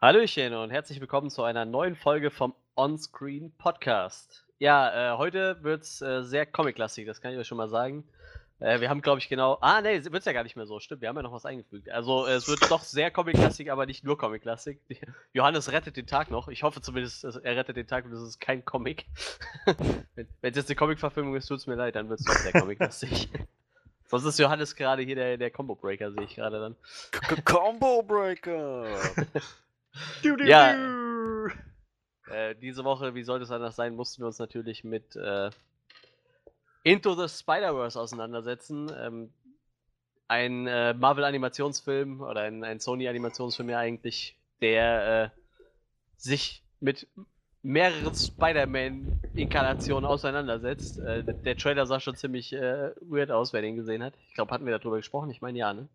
Hallöchen und herzlich willkommen zu einer neuen Folge vom Onscreen Podcast. Ja, äh, heute wird es äh, sehr comic-lastig, das kann ich euch schon mal sagen. Äh, wir haben, glaube ich, genau. Ah, nee, wird es ja gar nicht mehr so. Stimmt, wir haben ja noch was eingefügt. Also, äh, es wird doch sehr comic-lastig, aber nicht nur comic-lastig. Johannes rettet den Tag noch. Ich hoffe zumindest, er rettet den Tag und es ist kein Comic. Wenn es jetzt eine Comic-Verfilmung ist, tut es mir leid, dann wird es doch sehr comic-lastig. Sonst ist Johannes gerade hier der, der Combo Breaker, sehe ich gerade dann. Combo Breaker! Du, du, ja. Äh, diese Woche, wie sollte es anders sein, mussten wir uns natürlich mit äh, Into the Spider-Verse auseinandersetzen. Ähm, ein äh, Marvel-Animationsfilm oder ein, ein Sony-Animationsfilm ja eigentlich, der äh, sich mit mehreren Spider-Man-Inkarnationen auseinandersetzt. Äh, der Trailer sah schon ziemlich äh, weird aus, wer den gesehen hat. Ich glaube, hatten wir darüber gesprochen? Ich meine ja, ne?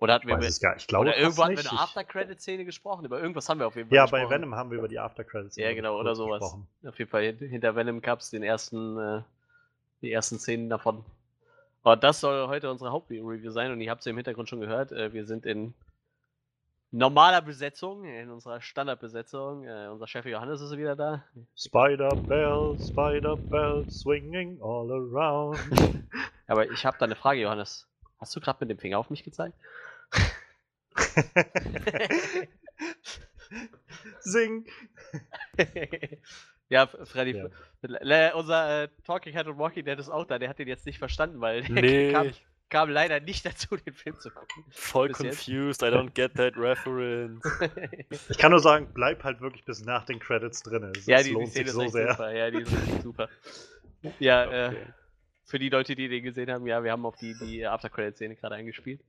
Oder hatten wir gar, ich glaube, oder irgendwo hatten wir eine After-Credit-Szene gesprochen. Über irgendwas haben wir auf jeden Fall Ja, gesprochen. bei Venom haben wir über die After-Credit-Szene Ja, genau, oder sowas. Gesprochen. Auf jeden Fall hinter Venom gab es den ersten, äh, die ersten Szenen davon. Aber das soll heute unsere Hauptreview sein und ihr habt es im Hintergrund schon gehört. Äh, wir sind in normaler Besetzung, in unserer Standardbesetzung. Äh, unser Chef Johannes ist wieder da. Spider Bell, Spider Bell, swinging all around. Aber ich habe da eine Frage, Johannes. Hast du gerade mit dem Finger auf mich gezeigt? Sing! ja, Freddy, ja. unser äh, Talking Head und Walking Dead ist auch da, der hat den jetzt nicht verstanden, weil nee. kam, kam leider nicht dazu, den Film zu gucken. Voll confused, jetzt. I don't get that reference. ich kann nur sagen, bleib halt wirklich bis nach den Credits drin. Das ja, die, lohnt die Szene sich so sehr. Super. Ja, die ist super. Ja, okay. äh, für die Leute, die den gesehen haben, ja, wir haben auf die, die After-Credit-Szene gerade eingespielt.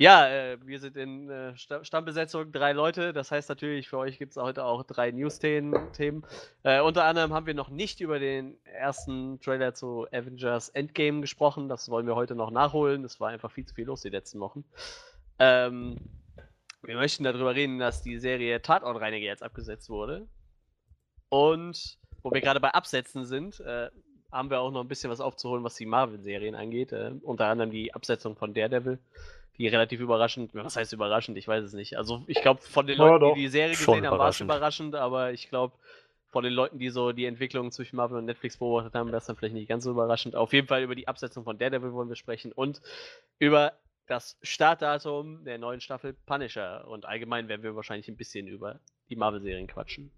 Ja, äh, wir sind in äh, Stammbesetzung drei Leute. Das heißt natürlich, für euch gibt es heute auch drei News-Themen. Äh, unter anderem haben wir noch nicht über den ersten Trailer zu Avengers Endgame gesprochen. Das wollen wir heute noch nachholen. Es war einfach viel zu viel los die letzten Wochen. Ähm, wir möchten darüber reden, dass die Serie Tatortreiniger jetzt abgesetzt wurde. Und wo wir gerade bei Absetzen sind, äh, haben wir auch noch ein bisschen was aufzuholen, was die Marvel-Serien angeht. Äh, unter anderem die Absetzung von Daredevil die relativ überraschend, was heißt überraschend, ich weiß es nicht. Also ich glaube, von den Leuten, ja, die die Serie gesehen haben, war es überraschend, aber ich glaube, von den Leuten, die so die Entwicklung zwischen Marvel und Netflix beobachtet haben, wäre es dann vielleicht nicht ganz so überraschend. Auf jeden Fall über die Absetzung von Daredevil wollen wir sprechen und über das Startdatum der neuen Staffel Punisher. Und allgemein werden wir wahrscheinlich ein bisschen über die Marvel-Serien quatschen.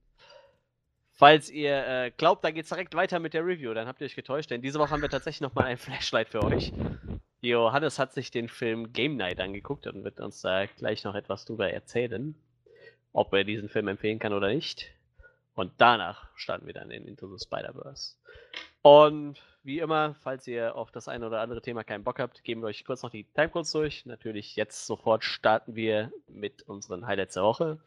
Falls ihr äh, glaubt, da geht es direkt weiter mit der Review, dann habt ihr euch getäuscht, denn diese Woche haben wir tatsächlich nochmal ein Flashlight für euch. Johannes hat sich den Film Game Night angeguckt und wird uns da gleich noch etwas drüber erzählen, ob er diesen Film empfehlen kann oder nicht. Und danach starten wir dann in Into the Spider-Verse. Und wie immer, falls ihr auf das eine oder andere Thema keinen Bock habt, geben wir euch kurz noch die Timecodes durch. Natürlich jetzt sofort starten wir mit unseren Highlights der Woche.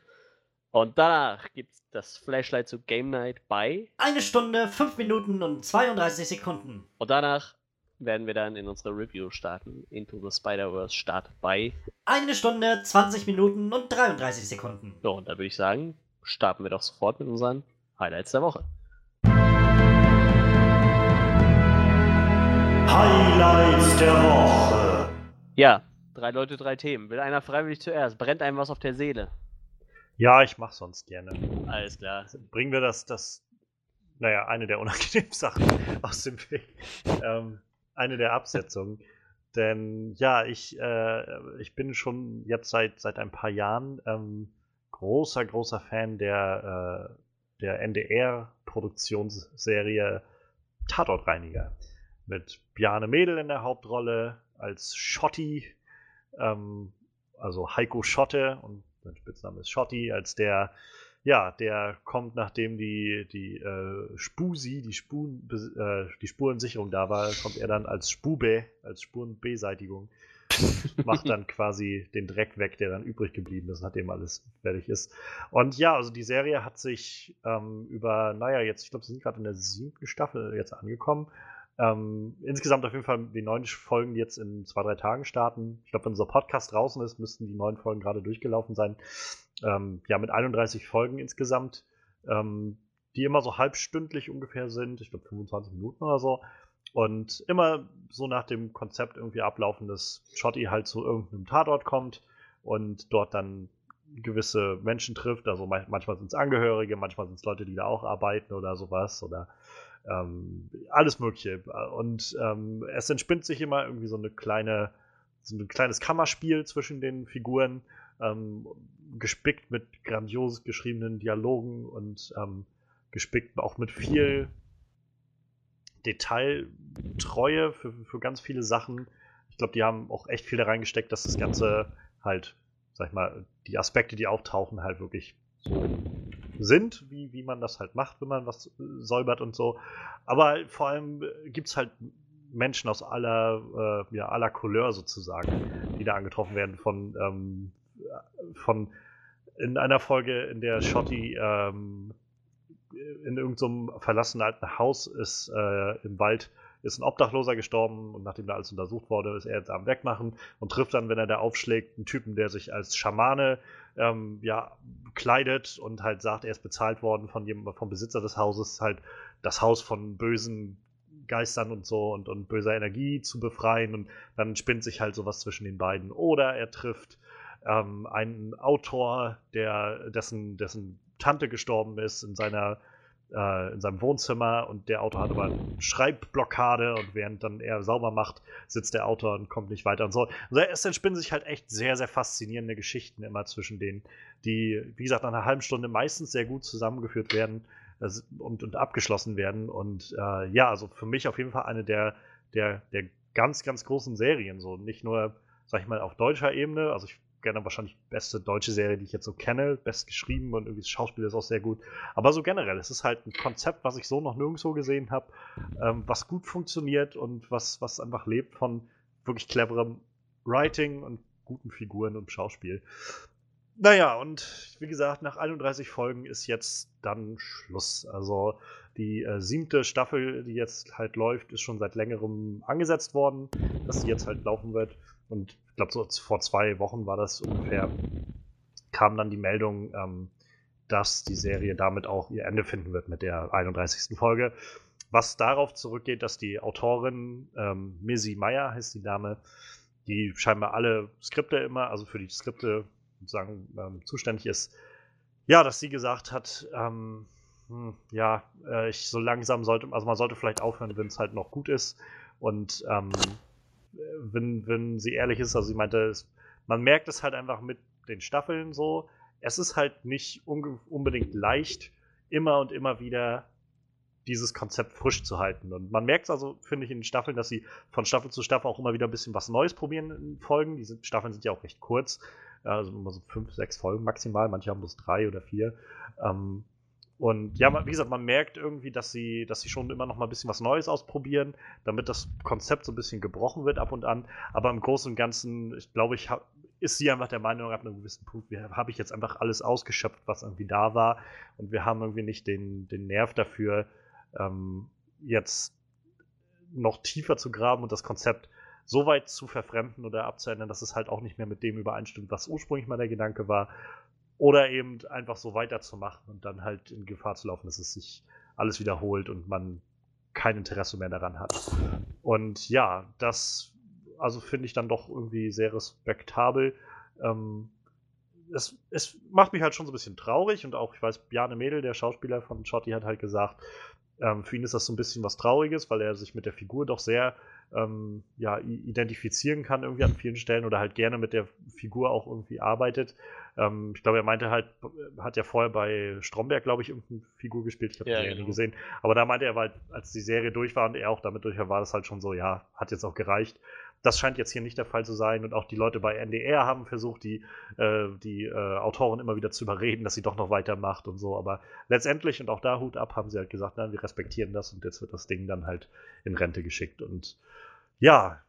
Und danach gibt es das Flashlight zu Game Night bei eine Stunde, 5 Minuten und 32 Sekunden. Und danach werden wir dann in unsere Review starten. Into the Spider-Verse startet bei eine Stunde, 20 Minuten und 33 Sekunden. So, und da würde ich sagen, starten wir doch sofort mit unseren Highlights der Woche. Highlights der Woche. Ja, drei Leute, drei Themen. Will einer freiwillig zuerst? Brennt einem was auf der Seele? Ja, ich mach sonst gerne. Alles klar. Bringen wir das, das, naja, eine der unangenehmen Sachen aus dem Weg. Ähm, eine der Absetzungen. Denn ja, ich, äh, ich bin schon jetzt seit, seit ein paar Jahren ähm, großer, großer Fan der, äh, der NDR-Produktionsserie Tatortreiniger. Mit Bjarne Mädel in der Hauptrolle als Schotti, ähm, also Heiko Schotte und sein Spitzname ist Schotti, als der ja, der kommt, nachdem die, die äh, Spusi, die, Spuren, äh, die Spurensicherung da war, kommt er dann als Spube, als Spurenbeseitigung macht dann quasi den Dreck weg, der dann übrig geblieben ist, nachdem alles fertig ist. Und ja, also die Serie hat sich ähm, über, naja, jetzt, ich glaube, sie sind gerade in der siebten Staffel jetzt angekommen. Ähm, insgesamt auf jeden Fall die neun Folgen, die jetzt in zwei, drei Tagen starten. Ich glaube, wenn unser Podcast draußen ist, müssten die neun Folgen gerade durchgelaufen sein. Ähm, ja, mit 31 Folgen insgesamt, ähm, die immer so halbstündlich ungefähr sind, ich glaube 25 Minuten oder so. Und immer so nach dem Konzept irgendwie ablaufen, dass Shotty halt zu irgendeinem Tatort kommt und dort dann gewisse Menschen trifft. Also manchmal sind es Angehörige, manchmal sind es Leute, die da auch arbeiten oder sowas oder ähm, alles Mögliche. Und ähm, es entspinnt sich immer irgendwie so eine kleine, so ein kleines Kammerspiel zwischen den Figuren, ähm, gespickt mit grandios geschriebenen Dialogen und ähm, gespickt auch mit viel Detailtreue für, für ganz viele Sachen. Ich glaube, die haben auch echt viel da reingesteckt, dass das Ganze halt, sag ich mal, die Aspekte, die auftauchen, halt wirklich so sind, wie, wie man das halt macht, wenn man was säubert und so. Aber vor allem gibt es halt Menschen aus aller, äh, ja, aller Couleur sozusagen, die da angetroffen werden von, ähm, von in einer Folge, in der Shotty ähm, in irgendeinem so verlassenen alten Haus ist äh, im Wald ist ein Obdachloser gestorben und nachdem da alles untersucht wurde, ist er jetzt am Wegmachen und trifft dann, wenn er da aufschlägt, einen Typen, der sich als Schamane ähm, ja, kleidet und halt sagt, er ist bezahlt worden von jemandem, vom Besitzer des Hauses, halt das Haus von bösen Geistern und so und, und böser Energie zu befreien und dann spinnt sich halt sowas zwischen den beiden. Oder er trifft ähm, einen Autor, der, dessen, dessen Tante gestorben ist in seiner äh, in seinem Wohnzimmer und der Autor hat aber eine Schreibblockade und während dann er sauber macht, sitzt der Autor und kommt nicht weiter und so. Also es entspinnen sich halt echt sehr, sehr faszinierende Geschichten immer zwischen denen, die, wie gesagt, nach einer halben Stunde meistens sehr gut zusammengeführt werden äh, und, und abgeschlossen werden. Und äh, ja, also für mich auf jeden Fall eine der, der, der ganz, ganz großen Serien. So nicht nur, sag ich mal, auf deutscher Ebene. Also ich gerne wahrscheinlich beste deutsche Serie, die ich jetzt so kenne. Best geschrieben und irgendwie das Schauspiel ist auch sehr gut. Aber so generell, es ist halt ein Konzept, was ich so noch nirgendwo gesehen habe, ähm, was gut funktioniert und was, was einfach lebt von wirklich cleverem Writing und guten Figuren und Schauspiel. Naja, und wie gesagt, nach 31 Folgen ist jetzt dann Schluss. Also die äh, siebte Staffel, die jetzt halt läuft, ist schon seit längerem angesetzt worden, dass sie jetzt halt laufen wird. Und ich glaube, so vor zwei Wochen war das ungefähr, kam dann die Meldung, ähm, dass die Serie damit auch ihr Ende finden wird mit der 31. Folge. Was darauf zurückgeht, dass die Autorin, ähm, Missy Meyer heißt die Dame, die scheinbar alle Skripte immer, also für die Skripte sozusagen ähm, zuständig ist, ja, dass sie gesagt hat, ähm, hm, ja, äh, ich so langsam sollte, also man sollte vielleicht aufhören, wenn es halt noch gut ist. Und ähm, wenn, wenn sie ehrlich ist, also sie meinte, es, man merkt es halt einfach mit den Staffeln so. Es ist halt nicht unbedingt leicht, immer und immer wieder dieses Konzept frisch zu halten. Und man merkt es also, finde ich, in den Staffeln, dass sie von Staffel zu Staffel auch immer wieder ein bisschen was Neues probieren in Folgen. Diese Staffeln sind ja auch recht kurz, also immer so fünf, sechs Folgen maximal, manche haben bloß drei oder vier. Ähm, und ja, wie gesagt, man merkt irgendwie, dass sie, dass sie schon immer noch mal ein bisschen was Neues ausprobieren, damit das Konzept so ein bisschen gebrochen wird ab und an. Aber im Großen und Ganzen, ich glaube, ich hab, ist sie einfach der Meinung, ab einem gewissen Punkt, habe ich jetzt einfach alles ausgeschöpft, was irgendwie da war. Und wir haben irgendwie nicht den, den Nerv dafür, ähm, jetzt noch tiefer zu graben und das Konzept so weit zu verfremden oder abzuändern, dass es halt auch nicht mehr mit dem übereinstimmt, was ursprünglich mal der Gedanke war. Oder eben einfach so weiterzumachen und dann halt in Gefahr zu laufen, dass es sich alles wiederholt und man kein Interesse mehr daran hat. Und ja, das also finde ich dann doch irgendwie sehr respektabel. Ähm, es, es, macht mich halt schon so ein bisschen traurig und auch, ich weiß, Bjarne Mädel, der Schauspieler von Schotti, hat halt gesagt, ähm, für ihn ist das so ein bisschen was Trauriges, weil er sich mit der Figur doch sehr ähm, ja, identifizieren kann irgendwie an vielen Stellen oder halt gerne mit der Figur auch irgendwie arbeitet. Ähm, ich glaube, er meinte halt, hat ja vorher bei Stromberg, glaube ich, irgendeine Figur gespielt. Ich habe ja, die genau. nie gesehen. Aber da meinte er, weil, als die Serie durch war und er auch damit durch war, war das halt schon so, ja, hat jetzt auch gereicht. Das scheint jetzt hier nicht der Fall zu sein. Und auch die Leute bei NDR haben versucht, die, äh, die äh, Autorin immer wieder zu überreden, dass sie doch noch weitermacht und so. Aber letztendlich, und auch da Hut ab, haben sie halt gesagt, nein, wir respektieren das und jetzt wird das Ding dann halt in Rente geschickt. Und ja,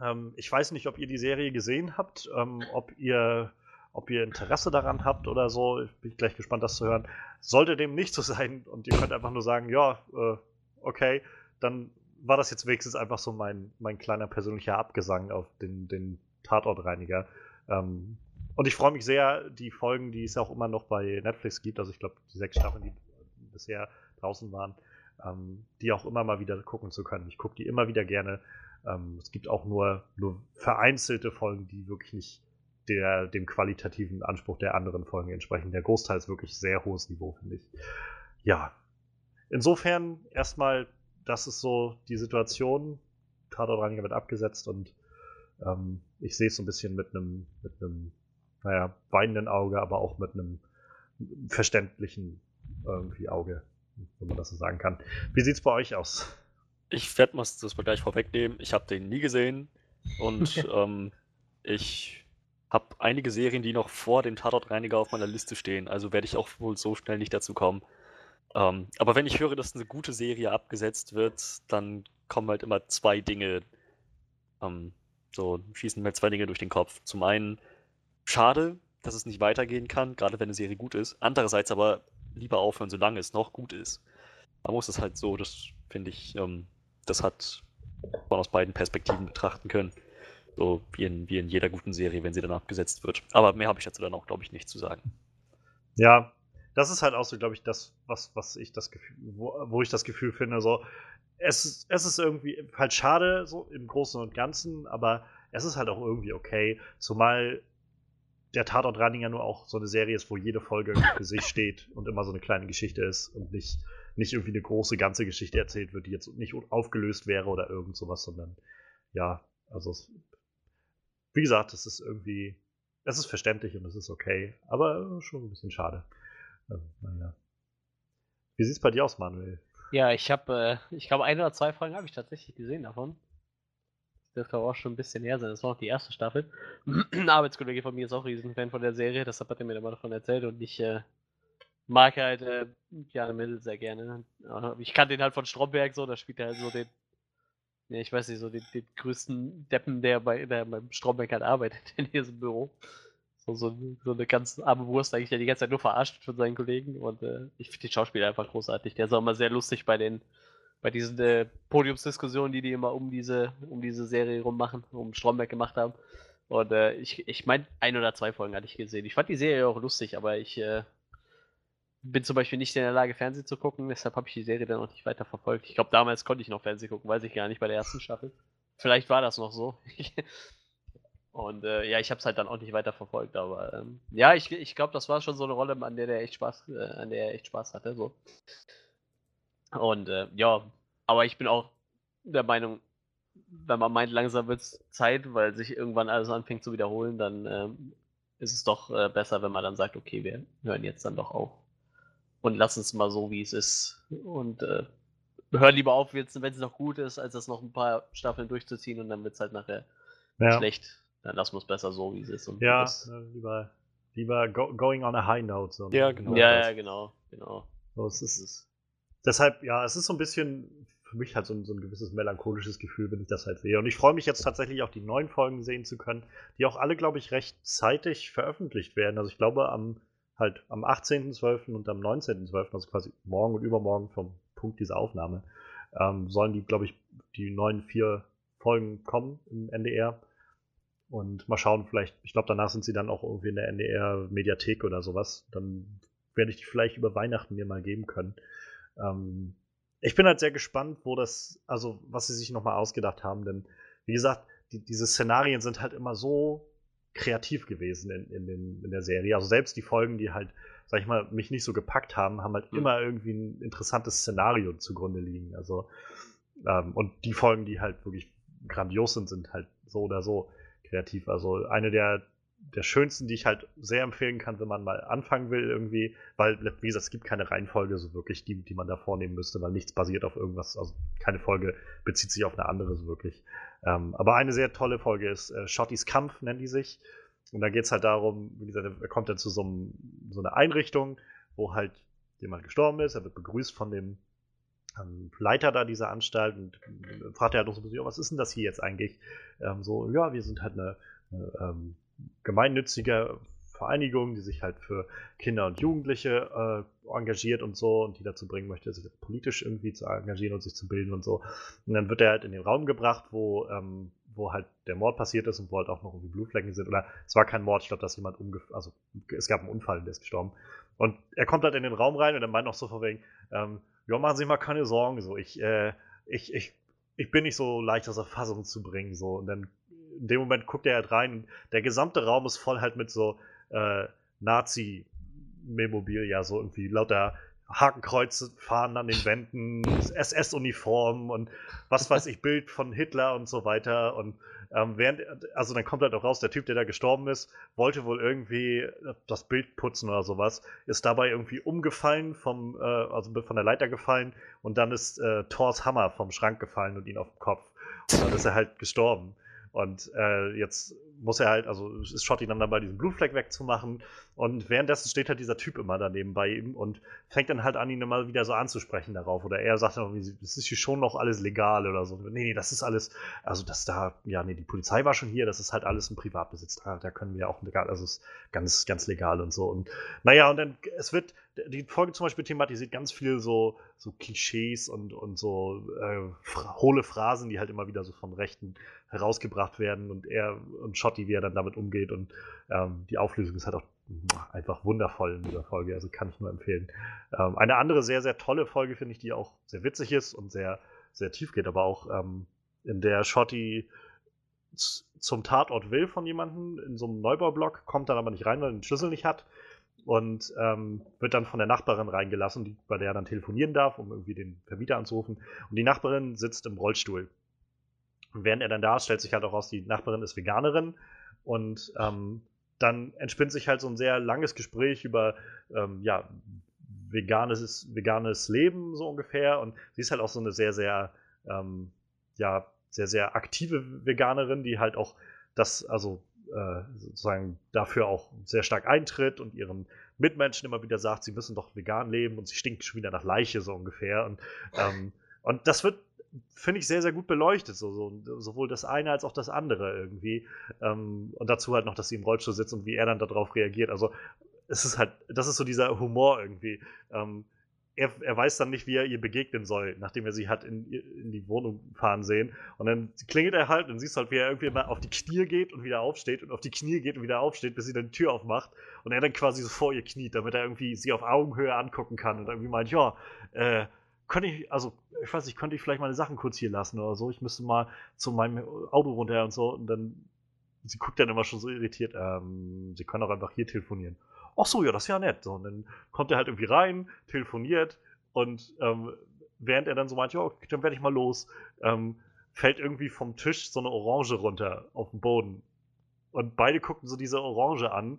ähm, ich weiß nicht, ob ihr die Serie gesehen habt, ähm, ob ihr ob ihr Interesse daran habt oder so. Ich bin gleich gespannt, das zu hören. Sollte dem nicht so sein und ihr könnt einfach nur sagen, ja, äh, okay, dann war das jetzt wenigstens einfach so mein, mein kleiner persönlicher Abgesang auf den, den Tatortreiniger. Ähm, und ich freue mich sehr, die Folgen, die es auch immer noch bei Netflix gibt, also ich glaube, die sechs Staffeln, die bisher draußen waren, ähm, die auch immer mal wieder gucken zu können. Ich gucke die immer wieder gerne. Ähm, es gibt auch nur, nur vereinzelte Folgen, die wirklich nicht der, dem qualitativen Anspruch der anderen Folgen entsprechen. Der Großteil ist wirklich sehr hohes Niveau, finde ich. Ja. Insofern erstmal, das ist so die Situation. Tatortreiniger wird abgesetzt und ähm, ich sehe es so ein bisschen mit einem, mit einem, naja, weinenden Auge, aber auch mit einem verständlichen irgendwie Auge, wenn man das so sagen kann. Wie sieht es bei euch aus? Ich werde mal das mal gleich vorwegnehmen. Ich habe den nie gesehen und ähm, ich habe einige Serien, die noch vor dem Tatortreiniger auf meiner Liste stehen. Also werde ich auch wohl so schnell nicht dazu kommen. Ähm, aber wenn ich höre, dass eine gute Serie abgesetzt wird, dann kommen halt immer zwei Dinge, ähm, so schießen mir zwei Dinge durch den Kopf. Zum einen, schade, dass es nicht weitergehen kann, gerade wenn eine Serie gut ist. Andererseits aber lieber aufhören, solange es noch gut ist. Man muss es halt so, das finde ich, ähm, das hat man aus beiden Perspektiven betrachten können. So wie in, wie in jeder guten Serie, wenn sie dann abgesetzt wird. Aber mehr habe ich dazu dann auch, glaube ich, nicht zu sagen. Ja, das ist halt auch so, glaube ich, das, was, was ich das Gefühl, wo, wo ich das Gefühl finde, so, es, es ist irgendwie halt schade, so im Großen und Ganzen, aber es ist halt auch irgendwie okay, zumal der Tatort Running ja nur auch so eine Serie ist, wo jede Folge für sich steht und immer so eine kleine Geschichte ist und nicht, nicht irgendwie eine große ganze Geschichte erzählt wird, die jetzt nicht aufgelöst wäre oder irgend sowas, sondern ja, also wie gesagt, es ist irgendwie, es ist verständlich und es ist okay, aber schon ein bisschen schade. Also, naja. Wie sieht es bei dir aus, Manuel? Ja, ich habe, äh, ich glaube, ein oder zwei Folgen habe ich tatsächlich gesehen davon. Das aber auch schon ein bisschen her sein. Das war auch die erste Staffel. Ein Arbeitskollege von mir ist auch Riesenfan von der Serie, deshalb hat er mir immer davon erzählt und ich äh, mag halt äh, Jana Mittel sehr gerne. Ich kannte den halt von Stromberg so, da spielt er halt so den ja, ich weiß nicht, so den, den größten Deppen, der, bei, der beim Stromberg halt arbeitet in diesem Büro. So, so, so, eine ganz arme Wurst, eigentlich, der die ganze Zeit nur verarscht von seinen Kollegen. Und äh, ich finde den Schauspieler einfach großartig. Der ist auch immer sehr lustig bei den bei diesen äh, Podiumsdiskussionen, die die immer um diese, um diese Serie rummachen, um Stromberg gemacht haben. Und äh, ich, ich meine, ein oder zwei Folgen hatte ich gesehen. Ich fand die Serie auch lustig, aber ich äh, bin zum Beispiel nicht in der Lage, Fernsehen zu gucken, deshalb habe ich die Serie dann auch nicht weiter verfolgt. Ich glaube, damals konnte ich noch Fernsehen gucken, weiß ich gar nicht, bei der ersten Staffel. Vielleicht war das noch so. Und äh, ja, ich habe es halt dann auch nicht weiter verfolgt, aber ähm, ja, ich, ich glaube, das war schon so eine Rolle, an der der echt Spaß, äh, an der er echt Spaß hatte. So. Und äh, ja, aber ich bin auch der Meinung, wenn man meint, langsam wird es Zeit, weil sich irgendwann alles anfängt zu wiederholen, dann ähm, ist es doch äh, besser, wenn man dann sagt, okay, wir hören jetzt dann doch auf und lassen es mal so, wie es ist. Und äh, hören lieber auf, wenn es noch gut ist, als das noch ein paar Staffeln durchzuziehen und dann wird es halt nachher ja. schlecht. Dann lassen wir es besser so, wie es ist. ja, äh, lieber, lieber go, going on a high note. So ja, genau. Ja, ja, genau. genau. So, es ist, deshalb, ja, es ist so ein bisschen für mich halt so ein, so ein gewisses melancholisches Gefühl, wenn ich das halt sehe. Und ich freue mich jetzt tatsächlich auch die neuen Folgen sehen zu können, die auch alle, glaube ich, recht zeitig veröffentlicht werden. Also ich glaube, am halt am 18.12. und am 19.12., also quasi morgen und übermorgen vom Punkt dieser Aufnahme, ähm, sollen die, glaube ich, die neuen vier Folgen kommen im NDR. Und mal schauen, vielleicht, ich glaube, danach sind sie dann auch irgendwie in der NDR-Mediathek oder sowas. Dann werde ich die vielleicht über Weihnachten mir mal geben können. Ähm, ich bin halt sehr gespannt, wo das, also was sie sich nochmal ausgedacht haben, denn wie gesagt, die, diese Szenarien sind halt immer so kreativ gewesen in, in, den, in der Serie. Also selbst die Folgen, die halt, sag ich mal, mich nicht so gepackt haben, haben halt mhm. immer irgendwie ein interessantes Szenario zugrunde liegen. Also, ähm, und die Folgen, die halt wirklich grandios sind, sind halt so oder so kreativ. Also eine der, der schönsten, die ich halt sehr empfehlen kann, wenn man mal anfangen will, irgendwie, weil, wie gesagt, es gibt keine Reihenfolge so wirklich, die, die man da vornehmen müsste, weil nichts basiert auf irgendwas, also keine Folge bezieht sich auf eine andere so wirklich. Ähm, aber eine sehr tolle Folge ist äh, Shottys Kampf, nennen die sich. Und da geht es halt darum, wie gesagt, er kommt dann zu so, einem, so einer Einrichtung, wo halt jemand gestorben ist, er wird begrüßt von dem ähm, Leiter da dieser Anstalt und äh, fragt er halt noch so ein bisschen, was ist denn das hier jetzt eigentlich? Ähm, so, ja, wir sind halt eine, eine ähm, gemeinnützige Vereinigung, die sich halt für Kinder und Jugendliche äh, engagiert und so und die dazu bringen möchte, sich politisch irgendwie zu engagieren und sich zu bilden und so. Und dann wird er halt in den Raum gebracht, wo, ähm, wo halt der Mord passiert ist und wo halt auch noch irgendwie Blutflecken sind. Oder es war kein Mord, ich glaube, dass jemand umgefallen, also es gab einen Unfall, der ist gestorben. Und er kommt halt in den Raum rein und er meint auch so von wegen, ähm, ja, machen Sie mal keine Sorgen, so, ich, äh, ich, ich, ich bin nicht so leicht aus der Fassung zu bringen, so. Und dann in dem Moment guckt er halt rein und der gesamte Raum ist voll halt mit so äh, Nazi-Memorabilia, so irgendwie lauter Hakenkreuze fahren an den Wänden, SS-Uniformen und was weiß ich, Bild von Hitler und so weiter. Und ähm, während, also dann kommt halt auch raus, der Typ, der da gestorben ist, wollte wohl irgendwie das Bild putzen oder sowas, ist dabei irgendwie umgefallen, vom, äh, also von der Leiter gefallen und dann ist äh, Thors Hammer vom Schrank gefallen und ihn auf den Kopf. Und dann ist er halt gestorben. Und äh, jetzt muss er halt, also ist Shotty dann dabei, diesen Blutfleck wegzumachen. Und währenddessen steht halt dieser Typ immer daneben bei ihm und fängt dann halt an, ihn immer wieder so anzusprechen darauf. Oder er sagt dann das ist hier schon noch alles legal oder so. Nee, nee, das ist alles, also das da, ja, nee, die Polizei war schon hier, das ist halt alles im Privatbesitz. Da, da können wir auch legal, also ist ganz, ganz legal und so. Und naja, und dann, es wird, die Folge zum Beispiel thematisiert ganz viel so, so Klischees und, und so äh, hohle Phrasen, die halt immer wieder so von Rechten herausgebracht werden und er und Schotti, wie er dann damit umgeht und ähm, die Auflösung ist halt auch einfach wundervoll in dieser Folge, also kann ich nur empfehlen. Ähm, eine andere sehr, sehr tolle Folge finde ich, die auch sehr witzig ist und sehr, sehr tief geht, aber auch ähm, in der Schotti zum Tatort will von jemandem in so einem Neubaublock, kommt dann aber nicht rein, weil er den Schlüssel nicht hat und ähm, wird dann von der Nachbarin reingelassen, die, bei der er dann telefonieren darf, um irgendwie den Vermieter anzurufen. Und die Nachbarin sitzt im Rollstuhl. Und während er dann da ist, stellt sich halt auch raus, die Nachbarin ist Veganerin. Und ähm, dann entspinnt sich halt so ein sehr langes Gespräch über ähm, ja, veganes, veganes Leben so ungefähr. Und sie ist halt auch so eine sehr, sehr, ähm, ja, sehr, sehr aktive Veganerin, die halt auch das, also äh, sozusagen dafür auch sehr stark eintritt und ihren Mitmenschen immer wieder sagt, sie müssen doch vegan leben und sie stinkt schon wieder nach Leiche so ungefähr. Und, ähm, und das wird finde ich, sehr, sehr gut beleuchtet. So, so, sowohl das eine als auch das andere irgendwie. Ähm, und dazu halt noch, dass sie im Rollstuhl sitzt und wie er dann darauf reagiert. Also, es ist halt, das ist so dieser Humor irgendwie. Ähm, er, er, weiß dann nicht, wie er ihr begegnen soll, nachdem er sie hat in, in die Wohnung fahren sehen. Und dann klingelt er halt und siehst halt, wie er irgendwie mal auf die Knie geht und wieder aufsteht und auf die Knie geht und wieder aufsteht, bis sie dann die Tür aufmacht. Und er dann quasi so vor ihr kniet, damit er irgendwie sie auf Augenhöhe angucken kann und irgendwie meint, ja, äh, könnte ich, also, ich weiß nicht, könnte ich vielleicht meine Sachen kurz hier lassen oder so. Ich müsste mal zu meinem Auto runter und so. Und dann, sie guckt dann immer schon so irritiert, ähm, sie können auch einfach hier telefonieren. Ach so, ja, das ist ja nett. So, und dann kommt er halt irgendwie rein, telefoniert und ähm, während er dann so meint, ja, dann werde ich mal los, ähm, fällt irgendwie vom Tisch so eine Orange runter auf den Boden. Und beide gucken so diese Orange an,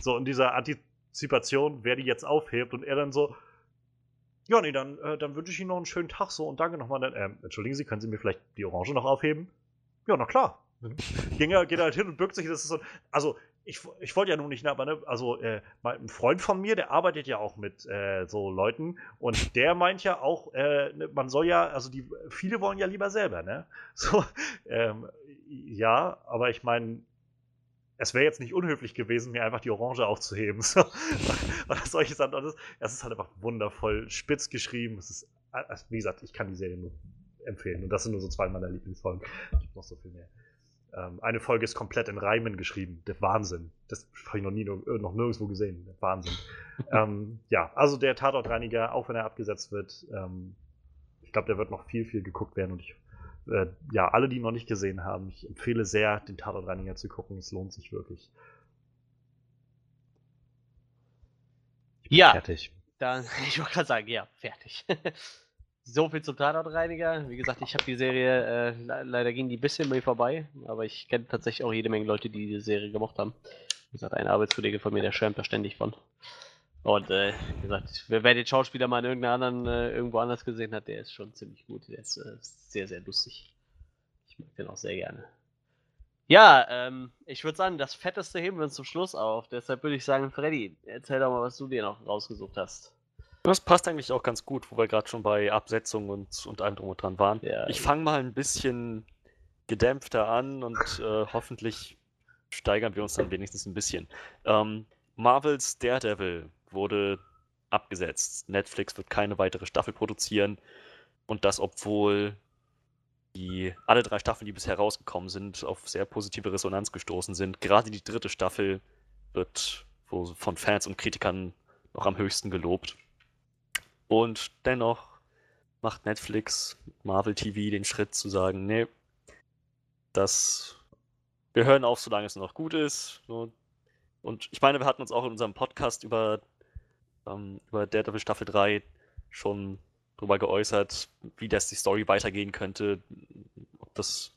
so in dieser Antizipation, wer die jetzt aufhebt. Und er dann so, ja, nee, dann, äh, dann wünsche ich Ihnen noch einen schönen Tag so und danke nochmal. Dann, äh, entschuldigen Sie, können Sie mir vielleicht die Orange noch aufheben? Ja, na klar. Ging er, geht er halt hin und bückt sich. Das ist so, also, ich, ich wollte ja nun nicht, aber ne, also äh, ein Freund von mir, der arbeitet ja auch mit äh, so Leuten und der meint ja auch, äh, ne, man soll ja, also die viele wollen ja lieber selber, ne? So, ähm, ja, aber ich meine, es wäre jetzt nicht unhöflich gewesen, mir einfach die Orange aufzuheben. So. Oder solche Sachen. Das, das ist halt einfach wundervoll spitz geschrieben. Es ist, also wie gesagt, ich kann die Serie nur empfehlen. Und das sind nur so zwei meiner Lieblingsfolgen. Es gibt noch so viel mehr. Ähm, eine Folge ist komplett in Reimen geschrieben. Der Wahnsinn. Das habe ich noch nie, noch nirgendwo gesehen. Der Wahnsinn. ähm, ja, also der Tatortreiniger, auch wenn er abgesetzt wird, ähm, ich glaube, der wird noch viel, viel geguckt werden und ich äh, ja, alle, die ihn noch nicht gesehen haben, ich empfehle sehr, den Tatortreiniger zu gucken. Es lohnt sich wirklich. ja, fertig. Dann, ich wollte gerade sagen, ja, fertig. so viel zum Tatortreiniger. Wie gesagt, ich habe die Serie, äh, leider ging die ein bisschen mir vorbei, aber ich kenne tatsächlich auch jede Menge Leute, die die Serie gemocht haben. Wie gesagt, ein Arbeitskollege von mir, der schwärmt da ständig von. Und äh, wie gesagt, wer, wer, den Schauspieler mal in irgendeiner anderen, äh, irgendwo anders gesehen hat, der ist schon ziemlich gut. Der ist äh, sehr, sehr lustig. Ich mag den auch sehr gerne. Ja, ähm, ich würde sagen, das Fetteste heben wir uns zum Schluss auf. Deshalb würde ich sagen, Freddy, erzähl doch mal, was du dir noch rausgesucht hast. Das passt eigentlich auch ganz gut, wo wir gerade schon bei Absetzung und, und allem drum und dran waren. Ja, ich fange mal ein bisschen gedämpfter an und äh, hoffentlich steigern wir uns dann wenigstens ein bisschen. Ähm, Marvels Daredevil wurde abgesetzt. Netflix wird keine weitere Staffel produzieren. Und das, obwohl die alle drei Staffeln, die bisher rausgekommen sind, auf sehr positive Resonanz gestoßen sind. Gerade die dritte Staffel wird von Fans und Kritikern noch am höchsten gelobt. Und dennoch macht Netflix, Marvel TV den Schritt zu sagen, nee, das wir hören auf, solange es noch gut ist. Und ich meine, wir hatten uns auch in unserem Podcast über, ähm, über Daredevil Staffel 3 schon darüber geäußert, wie das die Story weitergehen könnte, ob das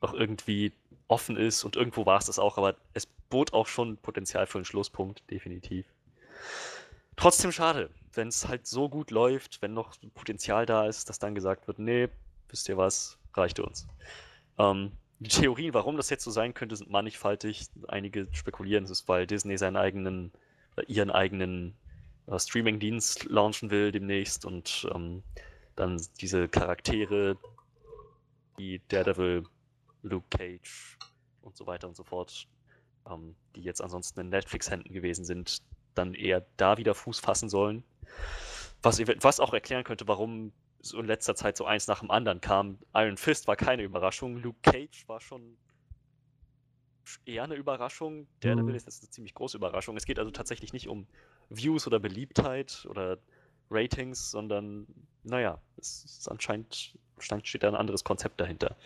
noch irgendwie offen ist und irgendwo war es das auch, aber es bot auch schon Potenzial für einen Schlusspunkt, definitiv. Trotzdem schade, wenn es halt so gut läuft, wenn noch Potenzial da ist, dass dann gesagt wird, nee, wisst ihr was, reicht uns. Ähm, die Theorien, warum das jetzt so sein könnte, sind mannigfaltig. Einige spekulieren, es ist, weil Disney seinen eigenen, ihren eigenen äh, Streaming-Dienst launchen will demnächst und ähm, dann diese Charaktere, wie Daredevil, Luke Cage und so weiter und so fort, ähm, die jetzt ansonsten in Netflix-Händen gewesen sind, dann eher da wieder Fuß fassen sollen. Was, was auch erklären könnte, warum so in letzter Zeit so eins nach dem anderen kam. Iron Fist war keine Überraschung, Luke Cage war schon eher eine Überraschung. Daredevil mhm. ist jetzt eine ziemlich große Überraschung. Es geht also tatsächlich nicht um Views oder Beliebtheit oder Ratings, sondern naja, es ist anscheinend, anscheinend steht da ein anderes Konzept dahinter.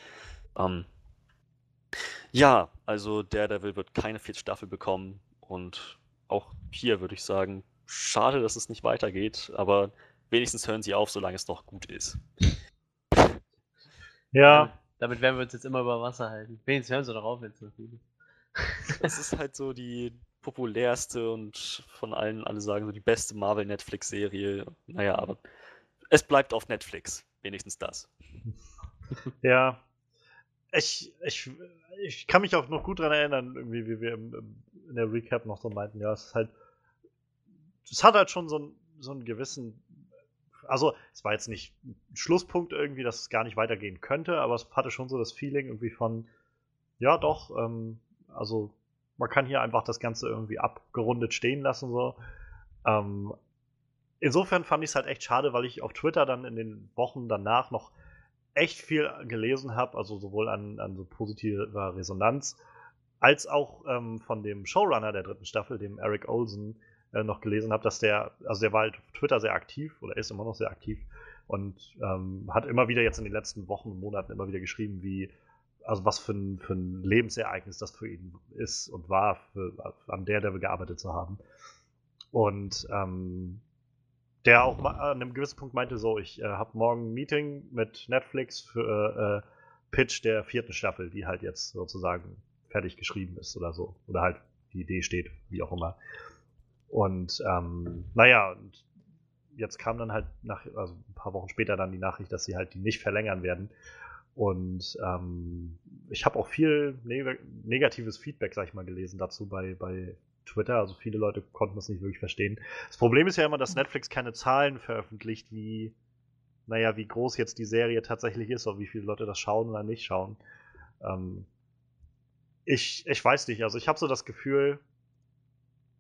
Ähm, ja, also Daredevil wird keine vierte Staffel bekommen und auch hier würde ich sagen, schade, dass es nicht weitergeht, aber wenigstens hören sie auf, solange es noch gut ist. Ja. Damit werden wir uns jetzt immer über Wasser halten. Wenigstens hören sie doch auf, wenn es noch gut ist. Es ist halt so die populärste und von allen alle sagen so die beste Marvel Netflix Serie. Naja, aber es bleibt auf Netflix. Wenigstens das. Ja. Ich, ich, ich kann mich auch noch gut daran erinnern, irgendwie, wie wir im, in der Recap noch so meinten, ja, es ist halt. Es hat halt schon so, ein, so einen gewissen also es war jetzt nicht ein Schlusspunkt irgendwie, dass es gar nicht weitergehen könnte, aber es hatte schon so das Feeling irgendwie von, ja doch, ähm, also man kann hier einfach das Ganze irgendwie abgerundet stehen lassen so. Ähm, insofern fand ich es halt echt schade, weil ich auf Twitter dann in den Wochen danach noch echt viel gelesen habe, also sowohl an, an so positiver Resonanz, als auch ähm, von dem Showrunner der dritten Staffel, dem Eric Olsen, äh, noch gelesen habe, dass der, also der war halt auf Twitter sehr aktiv oder ist immer noch sehr aktiv und ähm, hat immer wieder jetzt in den letzten Wochen und Monaten immer wieder geschrieben, wie, also was für ein, für ein Lebensereignis das für ihn ist und war, für, an der wir gearbeitet zu haben. Und ähm, der auch an einem gewissen Punkt meinte so, ich äh, habe morgen ein Meeting mit Netflix für äh, Pitch der vierten Staffel, die halt jetzt sozusagen fertig geschrieben ist oder so. Oder halt die Idee steht, wie auch immer. Und ähm, naja, und jetzt kam dann halt nach, also ein paar Wochen später dann die Nachricht, dass sie halt die nicht verlängern werden. Und ähm, ich habe auch viel neg negatives Feedback, sag ich mal, gelesen dazu bei, bei Twitter. Also viele Leute konnten das nicht wirklich verstehen. Das Problem ist ja immer, dass Netflix keine Zahlen veröffentlicht, wie, naja, wie groß jetzt die Serie tatsächlich ist, oder wie viele Leute das schauen oder nicht schauen. Ähm, ich, ich weiß nicht, also ich habe so das Gefühl,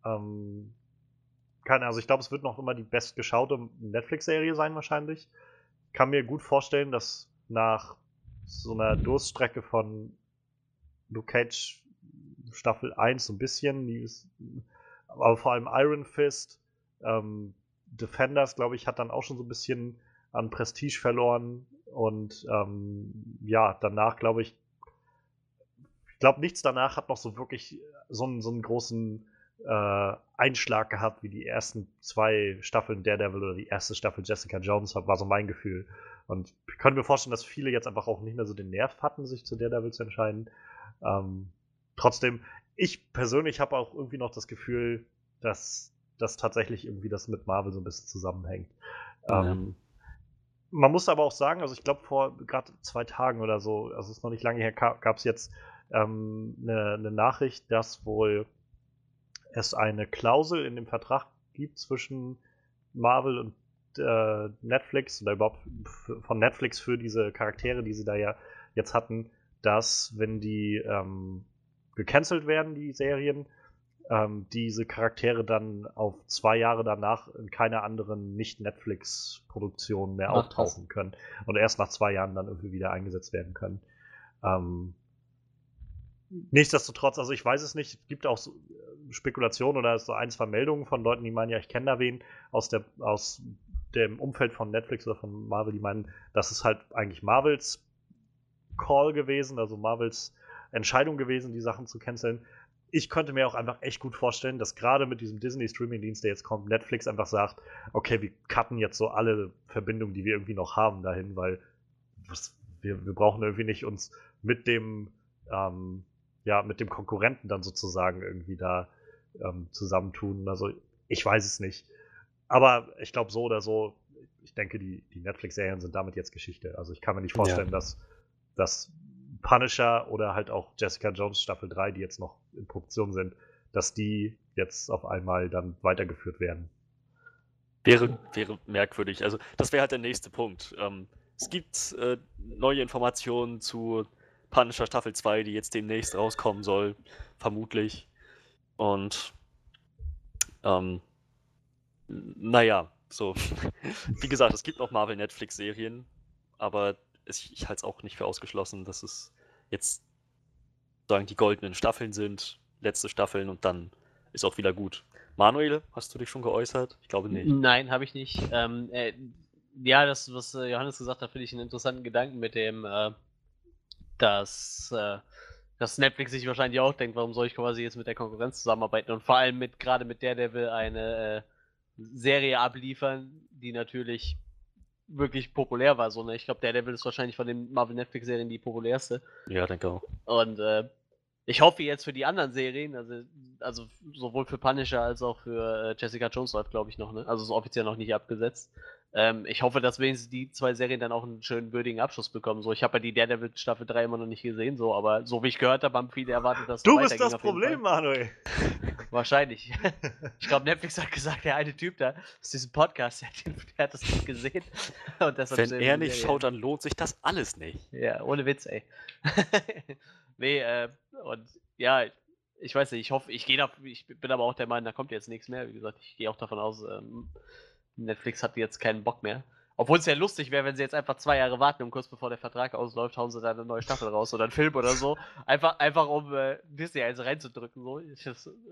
ähm, keine, also ich glaube, es wird noch immer die bestgeschaute Netflix-Serie sein, wahrscheinlich. Kann mir gut vorstellen, dass nach so einer Durststrecke von Luke Cage Staffel 1 so ein bisschen, ist, aber vor allem Iron Fist, ähm, Defenders, glaube ich, hat dann auch schon so ein bisschen an Prestige verloren und ähm, ja, danach glaube ich, ich glaube, nichts danach hat noch so wirklich so einen, so einen großen äh, Einschlag gehabt wie die ersten zwei Staffeln Daredevil oder die erste Staffel Jessica Jones, war so mein Gefühl. Und ich könnte mir vorstellen, dass viele jetzt einfach auch nicht mehr so den Nerv hatten, sich zu Daredevil zu entscheiden. Ähm, trotzdem, ich persönlich habe auch irgendwie noch das Gefühl, dass das tatsächlich irgendwie das mit Marvel so ein bisschen zusammenhängt. Ja. Ähm, man muss aber auch sagen, also ich glaube vor gerade zwei Tagen oder so, also es ist noch nicht lange her, gab es jetzt ähm, eine, eine Nachricht, dass wohl es eine Klausel in dem Vertrag gibt zwischen Marvel und äh, Netflix oder überhaupt von Netflix für diese Charaktere, die sie da ja jetzt hatten, dass wenn die ähm, gecancelt werden, die Serien, ähm, diese Charaktere dann auf zwei Jahre danach in keiner anderen Nicht-Netflix-Produktion mehr Ach, auftauchen können und erst nach zwei Jahren dann irgendwie wieder eingesetzt werden können. Ähm, nichtsdestotrotz, also ich weiß es nicht, es gibt auch so äh, Spekulationen oder so ein, zwei Meldungen von Leuten, die meinen, ja, ich kenne da wen aus, der, aus dem Umfeld von Netflix oder von Marvel, die meinen, das ist halt eigentlich Marvels Call gewesen, also Marvels Entscheidung gewesen, die Sachen zu canceln. Ich könnte mir auch einfach echt gut vorstellen, dass gerade mit diesem Disney-Streaming-Dienst, der jetzt kommt, Netflix einfach sagt, okay, wir cutten jetzt so alle Verbindungen, die wir irgendwie noch haben, dahin, weil was, wir, wir brauchen irgendwie nicht uns mit dem, ähm, ja, mit dem Konkurrenten dann sozusagen irgendwie da ähm, zusammentun. Also ich weiß es nicht. Aber ich glaube so oder so, ich denke, die, die Netflix-Serien sind damit jetzt Geschichte. Also ich kann mir nicht vorstellen, ja. dass, dass Punisher oder halt auch Jessica Jones Staffel 3, die jetzt noch in Produktion sind, dass die jetzt auf einmal dann weitergeführt werden. Wäre, wäre merkwürdig. Also das wäre halt der nächste Punkt. Ähm, es gibt äh, neue Informationen zu Punisher Staffel 2, die jetzt demnächst rauskommen soll, vermutlich. Und ähm, naja, so. Wie gesagt, es gibt noch Marvel Netflix-Serien, aber es, ich halte es auch nicht für ausgeschlossen, dass es jetzt sagen die goldenen Staffeln sind, letzte Staffeln und dann ist auch wieder gut. Manuel, hast du dich schon geäußert? Ich glaube nicht. Nein, habe ich nicht. Ähm, äh, ja, das, was äh, Johannes gesagt hat, finde ich einen interessanten Gedanken mit dem, äh, dass, äh, dass Netflix sich wahrscheinlich auch denkt, warum soll ich quasi jetzt mit der Konkurrenz zusammenarbeiten und vor allem mit gerade mit Daredevil eine äh, Serie abliefern, die natürlich wirklich populär war. So, ne? Ich glaube, Daredevil ist wahrscheinlich von den Marvel Netflix-Serien die populärste. Ja, denke auch. Und äh, ich hoffe jetzt für die anderen Serien, also, also sowohl für Punisher als auch für äh, Jessica Jones läuft, glaube ich, noch, ne? Also ist offiziell noch nicht abgesetzt. Ähm, ich hoffe, dass wenigstens die zwei Serien dann auch einen schönen würdigen Abschluss bekommen. So, ich habe ja die Daredevil Staffel 3 immer noch nicht gesehen, so, aber so wie ich gehört habe, haben viele erwartet, dass Du bist das Problem, Manuel. Wahrscheinlich. ich glaube, Netflix hat gesagt, der eine Typ da aus diesem Podcast, der, der hat das nicht gesehen. Wenn er nicht schaut, dann lohnt sich das alles nicht. Ja, ohne Witz, ey. nee, äh, und ja, ich weiß nicht, ich hoffe, ich gehe da, ich bin aber auch der Meinung, da kommt jetzt nichts mehr. Wie gesagt, ich gehe auch davon aus, ähm, Netflix hat jetzt keinen Bock mehr. Obwohl es ja lustig wäre, wenn sie jetzt einfach zwei Jahre warten und kurz bevor der Vertrag ausläuft, hauen sie da eine neue Staffel raus oder einen Film oder so. Einfach, einfach um äh, Disney eins reinzudrücken, so.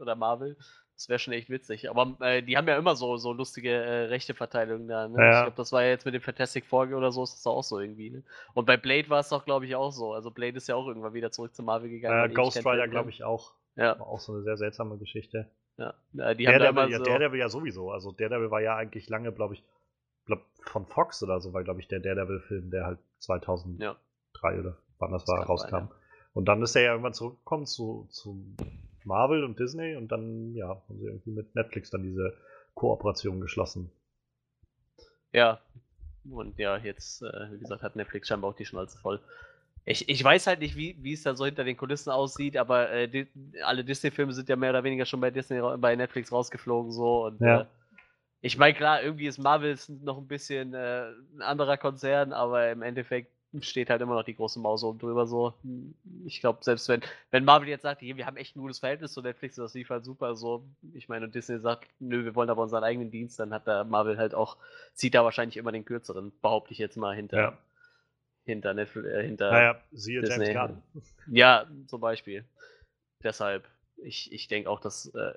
Oder Marvel. Das wäre schon echt witzig. Aber äh, die haben ja immer so, so lustige äh, Rechteverteilungen da. Ne? Ja. Ich glaube, das war ja jetzt mit dem Fantastic Four oder so, ist das auch so irgendwie. Ne? Und bei Blade war es doch, glaube ich, auch so. Also Blade ist ja auch irgendwann wieder zurück zu Marvel gegangen. Äh, Ghost Rider, glaube ich, auch. Ja. War auch so eine sehr seltsame Geschichte. Ja, die haben Daredevil, ja, so Daredevil ja sowieso. Also Daredevil war ja eigentlich lange, glaube ich, glaub, von Fox oder so war, glaube ich, der Daredevil-Film, der halt 2003 ja. oder wann das, das war, rauskam. Sein, ja. Und dann ist er ja irgendwann zurückgekommen zu, zu Marvel und Disney und dann, ja, haben sie irgendwie mit Netflix dann diese Kooperation geschlossen. Ja, und ja, jetzt, äh, wie gesagt, hat Netflix scheinbar auch die Schnauze voll. Ich, ich weiß halt nicht, wie, wie es da so hinter den Kulissen aussieht, aber äh, die, alle Disney-Filme sind ja mehr oder weniger schon bei Disney bei Netflix rausgeflogen so und ja. äh, ich meine klar, irgendwie ist Marvel noch ein bisschen äh, ein anderer Konzern, aber im Endeffekt steht halt immer noch die große Maus oben drüber so. Ich glaube, selbst wenn, wenn Marvel jetzt sagt, hier, wir haben echt ein gutes Verhältnis zu Netflix, das lief halt super so. Ich meine, und Disney sagt, nö, wir wollen aber unseren eigenen Dienst, dann hat da Marvel halt auch, zieht da wahrscheinlich immer den kürzeren, behaupte ich jetzt mal hinter. Ja hinter Netflix, äh, hinter. Naja, siehe Disney. James Gunn. Ja, zum Beispiel. Deshalb, ich, ich denke auch, dass. Äh,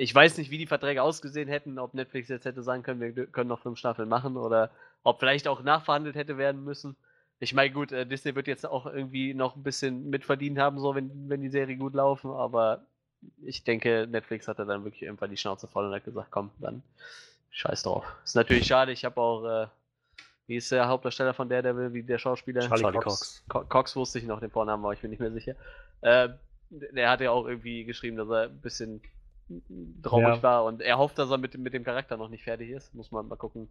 ich weiß nicht, wie die Verträge ausgesehen hätten, ob Netflix jetzt hätte sagen können, wir können noch fünf Staffeln machen oder ob vielleicht auch nachverhandelt hätte werden müssen. Ich meine, gut, äh, Disney wird jetzt auch irgendwie noch ein bisschen mitverdient haben, so wenn, wenn die Serie gut laufen, aber ich denke, Netflix hatte dann wirklich irgendwann die Schnauze voll und hat gesagt, komm, dann scheiß drauf. Ist natürlich schade, ich habe auch äh, wie ist der Hauptdarsteller von Daredevil, wie der Schauspieler? Charlie, Charlie Cox. Cox. Cox. wusste ich noch den Vornamen, aber ich bin nicht mehr sicher. Äh, der hat ja auch irgendwie geschrieben, dass er ein bisschen traurig ja. war und er hofft, dass er mit, mit dem Charakter noch nicht fertig ist. Muss man mal gucken.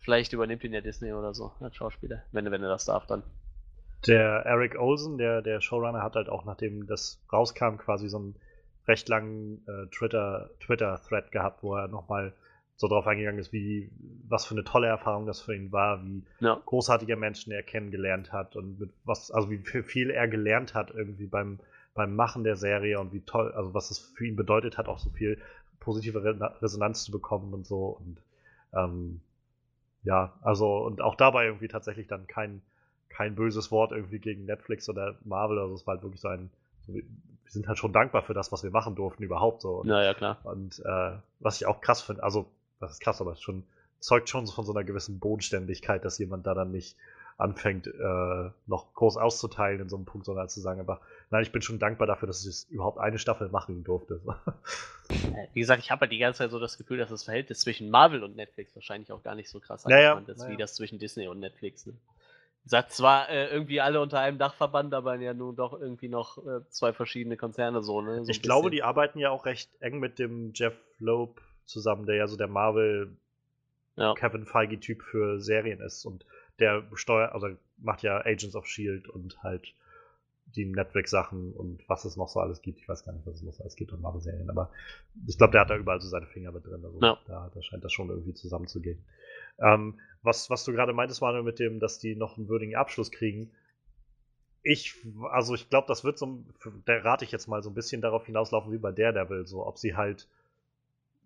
Vielleicht übernimmt ihn ja Disney oder so als Schauspieler, wenn, wenn er das darf dann. Der Eric Olsen, der, der Showrunner, hat halt auch, nachdem das rauskam, quasi so einen recht langen äh, Twitter-Thread Twitter gehabt, wo er nochmal so drauf eingegangen ist, wie was für eine tolle Erfahrung das für ihn war, wie ja. großartige Menschen er kennengelernt hat und mit was, also wie viel er gelernt hat irgendwie beim, beim Machen der Serie und wie toll, also was es für ihn bedeutet hat, auch so viel positive Resonanz zu bekommen und so und ähm, ja, also und auch dabei irgendwie tatsächlich dann kein, kein böses Wort irgendwie gegen Netflix oder Marvel, also es war halt wirklich so ein, so, wir sind halt schon dankbar für das, was wir machen durften überhaupt so. Und, ja, klar. Und äh, was ich auch krass finde, also das ist krass, aber es schon, zeugt schon von so einer gewissen Bodenständigkeit, dass jemand da dann nicht anfängt, äh, noch groß auszuteilen in so einem Punkt, sondern zu sagen einfach, nein, ich bin schon dankbar dafür, dass ich überhaupt eine Staffel machen durfte. Wie gesagt, ich habe halt die ganze Zeit so das Gefühl, dass das Verhältnis zwischen Marvel und Netflix wahrscheinlich auch gar nicht so krass naja, ist, naja. wie das zwischen Disney und Netflix. Ne? Sagt zwar äh, irgendwie alle unter einem Dachverband, aber ja nun doch irgendwie noch äh, zwei verschiedene Konzerne so, ne? So ich glaube, die arbeiten ja auch recht eng mit dem Jeff Loeb zusammen, der ja so der Marvel ja. Kevin Feige-Typ für Serien ist und der steuert, also macht ja Agents of Shield und halt die Netflix-Sachen und was es noch so alles gibt. Ich weiß gar nicht, was es noch so alles gibt an Marvel-Serien, aber ich glaube, der hat da überall so seine Finger mit drin. Also ja. da, da, scheint das schon irgendwie zusammenzugehen. Ähm, was, was du gerade meintest, Manuel, mit dem, dass die noch einen würdigen Abschluss kriegen. Ich, also ich glaube, das wird so, da rate ich jetzt mal so ein bisschen darauf hinauslaufen wie bei Daredevil, so ob sie halt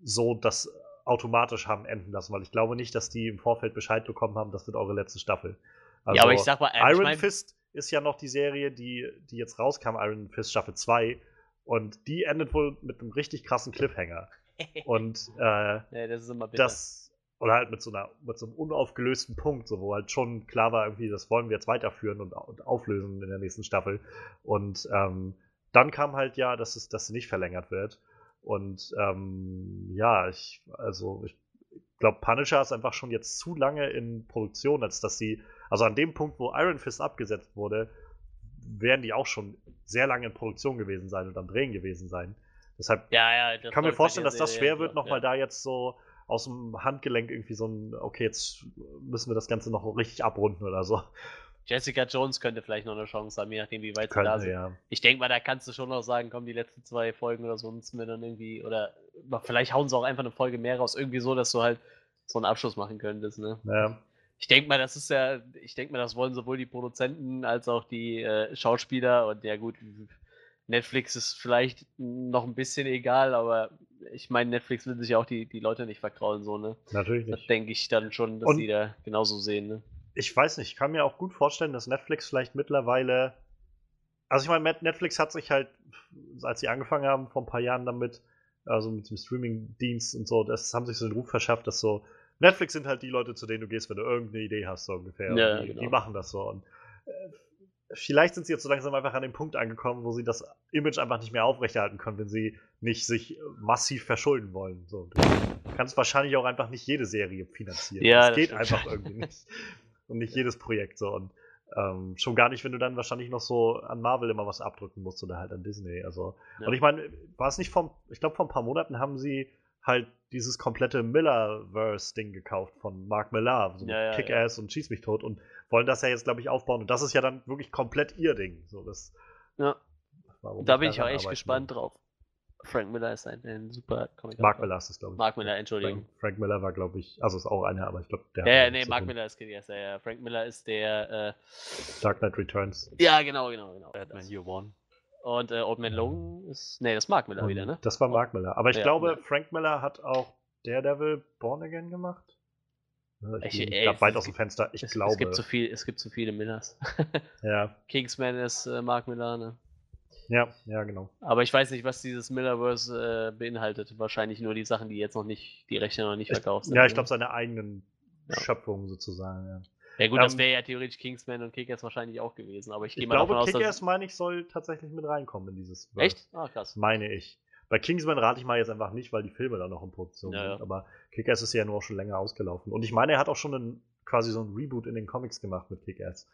so das automatisch haben enden lassen, weil ich glaube nicht, dass die im Vorfeld Bescheid bekommen haben, das wird eure letzte Staffel. Also, ja, aber ich sag mal, äh, Iron ich mein, Fist ist ja noch die Serie, die, die jetzt rauskam, Iron Fist Staffel 2. Und die endet wohl mit einem richtig krassen Cliffhanger. Und äh, ja, das ist immer bitter. das oder halt mit so einer mit so einem unaufgelösten Punkt, so wo halt schon klar war, irgendwie, das wollen wir jetzt weiterführen und, und auflösen in der nächsten Staffel. Und ähm, dann kam halt ja, dass es, dass sie nicht verlängert wird. Und ähm, ja, ich, also ich glaube, Punisher ist einfach schon jetzt zu lange in Produktion, als dass sie, also an dem Punkt, wo Iron Fist abgesetzt wurde, werden die auch schon sehr lange in Produktion gewesen sein und am Drehen gewesen sein. Deshalb ja, ja, kann mir vorstellen, dass das schwer wird, nochmal ja. da jetzt so aus dem Handgelenk irgendwie so ein, okay, jetzt müssen wir das Ganze noch richtig abrunden oder so. Jessica Jones könnte vielleicht noch eine Chance haben, je nachdem, wie weit sie da sind. Ja. Ich denke mal, da kannst du schon noch sagen, komm, die letzten zwei Folgen oder so müssen wir dann irgendwie, oder vielleicht hauen sie auch einfach eine Folge mehr raus, irgendwie so, dass du halt so einen Abschluss machen könntest, ne? Ja. Ich denke mal, das ist ja, ich denke mal, das wollen sowohl die Produzenten als auch die äh, Schauspieler und ja gut, Netflix ist vielleicht noch ein bisschen egal, aber ich meine, Netflix will sich ja auch die, die Leute nicht verkraulen, so, ne? Natürlich nicht. Das denke ich dann schon, dass und die da genauso sehen, ne? Ich weiß nicht, ich kann mir auch gut vorstellen, dass Netflix vielleicht mittlerweile. Also ich meine, Netflix hat sich halt, als sie angefangen haben, vor ein paar Jahren damit, also mit dem Streaming-Dienst und so, das haben sich so den Ruf verschafft, dass so, Netflix sind halt die Leute, zu denen du gehst, wenn du irgendeine Idee hast, so ungefähr. Ja, die, genau. die, machen das so. Und äh, vielleicht sind sie jetzt so langsam einfach an dem Punkt angekommen, wo sie das Image einfach nicht mehr aufrechterhalten können, wenn sie nicht sich massiv verschulden wollen. So, du kannst wahrscheinlich auch einfach nicht jede Serie finanzieren. Ja, das, das geht stimmt. einfach irgendwie nicht und nicht jedes Projekt so. Und ähm, schon gar nicht, wenn du dann wahrscheinlich noch so an Marvel immer was abdrücken musst oder halt an Disney. Also, ja. und ich meine, war es nicht vom, ich glaube, vor ein paar Monaten haben sie halt dieses komplette Miller-Verse-Ding gekauft von Mark Millar, so ja, ja, Kick-Ass und Schieß mich tot und wollen das ja jetzt, glaube ich, aufbauen. Und das ist ja dann wirklich komplett ihr Ding. So, das, ja. Da bin ich auch echt gespannt drauf. Frank Miller ist ein, ein super Comic. Mark Miller ist es, glaube ich. Mark Miller, Entschuldigung. Frank, Frank Miller war, glaube ich, also ist auch einer, aber ich glaube, der. Ja, ja nee, Mark Miller ist yes, ja, ja. Frank Miller ist der. Äh, Dark Knight Returns. Ja, genau, genau, genau. Batman Year One. Und äh, Old Man Logan ist. Nee, das ist Mark Miller Und wieder, ne? Das war Mark Miller. Aber ich Ja, glaube, ja. Frank Miller hat auch Daredevil Born Again gemacht. Ne, Ich Ich- ey, weit aus dem Fenster. Ich es, glaube. Es gibt zu viel, es gibt zu viele Millers. ja, Kingsman ist äh, Mark Miller, ne? Ja, ja, genau. Aber ich weiß nicht, was dieses Millerverse äh, beinhaltet. Wahrscheinlich nur die Sachen, die jetzt noch nicht, die Rechte noch nicht Ich, verkauft sind. ja, ich ne? glaube, seine eigenen Ja. Schöpfungen sozusagen. Ja. Ja gut, das ähm, wäre ja theoretisch Kingsman und Kickers wahrscheinlich auch gewesen, aber ich gehe Ich mal glaube, davon aus, Kickers, dass... meine ich, soll tatsächlich mit reinkommen in dieses. Verse. Echt? Ah, krass. Meine ich. Bei Kingsman rate ich mal jetzt einfach nicht, weil die Filme da noch in Produktion Ja, sind. ja. Aber Kickers ist ja nur auch schon länger ausgelaufen. Und ich meine, er hat auch schon einen, quasi so ein Reboot in den Comics gemacht mit Kickers.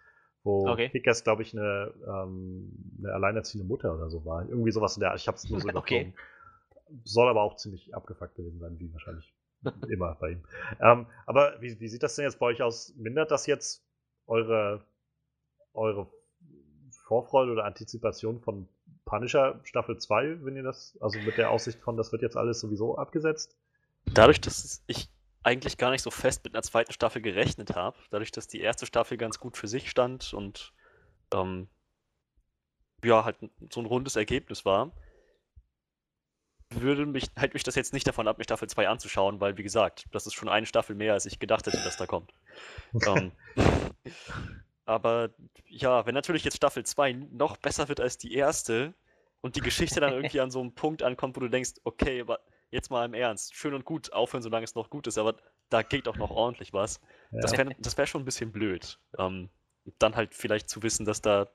Wo Okay. Kickers, glaube ich, eine, ähm, eine alleinerziehende Mutter oder so war. Irgendwie sowas in der Art. Ich habe es nur so Okay. überflogen. Soll aber auch ziemlich abgefuckt gewesen sein, wie wahrscheinlich immer bei ihm. Ähm, aber wie, wie sieht das denn jetzt bei euch aus? Mindert das jetzt eure, eure Vorfreude oder Antizipation von Punisher Staffel 2, wenn ihr das, also mit der Aussicht von, das wird jetzt alles sowieso abgesetzt? Dadurch, dass ich eigentlich gar nicht so fest mit einer zweiten Staffel gerechnet habe, dadurch, dass die erste Staffel ganz gut für sich stand und ähm, ja, halt so ein rundes Ergebnis war, würde mich, hält mich das jetzt nicht davon ab, mir Staffel 2 anzuschauen, weil, wie gesagt, das ist schon eine Staffel mehr, als ich gedacht hätte, dass da kommt. ähm, aber ja, wenn natürlich jetzt Staffel 2 noch besser wird als die erste und die Geschichte dann irgendwie an so einem Punkt ankommt, wo du denkst, okay, aber jetzt mal im Ernst, schön und gut, aufhören, solange es noch gut ist, aber da geht doch noch ordentlich was. Das Ja. wäre das wär schon ein bisschen blöd. Ähm, dann halt vielleicht zu wissen, dass da,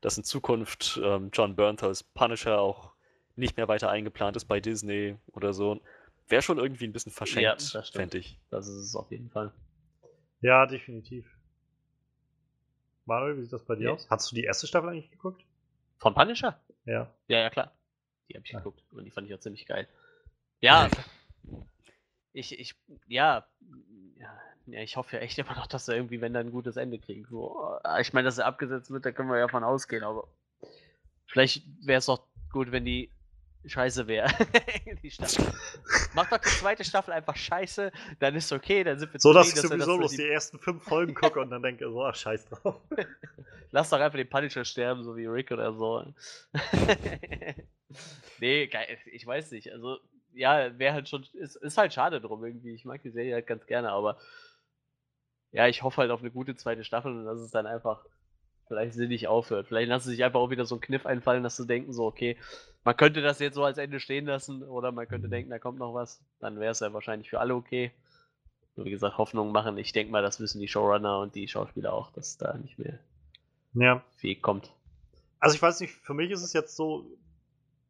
dass in Zukunft ähm, John Bernth als Punisher auch nicht mehr weiter eingeplant ist bei Disney oder so, wäre schon irgendwie ein bisschen verschenkt, Ja, fände ich. Das ist es auf jeden Fall. Ja, definitiv. Manuel, wie sieht das bei dir Ja. aus? Hast du die erste Staffel eigentlich geguckt? Von Punisher? Ja. Ja, ja, klar. Die habe ich Ah. geguckt und die fand ich auch ziemlich geil. Ja, ich, ich, ja, ja, ich hoffe ja echt immer noch, dass er irgendwie, wenn er ein gutes Ende kriegt. So, äh, ich meine, dass er abgesetzt wird, da können wir ja von ausgehen, aber vielleicht wäre es doch gut, wenn die scheiße wäre. die Staffel. Mach doch die zweite Staffel einfach scheiße, dann ist okay, dann sind wir So, dass ich sowieso wir bloß die so ersten fünf Folgen gucke und dann denke, so, ach, scheiß drauf. Lass doch einfach den Punisher sterben, so wie Rick oder so. nee, geil, ich weiß nicht. Also, ja, wäre halt schon, ist, ist halt schade drum irgendwie. Ich mag die Serie halt ganz gerne, aber ja, ich hoffe halt auf eine gute zweite Staffel und dass es dann einfach vielleicht sinnig aufhört. Vielleicht lassen sie sich einfach auch wieder so einen Kniff einfallen, dass sie denken, so, okay, man könnte das jetzt so als Ende stehen lassen oder man könnte denken, da kommt noch was. Dann wäre es ja wahrscheinlich für alle okay. Nur wie gesagt, Hoffnung machen. Ich denke mal, das wissen die Showrunner und die Schauspieler auch, dass da nicht mehr Ja. viel kommt. Also ich weiß nicht, für mich ist es jetzt so,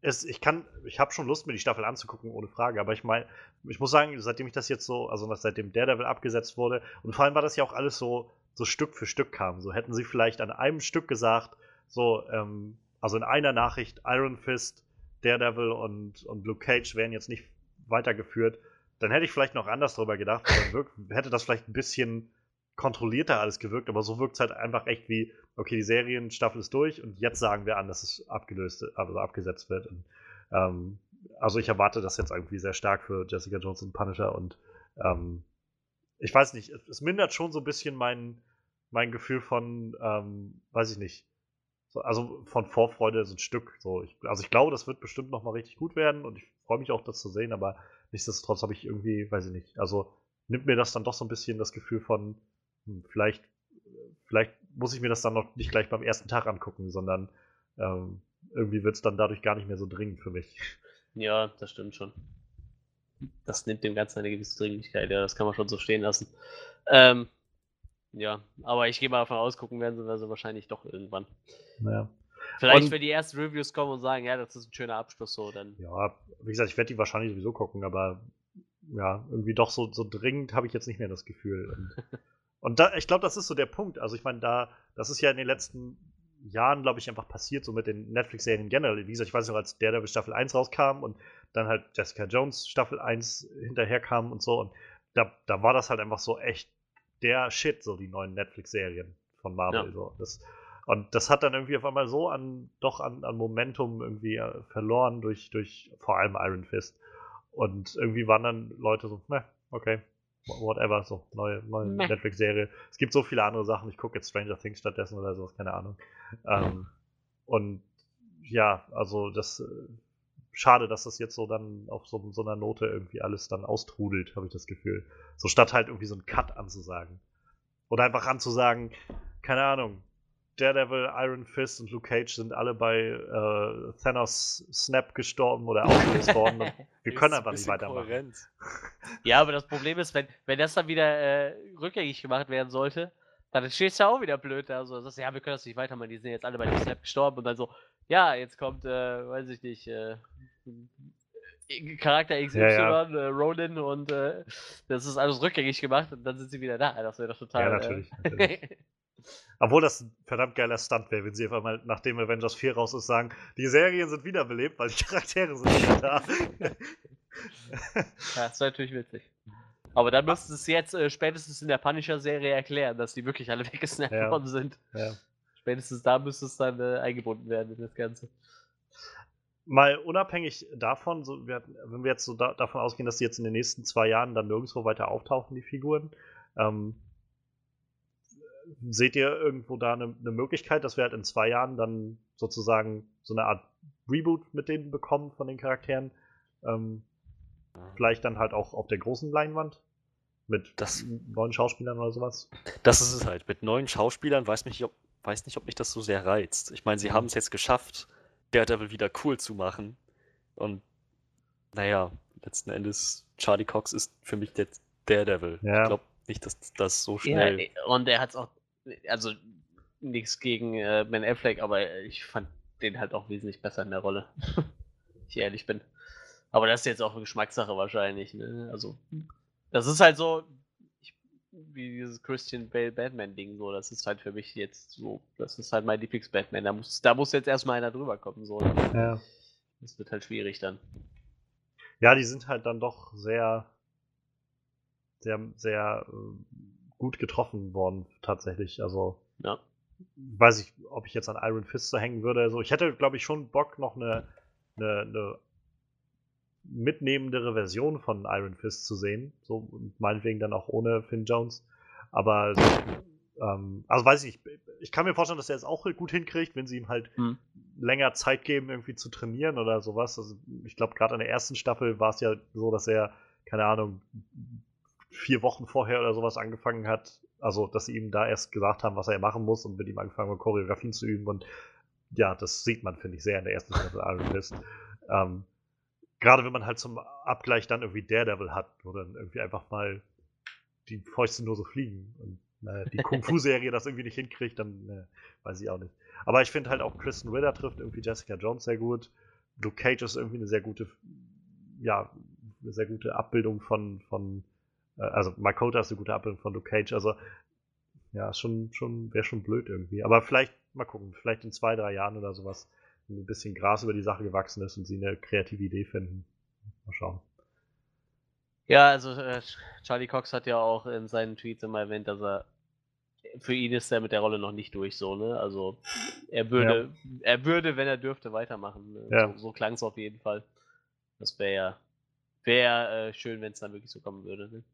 es, ich kann, ich habe schon Lust, mir die Staffel anzugucken, ohne Frage, aber ich meine, ich muss sagen, seitdem ich das jetzt so, also seitdem Daredevil abgesetzt wurde, und vor allem war das ja auch alles so, so Stück für Stück kam. So hätten sie vielleicht an einem Stück gesagt, so, ähm, also in einer Nachricht Iron Fist, Daredevil und, und Luke Cage wären jetzt nicht weitergeführt, dann hätte ich vielleicht noch anders drüber gedacht, dann wirk, hätte das vielleicht ein bisschen kontrollierter alles gewirkt, aber so wirkt es halt einfach echt wie, okay, die Serienstaffel ist durch und jetzt sagen wir an, dass es abgelöst, also abgesetzt wird. Und, ähm, also ich erwarte das jetzt irgendwie sehr stark für Jessica Jones und Punisher und ähm, ich weiß nicht, es, mindert schon so ein bisschen mein, mein Gefühl von, ähm, weiß ich nicht, so, also von Vorfreude so ein Stück. So, ich, also ich glaube, das wird bestimmt noch mal richtig gut werden und ich freue mich auch, das zu sehen, aber nichtsdestotrotz habe ich irgendwie, weiß ich nicht, also nimmt mir das dann doch so ein bisschen das Gefühl von, hm, vielleicht, vielleicht muss ich mir das dann noch nicht gleich beim ersten Tag angucken, sondern ähm, irgendwie wird es dann dadurch gar nicht mehr so dringend für mich. Ja, das stimmt schon. Das nimmt dem Ganzen eine gewisse Dringlichkeit, ja, das kann man schon so stehen lassen. Ähm, ja, aber ich gehe mal davon aus, gucken werden sie also wahrscheinlich doch irgendwann. Naja. Vielleicht, Und- wenn die ersten Reviews kommen und sagen, ja, das ist ein schöner Abschluss, so, dann. Ja, wie gesagt, ich werde die wahrscheinlich sowieso gucken, aber ja, irgendwie doch so, so dringend habe ich jetzt nicht mehr das Gefühl. Und, da, ich glaube, das ist so der Punkt. Also ich meine, da, das ist ja in den letzten Jahren, glaube ich, einfach passiert, so mit den Netflix-Serien generell. Wie gesagt, ich weiß noch, als Daredevil Staffel 1 rauskam und dann halt Jessica Jones Staffel 1 hinterherkam und so. Und da, da war das halt einfach so echt der Shit, so die neuen Netflix-Serien von Marvel. Ja. So. Das, und das hat dann irgendwie auf einmal so an, doch an, an Momentum irgendwie äh, verloren durch, durch vor allem Iron Fist. Und irgendwie waren dann Leute so, ne, okay, whatever, so, neue, neue. Netflix-Serie. Es gibt so viele andere Sachen, ich gucke jetzt Stranger Things stattdessen oder sowas, keine Ahnung. Ähm, und ja, also das, äh, schade, dass das jetzt so dann auf so, so einer Note irgendwie alles dann austrudelt, habe ich das Gefühl. So statt halt irgendwie so einen Cut anzusagen. Oder einfach anzusagen, keine Ahnung, Daredevil, Iron Fist und Luke Cage sind alle bei äh, Thanos Snap gestorben oder ausgelöst worden. Wir können einfach nicht weitermachen. Ja, aber das Problem ist, wenn, wenn das dann wieder äh, rückgängig gemacht werden sollte, dann stehst du ja auch wieder blöd da. So, du sagst, ja, wir können das nicht weitermachen, die sind jetzt alle bei dem Snap gestorben und dann so, ja, jetzt kommt, äh, weiß ich nicht, äh, Charakter XY, Ja, ja. Äh, Ronin und äh, das ist alles rückgängig gemacht und dann sind sie wieder da. Das wäre doch total. Ja, natürlich. natürlich. Obwohl das ein verdammt geiler Stunt wäre, wenn sie einfach mal, nachdem Avengers 4 raus ist, sagen, die Serien sind wiederbelebt, weil die Charaktere sind wieder da. ja, das wäre natürlich witzig. Aber dann müssten sie es jetzt äh, spätestens in der Punisher-Serie erklären, dass die wirklich alle weggesnappt Ja. worden sind. ja. Spätestens da müsste es dann äh, eingebunden werden in das Ganze. Mal unabhängig davon, so, wir, wenn wir jetzt so da, davon ausgehen, dass die jetzt in den nächsten zwei Jahren dann nirgendwo weiter auftauchen, die Figuren, ähm, seht ihr irgendwo da eine, eine Möglichkeit, dass wir halt in zwei Jahren dann sozusagen so eine Art Reboot mit denen bekommen von den Charakteren? Ähm, vielleicht dann halt auch auf der großen Leinwand mit Das- neuen Schauspielern oder sowas? Das ist es halt. Mit neuen Schauspielern weiß, mich, ob, weiß nicht, ob mich das so sehr reizt. Ich meine, sie haben es jetzt geschafft, Daredevil wieder cool zu machen. Und naja, letzten Endes, Charlie Cox ist für mich jetzt Daredevil. Ja. Ich glaube nicht, dass das so Ja, schnell. äh, und er hat es auch, also nichts gegen äh, Ben Affleck, aber ich fand den halt auch wesentlich besser in der Rolle. ich ehrlich bin. Aber das ist jetzt auch eine Geschmackssache wahrscheinlich. Ne? Also, das ist halt so, ich, wie dieses Christian Bale Batman-Ding, so, das ist halt für mich jetzt so, das ist halt mein Lieblings-Batman. Da muss, da muss jetzt erstmal einer drüber kommen, so. Ja. Das wird halt schwierig dann. Ja, die sind halt dann doch sehr, sehr, sehr äh, gut getroffen worden, tatsächlich. Also, ja. weiß ich, ob ich jetzt an Iron Fist hängen würde. Also, ich hätte, glaube ich, schon Bock, noch eine, eine, eine mitnehmendere Version von Iron Fist zu sehen. So, meinetwegen dann auch ohne Finn Jones. Aber, ähm, also weiß ich, ich kann mir vorstellen, dass er es auch gut hinkriegt, wenn sie ihm halt hm. länger Zeit geben, irgendwie zu trainieren oder sowas. Also, ich glaube, gerade in der ersten Staffel war es ja so, dass er, keine Ahnung, vier Wochen vorher oder sowas angefangen hat. Also, dass sie ihm da erst gesagt haben, was er machen muss und mit ihm angefangen hat, Choreografien zu üben. Und ja, das sieht man, finde ich, sehr in der ersten Staffel Iron Fist. Ähm, Gerade wenn man halt zum Abgleich dann irgendwie Daredevil hat, wo dann irgendwie einfach mal die Fäuste nur so fliegen und naja, die Kung-Fu-Serie das irgendwie nicht hinkriegt, dann ne, weiß ich auch nicht. Aber ich finde halt auch Kristen Ritter trifft irgendwie Jessica Jones sehr gut. Luke Cage ist irgendwie eine sehr gute, ja, eine sehr gute Abbildung von, von äh, also Makota ist eine gute Abbildung von Luke Cage, also ja, schon, schon, wäre schon blöd irgendwie. Aber vielleicht, mal gucken, vielleicht in zwei, drei Jahren oder sowas ein bisschen Gras über die Sache gewachsen ist und sie eine kreative Idee finden. Mal schauen. Ja, also äh, Charlie Cox hat ja auch in seinen Tweets immer erwähnt, dass er für ihn ist er mit der Rolle noch nicht durch so, ne? Also er würde, ja. er würde, wenn er dürfte, weitermachen. Ne? Ja. So, so klang es auf jeden Fall. Das wäre ja wäre äh, schön, wenn es dann wirklich so kommen würde. Ne?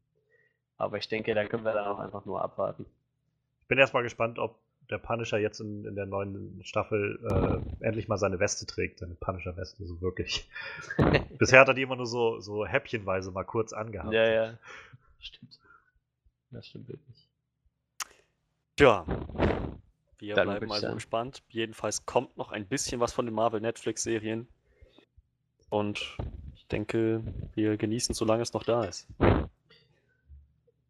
Aber ich denke, da können wir dann auch einfach nur abwarten. Ich bin erstmal gespannt, ob der Punisher jetzt in, in der neuen Staffel äh, endlich mal seine Weste trägt, seine Punisher-Weste, so wirklich. Bisher hat er die immer nur so, so häppchenweise mal kurz angehabt. Ja, ja. Stimmt. Das stimmt wirklich. Tja. Wir Dann bleiben also gespannt. Jedenfalls kommt noch ein bisschen was von den Marvel Netflix-Serien. Und ich denke, wir genießen, solange es noch da ist.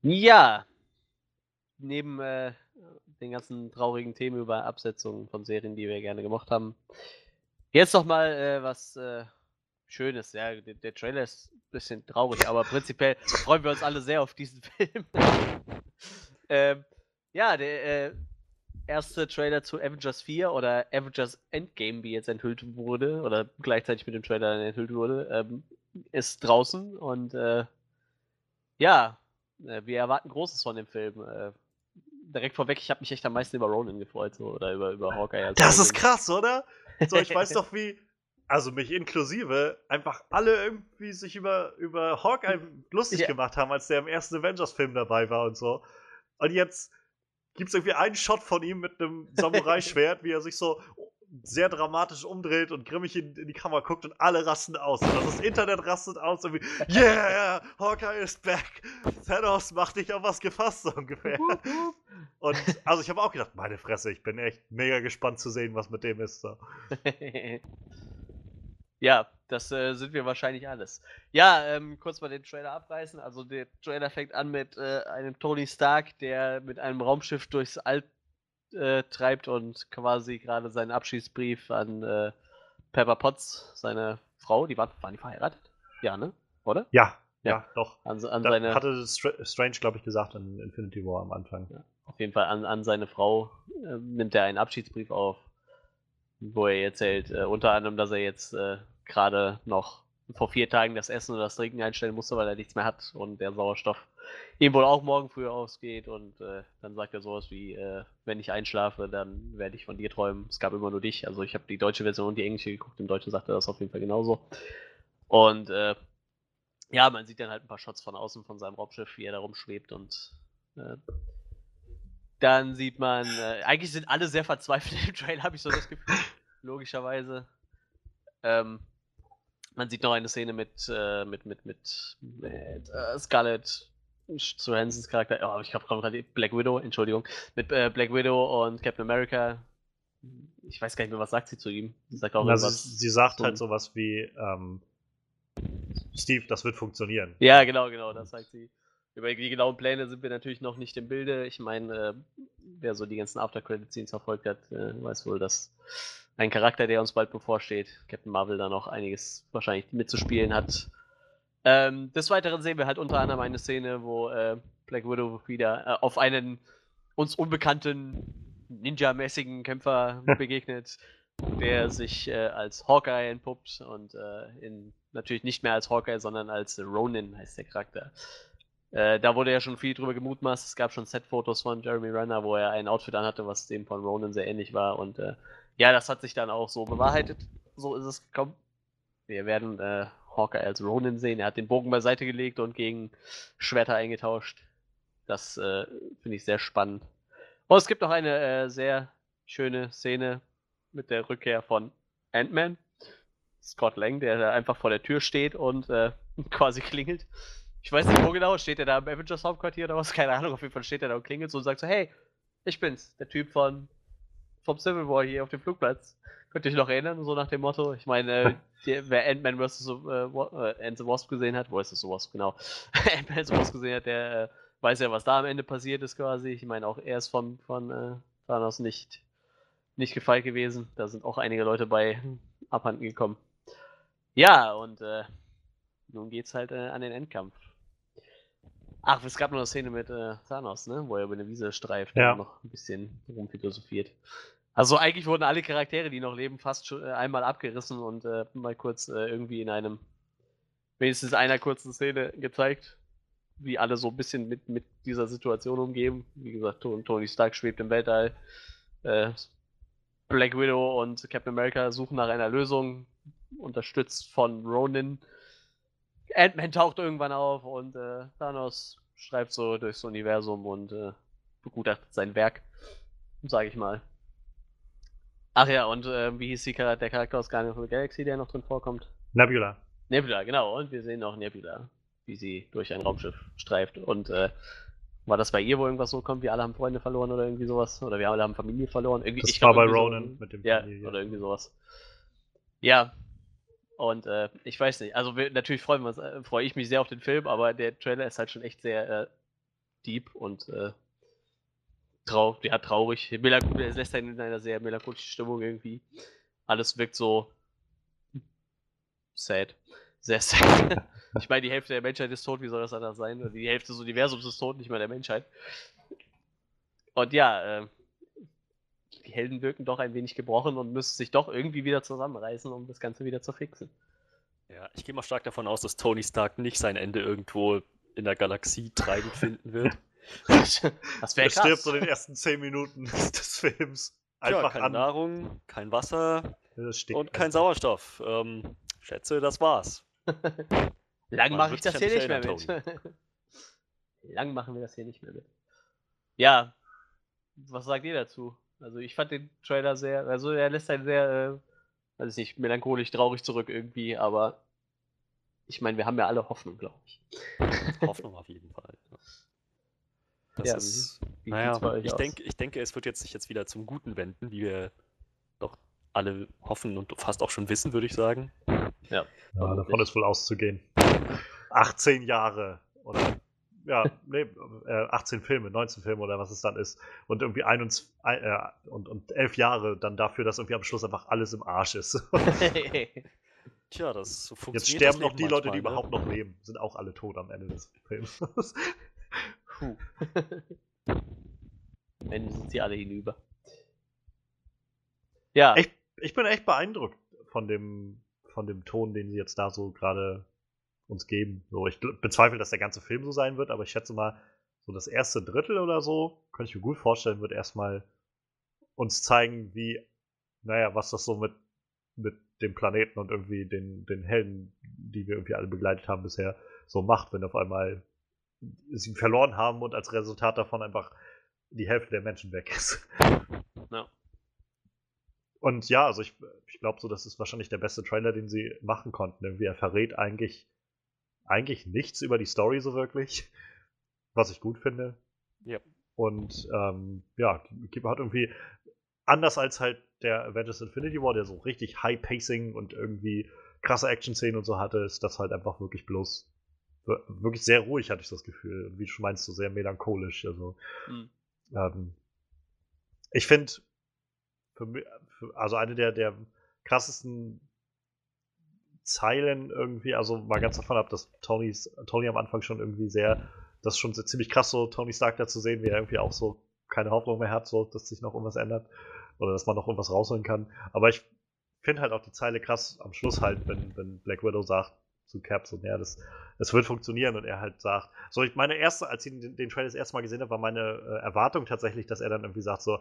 Ja. Neben äh, den ganzen traurigen Themen über Absetzungen von Serien, die wir gerne gemacht haben. Jetzt noch mal äh, was äh, Schönes. Ja, der, der, Trailer ist ein bisschen traurig, aber prinzipiell freuen wir uns alle sehr auf diesen Film. ähm, ja, der äh, erste Trailer zu Avengers 4 oder Avengers Endgame, wie jetzt enthüllt wurde, oder gleichzeitig mit dem Trailer enthüllt wurde, ähm, ist draußen und äh, ja, wir erwarten Großes von dem Film. Äh, direkt vorweg, ich habe mich echt am meisten über Ronan gefreut, so, oder über, über Hawkeye. Das ist krass, oder? So, ich weiß doch, wie, also mich inklusive, einfach alle irgendwie sich über, über Hawkeye lustig ja. gemacht haben, als der im ersten Avengers-Film dabei war und so. Und jetzt gibt es irgendwie einen Shot von ihm mit einem Samurai-Schwert, wie er sich so sehr dramatisch umdreht und grimmig in, in, die Kamera guckt und alle rasten aus. Und das Internet rastet aus und wie, yeah, Hawkeye is back. Thanos macht dich auf was gefasst, so ungefähr. und also ich habe auch gedacht, meine Fresse, ich bin echt mega gespannt zu sehen, was mit dem ist. So. ja, das äh, sind wir wahrscheinlich alles. Ja, ähm, kurz mal den Trailer abreißen. Also der Trailer fängt an mit äh, einem Tony Stark, der mit einem Raumschiff durchs All äh, treibt und quasi gerade seinen Abschiedsbrief an äh, Pepper Potts, seine Frau, die war, waren die verheiratet? Ja, ne? Oder? Ja, ja, ja doch. An, an seine, hatte Strange, glaube ich, gesagt in Infinity War am Anfang. Ja, auf jeden Fall an, an seine Frau äh, nimmt er einen Abschiedsbrief auf, wo er erzählt, äh, unter anderem, dass er jetzt äh, gerade noch vor vier Tagen das Essen oder das Trinken einstellen musste, weil er nichts mehr hat und der Sauerstoff ihm wohl auch morgen früh ausgeht und äh, dann sagt er sowas wie, äh, wenn ich einschlafe, dann werde ich von dir träumen. Es gab immer nur dich. Also ich habe die deutsche Version und die englische geguckt, im Deutschen sagt er das auf jeden Fall genauso. Und äh, ja, man sieht dann halt ein paar Shots von außen von seinem Raumschiff, wie er da rumschwebt und äh, dann sieht man, äh, eigentlich sind alle sehr verzweifelt im Trailer, habe ich so das Gefühl, logischerweise. Ähm, man sieht noch eine Szene mit, äh, mit, mit, mit, mit äh, Scarlett Johansons Charakter, oh, ich habe gerade Black Widow, Entschuldigung, mit äh, Black Widow und Captain America. Ich weiß gar nicht mehr, was sagt sie zu ihm. Sie sagt auch also sie, sie, sagt halt sowas wie, ähm, Steve, das wird funktionieren. Ja, genau, genau, das sagt sie. Über die genauen Pläne sind wir natürlich noch nicht im Bilde. Ich meine, äh, wer so die ganzen After-Credit-Scenes verfolgt hat, äh, weiß wohl, dass ein Charakter, der uns bald bevorsteht, Captain Marvel, da noch einiges wahrscheinlich mitzuspielen hat. Ähm, des Weiteren sehen wir halt unter anderem eine Szene, wo äh, Black Widow wieder äh, auf einen uns unbekannten Ninja-mäßigen Kämpfer begegnet, der sich äh, als Hawkeye entpuppt und äh, in, natürlich nicht mehr als Hawkeye, sondern als Ronin heißt der Charakter. Äh, da wurde ja schon viel drüber gemutmaßt. Es gab schon Set-Fotos von Jeremy Renner, wo er ein Outfit anhatte, was dem von Ronin sehr ähnlich war. Und äh, ja, das hat sich dann auch so bewahrheitet. So ist es gekommen. Wir werden äh, Hawkeye als Ronin sehen. Er hat den Bogen beiseite gelegt und gegen Schwerter eingetauscht. Das äh, finde ich sehr spannend. Und es gibt noch eine äh, sehr schöne Szene mit der Rückkehr von Ant-Man. Scott Lang, der einfach vor der Tür steht und äh, quasi klingelt. Ich weiß nicht, wo genau, steht er da im Avengers Hauptquartier oder was? Keine Ahnung, auf jeden Fall steht er da und klingelt so und sagt so, hey, ich bin's, der Typ von vom Civil War hier auf dem Flugplatz. Könnt ihr euch noch erinnern, so nach dem Motto? Ich meine, äh, wer Ant-Man vs. Äh, äh, Ant the Wasp gesehen hat, wo ist das so Wasp, genau. Ant-Man vs. Wasp gesehen hat, der äh, weiß ja, was da am Ende passiert ist quasi. Ich meine, auch er ist von, von äh, Thanos nicht, nicht gefeit gewesen. Da sind auch einige Leute bei abhanden gekommen. Ja, und äh, nun geht's halt äh, an den Endkampf. Ach, es gab noch eine Szene mit äh, Thanos, ne? Wo er über eine Wiese streift Ja. und noch ein bisschen rumphilosophiert. Also eigentlich wurden alle Charaktere, die noch leben, fast schon äh, einmal abgerissen und äh, mal kurz äh, irgendwie in einem, wenigstens einer kurzen Szene gezeigt, wie alle so ein bisschen mit, mit dieser Situation umgehen. Wie gesagt, Tony Stark schwebt im Weltall. Äh, Black Widow und Captain America suchen nach einer Lösung, unterstützt von Ronin. Ant-Man taucht irgendwann auf und äh, Thanos schreibt so durchs Universum und äh, begutachtet sein Werk, sage ich mal. Ach ja, und äh, wie hieß die, Char- der Charakter aus Guardians of the Galaxy, der noch drin vorkommt? Nebula. Nebula, genau. Und wir sehen auch Nebula, wie sie durch ein Raumschiff streift. Und äh, war das bei ihr, wo irgendwas so kommt, wie alle haben Freunde verloren oder irgendwie sowas? Oder wir alle haben Familie verloren? Irgendwie, Das ich war glaub, bei Ronan so, mit dem Ja, Familie. oder irgendwie sowas. Ja. Und äh, ich weiß nicht. Also wir, natürlich freuen wir uns, äh, freue ich mich sehr auf den Film, aber der Trailer ist halt schon echt sehr äh, deep und äh, trau ja, traurig. Es lässt einen in einer sehr melancholischen Stimmung irgendwie. Alles wirkt so sad. Sehr sad. ich meine, die Hälfte der Menschheit ist tot, wie soll das anders sein? Die Hälfte des Universums ist tot, nicht mal der Menschheit. Und ja, äh, die Helden wirken doch ein wenig gebrochen und müssen sich doch irgendwie wieder zusammenreißen, um das Ganze wieder zu fixen. Ja, ich gehe mal stark davon aus, dass Tony Stark nicht sein Ende irgendwo in der Galaxie treibend finden wird. Das wäre Er krass. stirbt so in den ersten 10 Minuten des Films. Einfach keine an. Nahrung, kein Wasser und kein einfach. Sauerstoff. Ähm, schätze, das war's. Lang mache ich das hier nicht mehr mit. Lang machen wir das hier nicht mehr mit. Ja, was sagt ihr dazu? Also ich fand den Trailer sehr, also er lässt einen sehr, äh, weiß ich nicht, melancholisch traurig zurück irgendwie, aber ich meine, wir haben ja alle Hoffnung, glaube ich. Hoffnung auf jeden Fall. Das Ja, ist, Wie naja, bei euch ich, aus? denke, ich denke, es wird jetzt sich jetzt wieder zum Guten wenden, wie wir doch alle hoffen und fast auch schon wissen, würde ich sagen. Ja, davon ist wohl auszugehen. 18 Jahre oder ja, nee, äh, 18 Filme, 19 Filme oder was es dann ist. Und irgendwie 21, äh, und, und 11 Jahre dann dafür, dass irgendwie am Schluss einfach alles im Arsch ist. Tja, das so funktioniert. Jetzt sterben noch die Leute, die ne? überhaupt noch leben. Sind auch alle tot am Ende des Films. Puh. Am Ende sind sie alle hinüber. Ja, Echt? ich bin echt beeindruckt von dem, von dem Ton, den sie jetzt da so gerade uns geben. So, ich bezweifle, dass der ganze Film so sein wird, aber ich schätze mal, so das erste Drittel oder so, könnte ich mir gut vorstellen, wird erstmal uns zeigen, wie, naja, was das so mit, mit dem Planeten und irgendwie den, den Helden, die wir irgendwie alle begleitet haben bisher, so macht, wenn auf einmal sie verloren haben und als Resultat davon einfach die Hälfte der Menschen weg ist. Ja. Und ja, also ich, ich glaube so, das ist wahrscheinlich der beste Trailer, den sie machen konnten. Irgendwie er verrät eigentlich, eigentlich nichts über die Story so wirklich, was ich gut finde. Ja. Und ähm, ja, hat irgendwie, anders als halt der Avengers Infinity War, der so richtig High-Pacing und irgendwie krasse Action-Szenen und so hatte, ist das halt einfach wirklich bloß wir- wirklich sehr ruhig, hatte ich das Gefühl. Und wie du schon meinst, so sehr melancholisch. Also hm. ähm, ich finde, also eine der, der krassesten Zeilen irgendwie, also mal ganz davon ab, dass Tonys, Tony am Anfang schon irgendwie sehr, das ist schon ziemlich krass, so Tony Stark da zu sehen, wie er irgendwie auch so keine Hoffnung mehr hat, so dass sich noch irgendwas ändert oder dass man noch irgendwas rausholen kann. Aber ich finde halt auch die Zeile krass am Schluss halt, wenn, wenn Black Widow sagt zu Cap so, ja, das, das wird funktionieren und er halt sagt, so ich meine erste, als ich den, den Trailer das erste Mal gesehen habe, war meine äh, Erwartung tatsächlich, dass er dann irgendwie sagt so,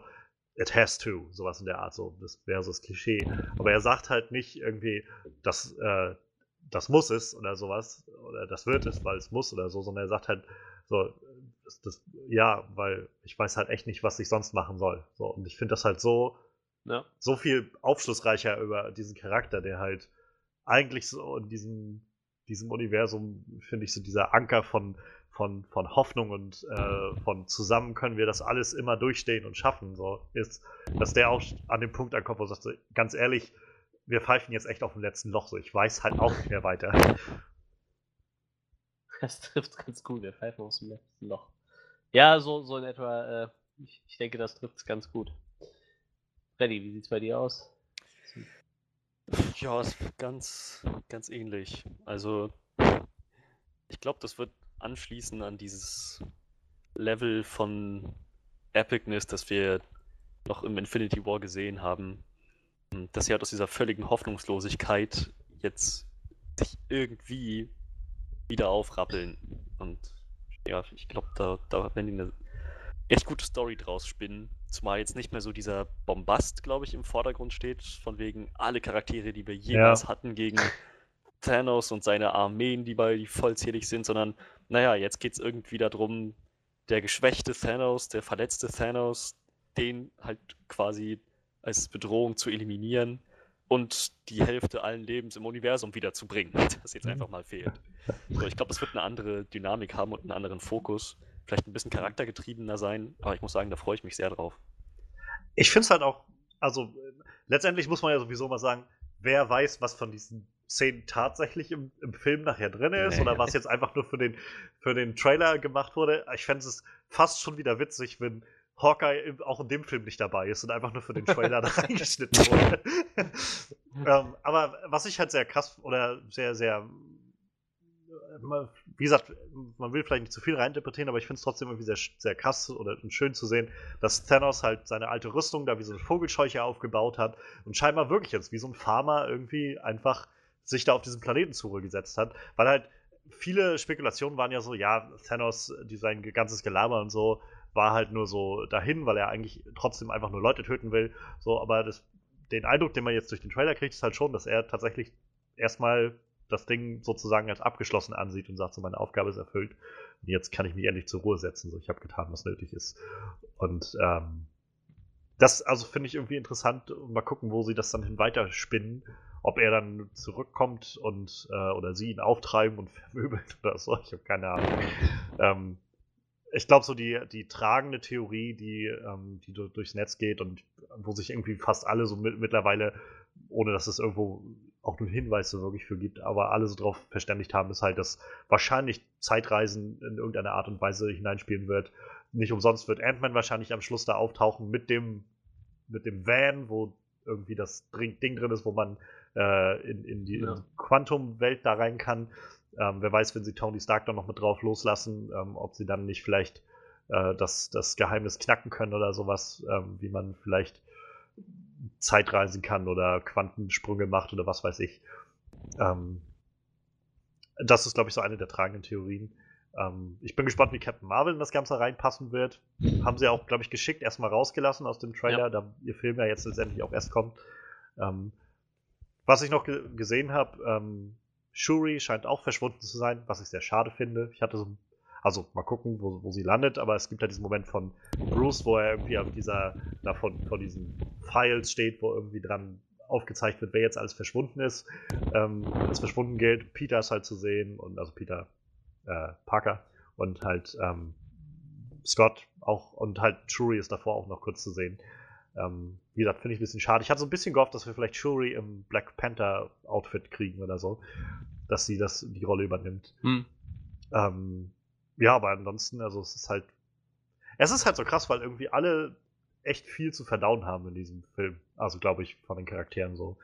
it has to, sowas in der Art, so, das wäre so das Klischee. Aber er sagt halt nicht irgendwie, dass äh, das muss es oder sowas, oder das wird es, weil es muss oder so, sondern er sagt halt so, das, das, ja, weil ich weiß halt echt nicht, was ich sonst machen soll. So, und ich finde das halt so, ja. so viel aufschlussreicher über diesen Charakter, der halt eigentlich so in diesem, diesem Universum, finde ich, so dieser Anker von, von, von Hoffnung und äh, von zusammen können wir das alles immer durchstehen und schaffen, so ist, dass der auch an dem Punkt ankommt, wo er sagt, so, ganz ehrlich, wir pfeifen jetzt echt auf dem letzten Loch, so ich weiß halt auch nicht mehr weiter. Das trifft ganz gut, wir pfeifen aus dem letzten Loch. Ja, so, so in etwa, äh, ich, ich denke, das trifft es ganz gut. Freddy, wie sieht's bei dir aus? Ja, ist ganz, ganz ähnlich. Also, ich glaube, das wird anschließen an dieses Level von Epicness, das wir noch im Infinity War gesehen haben. Hm, dass sie halt aus dieser völligen Hoffnungslosigkeit jetzt sich irgendwie wieder aufrappeln. Und ja, ich glaube, da, da werden die eine echt gute Story draus spinnen. Zumal jetzt nicht mehr so dieser Bombast, glaube ich, im Vordergrund steht, von wegen alle Charaktere, die wir jemals ja. hatten gegen Thanos und seine Armeen, die bei die vollzählig sind, sondern naja, jetzt geht es irgendwie darum, der geschwächte Thanos, der verletzte Thanos, den halt quasi als Bedrohung zu eliminieren und die Hälfte allen Lebens im Universum wiederzubringen, das jetzt einfach mal fehlt. So, ich glaube, es wird eine andere Dynamik haben und einen anderen Fokus. Vielleicht ein bisschen charaktergetriebener sein, aber ich muss sagen, da freue ich mich sehr drauf. Ich finde es halt auch, also letztendlich muss man ja sowieso mal sagen, wer weiß, was von diesen Szenen tatsächlich im, im Film nachher drin ist nee. oder was jetzt einfach nur für den, für den Trailer gemacht wurde. Ich fände es fast schon wieder witzig, wenn Hawkeye auch in dem Film nicht dabei ist und einfach nur für den Trailer da reingeschnitten wurde. ähm, aber was ich halt sehr krass oder sehr, sehr, wie gesagt, man will vielleicht nicht zu viel reininterpretieren, aber ich finde es trotzdem irgendwie sehr, sehr krass oder schön zu sehen, dass Thanos halt seine alte Rüstung da wie so eine Vogelscheuche aufgebaut hat und scheinbar wirklich jetzt wie so ein Farmer irgendwie einfach sich da auf diesen Planeten zugesetzt hat, weil halt viele Spekulationen waren ja so, ja, Thanos, die sein ganzes Gelaber und so, war halt nur so dahin, weil er eigentlich trotzdem einfach nur Leute töten will. So, aber das, den Eindruck, den man jetzt durch den Trailer kriegt, ist halt schon, dass er tatsächlich erstmal das Ding sozusagen als abgeschlossen ansieht und sagt, so meine Aufgabe ist erfüllt. Und jetzt kann ich mich endlich zur Ruhe setzen. So, ich habe getan, was nötig ist. Und ähm, das also finde ich irgendwie interessant mal gucken, wo sie das dann hin weiterspinnen. Ob er dann zurückkommt und äh, oder sie ihn auftreiben und vermöbeln oder so. Ich habe keine Ahnung. ähm, ich glaube, so die, die tragende Theorie, die, ähm, die durchs Netz geht und wo sich irgendwie fast alle so mit, mittlerweile, ohne dass es irgendwo auch nur Hinweise wirklich für gibt, aber alle so drauf verständigt haben, ist halt, dass wahrscheinlich Zeitreisen in irgendeiner Art und Weise hineinspielen wird. Nicht umsonst wird Ant-Man wahrscheinlich am Schluss da auftauchen mit dem, mit dem Van, wo irgendwie das Ding drin ist, wo man äh, in, in die, ja. die Quantum-Welt da rein kann. Ähm, wer weiß, wenn sie Tony Stark dann noch mit drauf loslassen, ähm, ob sie dann nicht vielleicht äh, das, das Geheimnis knacken können oder sowas, ähm, wie man vielleicht Zeitreisen kann oder Quantensprünge macht oder was weiß ich. Ähm, das ist, glaube ich, so eine der tragenden Theorien. Ähm, ich bin gespannt, wie Captain Marvel in das Ganze reinpassen wird. Haben sie auch, glaube ich, geschickt erstmal rausgelassen aus dem Trailer, ja. da ihr Film ja jetzt letztendlich auch erst kommt. Ähm, was ich noch ge gesehen habe, ähm, Shuri scheint auch verschwunden zu sein, was ich sehr schade finde. Ich hatte so, also mal gucken, wo, wo sie landet, aber es gibt ja diesen Moment von Bruce, wo er irgendwie auf dieser, da von, von diesen Files steht, wo irgendwie dran aufgezeigt wird, wer jetzt alles verschwunden ist. Ähm, als verschwunden gilt, Peter ist halt zu sehen und also Peter äh, Parker und halt ähm, Scott auch und halt Shuri ist davor auch noch kurz zu sehen. Ähm, wie gesagt, finde ich ein bisschen schade. Ich hatte so ein bisschen gehofft, dass wir vielleicht Shuri im Black Panther Outfit kriegen oder so, dass sie das die Rolle übernimmt. Hm. Ähm, ja, aber ansonsten, also es ist halt, es ist halt so krass, weil irgendwie alle echt viel zu verdauen haben in diesem Film. Also glaube ich von den Charakteren so.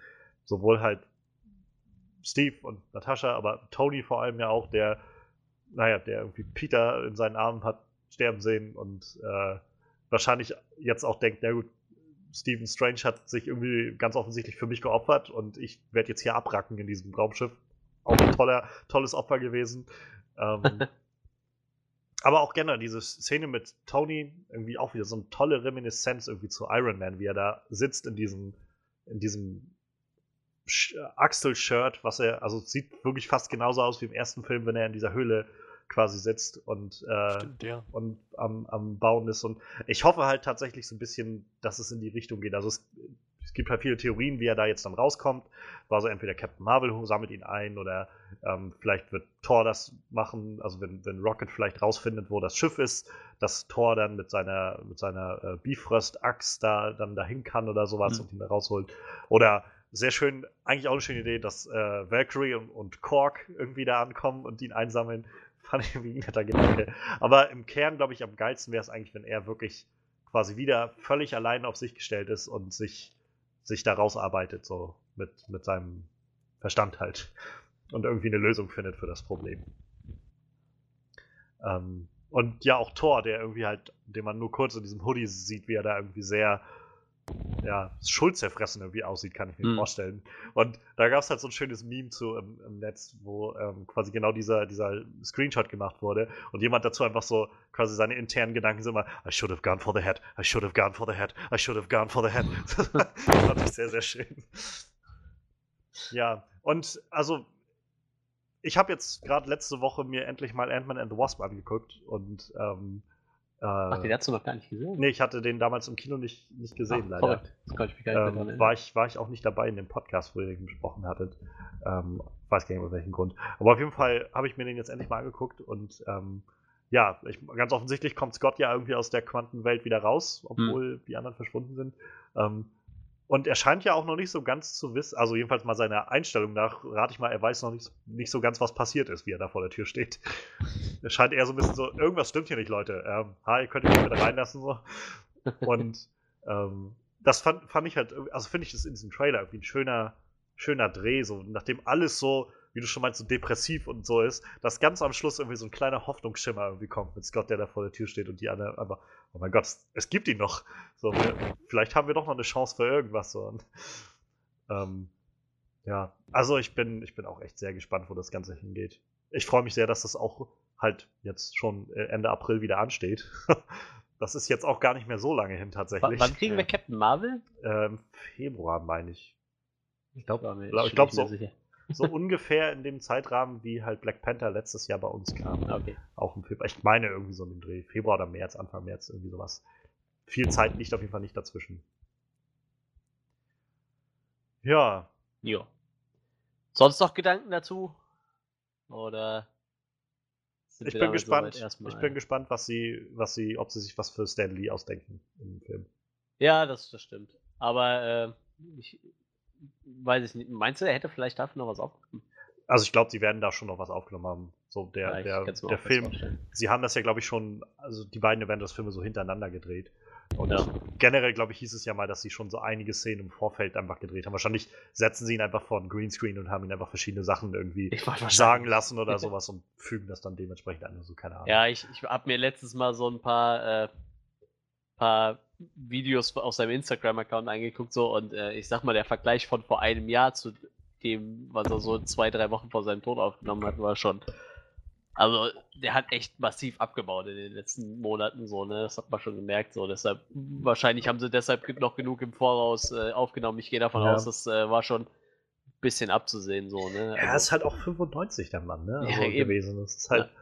Sowohl halt Steve und Natascha, aber Tony vor allem ja auch, der, naja, der irgendwie Peter in seinen Armen hat sterben sehen und äh, wahrscheinlich jetzt auch denkt, na gut, Stephen Strange hat sich irgendwie ganz offensichtlich für mich geopfert und ich werde jetzt hier abracken in diesem Raumschiff. Auch ein toller, tolles Opfer gewesen. Ähm, aber auch generell diese Szene mit Tony, irgendwie auch wieder so eine tolle Reminiszenz irgendwie zu Iron Man, wie er da sitzt in diesem, in diesem Axel-Shirt, was er, also sieht wirklich fast genauso aus wie im ersten Film, wenn er in dieser Höhle quasi sitzt und, äh, Stimmt, ja. und am, am Bauen ist. Und ich hoffe halt tatsächlich so ein bisschen, dass es in die Richtung geht. Also es, es gibt halt viele Theorien, wie er da jetzt dann rauskommt. War so entweder Captain Marvel sammelt ihn ein oder ähm, vielleicht wird Thor das machen. Also wenn, wenn Rocket vielleicht rausfindet, wo das Schiff ist, dass Thor dann mit seiner, mit seiner äh, Bifrost-Axt da dann dahin kann oder sowas mhm. und ihn da rausholt. Oder sehr schön, eigentlich auch eine schöne Idee, dass äh, Valkyrie und, und Korg irgendwie da ankommen und ihn einsammeln. Fand ich irgendwie netter Gedanke. Aber im Kern, glaube ich, am geilsten wäre es eigentlich, wenn er wirklich quasi wieder völlig allein auf sich gestellt ist und sich, sich da rausarbeitet, so mit, mit seinem Verstand halt. Und irgendwie eine Lösung findet für das Problem. Ähm, und ja, auch Thor, der irgendwie halt, den man nur kurz in diesem Hoodie sieht, wie er da irgendwie sehr ja, schuldzerfressen irgendwie aussieht, kann ich mir mhm. vorstellen. Und da gab es halt so ein schönes Meme zu im, im Netz, wo ähm, quasi genau dieser, dieser Screenshot gemacht wurde und jemand dazu einfach so quasi seine internen Gedanken sind immer, I should have gone for the head, I should have gone for the head, I should have gone for the head. das fand ich sehr, sehr schön. Ja, und also ich habe jetzt gerade letzte Woche mir endlich mal Ant-Man and the Wasp angeguckt und ähm, Ach, den hast du noch gar nicht gesehen? Nee, ich hatte den damals im Kino nicht, nicht gesehen, Ach, leider. Das kann ich mich gar nicht ähm, war, ich, war ich auch nicht dabei in dem Podcast, wo ihr den besprochen hattet. Ähm, weiß gar nicht aus welchem Grund. Aber auf jeden Fall habe ich mir den jetzt endlich mal angeguckt und ähm, ja, ich, ganz offensichtlich kommt Scott ja irgendwie aus der Quantenwelt wieder raus, obwohl hm. die anderen verschwunden sind. Ähm, und er scheint ja auch noch nicht so ganz zu wissen, also jedenfalls mal seiner Einstellung nach, rate ich mal, er weiß noch nicht, nicht so ganz, was passiert ist, wie er da vor der Tür steht. Er scheint eher so ein bisschen so, irgendwas stimmt hier nicht, Leute. Ähm, hi, könnt ihr mich bitte reinlassen? So. Und ähm, das fand, fand ich halt, also finde ich das in diesem Trailer irgendwie ein schöner, schöner Dreh, so nachdem alles so wie du schon meinst, so depressiv und so ist, dass ganz am Schluss irgendwie so ein kleiner Hoffnungsschimmer irgendwie kommt mit Scott, der da vor der Tür steht und die anderen einfach, oh mein Gott, es gibt ihn noch. So, wir, vielleicht haben wir doch noch eine Chance für irgendwas. So. Und, ähm, ja, also ich bin, ich bin auch echt sehr gespannt, wo das Ganze hingeht. Ich freue mich sehr, dass das auch halt jetzt schon äh, Ende April wieder ansteht. Das ist jetzt auch gar nicht mehr so lange hin tatsächlich. W wann kriegen wir Captain Marvel? Ähm, Februar, meine ich. Ich glaube, ich glaube so. So ungefähr in dem Zeitrahmen, wie halt Black Panther letztes Jahr bei uns kam. Okay. Auch im Februar. Ich meine irgendwie so im Dreh. Februar oder März, Anfang März, irgendwie sowas. Viel Zeit liegt auf jeden Fall nicht dazwischen. Ja. Ja. Sonst noch Gedanken dazu? Oder ich bin gespannt. Ich bin gespannt, was sie, was sie, ob sie sich was für Stan Lee ausdenken im Film. Ja, das, das stimmt. Aber äh, ich, weiß ich nicht. Meinst du, er hätte vielleicht dafür noch was aufgenommen? Also ich glaube, sie werden da schon noch was aufgenommen haben. So der, ja, der, der Film. Sie haben das ja, glaube ich, schon, also die beiden Avengers-Filme so hintereinander gedreht. Und ja. generell, glaube ich, hieß es ja mal, dass sie schon so einige Szenen im Vorfeld einfach gedreht haben. Wahrscheinlich setzen sie ihn einfach vor einen Greenscreen und haben ihn einfach verschiedene Sachen irgendwie sagen lassen oder sowas und fügen das dann dementsprechend an. So, keine Ahnung. Ja, ich, ich habe mir letztes Mal so ein paar, äh, paar Videos auf seinem Instagram-Account angeguckt, so und äh, ich sag mal, der Vergleich von vor einem Jahr zu dem, was er so zwei, drei Wochen vor seinem Tod aufgenommen hat, war schon. Also, der hat echt massiv abgebaut in den letzten Monaten, so, ne? Das hat man schon gemerkt, so. Deshalb, wahrscheinlich haben sie deshalb noch genug im Voraus äh, aufgenommen. Ich gehe davon ja. aus, das äh, war schon ein bisschen abzusehen, so, ne? Also, ja, ist halt auch 95 der Mann, ne? Also ja, gewesen. Das ist halt. Ja.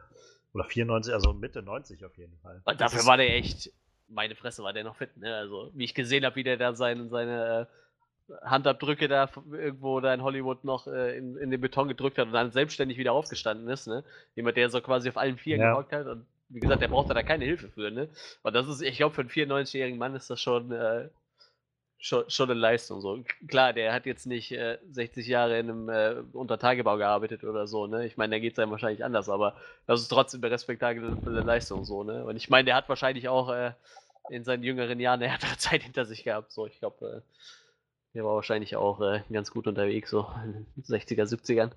Oder 94, also Mitte 90 auf jeden Fall. Und dafür war der echt meine Fresse war der noch fit, ne? Also, wie ich gesehen habe, wie der da seine, seine äh, Handabdrücke da irgendwo da in Hollywood noch äh, in, in den Beton gedrückt hat und dann selbstständig wieder aufgestanden ist, ne? Jemand, der so quasi auf allen Vieren ja. gehockt hat und wie gesagt, der braucht da keine Hilfe für, ne? Und das ist, ich glaube, für einen 94-jährigen Mann ist das schon, äh, schon, schon eine Leistung. So. Klar, der hat jetzt nicht äh, 60 Jahre in einem äh, Untertagebau gearbeitet oder so, ne? Ich meine, da geht es einem wahrscheinlich anders, aber das ist trotzdem eine respektable Leistung so, ne? Und ich meine, der hat wahrscheinlich auch äh, in seinen jüngeren Jahren eine härtere Zeit hinter sich gehabt. So, ich glaube, äh, der war wahrscheinlich auch äh, ganz gut unterwegs, so in den 60er, 70ern.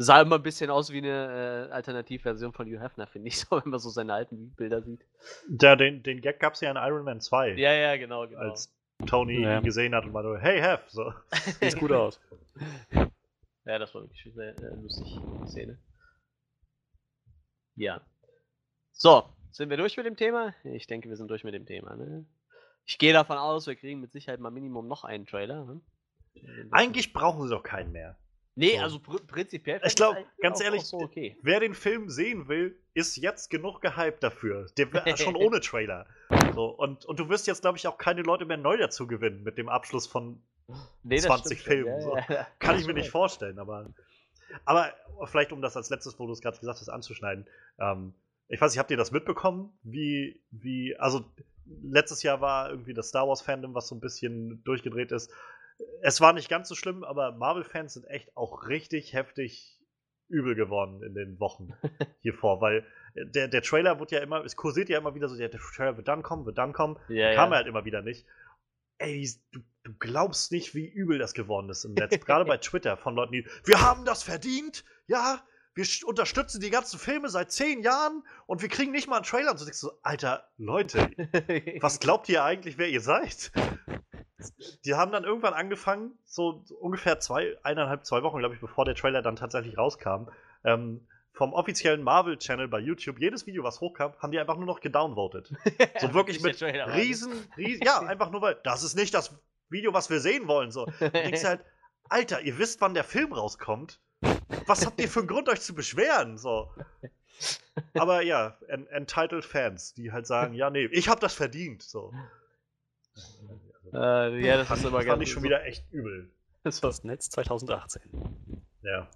Sah immer ein bisschen aus wie eine äh, Alternativversion von Hugh Hefner, finde ich, so, wenn man so seine alten Bilder sieht. Ja, den, den Gag gab es ja in Iron Man 2. Ja, ja, genau, genau. Als Tony Ja. ihn gesehen hat und war nur, hey, Hef, so. Sieht gut aus. Ja, das war wirklich sehr äh, lustig, die Szene. Ja. So, sind wir durch mit dem Thema? Ich denke, wir sind durch mit dem Thema. Ne? Ich gehe davon aus, wir kriegen mit Sicherheit mal Minimum noch einen Trailer. Ne? Eigentlich brauchen sie doch keinen mehr. Nee, so. also pr prinzipiell. Ich fänd glaub, eigentlich ganz ehrlich, so okay. Wer den Film sehen will, ist jetzt genug gehypt dafür. Der schon ohne Trailer. So, und, und du wirst jetzt, glaube ich, auch keine Leute mehr neu dazu gewinnen mit dem Abschluss von. Nee, das 20 stimmt schon. Filmen. Ja, ja, ja. Kann ich mir nicht vorstellen, aber. Aber vielleicht, um das als letztes, wo du es gerade gesagt hast, anzuschneiden. Ähm, ich weiß nicht, habt ihr das mitbekommen? Wie, wie, also letztes Jahr war irgendwie das Star Wars Fandom, was so ein bisschen durchgedreht ist. Es war nicht ganz so schlimm, aber Marvel-Fans sind echt auch richtig heftig übel geworden in den Wochen hier vor, weil der, der Trailer wird ja immer, es kursiert ja immer wieder so, der, der Trailer wird dann kommen, wird dann kommen, Ja, kam ja. halt immer wieder nicht. Ey, du, du glaubst nicht, wie übel das geworden ist im Netz. Gerade bei Twitter von Leuten, die, wir haben das verdient, ja, wir unterstützen die ganzen Filme seit zehn Jahren und wir kriegen nicht mal einen Trailer. Und so denkst du, so, Alter, Leute, was glaubt ihr eigentlich, wer ihr seid? Die haben dann irgendwann angefangen, so ungefähr zwei, eineinhalb, zwei Wochen, glaube ich, bevor der Trailer dann tatsächlich rauskam, ähm, vom offiziellen Marvel-Channel bei YouTube, jedes Video, was hochkam, haben die einfach nur noch gedownvotet. So wirklich mit riesen, riesen, ja, einfach nur weil, das ist nicht das Video, was wir sehen wollen. So. Du denkst halt, Alter, ihr wisst, wann der Film rauskommt. Was habt ihr für einen Grund, euch zu beschweren? So. Aber ja, en entitled Fans, die halt sagen, ja, nee, ich hab das verdient. So. Äh, ja, das fand, ist immer fand ganz ich schon wieder echt übel. So, Das Netz 2018. Ja. ja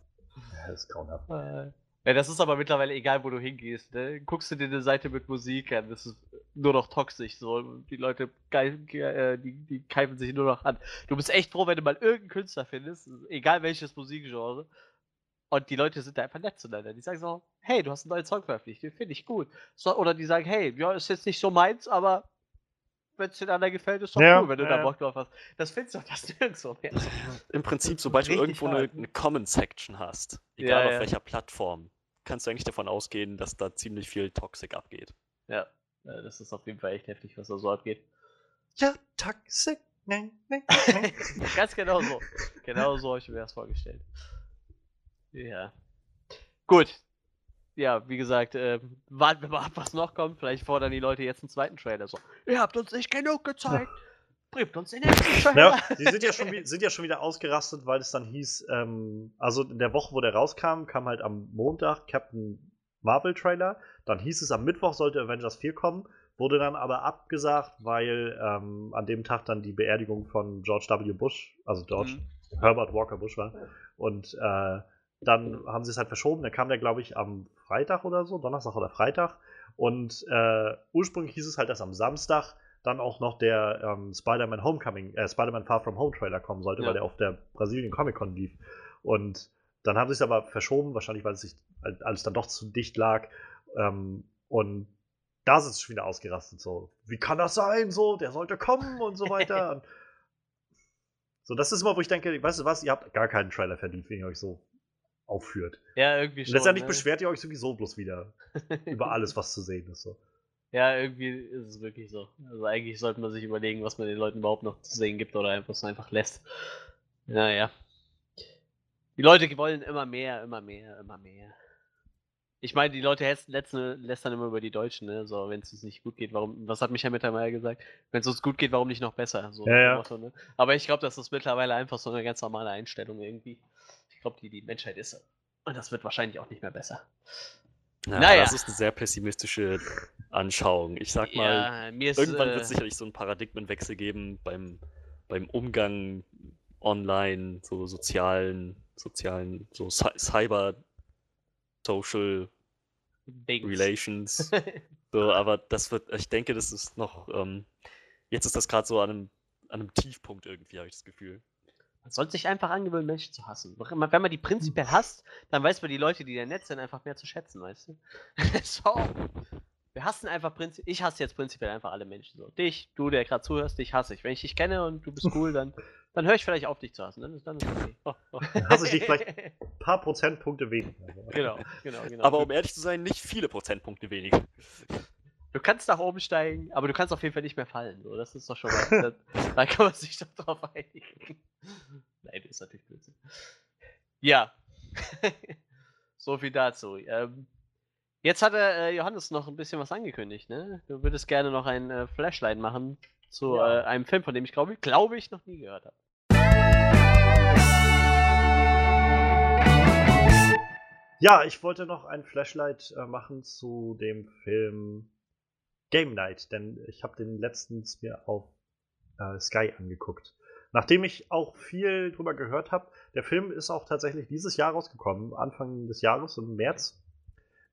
das ist grauenhaft. äh, ja, das ist aber mittlerweile egal, wo du hingehst. Ne? Guckst du dir eine Seite mit Musik an, das ist nur noch toxisch. So. Die Leute geil, ge- äh, die, die keifen sich nur noch an. Du bist echt froh, wenn du mal irgendeinen Künstler findest, egal welches Musikgenre. Und die Leute sind da einfach nett zueinander. Die sagen so, hey, du hast einen neuen Song veröffentlicht, den finde ich gut. So, oder die sagen, hey, ja, ist jetzt nicht so meins, aber wenn es den anderen gefällt, ist doch Ja, cool, wenn du ja, da. Bock drauf hast. Das findest du doch das nirgendwo mehr. Im Prinzip, sobald du irgendwo eine, eine Comment-Section hast, Ja, egal auf ja. welcher Plattform, kannst du eigentlich davon ausgehen, dass da ziemlich viel Toxic abgeht. Ja, das ist auf jeden Fall echt heftig, was da so abgeht. Ja, toxic. Nein, nein, nein. Ganz genau so. Genau so habe ich mir das vorgestellt. Ja. Gut. Ja, wie gesagt, äh, warten wir mal ab, was noch kommt. Vielleicht fordern die Leute jetzt einen zweiten Trailer. So, ihr habt uns nicht genug gezeigt. Bringt uns den nächsten Trailer. Ja, die sind ja, schon, sind ja schon wieder ausgerastet, weil es dann hieß, ähm, also in der Woche, wo der rauskam, kam halt am Montag Captain Marvel Trailer. Dann hieß es, am Mittwoch sollte Avengers 4 kommen, wurde dann aber abgesagt, weil ähm, an dem Tag dann die Beerdigung von George W. Bush, also George Mhm. Herbert Walker Bush war. Und äh, dann haben sie es halt verschoben. Dann kam der, glaube ich, am Freitag oder so, Donnerstag oder Freitag. Und äh, ursprünglich hieß es halt, dass am Samstag dann auch noch der ähm, Spider-Man Homecoming, äh, Spider-Man Far From Home Trailer kommen sollte, Ja. weil der auf der Brasilien Comic Con lief. Und dann haben sie es aber verschoben, wahrscheinlich weil es sich alles dann doch zu dicht lag. Ähm, und da sind sie schon wieder ausgerastet. So, wie kann das sein? So, der sollte kommen und so weiter. und so, das ist immer, wo ich denke, weißt du was, ihr habt gar keinen Trailer verdient, ihr euch so aufführt. Ja, irgendwie Und schon. letztendlich ne? beschwert ihr euch sowieso bloß wieder über alles, was zu sehen ist. So. Ja, irgendwie ist es wirklich so. Also eigentlich sollte man sich überlegen, was man den Leuten überhaupt noch zu sehen gibt oder einfach so einfach lässt. Naja. Die Leute wollen immer mehr, immer mehr, immer mehr. Ich meine, die Leute letzten, lästern immer über die Deutschen, ne? So, wenn es uns nicht gut geht, warum, was hat Michael Mittermeier gesagt? Wenn es uns gut geht, warum nicht noch besser? So Ja, ja. Motto, ne? Aber ich glaube, das ist mittlerweile einfach so eine ganz normale Einstellung irgendwie. Ich glaube, die, die Menschheit ist. Und das wird wahrscheinlich auch nicht mehr besser. Ja, Naja. Das ist eine sehr pessimistische Anschauung. Ich sag mal, ja, ist, irgendwann äh, wird es sicherlich so einen Paradigmenwechsel geben beim, beim Umgang online, so sozialen, sozialen, so Cy- Cyber, Social Dings. Relations. So, aber das wird, ich denke, das ist noch, ähm, jetzt ist das gerade so an einem, an einem Tiefpunkt irgendwie, habe ich das Gefühl. Man sollte sich einfach angewöhnen, Menschen zu hassen. Wenn man die prinzipiell hasst, dann weiß man die Leute, die da nett sind, einfach mehr zu schätzen, weißt du? so. wir hassen einfach prinzipiell, ich hasse jetzt prinzipiell einfach alle Menschen. So. Dich, du, der gerade zuhörst, dich hasse ich. Wenn ich dich kenne und du bist cool, dann, dann höre ich vielleicht auf, dich zu hassen. Dann ist, dann ist okay. Oh, oh. Dann hasse ich dich vielleicht ein paar Prozentpunkte weniger. Genau, genau, genau. Aber um ehrlich zu sein, nicht viele Prozentpunkte weniger. Du kannst nach oben steigen, aber du kannst auf jeden Fall nicht mehr fallen. So, das ist doch schon mal. da, kann man sich doch drauf einigen. Nein, das ist natürlich Blödsinn. Ja. so viel dazu. Ähm, jetzt hat der äh, Johannes noch ein bisschen was angekündigt, ne? Du würdest gerne noch ein äh, Flashlight machen zu Ja. äh, einem Film, von dem ich glaube, glaube ich, noch nie gehört habe. Ja, ich wollte noch ein Flashlight äh, machen zu dem Film Game Night, denn ich habe den letztens mir auf äh, Sky angeguckt. Nachdem ich auch viel drüber gehört habe, der Film ist auch tatsächlich dieses Jahr rausgekommen, Anfang des Jahres, im März.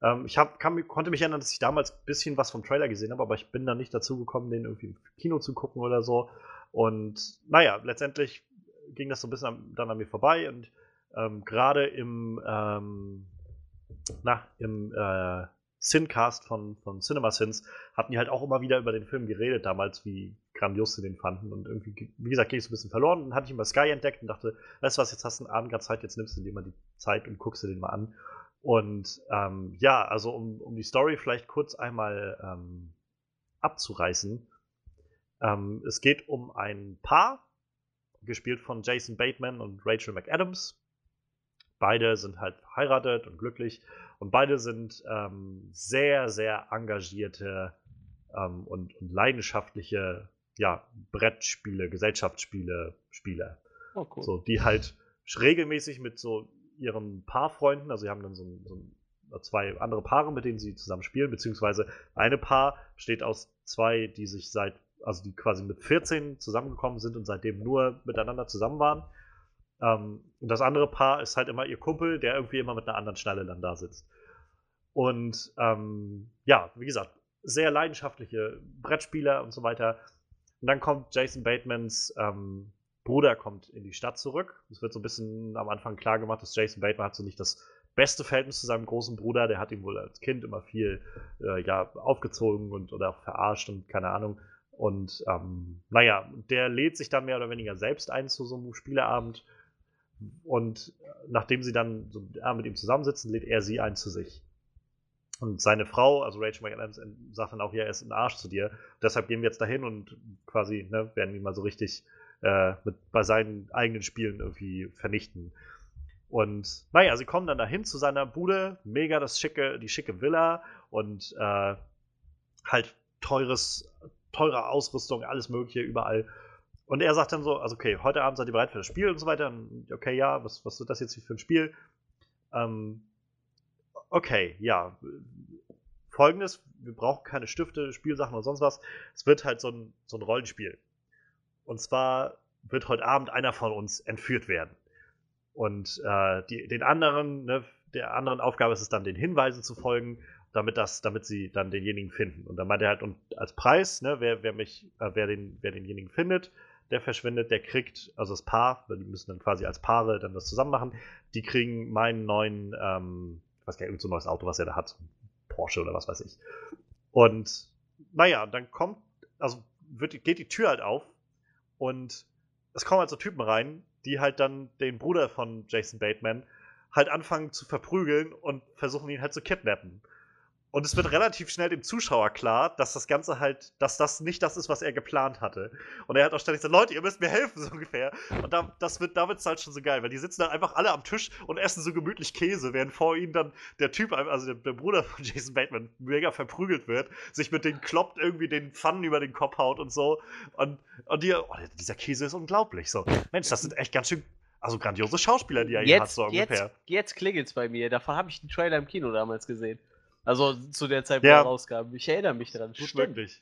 Ähm, ich hab, kann, konnte mich erinnern, dass ich damals ein bisschen was vom Trailer gesehen habe, aber ich bin dann nicht dazu gekommen, den irgendwie im Kino zu gucken oder so. Und naja, letztendlich ging das so ein bisschen an, dann an mir vorbei und ähm, gerade im, ähm, na, im äh, Sincast von, von Cinema Sins hatten die halt auch immer wieder über den Film geredet damals, wie grandios sie den fanden. Und irgendwie, wie gesagt, ging es ein bisschen verloren. Dann hatte ich ihn bei Sky entdeckt und dachte, weißt du was, jetzt hast du einen Abend gerade Zeit, jetzt nimmst du dir mal die Zeit und guckst dir den mal an. Und ähm, ja, also um, um die Story vielleicht kurz einmal ähm, abzureißen. Ähm, es geht um ein Paar, gespielt von Jason Bateman und Rachel McAdams. Beide sind halt verheiratet und glücklich und beide sind ähm, sehr, sehr engagierte ähm, und, und leidenschaftliche ja, Brettspiele, Gesellschaftsspiele, Spieler. Oh, cool. So, die halt regelmäßig mit so ihren Paarfreunden, also sie haben dann so, ein, so ein, zwei andere Paare, mit denen sie zusammen spielen, beziehungsweise eine Paar besteht aus zwei, die sich seit, also die quasi mit 14 zusammengekommen sind und seitdem nur miteinander zusammen waren. Ähm, und das andere Paar ist halt immer ihr Kumpel, der irgendwie immer mit einer anderen Schnalle dann da sitzt. Und ähm, ja, wie gesagt, sehr leidenschaftliche Brettspieler und so weiter. Und dann kommt Jason Batemans ähm, Bruder kommt in die Stadt zurück. Es wird so ein bisschen am Anfang klar gemacht, dass Jason Bateman hat so nicht das beste Verhältnis zu seinem großen Bruder. Der hat ihn wohl als Kind immer viel äh, ja, aufgezogen und oder verarscht und keine Ahnung. Und ähm, naja, der lädt sich dann mehr oder weniger selbst ein zu so einem Spieleabend. Und nachdem sie dann so mit ihm zusammensitzen, lädt er sie ein zu sich. Und seine Frau, also Rachel McAdams, sagt dann auch, ja, er ist ein Arsch zu dir. Deshalb gehen wir jetzt dahin und quasi ne, werden ihn mal so richtig äh, mit, bei seinen eigenen Spielen irgendwie vernichten. Und naja, sie kommen dann dahin zu seiner Bude, mega das schicke, die schicke Villa und äh, halt teures, teure Ausrüstung, alles Mögliche überall. Und er sagt dann so, also okay, heute Abend seid ihr bereit für das Spiel und so weiter. Und okay, ja, was, was ist das jetzt für ein Spiel? Ähm, okay, ja. Folgendes, wir brauchen keine Stifte, Spielsachen oder sonst was. Es wird halt so ein, so ein Rollenspiel. Und zwar wird heute Abend einer von uns entführt werden. Und äh, die, den anderen, ne, der anderen Aufgabe ist es dann, den Hinweisen zu folgen, damit das, damit sie dann denjenigen finden. Und dann meint er halt, und als Preis, ne, wer, wer mich, äh, wer den, wer denjenigen findet, der verschwindet, der kriegt, also das Paar, weil die müssen dann quasi als Paare dann das zusammen machen, die kriegen meinen neuen, ähm, ich weiß gar nicht, irgend so ein neues Auto, was er da hat. Porsche oder was weiß ich. Und naja, dann kommt, also wird, geht die Tür halt auf und es kommen halt so Typen rein, die halt dann den Bruder von Jason Bateman halt anfangen zu verprügeln und versuchen ihn halt zu kidnappen. Und es wird relativ schnell dem Zuschauer klar, dass das Ganze halt, dass das nicht das ist, was er geplant hatte. Und er hat auch ständig gesagt, Leute, ihr müsst mir helfen, so ungefähr. Und da, das wird, da wird's halt schon so geil, weil die sitzen dann einfach alle am Tisch und essen so gemütlich Käse, während vor ihnen dann der Typ, also der, der Bruder von Jason Bateman, mega verprügelt wird, sich mit den kloppt irgendwie den Pfannen über den Kopf haut und so. Und, und die, oh, dieser Käse ist unglaublich. So, Mensch, das sind echt ganz schön, also grandiose Schauspieler, die er hier hat, Jetzt, so ungefähr. jetzt, jetzt klingelt's bei mir. Davon habe ich den Trailer im Kino damals gesehen. Also zu der Zeit, wo Ja. er rauskam. Ich erinnere mich daran. Gut Stimmt. möglich.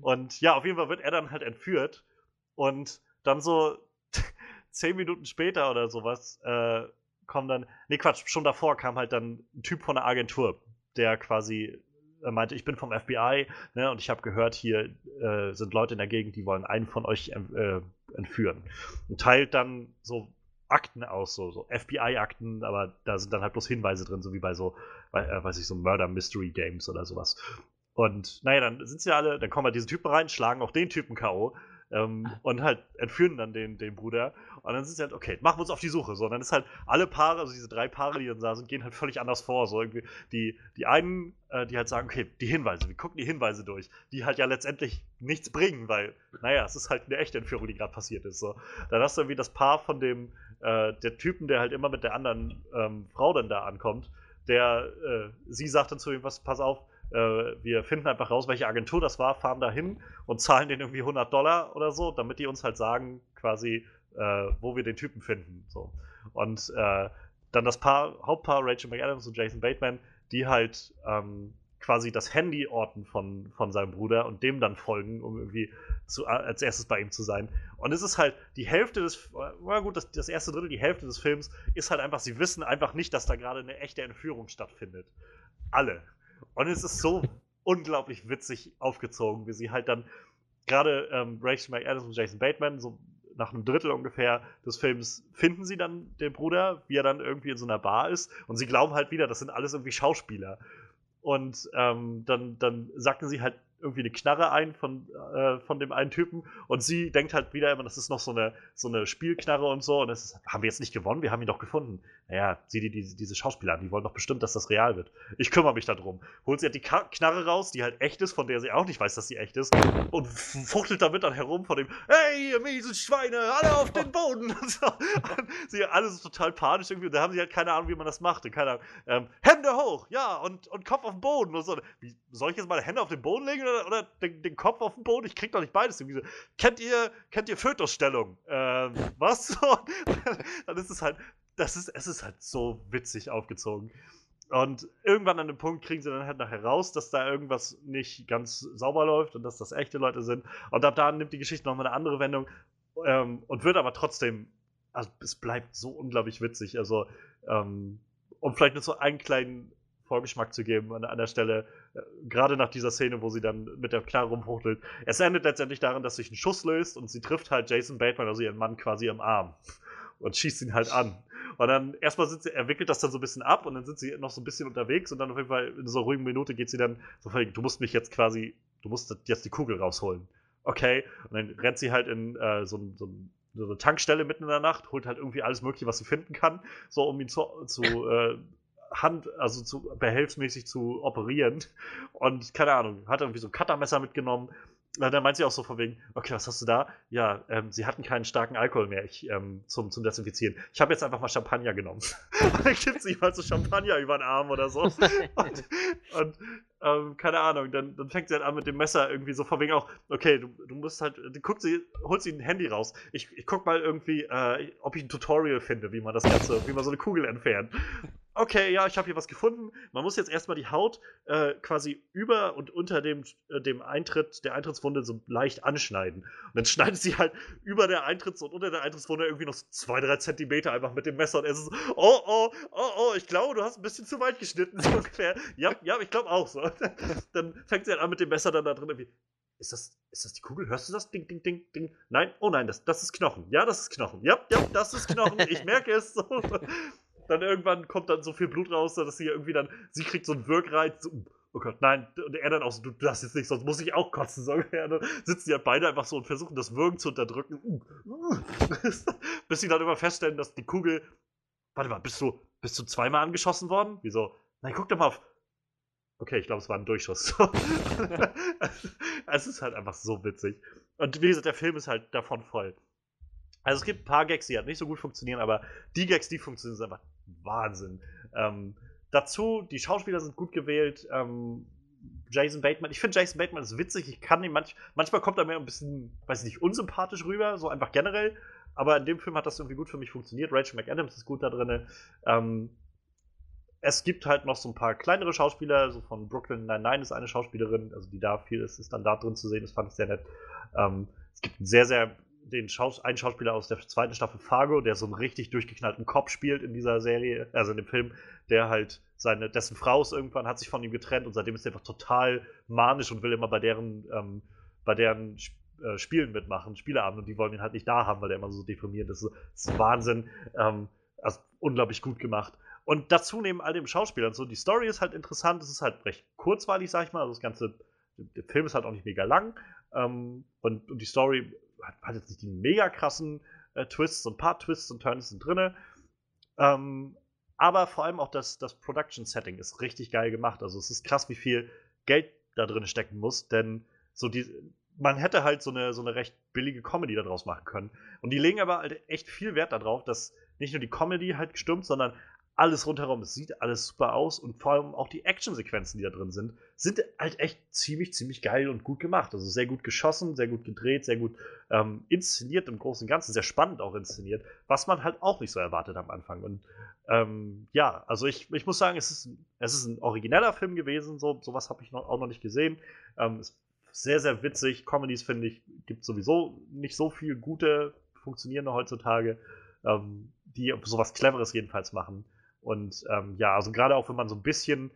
Und ja, auf jeden Fall wird er dann halt entführt und dann so zehn Minuten später oder sowas äh, kommen dann, nee Quatsch, schon davor kam halt dann ein Typ von der Agentur, der quasi äh, meinte, ich bin vom FBI ne, und ich habe gehört, hier äh, sind Leute in der Gegend, die wollen einen von euch äh, entführen. Und teilt dann so Akten aus, so, so FBI-Akten, aber da sind dann halt bloß Hinweise drin, so wie bei so, äh, weiß ich, so Murder Mystery Games oder sowas. Und naja, dann sind sie alle, dann kommen halt diese Typen rein, schlagen auch den Typen K.O. Ähm, und halt entführen dann den, den Bruder. Und dann sind sie halt, okay, machen wir uns auf die Suche. So, und dann ist halt alle Paare, also diese drei Paare, die dann da sind, gehen halt völlig anders vor. So irgendwie, die, die einen, äh, die halt sagen, okay, die Hinweise, wir gucken die Hinweise durch, die halt ja letztendlich nichts bringen, weil, naja, es ist halt eine echte Entführung, die gerade passiert ist. So. Dann hast du irgendwie das Paar von dem, äh, der Typen, der halt immer mit der anderen ähm, Frau dann da ankommt, der, äh, sie sagt dann zu ihm, was, pass auf, äh, wir finden einfach raus, welche Agentur das war, fahren da hin und zahlen denen irgendwie 100 Dollar oder so, damit die uns halt sagen, quasi, äh, wo wir den Typen finden. So. Und äh, dann das Paar, Hauptpaar, Rachel McAdams und Jason Bateman, die halt ähm, quasi das Handy orten von, von seinem Bruder und dem dann folgen, um irgendwie zu, als erstes bei ihm zu sein. Und es ist halt die Hälfte des, na gut, das, das erste Drittel, die Hälfte des Films ist halt einfach, sie wissen einfach nicht, dass da gerade eine echte Entführung stattfindet. Alle. Und es ist so unglaublich witzig aufgezogen, wie sie halt dann gerade ähm, Rachel McAdams und Jason Bateman, so nach einem Drittel ungefähr des Films, finden sie dann den Bruder, wie er dann irgendwie in so einer Bar ist. Und sie glauben halt wieder, das sind alles irgendwie Schauspieler. Und ähm, dann, dann sagten sie halt irgendwie eine Knarre ein von, äh, von dem einen Typen und sie denkt halt wieder immer, das ist noch so eine, so eine Spielknarre und so und das ist, haben wir jetzt nicht gewonnen, wir haben ihn doch gefunden. Naja, sieh dir diese, diese Schauspieler an, die wollen doch bestimmt, dass das real wird. Ich kümmere mich darum. Holt sie halt die Knarre raus, die halt echt ist, von der sie auch nicht weiß, dass sie echt ist und fuchtelt damit dann herum von dem, hey, ihr miesen Schweine, alle auf den Boden. Und so. und sie alle so total panisch irgendwie und da haben sie halt keine Ahnung, wie man das macht. Und keine Ahnung, ähm, Hände hoch, ja, und, und Kopf auf den Boden und so. Wie, soll ich jetzt meine Hände auf den Boden legen oder, oder den, den, Kopf auf den Boden? Ich krieg doch nicht beides. Irgendwie so. Kennt ihr, kennt ihr Fötusstellung? Ähm, was? dann ist es halt, das ist, es ist halt so witzig aufgezogen. Und irgendwann an dem Punkt kriegen sie dann halt nachher raus, dass da irgendwas nicht ganz sauber läuft und dass das echte Leute sind. Und ab da nimmt die Geschichte nochmal eine andere Wendung ähm, und wird aber trotzdem, also es bleibt so unglaublich witzig. Also, ähm, um vielleicht nur so einen kleinen Vorgeschmack zu geben an, an der Stelle, äh, gerade nach dieser Szene, wo sie dann mit der Knarre rumfuchtelt. Es endet letztendlich darin, dass sich ein Schuss löst und sie trifft halt Jason Bateman, also ihren Mann, quasi im Arm und schießt ihn halt an. Und dann erstmal sind sie, er wickelt das dann so ein bisschen ab und dann sind sie noch so ein bisschen unterwegs und dann auf jeden Fall in so einer ruhigen Minute geht sie dann so völlig, du musst mich jetzt quasi, du musst jetzt die Kugel rausholen. Okay. Und dann rennt sie halt in äh, so, so, so, eine Tankstelle mitten in der Nacht, holt halt irgendwie alles Mögliche, was sie finden kann, so um ihn zu, zu äh, Hand, also zu behelfsmäßig zu operieren. Und keine Ahnung, hat irgendwie so ein Cuttermesser mitgenommen. Dann meint sie auch so von wegen, okay, was hast du da? Ja, ähm, sie hatten keinen starken Alkohol mehr ich, ähm, zum, zum Desinfizieren. Ich habe jetzt einfach mal Champagner genommen. und dann gibt sie mal so Champagner über den Arm oder so. und, und ähm, keine Ahnung, dann, dann fängt sie halt an mit dem Messer irgendwie so von wegen auch, okay, du, du musst halt, du guckst sie, holt sie ein Handy raus. Ich, ich guck mal irgendwie, äh, ob ich ein Tutorial finde, wie man das Ganze, wie man so eine Kugel entfernt okay, ja, ich habe hier was gefunden. Man muss jetzt erstmal die Haut äh, quasi über und unter dem, äh, dem Eintritt, der Eintrittswunde so leicht anschneiden. Und dann schneidet sie halt über der Eintritts- und unter der Eintrittswunde irgendwie noch zwei, drei Zentimeter einfach mit dem Messer. Und er ist so, oh, oh, oh, oh, ich glaube, du hast ein bisschen zu weit geschnitten, so ungefähr. ja, ja, ich glaube auch so. dann fängt sie halt an mit dem Messer dann da drin irgendwie. Ist das, ist das die Kugel? Hörst du das? Ding, ding, ding, ding. Nein, oh nein, das, das ist Knochen. Ja, das ist Knochen. Ja, ja, das ist Knochen. Ich merke es. So dann irgendwann kommt dann so viel Blut raus, dass sie irgendwie dann, sie kriegt so einen Wirkreiz, so, oh Gott, nein, und er dann auch so, du darfst jetzt nicht, sonst muss ich auch kotzen. So, ja, dann sitzen die halt beide einfach so und versuchen das Würgen zu unterdrücken. Uh, uh, bis sie dann immer feststellen, dass die Kugel, warte mal, bist du, bist du zweimal angeschossen worden? Wieso? Nein, guck doch mal auf. Okay, ich glaube, es war ein Durchschuss. es ist halt einfach so witzig. Und wie gesagt, der Film ist halt davon voll. Also es gibt ein paar Gags, die halt nicht so gut funktionieren, aber die Gags, die funktionieren, sind einfach Wahnsinn. Ähm, dazu, die Schauspieler sind gut gewählt. Ähm, Jason Bateman, ich finde Jason Bateman ist witzig. Ich kann ihn manch, manchmal kommt er mir ein bisschen, weiß ich nicht, unsympathisch rüber, so einfach generell. Aber in dem Film hat das irgendwie gut für mich funktioniert. Rachel McAdams ist gut da drin. Ähm, es gibt halt noch so ein paar kleinere Schauspieler, so von Brooklyn Nine-Nine ist eine Schauspielerin, also die da viel ist, ist dann da drin zu sehen, das fand ich sehr nett. Ähm, es gibt einen sehr, sehr den Schaus einen Schauspieler aus der zweiten Staffel Fargo, der so einen richtig durchgeknallten Kopf spielt in dieser Serie, also in dem Film, der halt seine, dessen Frau ist irgendwann, hat sich von ihm getrennt und seitdem ist er einfach total manisch und will immer bei deren, ähm, bei deren äh, Spielen mitmachen, Spieleabend und die wollen ihn halt nicht da haben, weil er immer so deprimiert ist. Das ist Wahnsinn. Ähm, also unglaublich gut gemacht. Und dazu neben all dem Schauspielern so, die Story ist halt interessant, es ist halt recht kurzweilig, sag ich mal. Also das Ganze der Film ist halt auch nicht mega lang ähm, und, und, die Story hat, hat, jetzt nicht die mega krassen äh, Twists, so ein paar Twists und Turns sind drin. Ähm, aber vor allem auch das, das Production-Setting ist richtig geil gemacht. Also es ist krass, wie viel Geld da drin stecken muss, denn so die, man hätte halt so eine, so eine recht billige Comedy daraus machen können. Und die legen aber halt echt viel Wert darauf, dass nicht nur die Comedy halt stimmt, sondern alles rundherum. Es sieht alles super aus und vor allem auch die Actionsequenzen, die da drin sind, sind halt echt ziemlich, ziemlich geil und gut gemacht. Also sehr gut geschossen, sehr gut gedreht, sehr gut ähm, inszeniert im Großen und Ganzen, sehr spannend auch inszeniert, was man halt auch nicht so erwartet am Anfang. Und ähm, ja, also ich, ich muss sagen, es ist, es ist ein origineller Film gewesen, so, sowas habe ich noch, auch noch nicht gesehen. Ähm, sehr, sehr witzig. Comedies, finde ich, gibt sowieso nicht so viel gute, funktionierende heutzutage, ähm, die sowas Cleveres jedenfalls machen. Und ähm, ja, also gerade auch wenn man so ein bisschen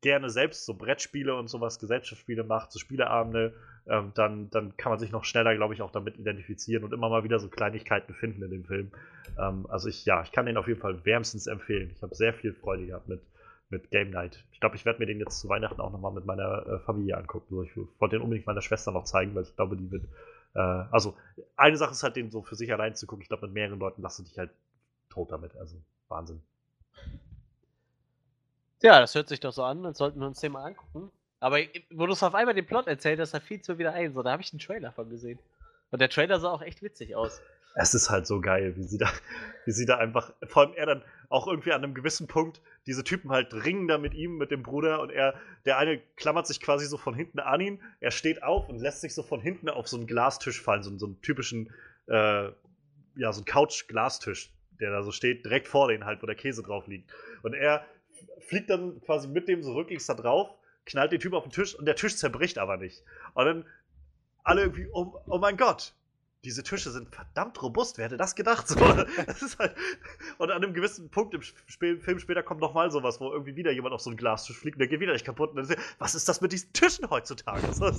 gerne selbst so Brettspiele und sowas, Gesellschaftsspiele macht, so Spieleabende, ähm, dann, dann kann man sich noch schneller, glaube ich, auch damit identifizieren und immer mal wieder so Kleinigkeiten finden in dem Film. Ähm, also ich, ja, ich kann den auf jeden Fall wärmstens empfehlen. Ich habe sehr viel Freude gehabt mit, mit Game Night. Ich glaube, ich werde mir den jetzt zu Weihnachten auch nochmal mit meiner äh, Familie angucken. Also ich wollte den unbedingt meiner Schwester noch zeigen, weil ich glaube, die wird. Äh, also, eine Sache ist halt, den so für sich allein zu gucken. Ich glaube, mit mehreren Leuten lasse dich halt tot damit. Also, Wahnsinn. Ja, das hört sich doch so an, dann sollten wir uns den mal angucken. Aber wo du es auf einmal den Plot erzählt hast, da fiel es mir wieder ein. So, da habe ich einen Trailer von gesehen. Und der Trailer sah auch echt witzig aus. Es ist halt so geil, wie sie da, wie sie da einfach, vor allem er dann auch irgendwie an einem gewissen Punkt, diese Typen halt ringen da mit ihm, mit dem Bruder und er, der eine klammert sich quasi so von hinten an ihn, er steht auf und lässt sich so von hinten auf so einen Glastisch fallen, so, so einen typischen, äh, ja, so einen Couch-Glastisch, der da so steht, direkt vor denen halt, wo der Käse drauf liegt. Und er fliegt dann quasi mit dem so rücklings da drauf, knallt den Typ auf den Tisch und der Tisch zerbricht aber nicht. Und dann alle irgendwie, oh, oh mein Gott, diese Tische sind verdammt robust, wer hätte das gedacht? So, das halt, und an einem gewissen Punkt im Sp Film später kommt nochmal sowas, wo irgendwie wieder jemand auf so einen Glastisch fliegt und der geht wieder nicht kaputt. Und dann ist, was ist das mit diesen Tischen heutzutage? So,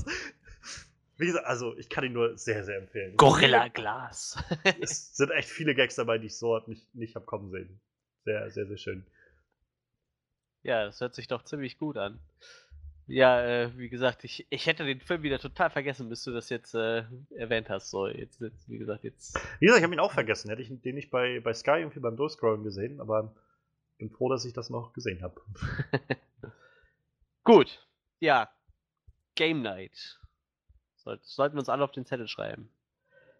wie gesagt, also ich kann ihn nur sehr, sehr empfehlen. Gorilla Glas. es sind echt viele Gags dabei, die ich so nicht, nicht habe kommen sehen. Sehr, sehr, sehr schön. Ja, das hört sich doch ziemlich gut an. Ja, äh, wie gesagt, ich, ich hätte den Film wieder total vergessen, bis du das jetzt äh, erwähnt hast. So, jetzt, jetzt, wie gesagt, jetzt. Wie gesagt, ich habe ihn auch vergessen. Hätte ich den nicht bei, bei Sky irgendwie beim Durchscrollen gesehen, aber bin froh, dass ich das noch gesehen habe. gut. Ja. Game Night. Sollt, sollten wir uns alle auf den Zettel schreiben.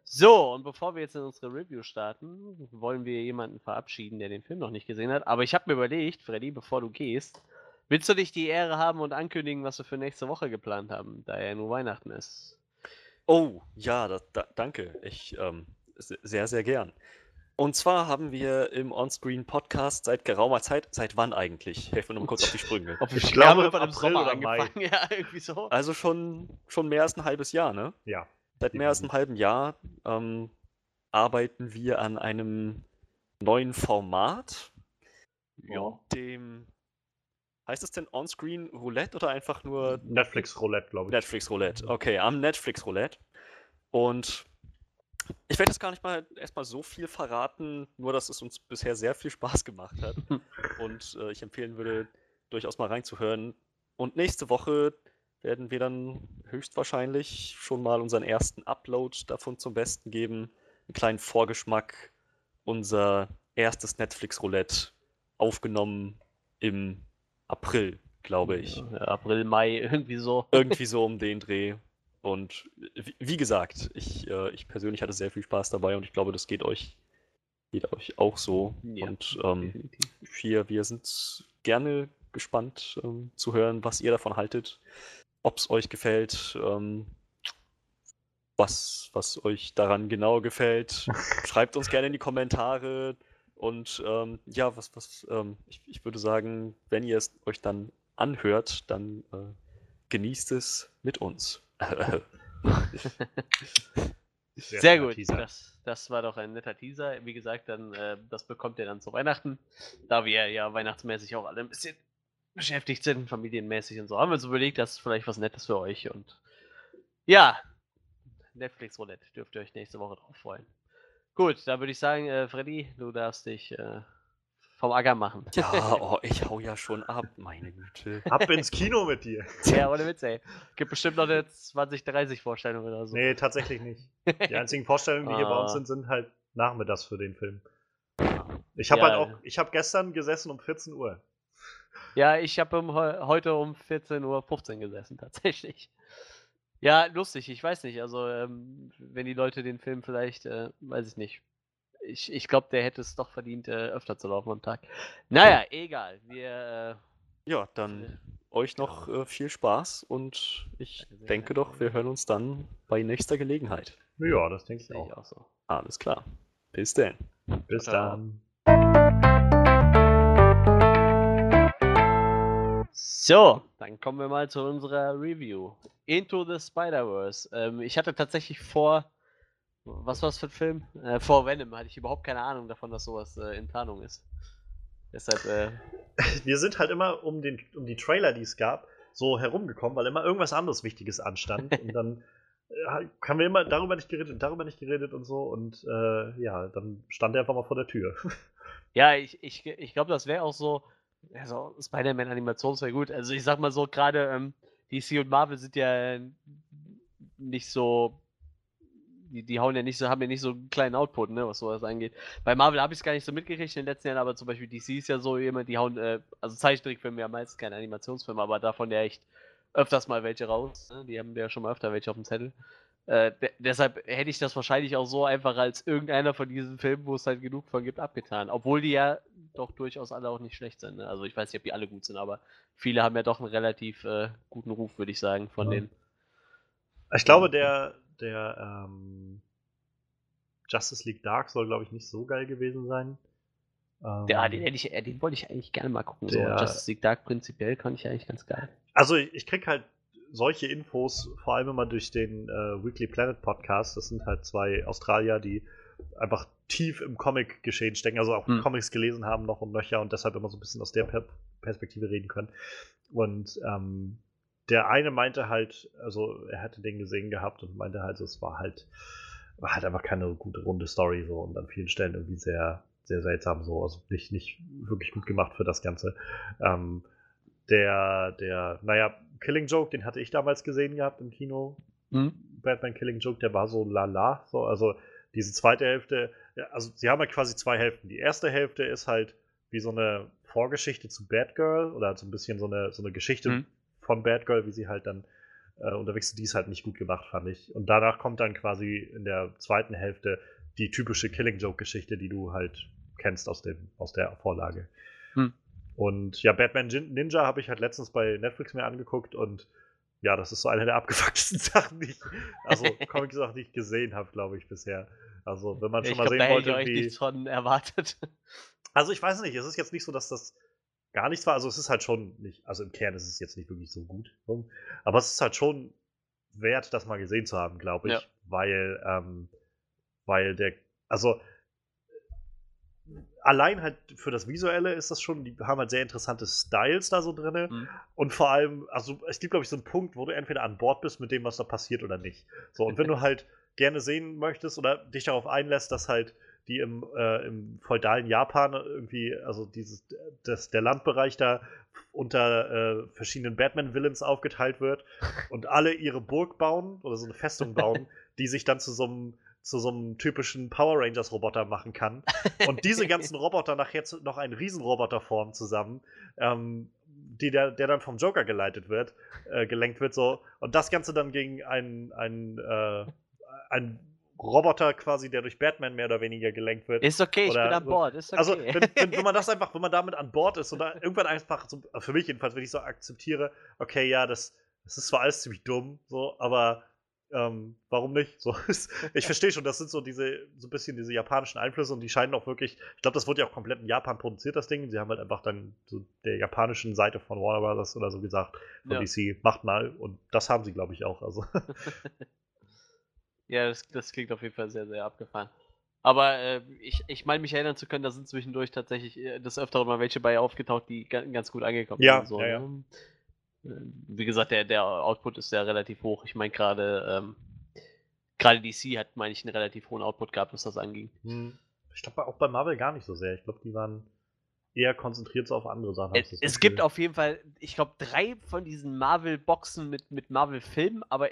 So, und bevor wir jetzt in unsere Review starten, wollen wir jemanden verabschieden, der den Film noch nicht gesehen hat. Aber ich habe mir überlegt, Freddy, bevor du gehst, willst du dich die Ehre haben und ankündigen, was wir für nächste Woche geplant haben, da ja nur Weihnachten ist? Oh, ja, da, da, danke. Ich, ähm, sehr, sehr gern. Und zwar haben wir im Onscreen-Podcast seit geraumer Zeit, seit wann eigentlich? Helfen wir nur kurz auf die Sprünge. Ob ich glaube, im April Sommer oder Mai. Ja, irgendwie so. Also schon, schon mehr als ein halbes Jahr, ne? Ja. Seit mehr als einem halben Jahr ähm, arbeiten wir an einem neuen Format. Ja. Dem. Heißt es denn On-Screen Roulette oder einfach nur. Netflix Roulette, glaube ich. Netflix Roulette, okay, am Netflix Roulette. Und ich werde jetzt gar nicht mal erstmal so viel verraten, nur dass es uns bisher sehr viel Spaß gemacht hat. und äh, ich empfehlen würde, durchaus mal reinzuhören. Und nächste Woche werden wir dann höchstwahrscheinlich schon mal unseren ersten Upload davon zum Besten geben. Einen kleinen Vorgeschmack. Unser erstes Netflix-Roulette aufgenommen im April, glaube ich. Ja, April, Mai, irgendwie so. Irgendwie so um den Dreh. Und wie, wie gesagt, ich, äh, ich persönlich hatte sehr viel Spaß dabei und ich glaube, das geht euch, geht euch auch so. Ja, und ähm, wir, wir sind gerne gespannt ähm, zu hören, was ihr davon haltet ob es euch gefällt, ähm, was, was euch daran genau gefällt. Schreibt uns gerne in die Kommentare. Und ähm, ja, was, was, ähm, ich, ich würde sagen, wenn ihr es euch dann anhört, dann äh, genießt es mit uns. Sehr, Sehr gut, das, das war doch ein netter Teaser. Wie gesagt, dann äh, das bekommt ihr dann zu Weihnachten, da wir ja weihnachtsmäßig auch alle ein bisschen beschäftigt sind, familienmäßig und so, haben wir uns überlegt, das ist vielleicht was Nettes für euch. Und ja, Netflix Roulette dürft ihr euch nächste Woche drauf freuen. Gut, da würde ich sagen, äh, Freddy, du darfst dich äh, vom Acker machen. Ja, oh, ich hau ja schon ab, meine Güte. Ab ins Kino mit dir. ja, ohne Witz, ey. Gibt bestimmt noch eine 20, 30 Vorstellung oder so. Nee, tatsächlich nicht. Die einzigen Vorstellungen, die hier bei uns Ah. sind, sind halt nachmittags für den Film. Ich habe Ja. halt auch, ich habe gestern gesessen um 14 Uhr. Ja, ich habe um, heu- heute um 14.15 Uhr gesessen, tatsächlich. Ja, lustig, ich weiß nicht. Also, ähm, wenn die Leute den Film vielleicht, äh, weiß ich nicht. Ich, ich glaube, der hätte es doch verdient, äh, öfter zu laufen am Tag. Naja, egal. Wir. Ja, dann euch noch äh, viel Spaß und ich denke doch, wir hören uns dann bei nächster Gelegenheit. Ja, das denke Äh, ich auch. auch so. Alles klar. Bis denn. Bis Ciao. dann. So, dann kommen wir mal zu unserer Review. Into the Spider-Verse. Ähm, ich hatte tatsächlich vor. Was war das für ein Film? Äh, vor Venom hatte ich überhaupt keine Ahnung davon, dass sowas äh, in Planung ist. Deshalb, äh, Wir sind halt immer um, den, um die Trailer, die es gab, so herumgekommen, weil immer irgendwas anderes Wichtiges anstand. und dann äh, haben wir immer darüber nicht geredet und darüber nicht geredet und so. Und äh, ja, dann stand er einfach mal vor der Tür. ja, ich, ich, ich glaube, das wäre auch so. Also, Spider-Man-Animation wäre gut. Also, ich sag mal so, gerade ähm, DC und Marvel sind ja nicht so. Die, die hauen ja nicht so, haben ja nicht so einen kleinen Output, ne, was sowas angeht. Bei Marvel habe ich es gar nicht so mitgekriegt in den letzten Jahren, aber zum Beispiel DC ist ja so jemand, die hauen, äh, also Zeichentrickfilme ja meistens keine Animationsfilme, aber davon ja echt öfters mal welche raus. Ne? Die haben ja schon mal öfter welche auf dem Zettel. Äh, de deshalb hätte ich das wahrscheinlich auch so einfach als irgendeiner von diesen Filmen, wo es halt genug von gibt, abgetan. Obwohl die ja doch durchaus alle auch nicht schlecht sind. Ne? Also ich weiß nicht, ob die alle gut sind, aber viele haben ja doch einen relativ äh, guten Ruf, würde ich sagen, von Ja. denen. Ich glaube, der, der ähm, Justice League Dark soll, glaube ich, nicht so geil gewesen sein. Ähm, Ja, den, ich, äh, den wollte ich eigentlich gerne mal gucken. Der- So, Justice League Dark prinzipiell fand ich eigentlich ganz geil. Also ich, ich krieg halt solche Infos vor allem immer durch den äh, Weekly Planet Podcast. Das sind halt zwei Australier, die einfach tief im Comic-Geschehen stecken, also auch Hm. Comics gelesen haben noch und nöcher und deshalb immer so ein bisschen aus der per Perspektive reden können. Und ähm, der eine meinte halt, also er hatte den gesehen gehabt und meinte halt, es war halt, war halt einfach keine gute runde Story so und an vielen Stellen irgendwie sehr, sehr seltsam so, also nicht, nicht wirklich gut gemacht für das Ganze. Ähm, der, der, naja, Killing Joke, den hatte ich damals gesehen gehabt im Kino. Hm? Batman Killing Joke, der war so lala. So, also diese zweite Hälfte, also sie haben ja quasi zwei Hälften. Die erste Hälfte ist halt wie so eine Vorgeschichte zu Batgirl oder so ein bisschen so eine, so eine Geschichte Mhm. Von Batgirl, wie sie halt dann äh, unterwegs ist. Die ist halt nicht gut gemacht, fand ich. Und danach kommt dann quasi in der zweiten Hälfte die typische Killing Joke-Geschichte, die du halt kennst aus, dem, aus der Vorlage. Hm. Und ja, Batman Ninja habe ich halt letztens bei Netflix mir angeguckt und ja, das ist so eine der abgefucktesten Sachen, die ich, also Comic-Sachen, die ich gesehen habe, glaube ich, bisher. Also, wenn man schon ich mal glaube, da sehen hätte ich wollte, euch nichts von erwartet. Also, ich weiß nicht, es ist jetzt nicht so, dass das gar nichts war. Also, es ist halt schon nicht, also im Kern ist es jetzt nicht wirklich so gut. so. Aber es ist halt schon wert, das mal gesehen zu haben, glaube ich. Ja. Weil, ähm, weil der, also allein halt für das Visuelle ist das schon, die haben halt sehr interessante Styles da so drin. Mhm. Und vor allem, also es gibt, glaube ich, so einen Punkt, wo du entweder an Bord bist mit dem, was da passiert oder nicht. So, und wenn du halt gerne sehen möchtest oder dich darauf einlässt, dass halt die im, äh, im feudalen Japan irgendwie, also dieses, das, der Landbereich da unter äh, verschiedenen Batman-Villains aufgeteilt wird und alle ihre Burg bauen oder so eine Festung bauen, die sich dann zu so einem zu so einem typischen Power Rangers Roboter machen kann. Und diese ganzen Roboter nachher zu, noch einen Riesenroboter formen zusammen, ähm, die der, der dann vom Joker geleitet wird, äh, gelenkt wird so. Und das Ganze dann gegen einen, einen, äh, einen Roboter quasi, der durch Batman mehr oder weniger gelenkt wird. Ist okay, ich Oder bin an Bord. Ist okay. Also, wenn, wenn, wenn man das einfach, wenn man damit an Bord ist und da irgendwann einfach, so, für mich jedenfalls, wenn ich so akzeptiere, okay, ja, das, das ist zwar alles ziemlich dumm, so, aber ähm, warum nicht? So, ich verstehe schon, das sind so diese, so ein bisschen diese japanischen Einflüsse und die scheinen auch wirklich, ich glaube, das wurde ja auch komplett in Japan produziert, das Ding. Sie haben halt einfach dann so der japanischen Seite von Warner Brothers oder so gesagt, von Ja. DC, macht mal. Und das haben sie, glaube ich, auch. Also, Ja, das, das klingt auf jeden Fall sehr, sehr abgefahren. Aber äh, ich, ich meine mich erinnern zu können, da sind zwischendurch tatsächlich äh, des Öfteren mal welche bei aufgetaucht, die ga- ganz gut angekommen Ja, sind. So, ja, ja. ne? Äh, Wie gesagt, der, der Output ist ja relativ hoch. Ich meine gerade ähm, gerade DC hat, meine ich, einen relativ hohen Output gehabt, was das anging. Hm. Ich glaube auch bei Marvel gar nicht so sehr. Ich glaube, die waren eher konzentriert so auf andere Sachen. Es, es gibt auf jeden Fall, ich glaube, drei von diesen Marvel-Boxen mit, mit Marvel-Filmen, aber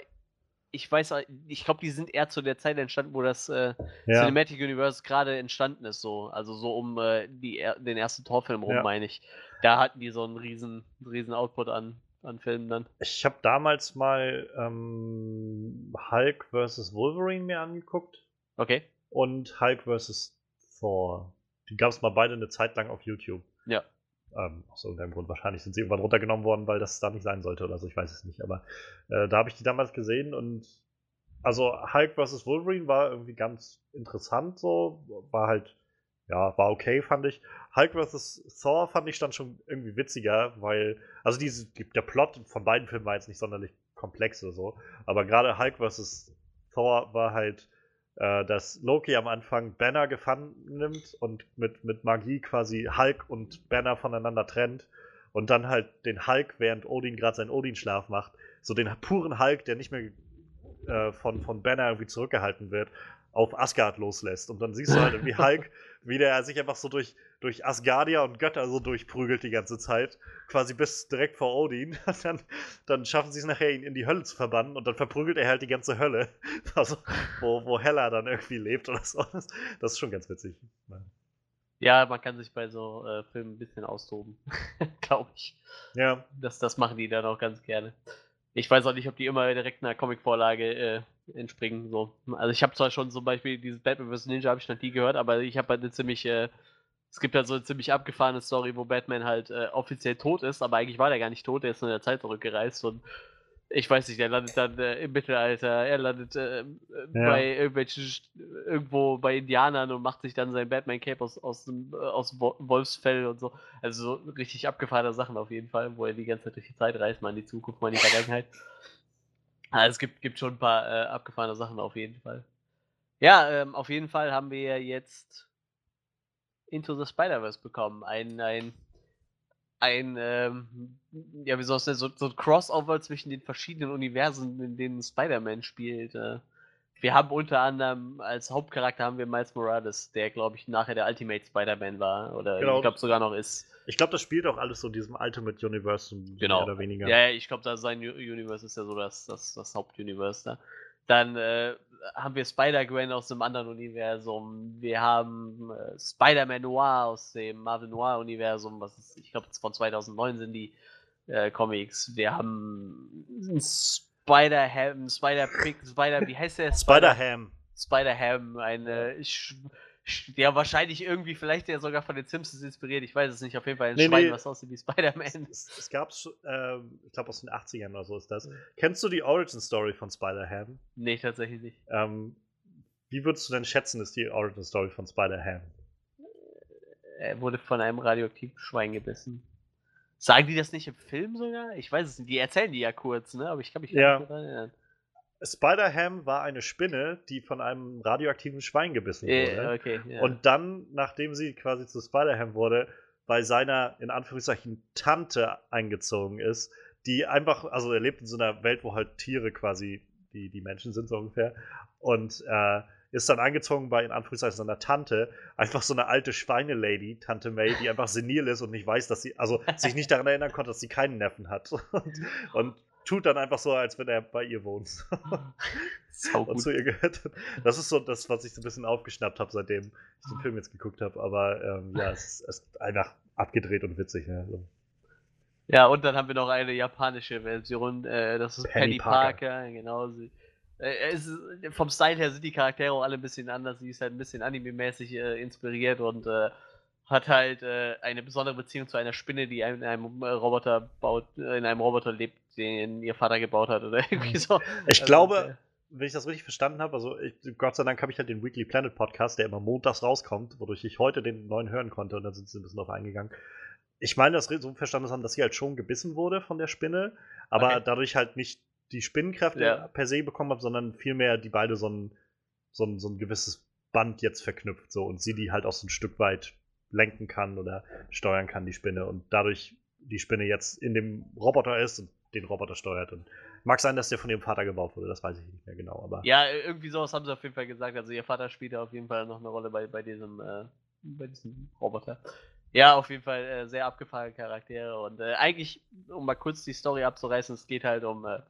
ich weiß, ich glaube, die sind eher zu der Zeit entstanden, wo das äh, ja. Cinematic Universe gerade entstanden ist, so. Also so um äh, die, den ersten Torfilm rum, ja. meine ich. Da hatten die so einen riesen, riesen Output an, an Filmen dann. Ich habe damals mal ähm, Hulk vs. Wolverine mir angeguckt. Okay. Und Hulk vs. Thor. Die gab es mal beide eine Zeit lang auf YouTube. Ja. Ähm, aus irgendeinem Grund. Wahrscheinlich sind sie irgendwann runtergenommen worden, weil das da nicht sein sollte oder so. Ich weiß es nicht. Aber äh, da habe ich die damals gesehen und also Hulk vs. Wolverine war irgendwie ganz interessant so. War halt, ja, war okay, fand ich. Hulk vs. Thor fand ich dann schon irgendwie witziger, weil, also diese, der Plot von beiden Filmen war jetzt nicht sonderlich komplex oder so. Aber gerade Hulk vs. Thor war halt äh, dass Loki am Anfang Banner gefangen nimmt und mit, mit Magie quasi Hulk und Banner voneinander trennt und dann halt den Hulk, während Odin gerade seinen Odin-Schlaf macht, so den puren Hulk, der nicht mehr äh, von, von Banner irgendwie zurückgehalten wird, auf Asgard loslässt. Und dann siehst du halt irgendwie Hulk, wie der sich einfach so durch, durch Asgardia und Götter so durchprügelt die ganze Zeit. Quasi bis direkt vor Odin. Dann, dann schaffen sie es nachher, ihn in die Hölle zu verbannen und dann verprügelt er halt die ganze Hölle. Also, wo, wo Hella dann irgendwie lebt oder so. Das, das ist schon ganz witzig. Ja, man kann sich bei so äh, Filmen ein bisschen austoben. Glaube ich. Ja. Das, das machen die dann auch ganz gerne. Ich weiß auch nicht, ob die immer direkt einer Comic-Vorlage äh, entspringen. So. Also ich habe zwar schon zum Beispiel dieses Batman vs. Ninja habe ich noch nie gehört, aber ich habe halt eine ziemlich, äh, es gibt halt so eine ziemlich abgefahrene Story, wo Batman halt äh, offiziell tot ist, aber eigentlich war der gar nicht tot, der ist nur in der Zeit zurückgereist und ich weiß nicht, er landet dann äh, im Mittelalter, er landet äh, ja. bei irgendwelchen, irgendwo bei Indianern und macht sich dann sein Batman-Cape aus, aus, dem, äh, aus Wolfsfell und so. Also so richtig abgefahrene Sachen auf jeden Fall, wo er die ganze Zeit durch die Zeit reist, mal in die Zukunft, mal in die Vergangenheit. Also es gibt, gibt schon ein paar äh, abgefahrene Sachen auf jeden Fall. Ja, ähm, auf jeden Fall haben wir jetzt Into the Spider-Verse bekommen. Ein, ein ein, ähm, ja, wie soll es denn, so, so ein Crossover zwischen den verschiedenen Universen, in denen Spider-Man spielt. Äh. Wir haben unter anderem als Hauptcharakter haben wir Miles Morales, der glaube ich nachher der Ultimate Spider-Man war oder genau. ich glaube sogar noch ist. Ich glaube, das spielt auch alles so in diesem Ultimate Universe genau. mehr oder weniger. Ja, ich glaube, sein Universe ist ja so das, das, das Hauptuniverse da. Dann äh, haben wir Spider-Gwen aus einem anderen Universum. Wir haben äh, Spider-Man Noir aus dem Marvel Noir-Universum, was ist, ich glaube, von 2009 sind die äh, Comics. Wir haben Spider-Ham, Spider-Pig, Spider, wie heißt der? Spider-Ham. Spider-Ham, eine ja, wahrscheinlich irgendwie, vielleicht ja sogar von den Simpsons inspiriert. Ich weiß es nicht. Auf jeden Fall ein nee, Schwein, nee. was aussieht wie Spider-Man. Es, es, gab, äh, ich glaube, aus den 80ern oder so ist das. Mhm. Kennst du die Origin-Story von Spider-Ham? Nee, tatsächlich nicht. Ähm, wie würdest du denn schätzen, ist die Origin-Story von Spider-Ham? Er wurde von einem radioaktiven Schwein gebissen. Sagen die das nicht im Film sogar? Ich weiß es nicht. Die erzählen die ja kurz, ne? Aber ich kann mich ja. nicht daran erinnern. Spider-Ham war eine Spinne, die von einem radioaktiven Schwein gebissen äh, wurde. Okay, ja. Und dann, nachdem sie quasi zu Spider-Ham wurde, bei seiner, in Anführungszeichen, Tante eingezogen ist, die einfach, also er lebt in so einer Welt, wo halt Tiere quasi die, die Menschen sind, so ungefähr. Und äh, ist dann angezogen bei, in Anführungszeichen, seiner Tante, einfach so eine alte Schweinelady, Tante May, die einfach senil ist und nicht weiß, dass sie, also sich nicht daran erinnern konnte, dass sie keinen Neffen hat. Und, und tut dann einfach so, als wenn er bei ihr wohnt. und zu ihr gehört. Das ist so das, was ich so ein bisschen aufgeschnappt habe, seitdem ich den Film jetzt geguckt habe. Aber ähm, ja, es ist, es ist, einfach abgedreht und witzig. Ne? So. Ja, und dann haben wir noch eine japanische Version. Äh, das ist Penny, Penny Parker. Parker. Genau. Sie, ist, vom Style her sind die Charaktere auch alle ein bisschen anders. Sie ist halt ein bisschen anime-mäßig äh, inspiriert und äh, hat halt äh, eine besondere Beziehung zu einer Spinne, die in einem äh, Roboter baut, äh, in einem Roboter lebt, den ihr Vater gebaut hat oder irgendwie mhm. so. Ich also, glaube, wenn ich das richtig verstanden habe, also ich, Gott sei Dank habe ich halt den Weekly Planet Podcast, der immer montags rauskommt, wodurch ich heute den neuen hören konnte und dann sind sie ein bisschen drauf eingegangen. Ich meine, dass wir so verstanden haben, dass sie halt schon gebissen wurde von der Spinne, aber okay. dadurch halt nicht die Spinnenkräfte ja. per se bekommen hat, sondern vielmehr die beide so ein, so ein, so ein gewisses Band jetzt verknüpft so und sie die halt auch so ein Stück weit lenken kann oder steuern kann, die Spinne. Und dadurch die Spinne jetzt in dem Roboter ist und den Roboter steuert. Und mag sein, dass der von ihrem Vater gebaut wurde, das weiß ich nicht mehr genau. Aber ja, irgendwie sowas haben sie auf jeden Fall gesagt. Also ihr Vater spielt auf jeden Fall noch eine Rolle bei, bei diesem, äh, bei diesem Roboter. Ja, auf jeden Fall äh, sehr abgefahrene Charaktere. Und äh, eigentlich, um mal kurz die Story abzureißen, es geht halt um äh,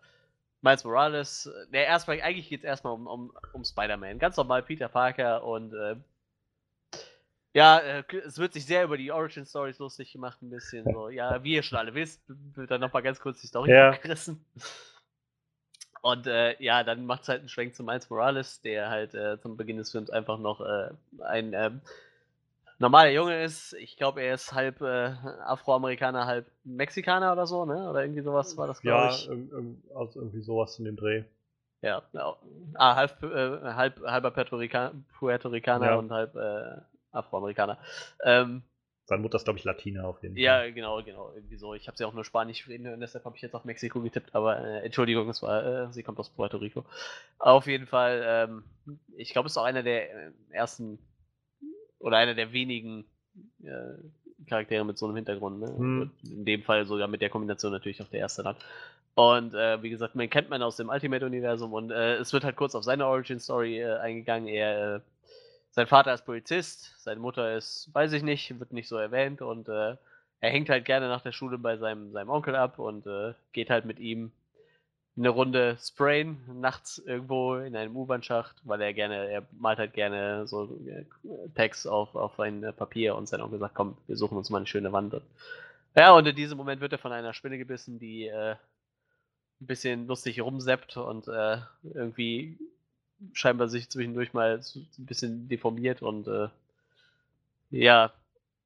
Miles Morales. Der erstmal, eigentlich geht es erstmal um, um, um Spider-Man. Ganz normal Peter Parker und äh, ja, äh, es wird sich sehr über die Origin Stories lustig gemacht, ein bisschen so. Ja, wie ihr schon alle wisst, wird dann nochmal ganz kurz die Story Ja. abgerissen. Und äh, ja, dann macht es halt einen Schwenk zu Miles Morales, der halt äh, zum Beginn des Films einfach noch äh, ein ähm, normaler Junge ist. Ich glaube, er ist halb äh, Afroamerikaner, halb Mexikaner oder so, ne? Oder irgendwie sowas war das, glaube Ja, ich. irg also irgendwie sowas in dem Dreh. Ja, ja. Ah, halb, äh, halb, halber Puerto, Rica Puerto Ricaner Ja. und halb äh, Afroamerikaner. Ähm, Seine Mutter ist, glaube ich, Latina auf jeden Fall. ja, genau, genau, irgendwie so. Ich habe sie auch nur Spanisch reden hören, deshalb habe ich jetzt auf Mexiko getippt, aber äh, Entschuldigung, es war, äh, sie kommt aus Puerto Rico. Auf jeden Fall, ähm, ich glaube, es ist auch einer der äh, ersten oder einer der wenigen äh, Charaktere mit so einem Hintergrund. Ne? Hm. In dem Fall sogar mit der Kombination natürlich auch der erste dann. Und äh, wie gesagt, man kennt man aus dem Ultimate-Universum und äh, es wird halt kurz auf seine Origin-Story äh, eingegangen. Er, äh, sein Vater ist Polizist, seine Mutter ist, weiß ich nicht, wird nicht so erwähnt und äh, er hängt halt gerne nach der Schule bei seinem, seinem Onkel ab und geht halt mit ihm eine Runde sprayen, nachts irgendwo in einem U-Bahn-Schacht, weil er gerne, er malt halt gerne so äh, Text auf, auf ein äh, Papier und sein Onkel sagt, komm, wir suchen uns mal eine schöne Wand. Ja, und in diesem Moment wird er von einer Spinne gebissen, die äh, ein bisschen lustig rumseppt und äh, irgendwie scheinbar sich zwischendurch mal ein bisschen deformiert und äh, ja,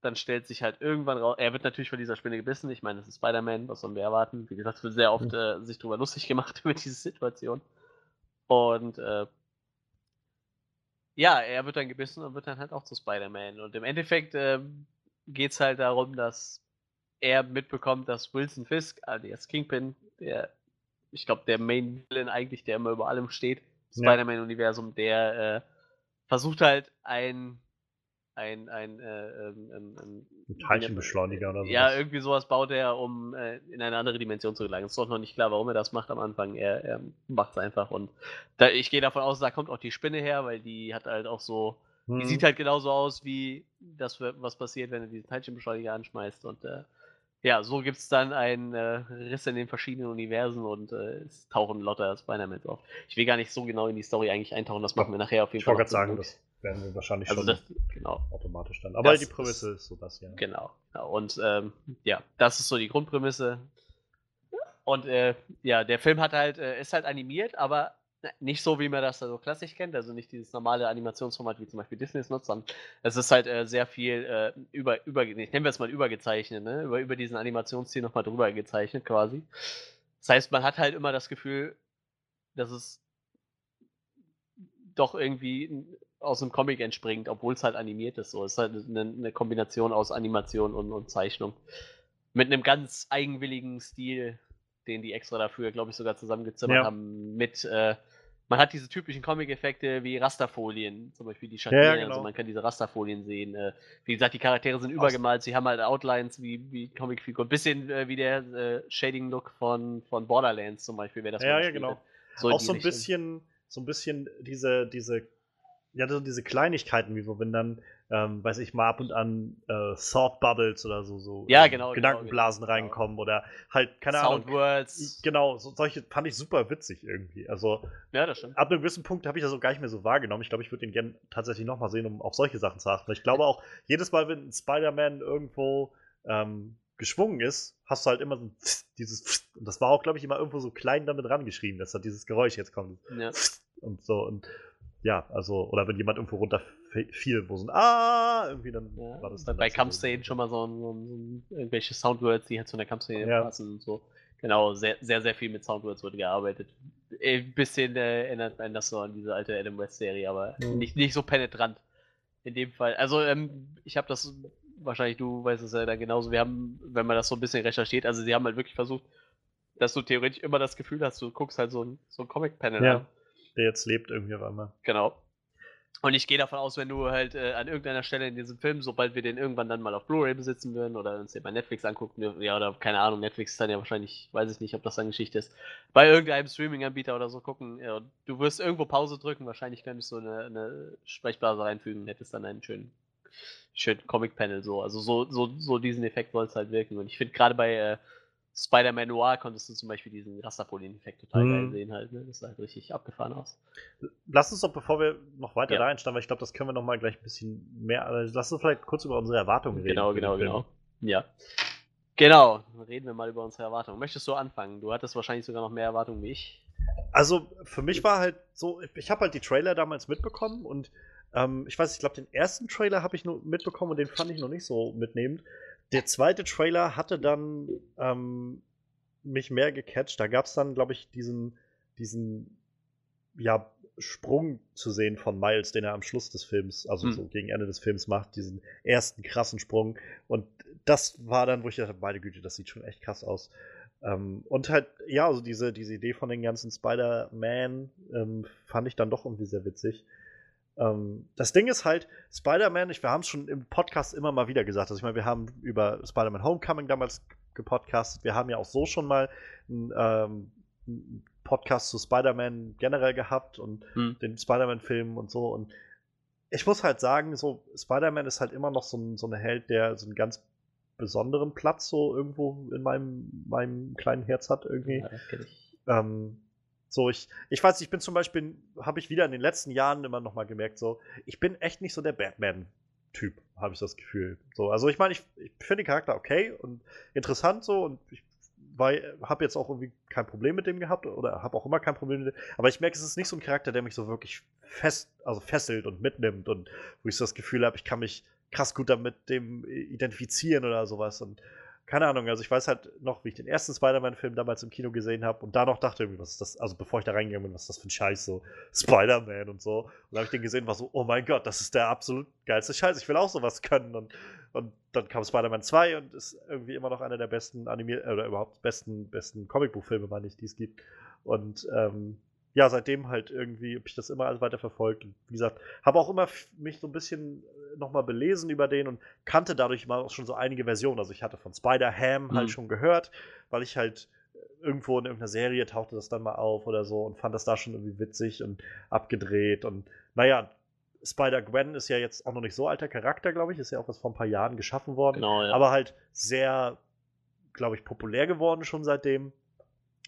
dann stellt sich halt irgendwann raus, er wird natürlich von dieser Spinne gebissen, ich meine, das ist Spider-Man, was sollen wir erwarten? Wie gesagt, es wird sehr oft äh, sich drüber lustig gemacht über diese Situation. Und äh, ja, er wird dann gebissen und wird dann halt auch zu Spider-Man. Und im Endeffekt ähm, geht es halt darum, dass er mitbekommt, dass Wilson Fisk, alias Kingpin, der, ich glaube, der Main Villain eigentlich, der immer über allem steht, Ja. Spider-Man-Universum, der äh, versucht halt ein ein, ein, äh, ähm, ähm, ähm, Teilchenbeschleuniger oder Ja, sowas. irgendwie sowas baut er, um äh, in eine andere Dimension zu gelangen. Es ist doch noch nicht klar, warum er das macht am Anfang. Er, er macht es einfach. Und da, ich gehe davon aus, da kommt auch die Spinne her, weil die hat halt auch so. Die Hm. sieht halt genauso aus, wie das, was passiert, wenn du diesen Teilchenbeschleuniger anschmeißt. Und äh, ja, so gibt es dann einen äh, Riss in den verschiedenen Universen und äh, es tauchen lauter Spider-Mans auf. Ich will gar nicht so genau in die Story eigentlich eintauchen, das machen wir nachher auf jeden Ich Fall. wollte noch gerade sagen, Blut. das werden wir wahrscheinlich Also schon das, genau. automatisch dann. Aber Das die Prämisse ist so das, ja. Genau, genau. Und ähm, ja, das ist so die Grundprämisse. Und äh, ja, der Film hat halt, äh, ist halt animiert, aber nicht so, wie man das so klassisch kennt, also nicht dieses normale Animationsformat, wie zum Beispiel Disney es nutzt, sondern es ist halt äh, sehr viel äh, über, über, ich nenne es mal übergezeichnet, ne? über, über diesen Animationsstil nochmal drüber gezeichnet quasi. Das heißt, man hat halt immer das Gefühl, dass es doch irgendwie aus einem Comic entspringt, obwohl es halt animiert ist. So. Es ist halt eine, eine Kombination aus Animation und, und Zeichnung. Mit einem ganz eigenwilligen Stil, den die extra dafür, glaube ich, sogar zusammengezimmert Ja. haben. Mit, äh, man hat diese typischen Comic-Effekte wie Rasterfolien, zum Beispiel die ja, Schattieren, genau. also man kann diese Rasterfolien sehen. Äh, wie gesagt, die Charaktere sind übergemalt, sie haben halt Outlines wie, wie Comicfiguren. Bisschen äh, wie der äh, Shading-Look von, von Borderlands zum Beispiel, wer das Ja, ja, genau. So auch so ein Richtung. bisschen, so ein bisschen diese, diese, ja, so diese Kleinigkeiten, wie so, wenn dann, ähm, weiß ich mal, ab und an äh, Thought Bubbles oder so, so Ja, ähm, genau, genau, Gedankenblasen genau. reinkommen oder halt, keine Ahnung. Soundwords. Genau, so, solche fand ich super witzig irgendwie. Also Ja, das stimmt. ab einem gewissen Punkt habe ich das auch gar nicht mehr so wahrgenommen. Ich glaube, ich würde ihn gerne tatsächlich nochmal sehen, um auf solche Sachen zu achten. Ich glaube auch, jedes Mal, wenn ein Spider-Man irgendwo ähm, geschwungen ist, hast du halt immer so ein dieses und das war auch, glaube ich, immer irgendwo so klein damit rangeschrieben, dass da dieses Geräusch jetzt kommt. Ja. Und so und ja, also, oder wenn jemand irgendwo runterfiel, wo so ein Ah, irgendwie dann Ja, war das bei, dann bei. Kampfszenen schon mal so, ein, so, ein, so irgendwelche Soundwords, die halt zu einer Kampfszene Ja. passen und so. Genau, sehr, sehr, sehr viel mit Soundwords wurde gearbeitet. Ein bisschen äh, erinnert einen das so an diese alte Adam West-Serie, aber Mhm. nicht, nicht so penetrant. In dem Fall. Also, ähm, ich habe das, wahrscheinlich du weißt es ja dann genauso, wir haben, wenn man das so ein bisschen recherchiert, also sie haben halt wirklich versucht, dass du theoretisch immer das Gefühl hast, du guckst halt so ein, so ein Comic-Panel Ja. an. Der jetzt lebt irgendwie auf einmal. Genau. Und ich gehe davon aus, wenn du halt äh, an irgendeiner Stelle in diesem Film, sobald wir den irgendwann dann mal auf Blu-ray besitzen würden oder uns den bei Netflix angucken, ja, oder keine Ahnung, Netflix ist dann ja wahrscheinlich, weiß ich nicht, ob das dann Geschichte ist, bei irgendeinem Streaming-Anbieter oder so gucken, ja, du wirst irgendwo Pause drücken, wahrscheinlich könntest du eine, eine Sprechblase reinfügen, hättest dann einen schönen schön Comic-Panel so. Also so, so, so diesen Effekt soll es halt wirken. Und ich finde gerade bei äh, Spider-Man Noir konntest du zum Beispiel diesen Rasterfolien-Effekt total geil Mhm. sehen halt. Ne? Das sah halt richtig abgefahren aus. Lass uns doch, bevor wir noch weiter Ja. da einsteigen, weil ich glaube, das können wir noch mal gleich ein bisschen mehr. Also lass uns vielleicht kurz über unsere Erwartungen reden. Genau, genau, genau. Ja. Genau, reden wir mal über unsere Erwartungen. Möchtest du anfangen? Du hattest wahrscheinlich sogar noch mehr Erwartungen wie ich. Also für mich war halt so, ich habe halt die Trailer damals mitbekommen und ähm, ich weiß, ich glaube, den ersten Trailer habe ich nur mitbekommen und den fand ich noch nicht so mitnehmend. Der zweite Trailer hatte dann ähm, mich mehr gecatcht. Da gab es dann, glaube ich, diesen, diesen ja, Sprung zu sehen von Miles, den er am Schluss des Films, also Hm. so gegen Ende des Films macht, diesen ersten krassen Sprung. Und das war dann, wo ich dachte, meine Güte, das sieht schon echt krass aus. Ähm, und halt, ja, also diese, diese Idee von den ganzen Spider-Man ähm, fand ich dann doch irgendwie sehr witzig. Ähm, das Ding ist halt, Spider-Man, ich- wir haben es schon im Podcast immer mal wieder gesagt. Also ich meine, wir haben über Spider-Man Homecoming damals gepodcastet. Wir haben ja auch so schon mal einen, ähm, Podcast zu Spider-Man generell gehabt und Hm. den Spider-Man-Filmen und so. Und ich muss halt sagen, so Spider-Man ist halt immer noch so ein, so ein Held, der so einen ganz besonderen Platz so irgendwo in meinem, meinem kleinen Herz hat irgendwie. Ja, das kenn ich. Ähm, so, ich, ich weiß, ich bin zum Beispiel, habe ich wieder in den letzten Jahren immer noch mal gemerkt, so, ich bin echt nicht so der Batman-Typ, habe ich das Gefühl. So, also ich meine, ich, ich finde den Charakter okay und interessant so und ich habe jetzt auch irgendwie kein Problem mit dem gehabt oder habe auch immer kein Problem mit dem, aber ich merke, es ist nicht so ein Charakter, der mich so wirklich fest, also fesselt und mitnimmt und wo ich so das Gefühl habe, ich kann mich krass gut damit dem identifizieren oder sowas und keine Ahnung, also ich weiß halt noch, wie ich den ersten Spider-Man-Film damals im Kino gesehen habe und da noch dachte, irgendwie, was ist das, also bevor ich da reingegangen bin, was ist das für ein Scheiß, so Spider-Man und so. Und dann habe ich den gesehen, war so, oh mein Gott, das ist der absolut geilste Scheiß, ich will auch sowas können. Und, und dann kam Spider-Man 2 und ist irgendwie immer noch einer der besten animier oder überhaupt besten, besten Comicbuchfilme, meine ich, die es gibt. Und ähm, ja, seitdem halt irgendwie habe ich das immer alles weiter verfolgt. Und wie gesagt, habe auch immer mich so ein bisschen nochmal belesen über den und kannte dadurch mal auch schon so einige Versionen. Also ich hatte von Spider-Ham halt Mhm. schon gehört, weil ich halt irgendwo in irgendeiner Serie tauchte das dann mal auf oder so und fand das da schon irgendwie witzig und abgedreht. Und naja, Spider-Gwen ist ja jetzt auch noch nicht so alter Charakter, glaube ich. Ist ja auch erst vor ein paar Jahren geschaffen worden Genau, ja. aber halt sehr, glaube ich, populär geworden schon seitdem.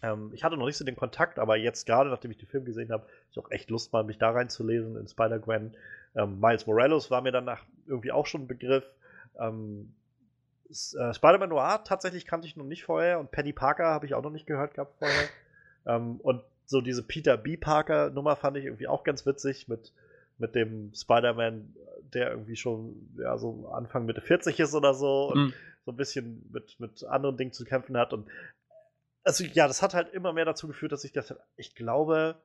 Ähm, ich hatte noch nicht so den Kontakt, aber jetzt gerade, nachdem ich den Film gesehen habe, habe ich auch echt Lust, mal mich da reinzulesen in Spider-Gwen. Ähm, Miles Morales war mir danach irgendwie auch schon ein Begriff. Ähm, äh, Spider-Man Noir tatsächlich kannte ich noch nicht vorher und Penny Parker habe ich auch noch nicht gehört gehabt vorher. ähm, und so diese Peter B. Parker Nummer fand ich irgendwie auch ganz witzig mit, mit dem Spider-Man, der irgendwie schon ja, so Anfang Mitte 40 ist oder so und Mhm. so ein bisschen mit, mit anderen Dingen zu kämpfen hat. Und also ja, das hat halt immer mehr dazu geführt, dass ich dachte, ich glaube,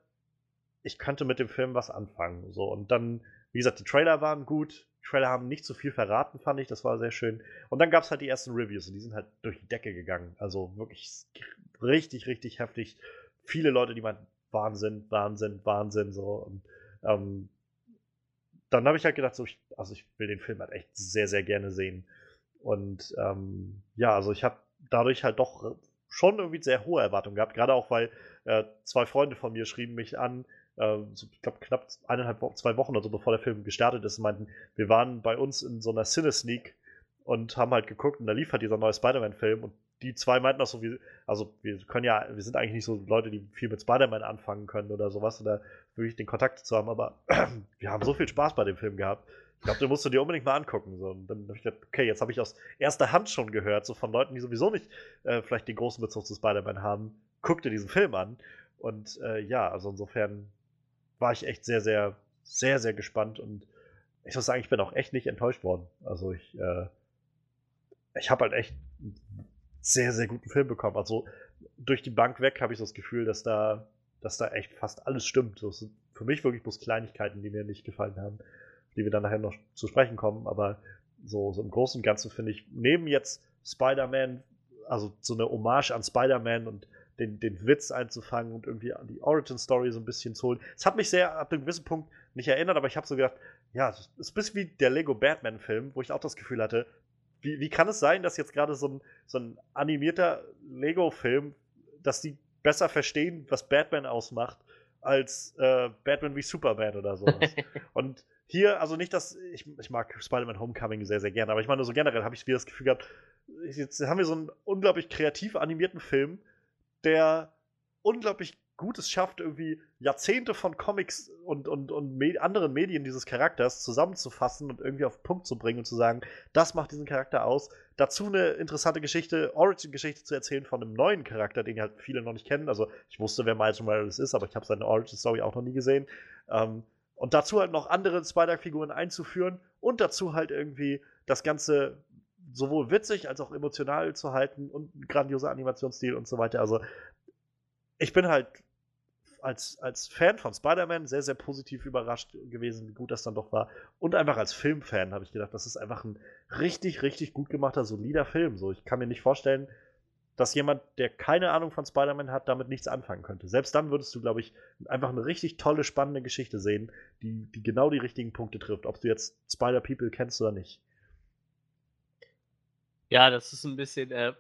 ich könnte mit dem Film was anfangen. So. Und dann, wie gesagt, die Trailer waren gut. Die Trailer haben nicht so viel verraten, fand ich. Das war sehr schön. Und dann gab es halt die ersten Reviews und die sind halt durch die Decke gegangen. Also wirklich richtig, richtig heftig. Viele Leute, die meinten, Wahnsinn, Wahnsinn, Wahnsinn. So. Und ähm, dann habe ich halt gedacht, so, ich, also ich will den Film halt echt sehr, sehr gerne sehen. Und ähm, ja, also ich habe dadurch halt doch schon irgendwie sehr hohe Erwartungen gehabt, gerade auch weil äh, zwei Freunde von mir schrieben mich an, äh, so, ich glaube knapp eineinhalb Wochen, zwei Wochen oder so, bevor der Film gestartet ist, und meinten, wir waren bei uns in so einer Cine-Sneak und haben halt geguckt und da lief halt dieser neue Spider-Man-Film und die zwei meinten auch so, wie, also wir können ja, wir sind eigentlich nicht so Leute, die viel mit Spider-Man anfangen können oder sowas oder wirklich den Kontakt zu haben, aber wir haben so viel Spaß bei dem Film gehabt. Ich glaube, den musst du dir unbedingt mal angucken. So. Und dann habe ich gedacht, okay, jetzt habe ich aus erster Hand schon gehört, so von Leuten, die sowieso nicht äh, vielleicht den großen Bezug zu Spider-Man haben, guck dir diesen Film an. Und äh, ja, also insofern war ich echt sehr, sehr, sehr, sehr gespannt und ich muss sagen, ich bin auch echt nicht enttäuscht worden. Also ich, äh, ich habe halt echt einen sehr, sehr guten Film bekommen. Also durch die Bank weg habe ich so das Gefühl, dass da, dass da echt fast alles stimmt. Es sind für mich wirklich bloß Kleinigkeiten, die mir nicht gefallen haben, die wir dann nachher noch zu sprechen kommen. Aber so, so im Großen und Ganzen finde ich, neben jetzt Spider-Man, also so eine Hommage an Spider-Man und den, den Witz einzufangen und irgendwie an die Origin-Story so ein bisschen zu holen. Es hat mich sehr ab einem gewissen Punkt nicht erinnert, aber ich habe so gedacht, ja, es ist ein bisschen wie der Lego Batman-Film, wo ich auch das Gefühl hatte, wie, wie kann es sein, dass jetzt gerade so ein, so ein animierter Lego-Film, dass die besser verstehen, was Batman ausmacht, als äh, Batman wie Superman oder sowas. und hier, also nicht, dass ich, ich mag Spider-Man Homecoming sehr, sehr gerne, aber ich meine, so generell habe ich wieder das Gefühl gehabt, jetzt haben wir so einen unglaublich kreativ animierten Film, der unglaublich Gutes schafft, irgendwie Jahrzehnte von Comics und, und, und me anderen Medien dieses Charakters zusammenzufassen und irgendwie auf den Punkt zu bringen und zu sagen, das macht diesen Charakter aus. Dazu eine interessante Geschichte, Origin-Geschichte zu erzählen von einem neuen Charakter, den halt viele noch nicht kennen. Also ich wusste, wer Miles Morales ist, aber ich habe seine Origin-Story auch noch nie gesehen. Ähm, und dazu halt noch andere Spider-Figuren einzuführen und dazu halt irgendwie das Ganze sowohl witzig als auch emotional zu halten und ein grandioser Animationsstil und so weiter. Also ich bin halt als, als Fan von Spider-Man sehr, sehr positiv überrascht gewesen, wie gut das dann doch war. Und einfach als Filmfan habe ich gedacht, das ist einfach ein richtig, richtig gut gemachter, solider Film. So, ich kann mir nicht vorstellen, dass jemand, der keine Ahnung von Spider-Man hat, damit nichts anfangen könnte. Selbst dann würdest du, glaube ich, einfach eine richtig tolle, spannende Geschichte sehen, die, die genau die richtigen Punkte trifft, ob du jetzt Spider-People kennst oder nicht. Ja, das ist ein bisschen, äh,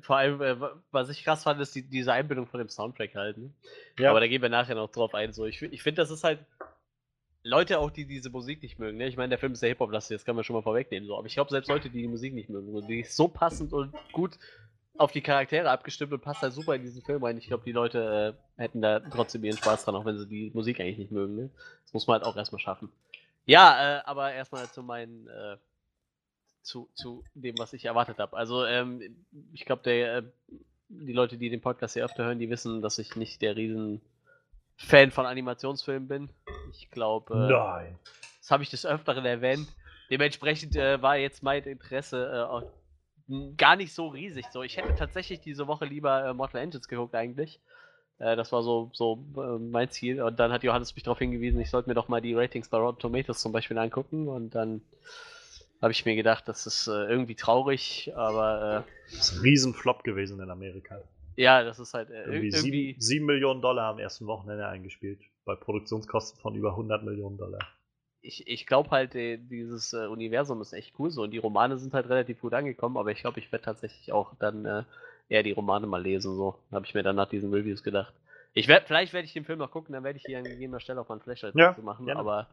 vor allem, äh, was ich krass fand, ist die, diese Einbindung von dem Soundtrack halt. Ne? Ja. Aber da gehen wir nachher noch drauf ein. So, ich ich finde, das ist halt Leute auch, die diese Musik nicht mögen. Ne? Ich meine, der Film ist ja Hip-Hop-lastig, das kann man schon mal vorwegnehmen. So. Aber ich glaube, selbst Leute, die die Musik nicht mögen, die ist so passend und gut auf die Charaktere abgestimmt und passt halt super in diesen Film rein. Ich glaube, die Leute äh, hätten da trotzdem ihren Spaß dran, auch wenn sie die Musik eigentlich nicht mögen. Ne? Das muss man halt auch erstmal schaffen. Ja, äh, aber erstmal zu meinen äh, zu, zu dem, was ich erwartet habe. Also, ähm, ich glaube, äh, die Leute, die den Podcast hier öfter hören, die wissen, dass ich nicht der riesen Fan von Animationsfilmen bin. Ich glaube, äh, Nein. das habe ich des Öfteren erwähnt. Dementsprechend äh, war jetzt mein Interesse äh, gar nicht so riesig. So, ich hätte tatsächlich diese Woche lieber äh, Mortal Engines geguckt eigentlich. Äh, das war so, so äh, mein Ziel. Und dann hat Johannes mich darauf hingewiesen, ich sollte mir doch mal die Ratings bei Rotten Tomatoes zum Beispiel angucken. Und dann habe ich mir gedacht, das ist äh, irgendwie traurig, aber. Äh, das ist ein Riesenflop gewesen in Amerika. Ja, das ist halt äh, irgendwie. irgendwie 7, Millionen Dollar am ersten Wochenende eingespielt. Bei Produktionskosten von über 100 Millionen Dollar. Ich, ich glaube halt, die, dieses äh, Universum ist echt cool so und die Romane sind halt relativ gut angekommen, aber ich glaube, ich werde tatsächlich auch dann äh, eher die Romane mal lesen. So habe ich mir dann nach diesen Reviews gedacht. Ich werd, vielleicht werde ich den Film noch gucken, dann werde ich hier an gegebener Stelle auch mal ein Flashlight ja, machen, gerne. aber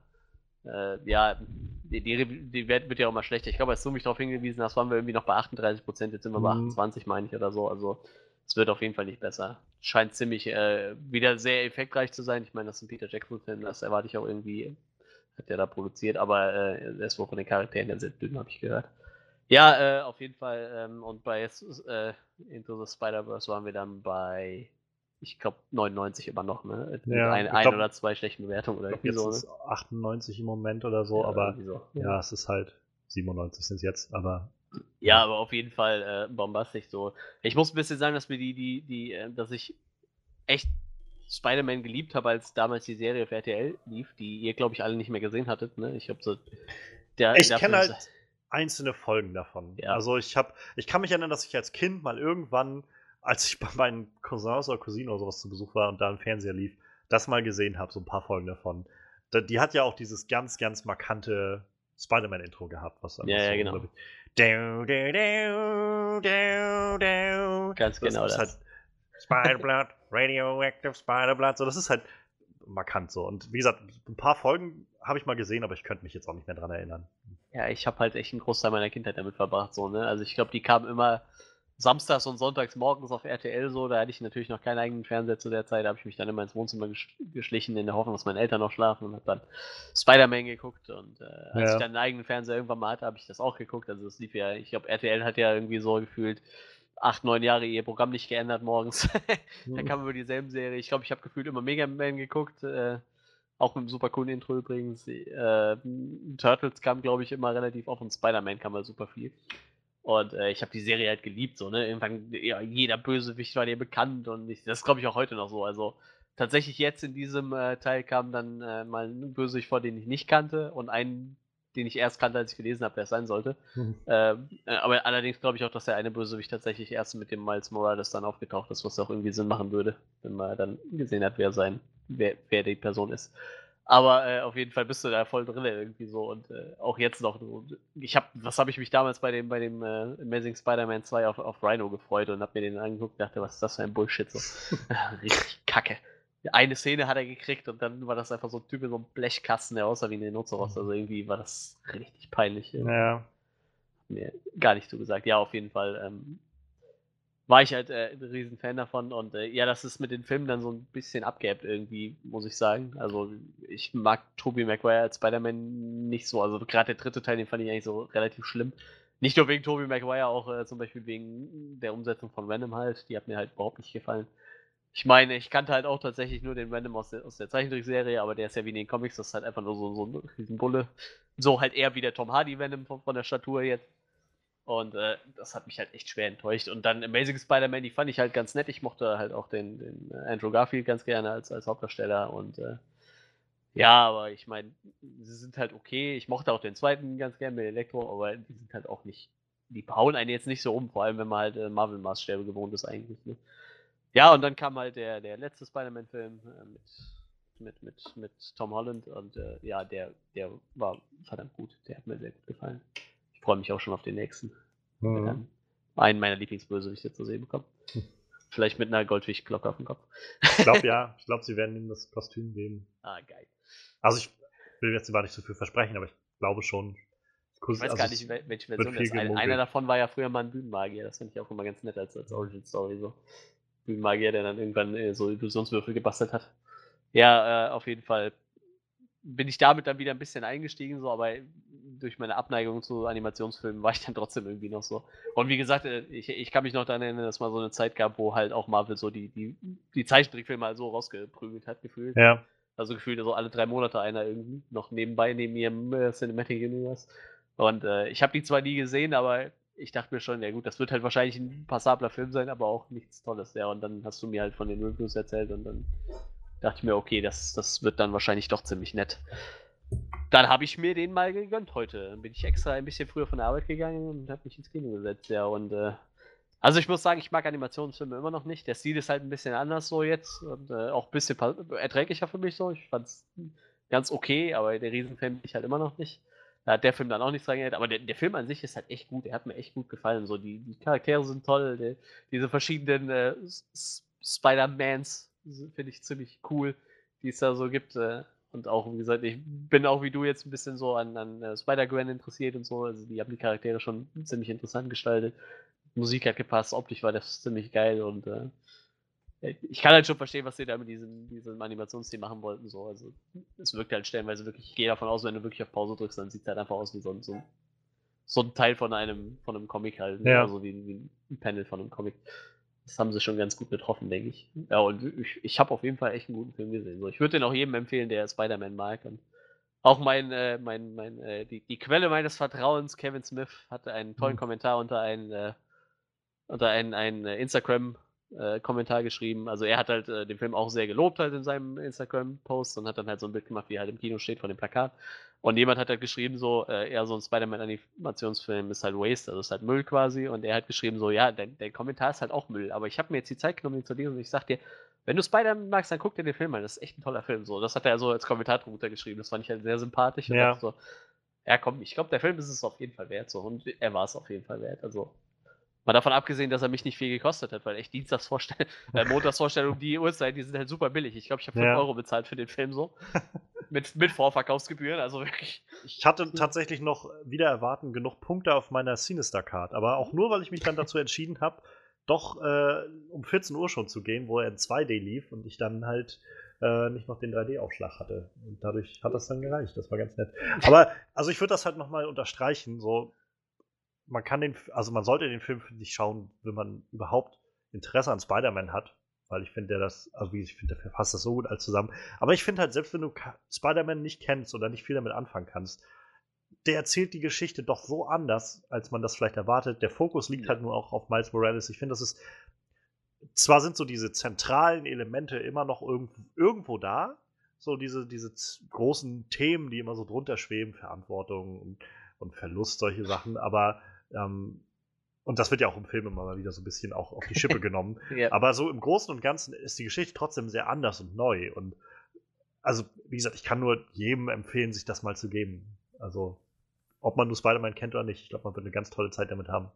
äh, ja, die, die, die Wert wird ja auch mal schlechter. Ich glaube, als du mich darauf hingewiesen hast, waren wir irgendwie noch bei 38 Prozent, jetzt sind wir bei 28, mhm. meine ich, oder so. Also es wird auf jeden Fall nicht besser. Scheint ziemlich äh, wieder sehr effektreich zu sein. Ich meine, das ist ein Peter Jackson-Film, das erwarte ich auch irgendwie. Hat der da produziert, aber äh, er ist wohl von den Charakteren ja sehr dünn, habe ich gehört. Ja, äh, auf jeden Fall. Ähm, und bei äh, Into the Spider-Verse waren wir dann bei ich glaube 99 immer noch, ne? Ja, ein, ein oder zwei schlechten Bewertungen oder irgendwie so. Ne? 98 im Moment oder so, ja, aber so. ja. ja. es ist halt 97 sind es jetzt, aber. Ja, aber auf jeden Fall äh, bombastisch so. Ich muss ein bisschen sagen, dass mir die, die, die, äh, dass ich echt Spider-Man geliebt habe, als damals die Serie auf RTL lief, die ihr, glaube ich, alle nicht mehr gesehen hattet, ne? Ich habe so. Der, ich kenne halt einzelne Folgen davon. Ja. Also ich habe, ich kann mich erinnern, dass ich als Kind mal irgendwann als ich bei meinen Cousins oder Cousinen oder sowas zu Besuch war und da ein Fernseher lief, das mal gesehen habe, so ein paar Folgen davon. die hat ja auch dieses ganz, ganz markante Spider-Man-Intro gehabt, was Ja, ja, so genau. Du, du, du, ganz genau das. Halt Spider-Blood, Radioactive Spider-Blood, so, das ist halt markant so. Und wie gesagt, ein paar Folgen habe ich mal gesehen, aber ich könnte mich jetzt auch nicht mehr dran erinnern. Ja, ich habe halt echt einen Großteil meiner Kindheit damit verbracht, so, ne? Also ich glaube, die kamen immer samstags und sonntags morgens auf RTL so, da hatte ich natürlich noch keinen eigenen Fernseher zu der Zeit, da habe ich mich dann immer ins Wohnzimmer geschlichen in der Hoffnung, dass meine Eltern noch schlafen und habe dann Spider-Man geguckt und äh, als ja. ich dann einen eigenen Fernseher irgendwann mal hatte, habe ich das auch geguckt, also es lief ja, ich glaube RTL hat ja irgendwie so gefühlt acht, neun Jahre ihr Programm nicht geändert morgens. da kam über dieselben Serie. Ich glaube, ich habe gefühlt immer Mega Man geguckt, äh, auch mit einem super coolen Intro übrigens. Äh, Turtles kam, glaube ich, immer relativ oft und Spider-Man kam mal super viel. Und äh, ich habe die Serie halt geliebt, so, ne? Irgendwann, ja, jeder Bösewicht war dir bekannt und ich, das glaube ich auch heute noch so. Also tatsächlich jetzt in diesem äh, Teil kam dann äh, mal ein Bösewicht vor, den ich nicht kannte und einen, den ich erst kannte, als ich gelesen habe, wer es sein sollte. Mhm. Ähm, äh, aber allerdings glaube ich auch, dass der eine Bösewicht tatsächlich erst mit dem Miles Morales dann aufgetaucht ist, was auch irgendwie Sinn machen würde, wenn man dann gesehen hat, wer sein, wer, wer die Person ist. Aber äh, auf jeden Fall bist du da voll drin irgendwie so und äh, auch jetzt noch. Ich habe, was habe ich mich damals bei dem bei dem äh, Amazing Spider-Man 2 auf, auf Rhino gefreut und habe mir den angeguckt, dachte, was ist das für ein Bullshit so. Richtig kacke. Eine Szene hat er gekriegt und dann war das einfach so ein Typ in so einem Blechkasten, der aussah wie ein Rhinoceros. Also irgendwie war das richtig peinlich. Ja. Mir gar nicht so gesagt. Ja, auf jeden Fall. Ähm, war ich halt äh, ein riesen Fan davon und äh, ja, das ist mit den Filmen dann so ein bisschen abgehebt irgendwie, muss ich sagen. Also ich mag Tobey Maguire als Spider-Man nicht so, also gerade der dritte Teil, den fand ich eigentlich so relativ schlimm. Nicht nur wegen Tobey Maguire, auch äh, zum Beispiel wegen der Umsetzung von Venom halt, die hat mir halt überhaupt nicht gefallen. Ich meine, ich kannte halt auch tatsächlich nur den Venom aus der, aus der Zeichentrickserie, aber der ist ja wie in den Comics, das ist halt einfach nur so, so ein Riesenbulle. So halt eher wie der Tom Hardy Venom von, von der Statur jetzt. Und äh, das hat mich halt echt schwer enttäuscht. Und dann Amazing Spider-Man, die fand ich halt ganz nett. Ich mochte halt auch den, den Andrew Garfield ganz gerne als, als Hauptdarsteller. Und äh, ja, aber ich meine, sie sind halt okay. Ich mochte auch den zweiten ganz gerne mit Elektro, aber die sind halt auch nicht. Die bauen einen jetzt nicht so um, vor allem wenn man halt äh, Marvel-Maßstäbe gewohnt ist eigentlich. Ne? Ja, und dann kam halt der, der letzte Spider-Man-Film äh, mit, mit, mit, mit Tom Holland und äh, ja, der, der war verdammt gut. Der hat mir sehr gut gefallen. Ich freue mich auch schon auf den nächsten. Mhm. Dann einen meiner Lieblingsbösewichte zu sehen bekommen. Vielleicht mit einer Goldfischglocke auf dem Kopf. Ich glaube ja. Ich glaube, sie werden ihm das Kostüm geben. Ah, geil. Also ich will jetzt gar nicht so viel versprechen, aber ich glaube schon. Ich weiß also gar nicht, welche Version das ist. Ein, einer davon war ja früher mal ein Bühnenmagier. Das finde ich auch immer ganz nett als, als Origin-Story. So. Bühnenmagier, der dann irgendwann äh, so Illusionswürfel gebastelt hat. Ja, äh, auf jeden Fall bin ich damit dann wieder ein bisschen eingestiegen, so, aber durch meine Abneigung zu Animationsfilmen war ich dann trotzdem irgendwie noch so. Und wie gesagt, äh, ich, ich kann mich noch daran erinnern, dass es mal so eine Zeit gab, wo halt auch Marvel so die, die, die Zeichentrickfilme halt so rausgeprügelt hat, gefühlt. Ja. Also gefühlt so alle drei Monate einer irgendwie, noch nebenbei, neben ihrem äh, Cinematic Universe. Und äh, ich habe die zwar nie gesehen, aber ich dachte mir schon, ja gut, das wird halt wahrscheinlich ein passabler Film sein, aber auch nichts Tolles. Ja, und dann hast du mir halt von den Reviews erzählt und dann dachte ich mir, okay, das, das wird dann wahrscheinlich doch ziemlich nett. Dann habe ich mir den mal gegönnt heute. Dann bin ich extra ein bisschen früher von der Arbeit gegangen und habe mich ins Kino gesetzt, ja. Und äh, also ich muss sagen, ich mag Animationsfilme immer noch nicht. Der Stil ist halt ein bisschen anders so jetzt und äh, auch ein bisschen erträglicher für mich so. Ich fand es ganz okay, aber der Riesenfilm bin ich halt immer noch nicht. Da hat der Film dann auch nichts dran gehabt, aber der, der, Film an sich ist halt echt gut. Der hat mir echt gut gefallen. So, die, die Charaktere sind toll, die, diese verschiedenen äh, Spider-Mans finde ich ziemlich cool, die es da so gibt. Äh, und auch, wie gesagt, ich bin auch wie du jetzt ein bisschen so an, an uh, Spider-Gwen interessiert und so. Also die haben die Charaktere schon ziemlich interessant gestaltet. Musik hat gepasst, optisch war das ziemlich geil und äh, ich kann halt schon verstehen, was sie da mit diesem, diesem Animationsstil machen wollten. So. Also es wirkt halt stellenweise wirklich, ich gehe davon aus, wenn du wirklich auf Pause drückst, dann sieht es halt einfach aus wie so, ein, so, so ein Teil von einem, von einem Comic halt. Ja. Also wie, wie ein Panel von einem Comic. Das haben sie schon ganz gut getroffen, denke ich. Ja, und ich, ich habe auf jeden Fall echt einen guten Film gesehen. So, ich würde den auch jedem empfehlen, der Spider-Man mag. Und auch mein, äh, mein, mein, äh, die, die Quelle meines Vertrauens, Kevin Smith, hatte einen tollen mhm. Kommentar unter einen, äh, unter einen, einen äh, Instagram äh, Kommentar geschrieben. Also er hat halt äh, den Film auch sehr gelobt halt in seinem Instagram-Post und hat dann halt so ein Bild gemacht, wie er halt im Kino steht von dem Plakat. Und jemand hat halt geschrieben, so, äh, eher so ein Spider-Man-Animationsfilm ist halt Waste, also ist halt Müll quasi. Und er hat geschrieben, so, ja, dein, dein Kommentar ist halt auch Müll. Aber ich habe mir jetzt die Zeit genommen, ihn zu lesen und ich sag dir, wenn du Spider-Man magst, dann guck dir den Film an. Das ist echt ein toller Film. So, das hat er so als Kommentar drunter geschrieben. Das fand ich halt sehr sympathisch. Und ja. So, ja, komm, ich glaube, der Film ist es auf jeden Fall wert. So, und er war es auf jeden Fall wert. Also, Mal davon abgesehen, dass er mich nicht viel gekostet hat, weil echt Dienstagsvorstellungen, äh, Montagsvorstellungen, die Uhrzeit, die sind halt super billig. Ich glaube, ich habe 5 ja. Euro bezahlt für den Film so. mit, mit Vorverkaufsgebühren, also wirklich. Ich hatte tatsächlich noch wieder erwarten genug Punkte auf meiner Sinister-Card, aber auch nur, weil ich mich dann dazu entschieden habe, doch äh, um 14 Uhr schon zu gehen, wo er in 2D lief und ich dann halt äh, nicht noch den 3D-Aufschlag hatte. Und dadurch hat das dann gereicht. Das war ganz nett. Aber also ich würde das halt nochmal unterstreichen. So, man kann den, also man sollte den Film nicht schauen, wenn man überhaupt Interesse an Spider-Man hat, weil ich finde, der das, also ich finde, der fasst das so gut alles zusammen. Aber ich finde halt, selbst wenn du Spider-Man nicht kennst oder nicht viel damit anfangen kannst, der erzählt die Geschichte doch so anders, als man das vielleicht erwartet. Der Fokus liegt halt nur auch auf Miles Morales. Ich finde, das ist, zwar sind so diese zentralen Elemente immer noch irgendwo, irgendwo da, so diese, diese großen Themen, die immer so drunter schweben, Verantwortung und, und Verlust, solche Sachen, aber ähm, und das wird ja auch im Film immer mal wieder so ein bisschen auch auf die Schippe genommen. ja. Aber so im Großen und Ganzen ist die Geschichte trotzdem sehr anders und neu. Und also, wie gesagt, ich kann nur jedem empfehlen, sich das mal zu geben. Also, ob man nur Spider-Man kennt oder nicht, ich glaube, man wird eine ganz tolle Zeit damit haben.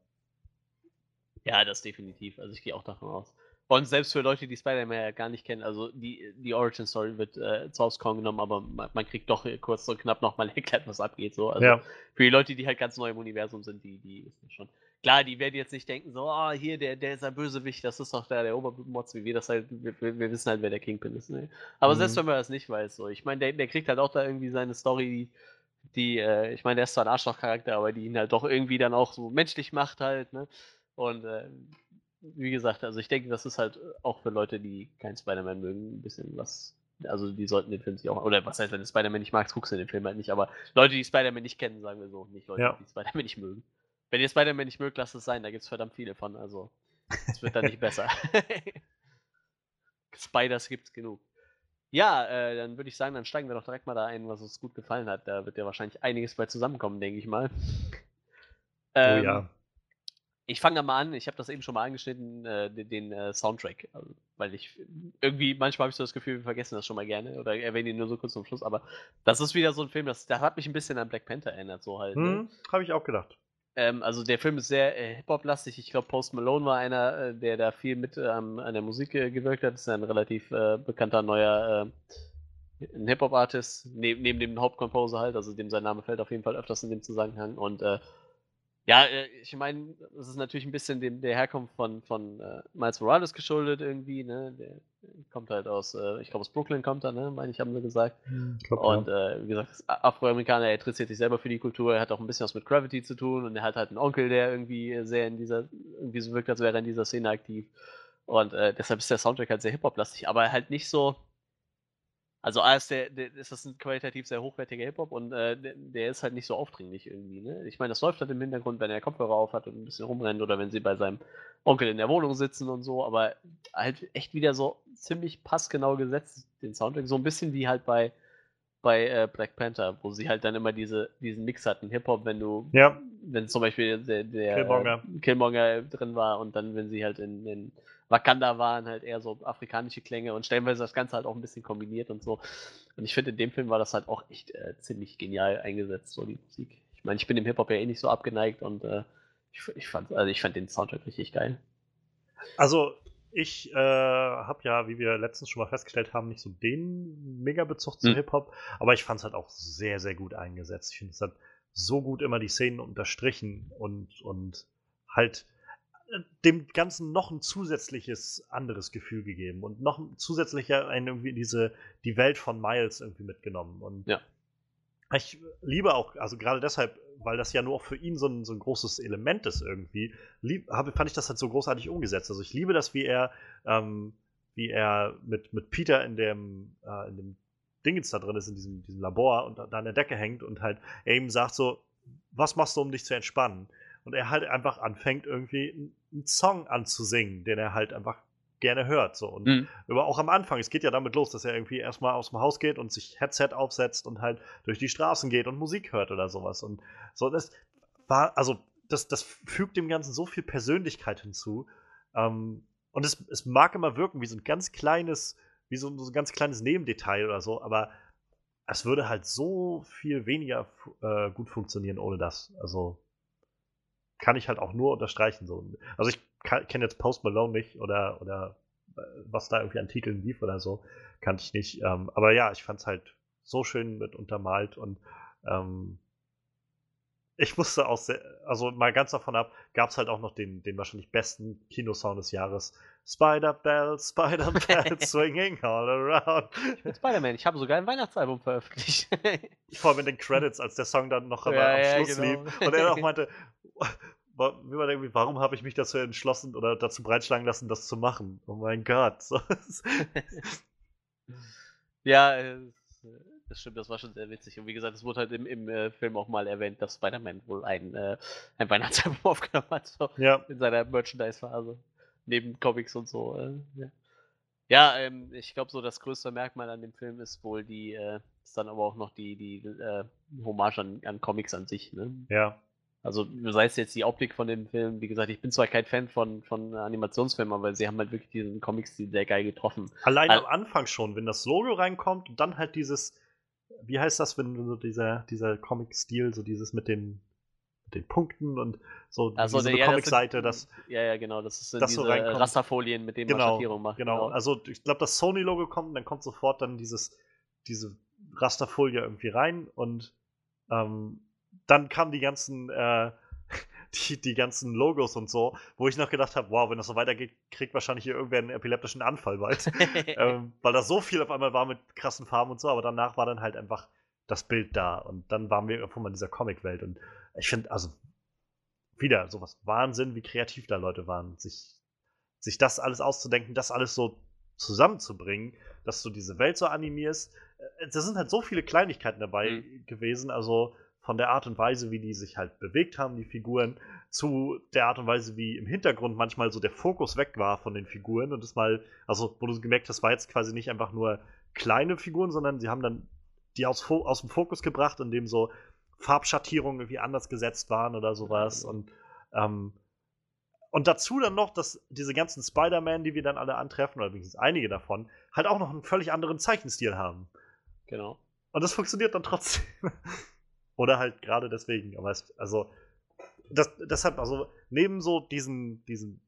Ja, das definitiv. Also ich gehe auch davon aus. Und selbst für Leute, die Spider-Man ja gar nicht kennen, also die, die Origin Story wird äh, aus Korn genommen, aber man, man, kriegt doch kurz und knapp nochmal erklärt, was abgeht. So. Also Ja. für die Leute, die halt ganz neu im Universum sind, die, die wissen schon. Klar, die werden jetzt nicht denken, so, ah, hier, der, der ist ein Bösewicht, das ist doch der, der Obermotz, wie wir das halt, wir, wir wir wissen halt, wer der Kingpin ist. Ne? Aber Mhm. selbst wenn man das nicht weiß, so, ich meine, der, der kriegt halt auch da irgendwie seine Story, die, äh, ich meine, der ist zwar ein Arschloch-Charakter, aber die ihn halt doch irgendwie dann auch so menschlich macht halt, ne? Und äh, wie gesagt, also ich denke, das ist halt auch für Leute, die keinen Spider-Man mögen, ein bisschen was. Also die sollten den Film sich auch. Oder was heißt, wenn du Spider-Man nicht magst, guckst du den Film halt nicht. Aber Leute, die Spider-Man nicht kennen, sagen wir so, nicht Leute, Ja. die Spider-Man nicht mögen. Wenn ihr Spider-Man nicht mögt, lasst es sein, da gibt es verdammt viele von. Also es wird dann nicht besser. Spiders gibt's genug. Ja, äh, dann würde ich sagen, dann steigen wir doch direkt mal da ein, was uns gut gefallen hat. Da wird ja wahrscheinlich einiges bei zusammenkommen, denke ich mal. Oh Ähm, ja. Ich fange mal an, ich habe das eben schon mal angeschnitten, äh, den, den äh, Soundtrack, also, weil ich irgendwie, manchmal habe ich so das Gefühl, wir vergessen das schon mal gerne oder erwähnen ihn nur so kurz zum Schluss, aber das ist wieder so ein Film, das, das hat mich ein bisschen an Black Panther erinnert, so halt. Ne? Hm, Habe ich auch gedacht. Ähm, also der Film ist sehr äh, Hip-Hop-lastig. Ich glaube, Post Malone war einer, äh, der da viel mit ähm, an der Musik äh, gewirkt hat. Das ist ein relativ äh, bekannter neuer ein Hip-Hop-Artist, neb neben dem Hauptcomposer halt, also dem sein Name fällt auf jeden Fall öfters in dem Zusammenhang. Und äh, ja, äh, ich meine, das ist natürlich ein bisschen dem, der Herkunft von, von äh, Miles Morales geschuldet irgendwie, ne? Der kommt halt aus, äh, ich glaube aus Brooklyn kommt er, ne? Meine ich, haben sie gesagt. Ich glaub, Und ja. äh, wie gesagt, Afroamerikaner, er interessiert sich selber für die Kultur, er hat auch ein bisschen was mit Gravity zu tun und er hat halt einen Onkel, der irgendwie sehr in dieser, irgendwie so wirkt, als wäre er in dieser Szene aktiv. Und äh, deshalb ist der Soundtrack halt sehr Hip-Hop-lastig, aber halt nicht so. Also A ist, der, der, ist das ein qualitativ sehr hochwertiger Hip-Hop und äh, der, der ist halt nicht so aufdringlich irgendwie. Ne? Ich meine, das läuft halt im Hintergrund, wenn er Kopfhörer auf hat und ein bisschen rumrennt oder wenn sie bei seinem Onkel in der Wohnung sitzen und so, aber halt echt wieder so ziemlich passgenau gesetzt, den Soundtrack. So ein bisschen wie halt bei, bei äh, Black Panther, wo sie halt dann immer diese, diesen Mix hatten, Hip-Hop, wenn du, Ja. wenn zum Beispiel der, der Killmonger. Killmonger drin war und dann, wenn sie halt in, in Wakanda waren, halt eher so afrikanische Klänge und stellenweise das Ganze halt auch ein bisschen kombiniert und so. Und ich finde, in dem Film war das halt auch echt äh, ziemlich genial eingesetzt, so die Musik. Ich meine, ich bin dem Hip-Hop ja eh nicht so abgeneigt und äh, ich, ich fand, also ich fand den Soundtrack richtig geil. Also, ich äh, habe ja, wie wir letztens schon mal festgestellt haben, nicht so den Mega-Bezug zu Hm. Hip-Hop, aber ich fand es halt auch sehr, sehr gut eingesetzt. Ich finde, es hat so gut immer die Szenen unterstrichen und, und halt dem Ganzen noch ein zusätzliches anderes Gefühl gegeben und noch ein zusätzlicher einen irgendwie diese die Welt von Miles irgendwie mitgenommen. Und Ja. ich liebe auch also gerade deshalb weil das ja nur auch für ihn so ein, so ein großes Element ist irgendwie lieb, habe, fand ich das halt so großartig umgesetzt. Also ich liebe das wie er ähm, wie er mit, mit Peter in dem äh, in dem Dingens da drin ist in diesem, diesem Labor und da an der Decke hängt und halt er ihm sagt so was machst du um dich zu entspannen und er halt einfach anfängt, irgendwie einen- Song anzusingen, den er halt einfach gerne hört. So. Und Mhm. aber auch am Anfang, es geht ja damit los, dass er irgendwie erstmal aus dem Haus geht und sich Headset aufsetzt und halt durch die Straßen geht und Musik hört oder sowas. Und so, das war, also, das, das fügt dem Ganzen so viel Persönlichkeit hinzu. Ähm, und es, es mag immer wirken wie so ein ganz kleines, wie so, so ein ganz kleines Nebendetail oder so, aber es würde halt so viel weniger äh, gut funktionieren ohne das. Also kann ich halt auch nur unterstreichen. So. Also ich kenne jetzt Post Malone nicht oder, oder äh, was da irgendwie an Titeln lief oder so, kannte ich nicht. Ähm, aber ja, ich fand es halt so schön mit untermalt und ähm, ich musste auch sehr, also mal ganz davon ab, gab es halt auch noch den, den wahrscheinlich besten Kinosound des Jahres. Spider Bells, Spider Bells swinging all around. Ich bin Spider-Man, ich habe sogar ein Weihnachtsalbum veröffentlicht. Vor allem in den Credits, als der Song dann noch Ja, am ja, Schluss genau. lief. Und er auch meinte, wa- wie man irgendwie, warum habe ich mich dazu entschlossen oder dazu breitschlagen lassen, das zu machen? Oh mein Gott. Ja, äh, das stimmt, das war schon sehr witzig. Und wie gesagt, es wurde halt im, im äh, Film auch mal erwähnt, dass Spider-Man wohl ein, äh, ein Weihnachtsalbum aufgenommen hat, so ja, in seiner Merchandise-Phase. Neben Comics und so. Äh, ja, ja ähm, ich glaube, so das größte Merkmal an dem Film ist wohl die, äh, ist dann aber auch noch die, die äh, Hommage an, an Comics an sich. Ne? ja. Also sei es jetzt die Optik von dem Film, wie gesagt, ich bin zwar kein Fan von, von Animationsfilmen, aber sie haben halt wirklich diesen Comic-Stil sehr geil getroffen. Allein Al- am Anfang schon, wenn das Logo reinkommt und dann halt dieses, wie heißt das, wenn so dieser, dieser Comic-Stil, so dieses mit den, mit den Punkten und so, Also, eine ja, das Comic-Seite, sind- das, Ja, ja, genau. Das ist das diese so. Rasterfolien, mit denen man genau, Schattierung macht. genau. Also ich glaube, das Sony-Logo kommt, dann kommt sofort dann dieses, diese Rasterfolie irgendwie rein und ähm, dann kamen die ganzen, äh, die, die ganzen Logos und so, wo ich noch gedacht habe, wow, wenn das so weitergeht, kriegt wahrscheinlich hier irgendwer einen epileptischen Anfall bald. ähm, weil da so viel auf einmal war mit krassen Farben und so, aber danach war dann halt einfach das Bild da und dann waren wir irgendwann mal in dieser Comic-Welt und ich finde, also wieder sowas Wahnsinn, wie kreativ da Leute waren, sich, sich das alles auszudenken, das alles so zusammenzubringen, dass du diese Welt so animierst. Äh, Da sind halt so viele Kleinigkeiten dabei Mhm. gewesen, also von der Art und Weise, wie die sich halt bewegt haben, die Figuren, zu der Art und Weise, wie im Hintergrund manchmal so der Fokus weg war von den Figuren und das mal, also wo du gemerkt hast, war jetzt quasi nicht einfach nur kleine Figuren, sondern sie haben dann die aus, aus dem Fokus gebracht, indem so Farbschattierungen irgendwie anders gesetzt waren oder sowas und ähm, und dazu dann noch, dass diese ganzen Spider-Man, die wir dann alle antreffen, oder wenigstens einige davon, halt auch noch einen völlig anderen Zeichenstil haben. genau. Und das funktioniert dann trotzdem. Oder halt gerade deswegen. Aber es, also, das, deshalb, also, neben so diesen, diesen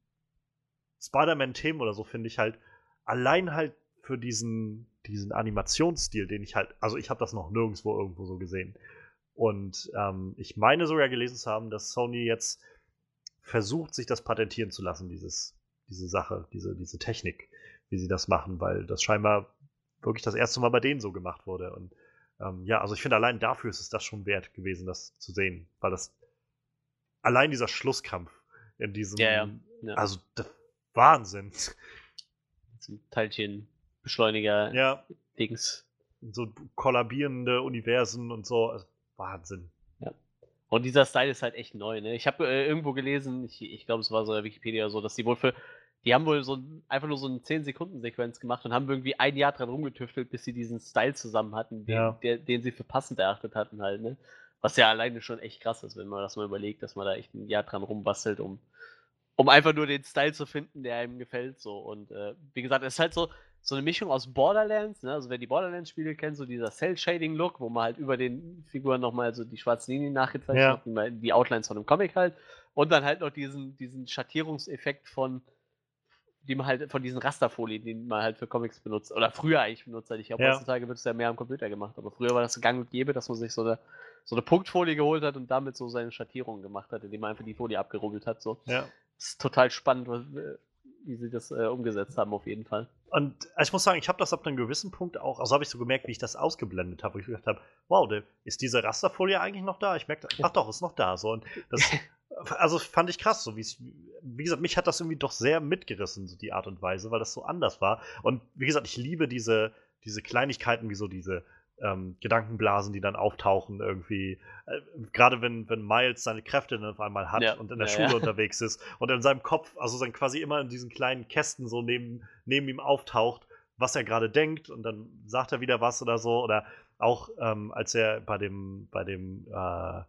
Spider-Man-Themen oder so, finde ich halt, allein halt für diesen, diesen Animationsstil, den ich halt, also ich habe das noch nirgendwo irgendwo so gesehen. Und ähm, ich meine sogar gelesen zu haben, dass Sony jetzt versucht, sich das patentieren zu lassen, dieses, diese Sache, diese, diese Technik, wie sie das machen, weil das scheinbar wirklich das erste Mal bei denen so gemacht wurde. Und ähm, ja, also ich finde, allein dafür ist es das schon wert gewesen, das zu sehen, weil das allein dieser Schlusskampf in diesem, Ja, ja, ja. also Wahnsinn. Zum Teilchenbeschleuniger Ja, Dings. so kollabierende Universen und so, also Wahnsinn. Und dieser Style ist halt echt neu, ne? Ich habe äh, irgendwo gelesen, ich, ich glaube, es war so in der Wikipedia so, dass die wohl für, die haben wohl so ein- einfach nur so eine 10-Sekunden-Sequenz gemacht und haben irgendwie ein Jahr dran rumgetüftelt, bis sie diesen Style zusammen hatten, den, Ja. der, den sie für passend erachtet hatten halt, ne? Was ja alleine schon echt krass ist, wenn man das mal überlegt, dass man da echt ein Jahr dran rumbastelt, um, um einfach nur den Style zu finden, der einem gefällt, so. Und äh, wie gesagt, es ist halt so, so eine Mischung aus Borderlands, ne? Also wer die Borderlands-Spiele kennt, so dieser Cell-Shading-Look, wo man halt über den Figuren nochmal so die schwarzen Linien nachgezeichnet Ja. hat, die Outlines von einem Comic halt. Und dann halt noch diesen, diesen Schattierungseffekt von, die man halt, von diesen Rasterfolien, die man halt für Comics benutzt. Oder früher eigentlich benutzt hat. Ich glaube, Ja. heutzutage wird es ja mehr am Computer gemacht. Aber früher war das so gang und gäbe, dass man sich so eine, so eine Punktfolie geholt hat und damit so seine Schattierungen gemacht hat, indem man einfach die Folie abgerubbelt hat. So. Ja. Das ist total spannend, was, äh, wie sie das äh, umgesetzt haben, auf jeden Fall. Und ich muss sagen, ich habe das ab einem gewissen Punkt auch, also habe ich so gemerkt, wie ich das ausgeblendet habe, wo ich gedacht habe, wow, ist diese Rasterfolie eigentlich noch da? Ich merkte, ach doch, ist noch da. So, und das, also fand ich krass, so wie es, wie gesagt, mich hat das irgendwie doch sehr mitgerissen, so die Art und Weise, weil das so anders war. Und wie gesagt, ich liebe diese, diese Kleinigkeiten, wie so diese ähm, Gedankenblasen, die dann auftauchen irgendwie. Äh, Gerade wenn, wenn Miles seine Kräfte dann auf einmal hat Ja, und in der ja, Schule ja. unterwegs ist und in seinem Kopf, also dann quasi immer in diesen kleinen Kästen so neben, neben ihm auftaucht, was er gerade denkt und dann sagt er wieder was oder so. Oder auch ähm, als er bei dem, bei dem äh,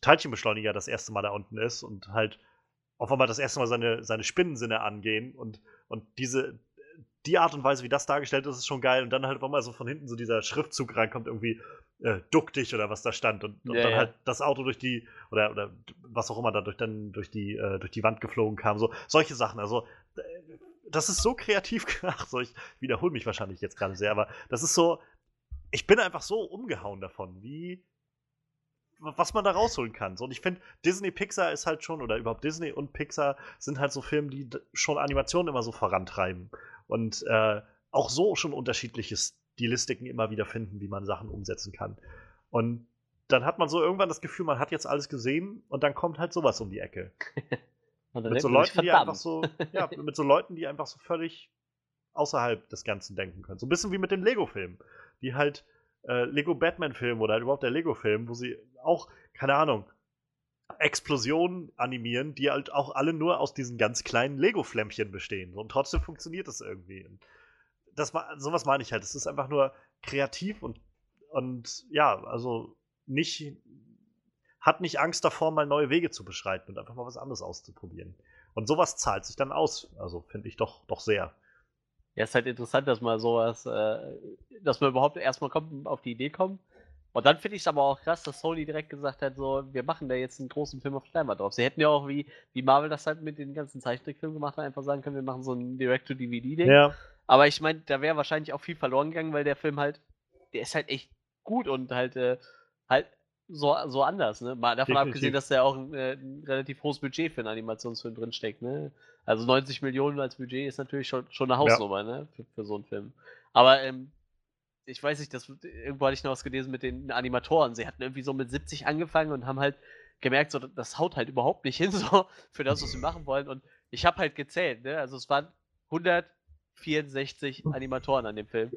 Teilchenbeschleuniger das erste Mal da unten ist und halt auf einmal das erste Mal seine, seine Spinnensinne angehen und, und diese, die Art und Weise, wie das dargestellt ist, ist schon geil. Und dann halt auf einmal so von hinten so dieser Schriftzug reinkommt, irgendwie äh, duck dich oder was da stand. Und, und Ja, dann ja. halt das Auto durch die, oder, oder was auch immer da durch, dann durch die, äh, durch die Wand geflogen kam. So, solche Sachen. Also, das ist so kreativ gemacht. So, ich wiederhole mich wahrscheinlich jetzt gerade sehr, aber das ist so, ich bin einfach so umgehauen davon, wie was man da rausholen kann. So, und ich finde, Disney Pixar ist halt schon, oder überhaupt Disney und Pixar sind halt so Filme, die schon Animationen immer so vorantreiben. Und äh, auch so schon unterschiedliche Stilistiken immer wieder finden, wie man Sachen umsetzen kann. Und dann hat man so irgendwann das Gefühl, man hat jetzt alles gesehen und dann kommt halt sowas um die Ecke. Mit so Leuten, die einfach so, ja, mit so Leuten, die einfach so völlig außerhalb des Ganzen denken können. So ein bisschen wie mit den Lego-Filmen, die halt äh, Lego Batman-Film oder halt überhaupt der Lego-Film, wo sie auch, keine Ahnung, Explosionen animieren, die halt auch alle nur aus diesen ganz kleinen Lego-Flämmchen bestehen. Und trotzdem funktioniert das irgendwie. Und das, sowas meine ich halt. Es ist einfach nur kreativ und, und ja, also nicht, hat nicht Angst davor, mal neue Wege zu beschreiten und einfach mal was anderes auszuprobieren. Und sowas zahlt sich dann aus. Also finde ich doch, doch sehr. Ja, ist halt interessant, dass man sowas, äh, dass man überhaupt erstmal kommt, auf die Idee kommt Und dann finde ich es aber auch krass, dass Sony direkt gesagt hat, so, wir machen da jetzt einen großen Film auf Leinwand drauf. Sie hätten ja auch, wie, wie Marvel das halt mit den ganzen Zeichentrickfilmen gemacht hat, einfach sagen können, wir machen so ein Direct-to-DVD-Ding. Ja. Aber ich meine, da wäre wahrscheinlich auch viel verloren gegangen, weil der Film halt, der ist halt echt gut und halt, äh, halt so, so anders, ne? Mal davon Definitiv. abgesehen, dass da auch ein, äh, ein relativ hohes Budget für einen Animationsfilm drinsteckt, ne? Also 90 Millionen als Budget ist natürlich schon, schon eine Hausnummer, ne? Für, für so einen Film. Aber ähm, ich weiß nicht, das, irgendwo hatte ich noch was gelesen mit den Animatoren. Sie hatten irgendwie so mit 70 angefangen und haben halt gemerkt, so, das haut halt überhaupt nicht hin, so für das, was sie machen wollen. Und ich habe halt gezählt, ne? Also es waren 164 Animatoren an dem Film.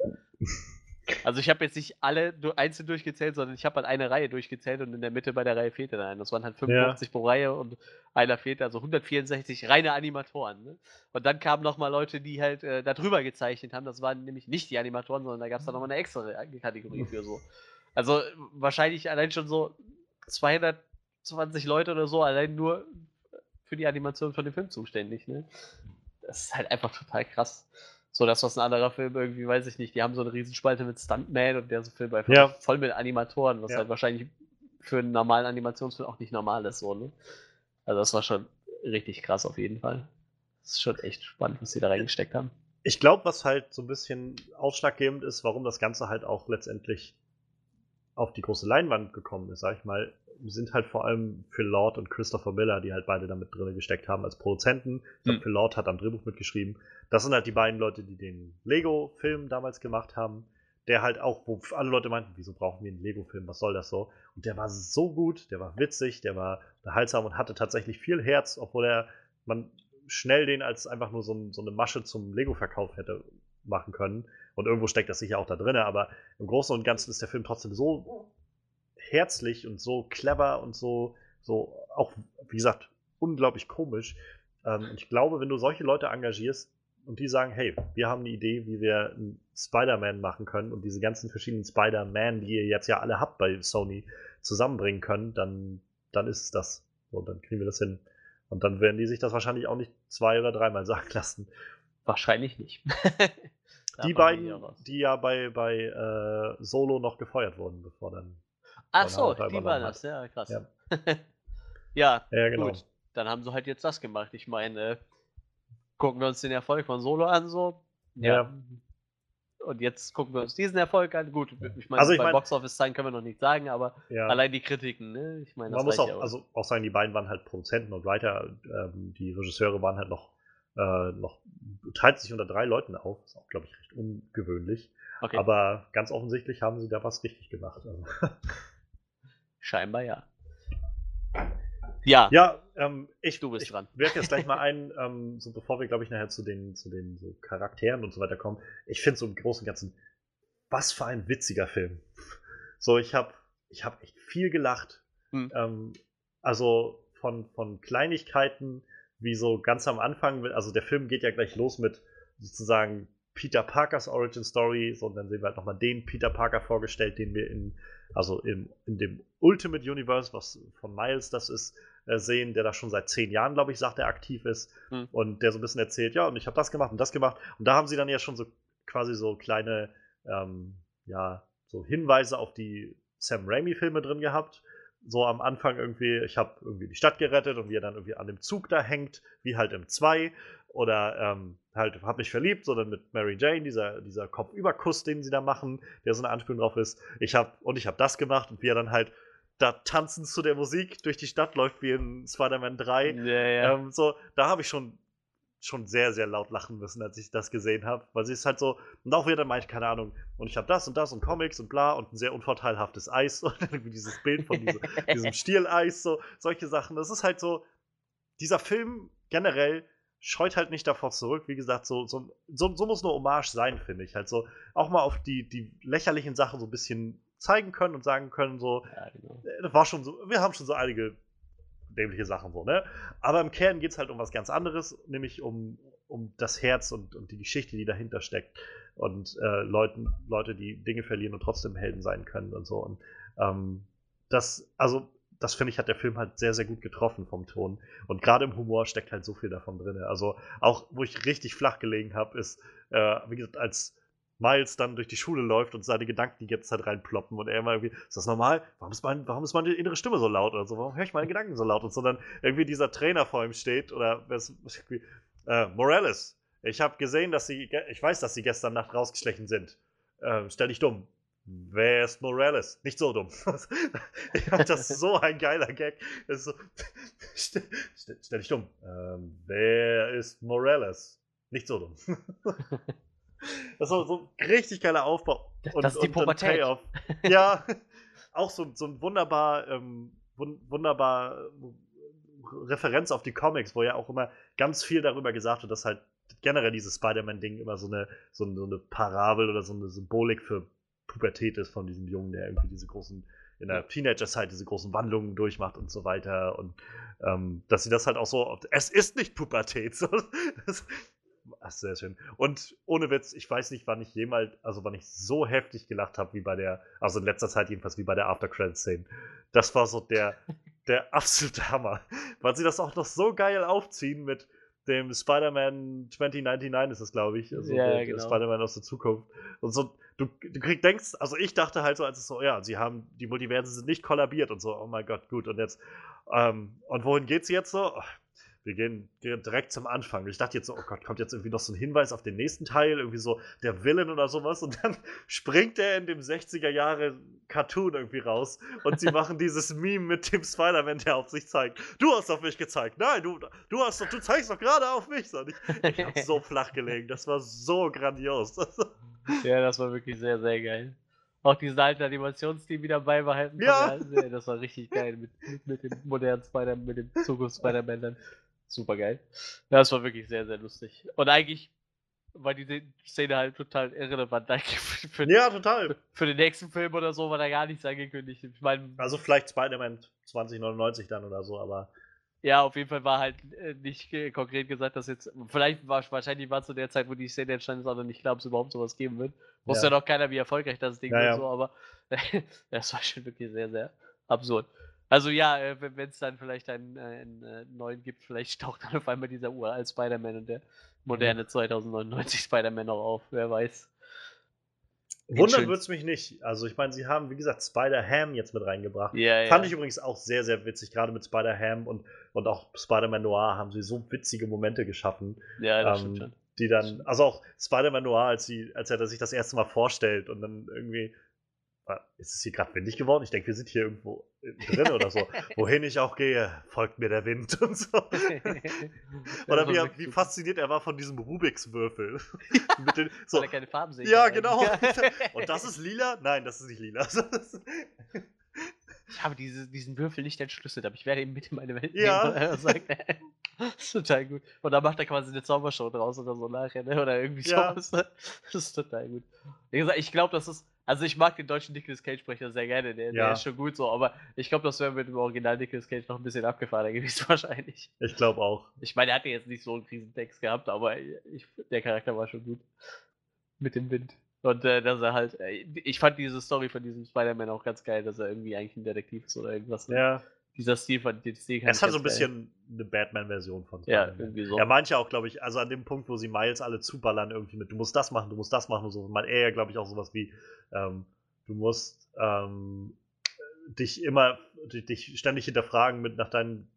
Also ich habe jetzt nicht alle einzeln durchgezählt, sondern ich habe halt eine Reihe durchgezählt und in der Mitte bei der Reihe fehlte dann einer. Das waren halt 55 pro Reihe und einer fehlte, also 164 reine Animatoren. Ne? Und dann kamen nochmal Leute, die halt äh, da drüber gezeichnet haben. Das waren nämlich nicht die Animatoren, sondern da gab es dann nochmal eine extra Kategorie für so. Also wahrscheinlich allein schon so 220 Leute oder so, allein nur für die Animation von dem Film zuständig. Ne? Das ist halt einfach total krass. So das, was ein anderer Film irgendwie, weiß ich nicht, die haben so eine Riesenspalte mit Stuntman und der so Film einfach Ja. voll mit Animatoren, was Ja. halt wahrscheinlich für einen normalen Animationsfilm auch nicht normal ist, so, ne? Also das war schon richtig krass auf jeden Fall. Das ist schon echt spannend, was sie da reingesteckt haben. Ich glaube, was halt so ein bisschen ausschlaggebend ist, warum das Ganze halt auch letztendlich auf die große Leinwand gekommen ist, sag ich mal, sind halt vor allem Phil Lord und Christopher Miller, die halt beide damit drin gesteckt haben als Produzenten. Ich glaube, Hm. Phil Lord hat am Drehbuch mitgeschrieben. Das sind halt die beiden Leute, die den Lego-Film damals gemacht haben. Der halt auch, wo alle Leute meinten, wieso brauchen wir einen Lego-Film, was soll das so? Und der war so gut, der war witzig, der war unterhaltsam und hatte tatsächlich viel Herz, obwohl er man schnell den als einfach nur so, ein, so eine Masche zum Lego-Verkauf hätte machen können. Und irgendwo steckt das sicher auch da drin, aber im Großen und Ganzen ist der Film trotzdem so herzlich und so clever und so, so auch, wie gesagt, unglaublich komisch. Ähm, und ich glaube, wenn du solche Leute engagierst und die sagen, hey, wir haben eine Idee, wie wir einen Spider-Man machen können und diese ganzen verschiedenen Spider-Man, die ihr jetzt ja alle habt bei Sony, zusammenbringen können, dann, dann ist es das. So, dann kriegen wir das hin. Und dann werden die sich das wahrscheinlich auch nicht zwei oder dreimal sagen lassen. Wahrscheinlich nicht. Die beiden, die ja bei, bei äh, Solo noch gefeuert wurden, bevor dann. Ach so, die hat. das, ja, krass. Ja. Ja, Ja, genau. gut. Dann haben sie halt jetzt das gemacht. Ich meine, äh, gucken wir uns den Erfolg von Solo an, so. Ja. Und jetzt gucken wir uns diesen Erfolg an. Gut, ich meine, Also ich bei mein- Box-Office-Zahlen können wir noch nicht sagen, aber Ja. allein die Kritiken, ne? Ich meine, das Man muss auch, ja also auch sagen, die beiden waren halt Produzenten und Writer. Ähm, die Regisseure waren halt noch, äh, noch, teilt sich unter drei Leuten auf. Ist auch, glaube ich, recht ungewöhnlich. okay. Aber ganz offensichtlich haben sie da was richtig gemacht. Also. Scheinbar ja. Ja, ja, ähm, ich, Du bist ich dran. werfe jetzt gleich mal ein, ähm, so bevor wir, glaube ich, nachher zu den, zu den so Charakteren und so weiter kommen. Ich finde so im Großen und Ganzen, was für ein witziger Film. So, ich habe ich hab echt viel gelacht. Hm. Ähm, also von, von Kleinigkeiten, wie so ganz am Anfang, also der Film geht ja gleich los mit sozusagen Peter Parkers Origin Story, so, und dann sehen wir halt nochmal den Peter Parker vorgestellt, den wir in, also in, in dem Ultimate Universe, was von Miles das ist, äh, sehen, der da schon seit zehn Jahren, glaube ich, sagt er, aktiv ist. Hm. Und der so ein bisschen erzählt, ja, und ich habe das gemacht und das gemacht. Und da haben sie dann ja schon so quasi so kleine, ähm, ja, so Hinweise auf die Sam Raimi-Filme drin gehabt. So am Anfang irgendwie, ich habe irgendwie die Stadt gerettet und wie er dann irgendwie an dem Zug da hängt, wie halt im 2. Oder ähm, halt, hab mich verliebt, sondern mit Mary Jane, dieser, dieser Kopfüberkuss, den sie da machen, der so eine Anspielung drauf ist. Ich hab, und ich habe das gemacht und wie er dann halt da tanzend zu der Musik durch die Stadt läuft, wie in Spider-Man 3. ja, ja. Ähm, so, da habe ich schon, schon sehr, sehr laut lachen müssen, als ich das gesehen habe. Weil sie ist halt so, und auch wieder dann meinte, keine Ahnung, und ich habe das und das und Comics und bla und ein sehr unvorteilhaftes Eis und irgendwie dieses Bild von diesem, diesem Stieleis, so, solche Sachen. Das ist halt so, dieser Film generell scheut halt nicht davor zurück. Wie gesagt, so, so, so, so muss eine Hommage sein, finde ich. Halt so, auch mal auf die, die lächerlichen Sachen so ein bisschen zeigen können und sagen können, so, ja, genau. äh, das war schon so, wir haben schon so einige dämliche Sachen so, ne? Aber im Kern geht es halt um was ganz anderes, nämlich um, um das Herz und, und die Geschichte, die dahinter steckt. Und äh, Leuten, Leute, die Dinge verlieren und trotzdem Helden sein können und so. Und ähm, das, also, das finde ich, hat der Film halt sehr, sehr gut getroffen vom Ton. Und gerade im Humor steckt halt so viel davon drin. Also auch, wo ich richtig flach gelegen habe, ist, äh, wie gesagt, als Miles dann durch die Schule läuft und seine Gedanken die ganze Zeit reinploppen und er immer irgendwie, ist das normal? Warum ist, mein, warum ist meine innere Stimme so laut oder so? Warum höre ich meine Gedanken so laut? Und so dann irgendwie dieser Trainer vor ihm steht oder was, äh, Morales, ich habe gesehen, dass sie, ich weiß, dass sie gestern Nacht rausgeschlichen sind. Äh, stell dich dumm. Wer ist Morales? Nicht so dumm. ich fand das so ein geiler Gag. So, stell, stell, dich dumm. Ähm, wer ist Morales? Nicht so dumm. Das war so ein richtig geiler Aufbau. Und, das ist die Pubertät. Ja, auch so, so ein wunderbar, ähm, wunderbar äh, Referenz auf die Comics, wo ja auch immer ganz viel darüber gesagt wird, dass halt generell dieses Spider-Man-Ding immer so eine, so, eine Parabel oder so eine Symbolik für Pubertät ist von diesem Jungen, der irgendwie diese großen, in der Teenager-Zeit diese großen Wandlungen durchmacht und so weiter. Und ähm, dass sie das halt auch so, es ist nicht Pubertät. So, das, ach, sehr schön. Und ohne Witz, ich weiß nicht, wann ich jemals, also wann ich so heftig gelacht habe, wie bei der, also in letzter Zeit jedenfalls, wie bei der After-Credit-Szene. Das war so der, der absolute Hammer. Weil sie das auch noch so geil aufziehen mit, dem Spider-Man 2099 ist es, glaube ich. Also ja, der, genau. der Spider-Man aus der Zukunft. Und so, du, du krieg, denkst, also ich dachte halt so, als es so, ja, sie haben, die Multiversen sind nicht kollabiert und so, oh mein Gott, gut. Und jetzt, ähm, und wohin geht's jetzt so? Wir gehen, direkt zum Anfang. Ich dachte jetzt so, oh Gott, kommt jetzt irgendwie noch so ein Hinweis auf den nächsten Teil, irgendwie so der Villain oder sowas. Und dann springt er in dem 60er Jahre Cartoon irgendwie raus und sie machen dieses Meme mit dem Spider-Man, der auf sich zeigt. Du hast auf mich gezeigt. Nein, du, du hast doch, du zeigst doch gerade auf mich. Und ich, ich hab so flach gelegen. Das war so grandios. ja, das war wirklich sehr, sehr geil. Auch diesen alten Animationsteam wieder beibehalten. Ja. Das war richtig geil mit, mit, mit dem modernen Spider-Man, mit dem Zukunfts-Spider-Man dann. Super geil. Ja, das war wirklich sehr, sehr lustig. Und eigentlich war diese Szene halt total irrelevant. Für, für, ja, total. Für, den nächsten Film oder so war da gar nichts angekündigt. Ich mein, also vielleicht Spider-Man 2099 dann oder so, aber. Ja, auf jeden Fall war halt äh, nicht äh, konkret gesagt, dass jetzt. Vielleicht war wahrscheinlich war zu der Zeit, wo die Szene entstanden ist, auch noch nicht klar, ob es überhaupt sowas geben wird. Wusste ja. ja noch keiner, wie erfolgreich das Ding ja, wird, ja. so, aber das war schon wirklich sehr, sehr absurd. Also ja, äh, wenn es dann vielleicht einen, einen, einen, neuen gibt, vielleicht taucht dann auf einmal dieser uralt Spider-Man und der moderne 2099 Spider-Man noch auf, wer weiß. Wundern würde es mich nicht. Also ich meine, sie haben, wie gesagt, Spider-Ham jetzt mit reingebracht. Ja, Fand ja. ich übrigens auch sehr, sehr witzig. Gerade mit Spider-Ham und, und auch Spider-Man Noir haben sie so witzige Momente geschaffen. Ja, das ähm, stimmt schon. Die dann, also auch Spider-Man Noir, als, sie, als er sich das erste Mal vorstellt und dann irgendwie ist es hier gerade windig geworden? Ich denke, wir sind hier irgendwo drin oder so. Wohin ich auch gehe, folgt mir der Wind und so. oder wie, er, wie fasziniert er war von diesem Rubiks Würfel. Mit den, so. Weil er keine Farben sehen Ja, genau. und das ist lila? Nein, das ist nicht lila. ich habe diese, diesen Würfel nicht entschlüsselt, aber ich werde ihn mit in meine Welt ja. nehmen. Sagt, das ist total gut. Und dann macht er quasi eine Zaubershow draus oder so nachher, ne? Oder irgendwie Ja. sowas. ne? Das ist total gut. Wie gesagt, ich glaube, das ist. Also ich mag den deutschen Nicolas Cage-Sprecher sehr gerne, der, der Ja. ist schon gut so, aber ich glaube, das wäre mit dem Original Nicolas Cage noch ein bisschen abgefahrener gewesen wahrscheinlich. Ich glaube auch. Ich meine, er hatte jetzt nicht so einen riesen Text gehabt, aber ich, der Charakter war schon gut. Mit dem Wind. Und äh, dass er halt, äh, ich fand diese Story von diesem Spider-Man auch ganz geil, dass er irgendwie eigentlich ein Detektiv ist oder irgendwas. ne? Dieser Stil von den Stil Es hat so ein bisschen eine Batman-Version von Ja, irgendwie so. Ja, manche auch, glaube ich, also an dem Punkt, wo sie Miles alle zuballern, irgendwie mit, du musst das machen, du musst das machen und so, meint er ja, glaube ich, auch sowas wie, ähm, du musst ähm, dich immer, dich- dich ständig hinterfragen mit nach deinen,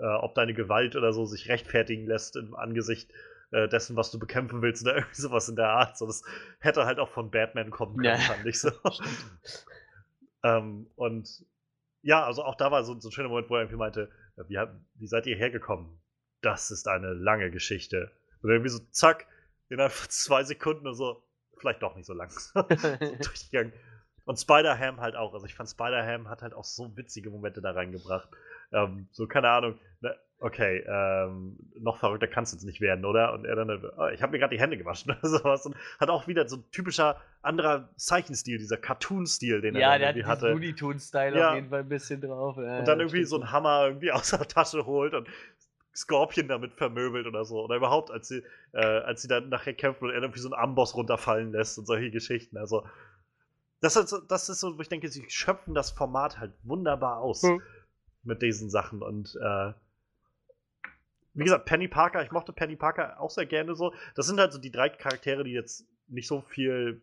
äh, ob deine Gewalt oder so sich rechtfertigen lässt im Angesicht äh, dessen, was du bekämpfen willst oder irgendwie sowas in der Art. So, das hätte halt auch von Batman kommen können, Ja. fand ich so. ähm, und ja, also auch da war so, so ein schöner Moment, wo er irgendwie meinte, wie, wie seid ihr hergekommen? Das ist eine lange Geschichte. Und irgendwie so, zack, innerhalb von zwei Sekunden und so, vielleicht doch nicht so lang. so durchgegangen. Und Spider-Ham halt auch. Also ich fand Spider-Ham hat halt auch so witzige Momente da reingebracht. Ähm, so, keine Ahnung, ne, okay, ähm, noch verrückter kann es jetzt nicht werden, oder? Und er dann, oh, ich habe mir gerade die Hände gewaschen oder sowas. Und hat auch wieder so ein typischer anderer Zeichenstil, dieser Cartoon-Stil, den Ja, er der dann hat irgendwie diesen hatte. Looney Tunes-Style Ja. auf jeden Fall ein bisschen drauf. Ja, und dann ja, irgendwie so einen Hammer irgendwie aus der Tasche holt und Scorpion damit vermöbelt oder so. Oder überhaupt, als sie, äh, als sie dann nachher kämpfen und er irgendwie so einen Amboss runterfallen lässt und solche Geschichten. Also, das ist, so- das ist so, wo ich denke, sie schöpfen das Format halt wunderbar aus Hm. mit diesen Sachen. Und äh, wie gesagt, Penny Parker, ich mochte Penny Parker auch sehr gerne so. Das sind halt so die drei Charaktere, die jetzt nicht so viel,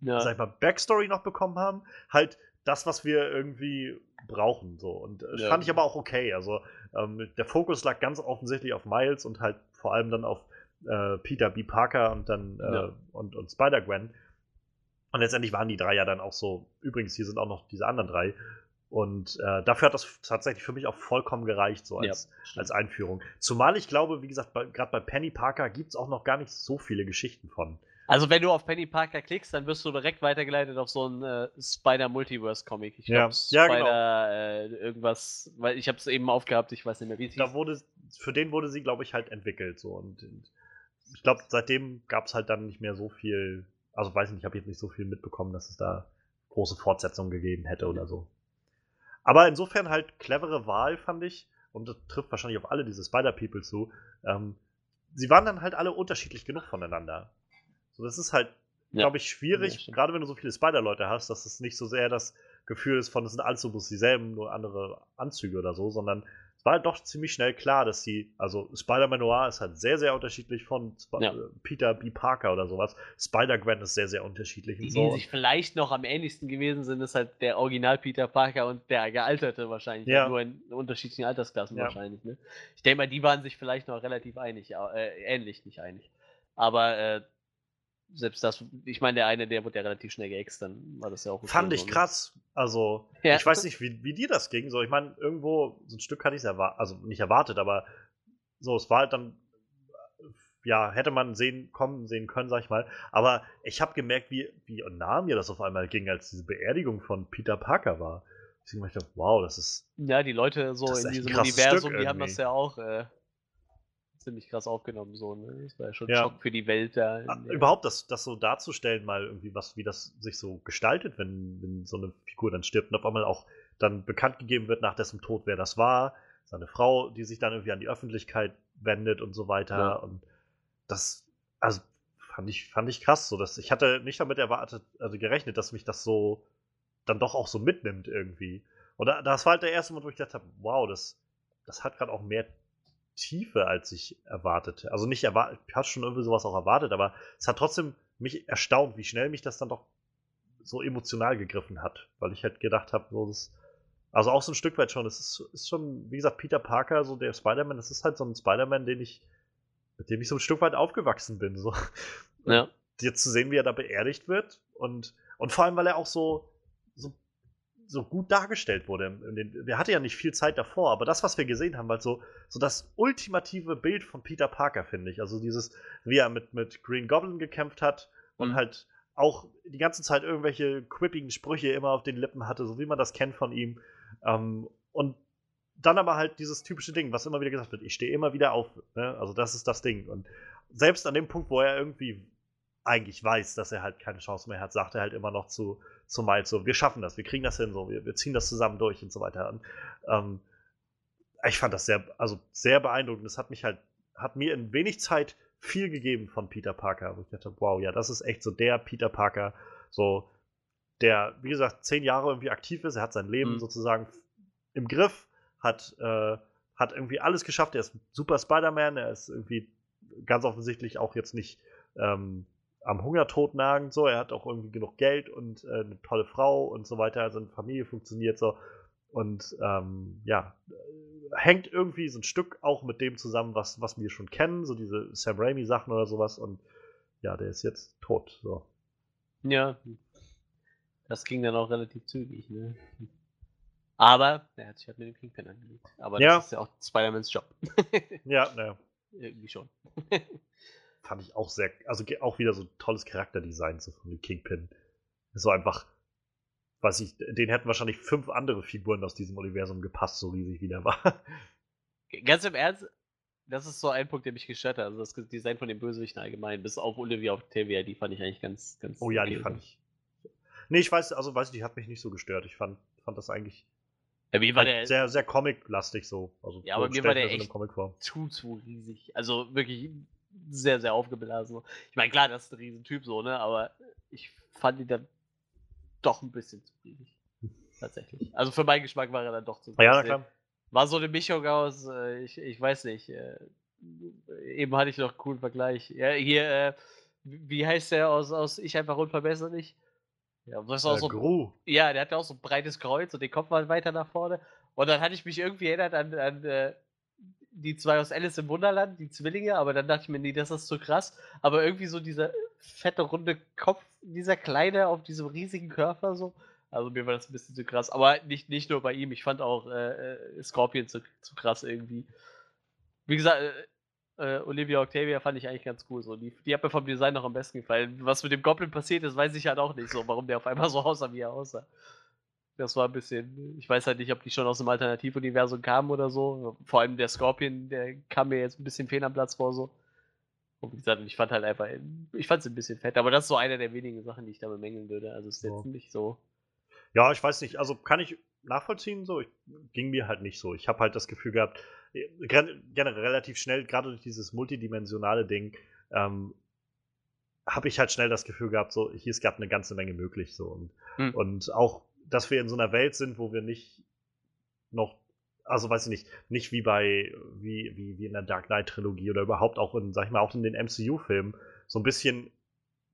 Ja. sag ich mal, Backstory noch bekommen haben. Halt das, was wir irgendwie brauchen. So. Und äh, Ja. fand ich aber auch okay. Also ähm, der Fokus lag ganz offensichtlich auf Miles und halt vor allem dann auf äh, Peter B. Parker und dann äh, Ja. und, und Spider-Gwen. Und letztendlich waren die drei ja dann auch so, übrigens, hier sind auch noch diese anderen drei. Und äh, dafür hat das tatsächlich für mich auch vollkommen gereicht, so Ja, als, stimmt. als Einführung. Zumal ich glaube, wie gesagt, gerade bei Penny Parker gibt es auch noch gar nicht so viele Geschichten von. Also wenn du auf Penny Parker klickst, dann wirst du direkt weitergeleitet auf so einen äh, Spider-Multiverse-Comic. Ich Ja. glaube, Ja, Spider genau. äh, irgendwas, weil ich habe es eben aufgehabt, ich weiß nicht mehr, wie es Da hieß. wurde, für den wurde sie, glaube ich, halt entwickelt. So. Und, und ich glaube, seitdem gab es halt dann nicht mehr so viel, also weiß nicht, ich habe jetzt nicht so viel mitbekommen, dass es da große Fortsetzungen gegeben hätte oder so. Aber insofern halt clevere Wahl, fand ich. Und das trifft wahrscheinlich auf alle diese Spider-People zu. Ähm, sie waren dann halt alle unterschiedlich genug voneinander. So, das ist halt, Ja. glaube ich, Ja, schwierig, stimmt. gerade wenn du so viele Spider-Leute hast, dass es nicht so sehr das Gefühl ist von, es sind alles so bloß dieselben, nur andere Anzüge oder so, sondern es war halt doch ziemlich schnell klar, dass sie, also Spider-Man Noir ist halt sehr, sehr unterschiedlich von Sp Ja. äh, Peter B. Parker oder sowas. Spider-Gwen ist sehr, sehr unterschiedlich. Die, und die so. sich vielleicht noch am ähnlichsten gewesen sind, ist halt der Original Peter Parker und der gealterte wahrscheinlich. Ja. Nur in unterschiedlichen Altersklassen Ja. wahrscheinlich. Ne? Ich denke mal, die waren sich vielleicht noch relativ einig, äh, ähnlich, nicht einig. Aber äh, selbst das, ich meine, der eine, der wurde ja relativ schnell geäxt, dann war das ja auch Fand ich so, ne? krass. Also, Ja. ich weiß nicht, wie, wie dir das ging. So, ich meine, irgendwo, so ein Stück hatte ich es erwartet, also nicht erwartet, aber so, es war halt dann, ja, hätte man sehen kommen, sehen können, sag ich mal. Aber ich habe gemerkt, wie, wie nah mir das auf einmal ging, als diese Beerdigung von Peter Parker war. Deswegen dachte ich, wow, das ist. Ja, die Leute so in diesem Universum, Stück die haben das ja auch äh, ziemlich krass aufgenommen. So, ne? Das war ja schon ein Ja. Schock für die Welt da. in Ah, Überhaupt das, das so darzustellen, mal irgendwie, was, wie das sich so gestaltet, wenn, wenn so eine Figur dann stirbt und auf einmal auch dann bekannt gegeben wird nach dessen Tod, wer das war. Seine Frau, die sich dann irgendwie an die Öffentlichkeit wendet und so weiter. Ja. Und das, also fand ich, fand ich krass. So, dass, ich hatte nicht damit erwartet, also gerechnet, dass mich das so dann doch auch so mitnimmt irgendwie. Und da, das war halt der erste Moment, wo ich gedacht habe, wow, das, das hat gerade auch mehr Tiefe, als ich erwartete. Also nicht erwartet, ich hatte schon irgendwie sowas auch erwartet, aber es hat trotzdem mich erstaunt, wie schnell mich das dann doch so emotional gegriffen hat, weil ich halt gedacht habe, so das, also auch so ein Stück weit schon, es ist, ist schon, wie gesagt, Peter Parker, so der Spider-Man, das ist halt so ein Spider-Man, den ich, mit dem ich so ein Stück weit aufgewachsen bin, so. ja. Jetzt zu sehen, wie er da beerdigt wird und, und vor allem, weil er auch so, so gut dargestellt wurde. Wir hatten ja nicht viel Zeit davor, aber das, was wir gesehen haben, halt so, so das ultimative Bild von Peter Parker, finde ich. Also dieses, wie er mit, mit Green Goblin gekämpft hat und Mhm. halt auch die ganze Zeit irgendwelche quippigen Sprüche immer auf den Lippen hatte, so wie man das kennt von ihm. Ähm, und dann aber halt dieses typische Ding, was immer wieder gesagt wird, ich stehe immer wieder auf. Ne? Also das ist das Ding. Und selbst an dem Punkt, wo er irgendwie eigentlich weiß, dass er halt keine Chance mehr hat, sagt er halt immer noch zu, zu Miles so, wir schaffen das, wir kriegen das hin, so, wir, wir ziehen das zusammen durch und so weiter. Und, ähm, ich fand das sehr, also sehr beeindruckend. Das hat mich halt, hat mir in wenig Zeit viel gegeben von Peter Parker, wo ich dachte, wow, ja, das ist echt so der Peter Parker, so, der, wie gesagt, zehn Jahre irgendwie aktiv ist, er hat sein Leben Mhm. sozusagen im Griff, hat, äh, hat irgendwie alles geschafft, er ist super Spider-Man, er ist irgendwie ganz offensichtlich auch jetzt nicht ähm, am Hungertod nagend, so, er hat auch irgendwie genug Geld und äh, eine tolle Frau und so weiter, seine Familie funktioniert so und ähm, ja, hängt irgendwie so ein Stück auch mit dem zusammen, was, was wir schon kennen, so diese Sam Raimi-Sachen oder sowas und ja, der ist jetzt tot, so. Ja. Das ging dann auch relativ zügig, ne? Aber er hat sich halt mit dem Kingpin angelegt. Aber Ja. das ist ja auch Spider-Mans Job. Ja, naja. Irgendwie schon. fand ich auch sehr, also auch wieder so ein tolles Charakterdesign so von dem Kingpin. So einfach, weiß ich, den hätten wahrscheinlich fünf andere Figuren aus diesem Universum gepasst, so riesig wie der war. Ganz im Ernst, das ist so ein Punkt, der mich gestört hat. Also das Design von den Bösewichten allgemein, bis auf Olivia Octavia, die fand ich eigentlich ganz, ganz. Oh ja, die okay. fand ich. Nee, ich weiß, also weiß ich, die hat mich nicht so gestört. Ich fand, fand das eigentlich Ja, mir war halt der sehr, sehr Comic-lastig so. Also Ja, aber mir war der echt- zu, zu riesig. Also wirklich sehr, sehr aufgeblasen. Ich meine, klar, das ist ein Riesentyp so, ne? Aber ich fand ihn dann doch ein bisschen zu riesig. Tatsächlich. Also für meinen Geschmack war er dann doch zu Ja, na groß. klar. War so eine Mischung aus, äh, ich, ich weiß nicht, äh, eben hatte ich noch einen coolen Vergleich. Ja, hier, äh, wie heißt der aus, aus Ich einfach unverbesserlich? Ja, das ist auch Äh, so, Gru. ja, der hat ja auch so ein breites Kreuz und den Kopf mal weiter nach vorne. Und dann hatte ich mich irgendwie erinnert an, an äh, die zwei aus Alice im Wunderland, die Zwillinge, aber dann dachte ich mir, nee, das ist zu krass. Aber irgendwie so dieser fette, runde Kopf, dieser kleine auf diesem riesigen Körper so. Also mir war das ein bisschen zu krass. Aber nicht, nicht nur bei ihm, ich fand auch äh, äh, Scorpion zu, zu krass irgendwie. Wie gesagt, äh, äh, Olivia Octavia fand ich eigentlich ganz cool. So. Die, die hat mir vom Design noch am besten gefallen. Was mit dem Goblin passiert ist, weiß ich halt auch nicht so, warum der auf einmal so aussah, wie er aussah. Das war ein bisschen. Ich weiß halt nicht, ob die schon aus dem Alternativuniversum kamen oder so. Vor allem der Scorpion, der kam mir jetzt ein bisschen fehl am Platz vor so. Und wie gesagt, ich fand halt einfach. Ich fand es ein bisschen fett, aber das ist so eine der wenigen Sachen, die ich da bemängeln würde. Also es ist jetzt Ja. nicht so. Ja, ich weiß nicht, also kann ich nachvollziehen so. Ich, ging mir halt nicht so. Ich habe halt das Gefühl gehabt, äh, gen- generell relativ schnell, gerade durch dieses multidimensionale Ding, ähm, habe ich halt schnell das Gefühl gehabt, so, hier ist gerade eine ganze Menge möglich so. Und, Hm. und auch, dass wir in so einer Welt sind, wo wir nicht noch, also weiß ich nicht, nicht wie bei, wie, wie, wie in der Dark Knight-Trilogie oder überhaupt auch in, sag ich mal, auch in den MCU-Filmen, so ein bisschen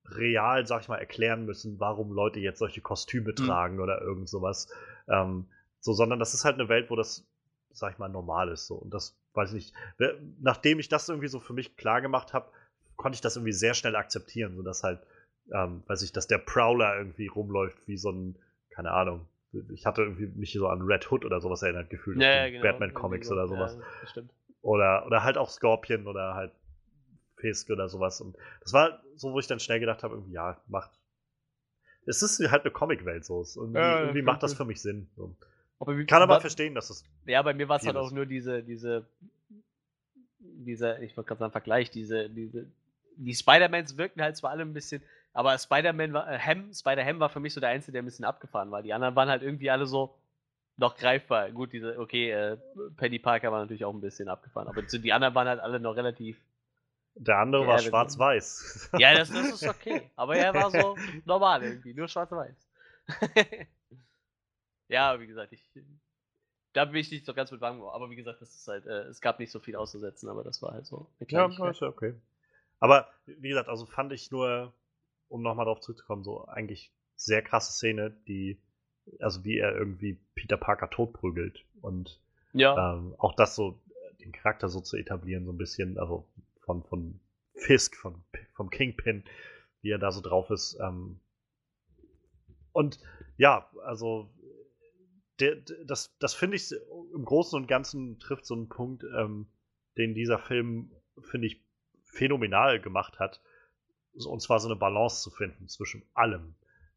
real, sag ich mal, erklären müssen, warum Leute jetzt solche Kostüme tragen oder irgend sowas. Ähm, so, sondern das ist halt eine Welt, wo das, sag ich mal, normal ist. So. Und das, weiß ich nicht, nachdem ich das irgendwie so für mich klar gemacht habe, konnte ich das irgendwie sehr schnell akzeptieren, sodass halt, ähm, weiß ich, dass der Prowler irgendwie rumläuft wie so ein, keine Ahnung, ich hatte irgendwie mich so an Red Hood oder sowas erinnert gefühlt, Ja, genau. Batman-Comics irgendwie oder so. sowas. Ja. Oder, oder halt auch Scorpion oder halt Fisk oder sowas. Und das war so, wo ich dann schnell gedacht habe, irgendwie, ja, macht. Es ist halt eine Comicwelt so. Es Irgendwie, Ja, irgendwie macht das für mich Sinn. So. Aber wie- Kann aber wa- verstehen, dass es. Ja, bei mir war es halt auch nur diese, diese, dieser, ich wollte gerade sagen, Vergleich, diese, diese, die Spider-Mans wirkten halt zwar alle ein bisschen, aber Spider-Man war, äh, Ham, Spider-Ham war für mich so der Einzige, der ein bisschen abgefahren war. Die anderen waren halt irgendwie alle so noch greifbar. Gut, diese, okay, äh, Penny Parker war natürlich auch ein bisschen abgefahren, aber die anderen waren halt alle noch relativ, Der andere Ja, war schwarz-weiß. ja, das, das ist okay, aber er war so normal irgendwie, nur schwarz-weiß. ja, wie gesagt, ich, da bin ich nicht so ganz mit warm geworden. Aber wie gesagt, das ist halt, äh, es gab nicht so viel auszusetzen, aber das war halt so ja okay. Aber wie gesagt, also fand ich nur, um nochmal darauf zurückzukommen, so eigentlich sehr krasse Szene, die, also wie er irgendwie Peter Parker totprügelt und Ja, ähm, auch das so, den Charakter so zu etablieren, so ein bisschen, also von, von Fisk, von, vom Kingpin, wie er da so drauf ist. Ähm, und ja, also der, der, das, das finde ich im Großen und Ganzen trifft so einen Punkt, ähm, den dieser Film, finde ich, phänomenal gemacht hat. Und zwar so eine Balance zu finden zwischen allem.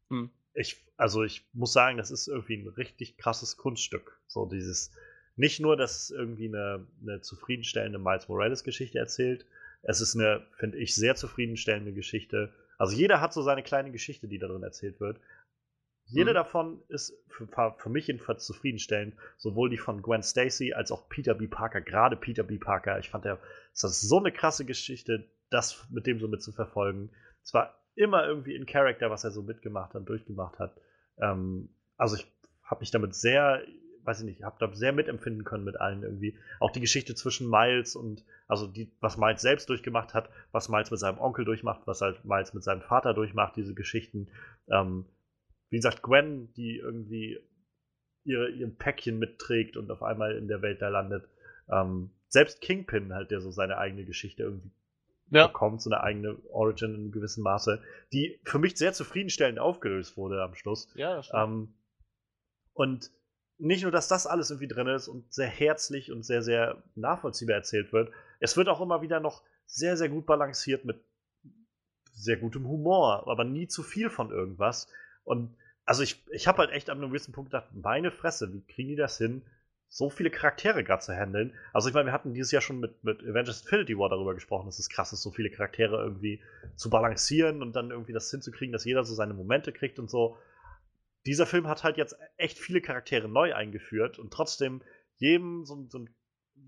Hm. Ich, also ich muss sagen, das ist irgendwie ein richtig krasses Kunststück. So dieses, nicht nur, dass es irgendwie eine, eine zufriedenstellende Miles Morales-Geschichte erzählt, es ist eine, finde ich, sehr zufriedenstellende Geschichte. Also jeder hat so seine kleine Geschichte, die da drin erzählt wird. Jede Mhm. davon ist für, für mich jedenfalls zufriedenstellend. Sowohl die von Gwen Stacy als auch Peter B. Parker. Gerade Peter B. Parker. Ich fand, der, das ist so eine krasse Geschichte, das mit dem so mitzuverfolgen. Es war immer irgendwie in Character, was er so mitgemacht und durchgemacht hat. Ähm, also ich habe mich damit sehr, weiß ich nicht, habe da sehr mitempfinden können mit allen irgendwie. Auch die Geschichte zwischen Miles und, also die, was Miles selbst durchgemacht hat, was Miles mit seinem Onkel durchmacht, was halt Miles mit seinem Vater durchmacht, diese Geschichten. Ähm, wie gesagt, Gwen, die irgendwie ihre, ihr Päckchen mitträgt und auf einmal in der Welt da landet. Ähm, selbst Kingpin halt, der so seine eigene Geschichte irgendwie ja. bekommt, so eine eigene Origin in gewissem Maße, die für mich sehr zufriedenstellend aufgelöst wurde am Schluss. Ja, das stimmt. Ähm, und nicht nur, dass das alles irgendwie drin ist und sehr herzlich und sehr, sehr nachvollziehbar erzählt wird, es wird auch immer wieder noch sehr, sehr gut balanciert mit sehr gutem Humor, aber nie zu viel von irgendwas. Und also ich, ich habe halt echt an einem gewissen Punkt gedacht, meine Fresse, wie kriegen die das hin, so viele Charaktere gerade zu handeln? Also ich meine, wir hatten dieses Jahr schon mit, mit Avengers Infinity War darüber gesprochen, dass es krass ist, so viele Charaktere irgendwie zu balancieren und dann irgendwie das hinzukriegen, dass jeder so seine Momente kriegt und so. Dieser Film hat halt jetzt echt viele Charaktere neu eingeführt und trotzdem jedem so, so,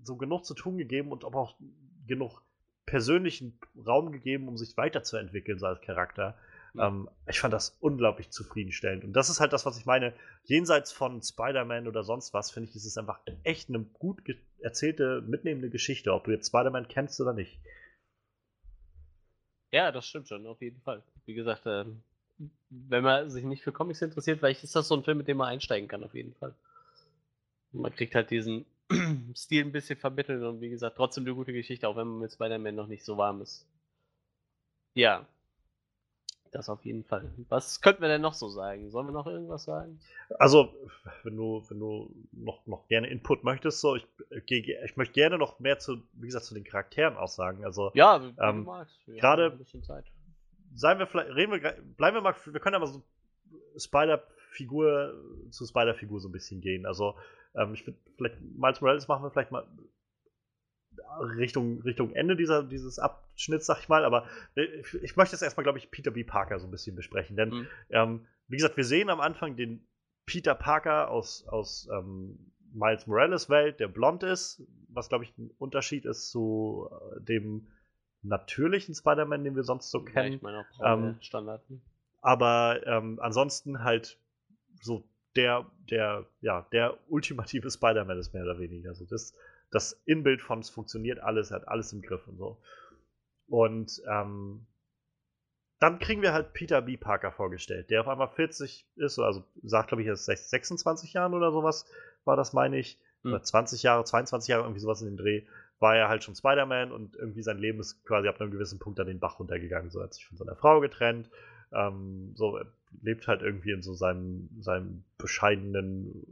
so genug zu tun gegeben und auch genug persönlichen Raum gegeben, um sich weiterzuentwickeln so als Charakter. Ähm, ich fand das unglaublich zufriedenstellend. Und das ist halt das, was ich meine. Jenseits von Spider-Man oder sonst was, finde ich, ist es einfach echt eine gut erzählte, mitnehmende Geschichte, ob du jetzt Spider-Man kennst oder nicht. Ja, das stimmt schon, auf jeden Fall. Wie gesagt, ähm, wenn man sich nicht für Comics interessiert, vielleicht ist das so ein Film, mit dem man einsteigen kann, auf jeden Fall. Man kriegt halt diesen Stil ein bisschen vermittelt und wie gesagt, trotzdem eine gute Geschichte, auch wenn man mit Spider-Man noch nicht so warm ist. Ja. Das auf jeden Fall. Was könnten wir denn noch so sagen? Sollen wir noch irgendwas sagen? Also, wenn du, wenn du noch, noch gerne Input möchtest, so, ich, ich möchte gerne noch mehr zu, wie gesagt, zu den Charakteren aussagen. Also, ja, wie ähm, du magst. Gerade- haben ein bisschen Zeit. seien wir vielleicht, reden wir, bleiben wir mal, wir können aber so Spider-Figur zu Spider-Figur so ein bisschen gehen. Also, ähm, ich würde vielleicht, Miles Morales machen wir vielleicht mal Richtung, Richtung Ende dieser, dieses Abschnitts, sag ich mal, aber ich, ich möchte jetzt erstmal, glaube ich, Peter B. Parker so ein bisschen besprechen, denn, Mhm. ähm, wie gesagt, wir sehen am Anfang den Peter Parker aus, aus ähm, Miles Morales Welt, der blond ist, was, glaube ich, ein Unterschied ist zu äh, dem natürlichen Spider-Man, den wir sonst so Ja, kennen. ich meine auch Ähm, Standard. ne? Aber ähm, ansonsten halt so der, der, ja, der ultimative Spider-Man ist mehr oder weniger. Also das, das Inbild von es funktioniert alles, er hat alles im Griff und so. Und ähm, dann kriegen wir halt Peter B. Parker vorgestellt, der auf einmal 40 ist, also sagt, glaube ich, er ist 26 Jahren oder sowas, war das, meine ich. Hm. Oder 20 Jahre, 22 Jahre, irgendwie sowas in den Dreh, war er halt schon Spider-Man und irgendwie sein Leben ist quasi ab einem gewissen Punkt an den Bach runtergegangen. So er hat sich von seiner Frau getrennt, ähm, so, er lebt halt irgendwie in so seinem, seinem bescheidenen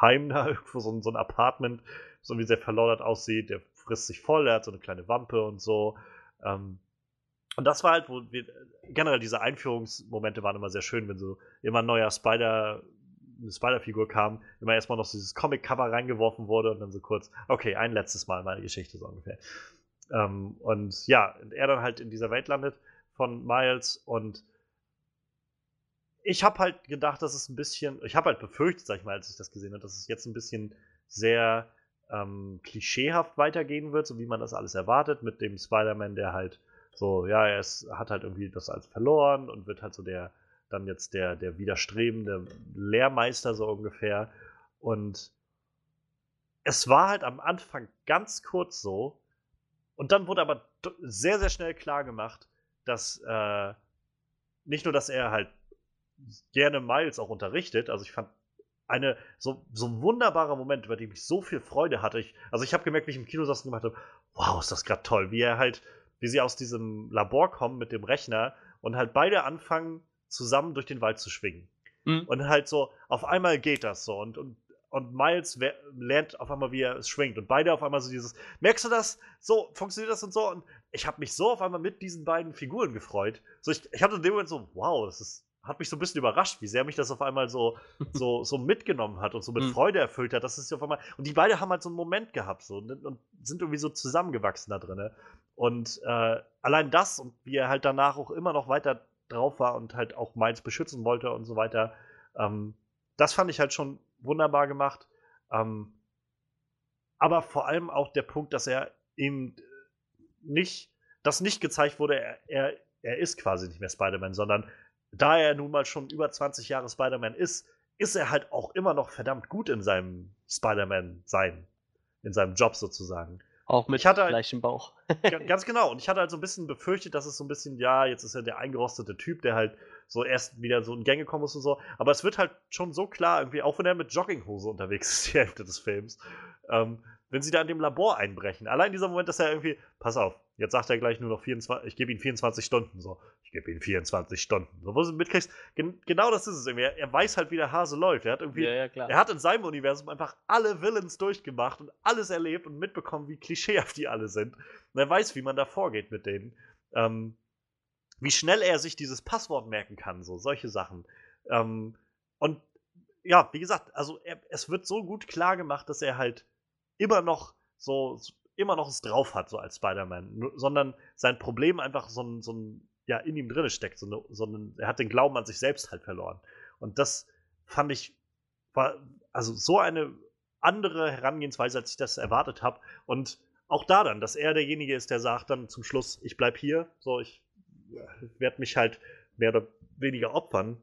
Heim da, irgendwo so, so ein Apartment, so wie sehr verloddert aussieht. Der frisst sich voll, er hat so eine kleine Wampe und so. Ähm, und das war halt, wo wir, generell diese Einführungsmomente waren immer sehr schön, wenn so immer ein neuer Spider, eine Spider-Figur kam, immer erstmal noch so dieses Comic-Cover reingeworfen wurde und dann so kurz, okay, ein letztes Mal meine Geschichte so ungefähr. Ähm, und ja, er dann halt in dieser Welt landet von Miles und ich habe halt gedacht, dass es ein bisschen, ich habe halt befürchtet, sag ich mal, als ich das gesehen habe, dass es jetzt ein bisschen sehr ähm, klischeehaft weitergehen wird, so wie man das alles erwartet, mit dem Spider-Man, der halt so, ja, er hat halt irgendwie das alles verloren und wird halt so der, dann jetzt der, der widerstrebende Lehrmeister so ungefähr. Und es war halt am Anfang ganz kurz so, und dann wurde aber sehr, sehr schnell klar gemacht, dass äh, nicht nur, dass er halt gerne Miles auch unterrichtet, also ich fand eine so, so ein wunderbarer Moment, über den ich so viel Freude hatte. Ich, also ich habe gemerkt, wie ich im Kino saß und gemacht habe, wow, ist das gerade toll, wie er halt, wie sie aus diesem Labor kommen mit dem Rechner und halt beide anfangen, zusammen durch den Wald zu schwingen. Mhm. Und halt so, auf einmal geht das so und, und, und Miles lernt auf einmal, wie er es schwingt. Und beide auf einmal so dieses, merkst du das? So, funktioniert das und so? Und ich habe mich so auf einmal mit diesen beiden Figuren gefreut. So, ich, ich hatte in dem Moment so, wow, das ist, hat mich so ein bisschen überrascht, wie sehr mich das auf einmal so, so, so mitgenommen hat und so mit Mhm. Freude erfüllt hat. Das ist auf einmal. Und die beide haben halt so einen Moment gehabt so, und, und sind irgendwie so zusammengewachsen da drin. Und äh, allein das und wie er halt danach auch immer noch weiter drauf war und halt auch Miles beschützen wollte und so weiter, ähm, das fand ich halt schon wunderbar gemacht. Ähm, aber vor allem auch der Punkt, dass er ihm nicht, dass nicht gezeigt wurde, er, er, er ist quasi nicht mehr Spider-Man, sondern da er nun mal schon über 20 Jahre Spider-Man ist, ist er halt auch immer noch verdammt gut in seinem Spider-Man-Sein. In seinem Job sozusagen. Auch mit halt- gleichem Bauch. Ga- Ganz genau. Und ich hatte halt so ein bisschen befürchtet, dass es so ein bisschen, ja, jetzt ist er der eingerostete Typ, der halt so erst wieder so in Gänge kommen muss und so. Aber es wird halt schon so klar, irgendwie, auch wenn er mit Jogginghose unterwegs ist, die Hälfte des Films, ähm, wenn sie da in dem Labor einbrechen. Allein dieser Moment, dass er irgendwie, pass auf, jetzt sagt er gleich nur noch 24, ich gebe ihm 24 Stunden, so, gebe ihm 24 Stunden. So, wo du mitkriegst, gen genau das ist es irgendwie. Er, weiß halt, wie der Hase läuft. Er hat irgendwie, Ja, ja, er hat in seinem Universum einfach alle Villains durchgemacht und alles erlebt und mitbekommen, wie klischeehaft die alle sind. Und er weiß, wie man da vorgeht mit denen. Ähm, wie schnell er sich dieses Passwort merken kann, so solche Sachen. Ähm, und ja, wie gesagt, also er, es wird so gut klar gemacht, dass er halt immer noch so immer noch es drauf hat, so als Spider-Man, sondern sein Problem einfach so ein, so ein ja, in ihm drin steckt, so, eine, so ein, er hat den Glauben an sich selbst halt verloren. Und das fand ich, war also so eine andere Herangehensweise, als ich das erwartet habe. Und auch da dann, dass er derjenige ist, der sagt dann zum Schluss, ich bleib hier, so ich werde mich halt mehr oder weniger opfern.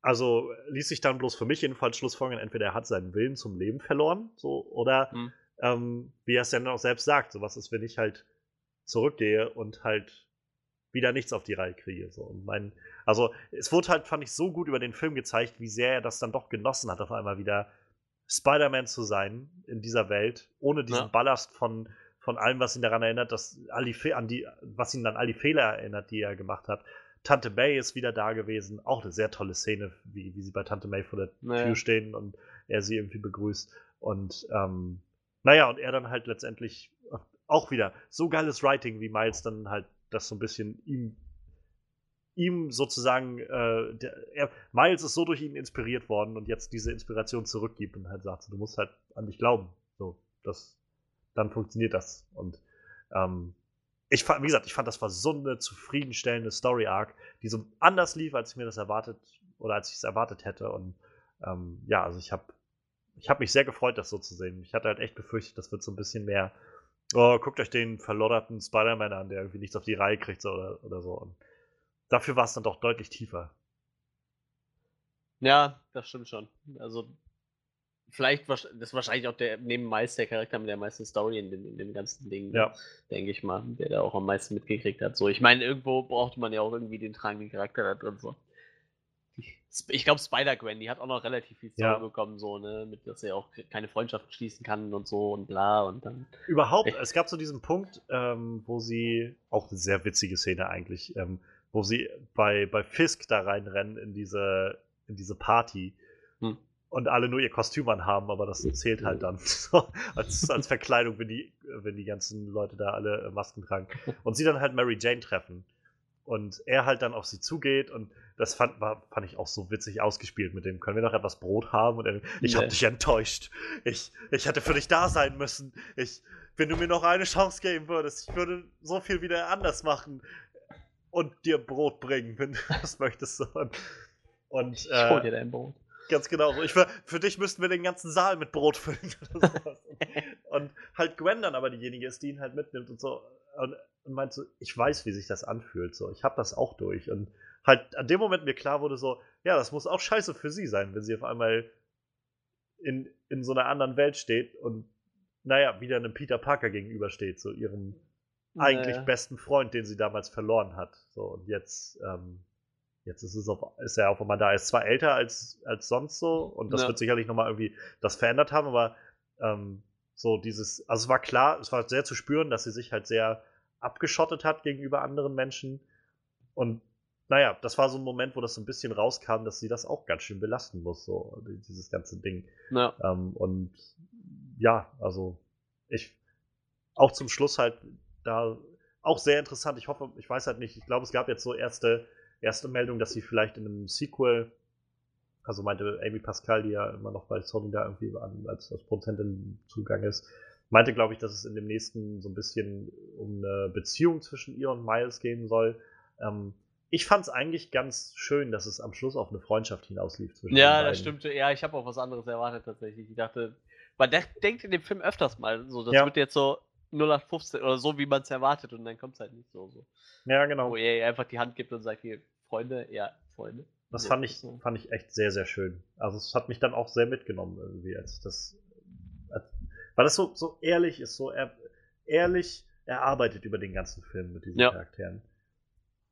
Also ließ sich dann bloß für mich jedenfalls schlussfolgern, entweder er hat seinen Willen zum Leben verloren, so, oder Hm. ähm, wie er es dann auch selbst sagt, so was ist, wenn ich halt zurückgehe und halt wieder nichts auf die Reihe kriege. So. Und mein, also es wurde halt, fand ich, so gut über den Film gezeigt, wie sehr er das dann doch genossen hat, auf einmal wieder Spider-Man zu sein in dieser Welt, ohne diesen ja. Ballast von, von allem, was ihn daran erinnert, dass all an die, was ihn an all die Fehler erinnert, die er gemacht hat. Tante May ist wieder da gewesen, auch eine sehr tolle Szene, wie, wie sie bei Tante May vor der naja. Tür stehen und er sie irgendwie begrüßt. Und ähm, naja, und er dann halt letztendlich auch wieder so geiles Writing, wie Miles dann halt das so ein bisschen ihm ihm sozusagen, äh, der, er, Miles ist so durch ihn inspiriert worden und jetzt diese Inspiration zurückgibt und halt sagt, du musst halt an dich glauben. So, das, dann funktioniert das. Und ähm, ich fand, wie gesagt, ich fand, das war so eine zufriedenstellende Story-Arc, die so anders lief, als ich mir das erwartet oder als ich es erwartet hätte. Und ähm, ja, also ich habe ich hab mich sehr gefreut, das so zu sehen. Ich hatte halt echt befürchtet, das wird so ein bisschen mehr, oh, guckt euch den verlodderten Spider-Man an, der irgendwie nichts auf die Reihe kriegt so, oder, oder so. Und dafür war es dann doch deutlich tiefer. Ja, das stimmt schon. Also, vielleicht, das ist wahrscheinlich auch der, neben Miles der Charakter mit der meisten Story in dem, in dem ganzen Ding, ja. denke ich mal, der da auch am meisten mitgekriegt hat. So, ich meine, irgendwo brauchte man ja auch irgendwie den tragenden Charakter da drin. So. Ich glaube, Spider-Gwen, die hat auch noch relativ viel Story ja. bekommen, so, ne, mit dass er auch keine Freundschaft schließen kann und so und bla und dann. Überhaupt, es gab so diesen Punkt, ähm, wo sie, auch eine sehr witzige Szene eigentlich, ähm, wo sie bei, bei Fisk da reinrennen in diese, in diese Party hm. und alle nur ihr Kostüm anhaben, aber das zählt halt dann so als, als Verkleidung, wenn die, wenn die ganzen Leute da alle äh, Masken tragen. Und sie dann halt Mary Jane treffen. Und er halt dann auf sie zugeht und das fand, war, fand ich auch so witzig ausgespielt mit dem, können wir noch etwas Brot haben? Und er, ich nee. habe dich enttäuscht. Ich, ich hätte für dich da sein müssen. Ich, wenn du mir noch eine Chance geben würdest, ich würde so viel wieder anders machen und dir Brot bringen, wenn du das möchtest. Und, und, ich äh, hol dir dein Brot. Ganz genau. Ich, für, für dich müssten wir den ganzen Saal mit Brot füllen. und, und halt Gwen dann aber diejenige ist, die ihn halt mitnimmt und so. Und, und meint so, ich weiß, wie sich das anfühlt. So, ich habe das auch durch. Und halt an dem Moment mir klar wurde so, ja, das muss auch scheiße für sie sein, wenn sie auf einmal in, in so einer anderen Welt steht und naja, wieder einem Peter Parker gegenübersteht, so ihrem eigentlich naja. besten Freund, den sie damals verloren hat. So, und jetzt, ähm, jetzt ist, es auf, ist er auf einmal da. Er ist zwar älter als, als sonst so, und das ja. wird sicherlich nochmal irgendwie das verändert haben, aber ähm, so dieses, also es war klar, es war sehr zu spüren, dass sie sich halt sehr abgeschottet hat gegenüber anderen Menschen. Und naja, das war so ein Moment, wo das so ein bisschen rauskam, dass sie das auch ganz schön belasten muss, so dieses ganze Ding. Ja. Ähm, und ja, also ich auch zum Schluss halt da auch sehr interessant. Ich hoffe, ich weiß halt nicht, ich glaube, es gab jetzt so erste, erste Meldungen, dass sie vielleicht in einem Sequel, also meinte Amy Pascal, die ja immer noch bei Sony da irgendwie als, als Produzentin zugang ist, meinte, glaube ich, dass es in dem nächsten so ein bisschen um eine Beziehung zwischen ihr und Miles gehen soll. Ähm, ich fand es eigentlich ganz schön, dass es am Schluss auf eine Freundschaft hinauslief zwischen Ja, das stimmt. Ja, ich habe auch was anderes erwartet tatsächlich. Ich dachte, man denkt in dem Film öfters mal so, das ja. wird jetzt so 0815 oder so, wie man es erwartet und dann kommt es halt nicht so, so. Ja, genau. Wo er einfach die Hand gibt und sagt, hier, Freunde, ja, Freunde. Das fand ich, so. fand ich echt sehr, sehr schön. Also es hat mich dann auch sehr mitgenommen irgendwie, als das, als, weil das so, so ehrlich ist, so er, ehrlich erarbeitet über den ganzen Film mit diesen ja. Charakteren.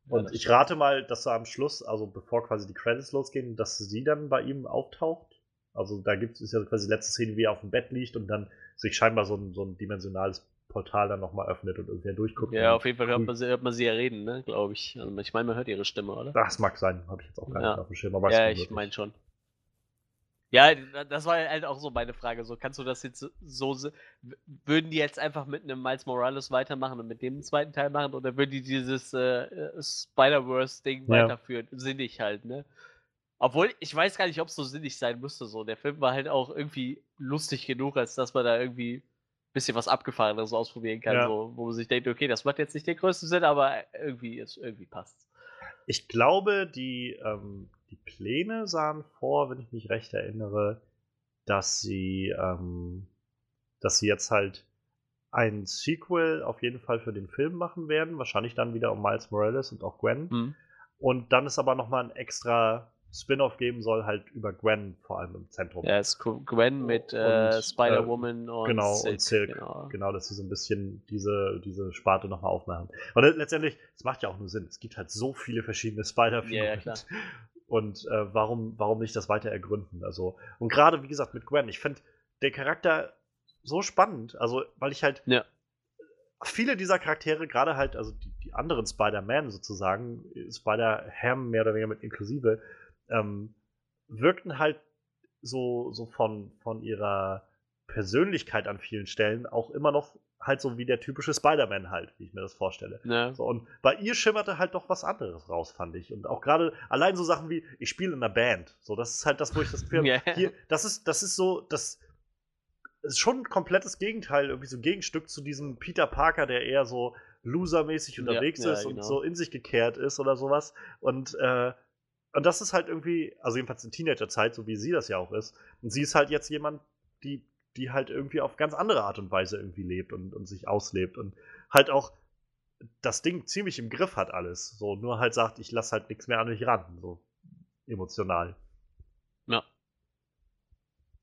Und ja, ich rate mal, dass er am Schluss, also bevor quasi die Credits losgehen, dass sie dann bei ihm auftaucht. Also da gibt es ja quasi die letzte Szene, wie er auf dem Bett liegt und dann sich scheinbar so ein, so ein dimensionales Portal dann nochmal öffnet und irgendwer durchguckt. Ja, auf jeden Fall hört man, sie, hört man sie ja reden, ne, glaube ich. Also ich meine, man hört ihre Stimme, oder? Das mag sein, habe ich jetzt auch gar ja. nicht auf dem Schirm. Aber ja, ich meine schon. Ja, das war halt auch so meine Frage. So, kannst du das jetzt so, würden die jetzt einfach mit einem Miles Morales weitermachen und mit dem zweiten Teil machen oder würden die dieses äh, Spider-Verse-Ding ja. weiterführen? Sinnig halt, ne? Obwohl, ich weiß gar nicht, ob es so sinnig sein müsste. So, der Film war halt auch irgendwie lustig genug, als dass man da irgendwie bisschen was Abgefahrenes ausprobieren kann, ja. so, wo man sich denkt, okay, das macht jetzt nicht den größten Sinn, aber irgendwie, ist, irgendwie passt Ich glaube, die, ähm, die Pläne sahen vor, wenn ich mich recht erinnere, dass sie, ähm, dass sie jetzt halt ein Sequel auf jeden Fall für den Film machen werden, wahrscheinlich dann wieder um Miles Morales und auch Gwen. Mhm. Und dann ist aber nochmal ein extra Spin-off geben soll, halt über Gwen vor allem im Zentrum. Ja, es ist Gwen mit äh, Und, Spider-Woman und genau, Silk. und Silk. Genau. Genau, dass sie so ein bisschen diese, diese Sparte nochmal aufmachen. Und le- letztendlich, es macht ja auch nur Sinn. Es gibt halt so viele verschiedene Spider-Figuren. Ja, ja. Und äh, warum, warum nicht das weiter ergründen? Also, und gerade, wie gesagt, mit Gwen, ich finde den Charakter so spannend. Also, weil ich halt Ja. viele dieser Charaktere, gerade halt, also die, die anderen Spider-Man sozusagen, Spider-Ham mehr oder weniger mit inklusive, ähm, wirkten halt so, so von, von ihrer Persönlichkeit an vielen Stellen auch immer noch halt so wie der typische Spider-Man halt, wie ich mir das vorstelle. Ne? So, und bei ihr schimmerte halt doch was anderes raus, fand ich. Und auch gerade allein so Sachen wie, ich spiele in einer Band. So, das ist halt das, wo ich das habe, Ja. hier, das ist, das ist so, das ist schon ein komplettes Gegenteil, irgendwie so ein Gegenstück zu diesem Peter Parker, der eher so losermäßig Ja, unterwegs ja, ist und genau. so in sich gekehrt ist oder sowas. Und, äh, und das ist halt irgendwie, also jedenfalls in Teenagerzeit, so wie sie das ja auch ist. Und sie ist halt jetzt jemand, die, die halt irgendwie auf ganz andere Art und Weise irgendwie lebt und, und sich auslebt und halt auch das Ding ziemlich im Griff hat alles. So, nur halt sagt, ich lasse halt nichts mehr an mich ran, so emotional. Ja.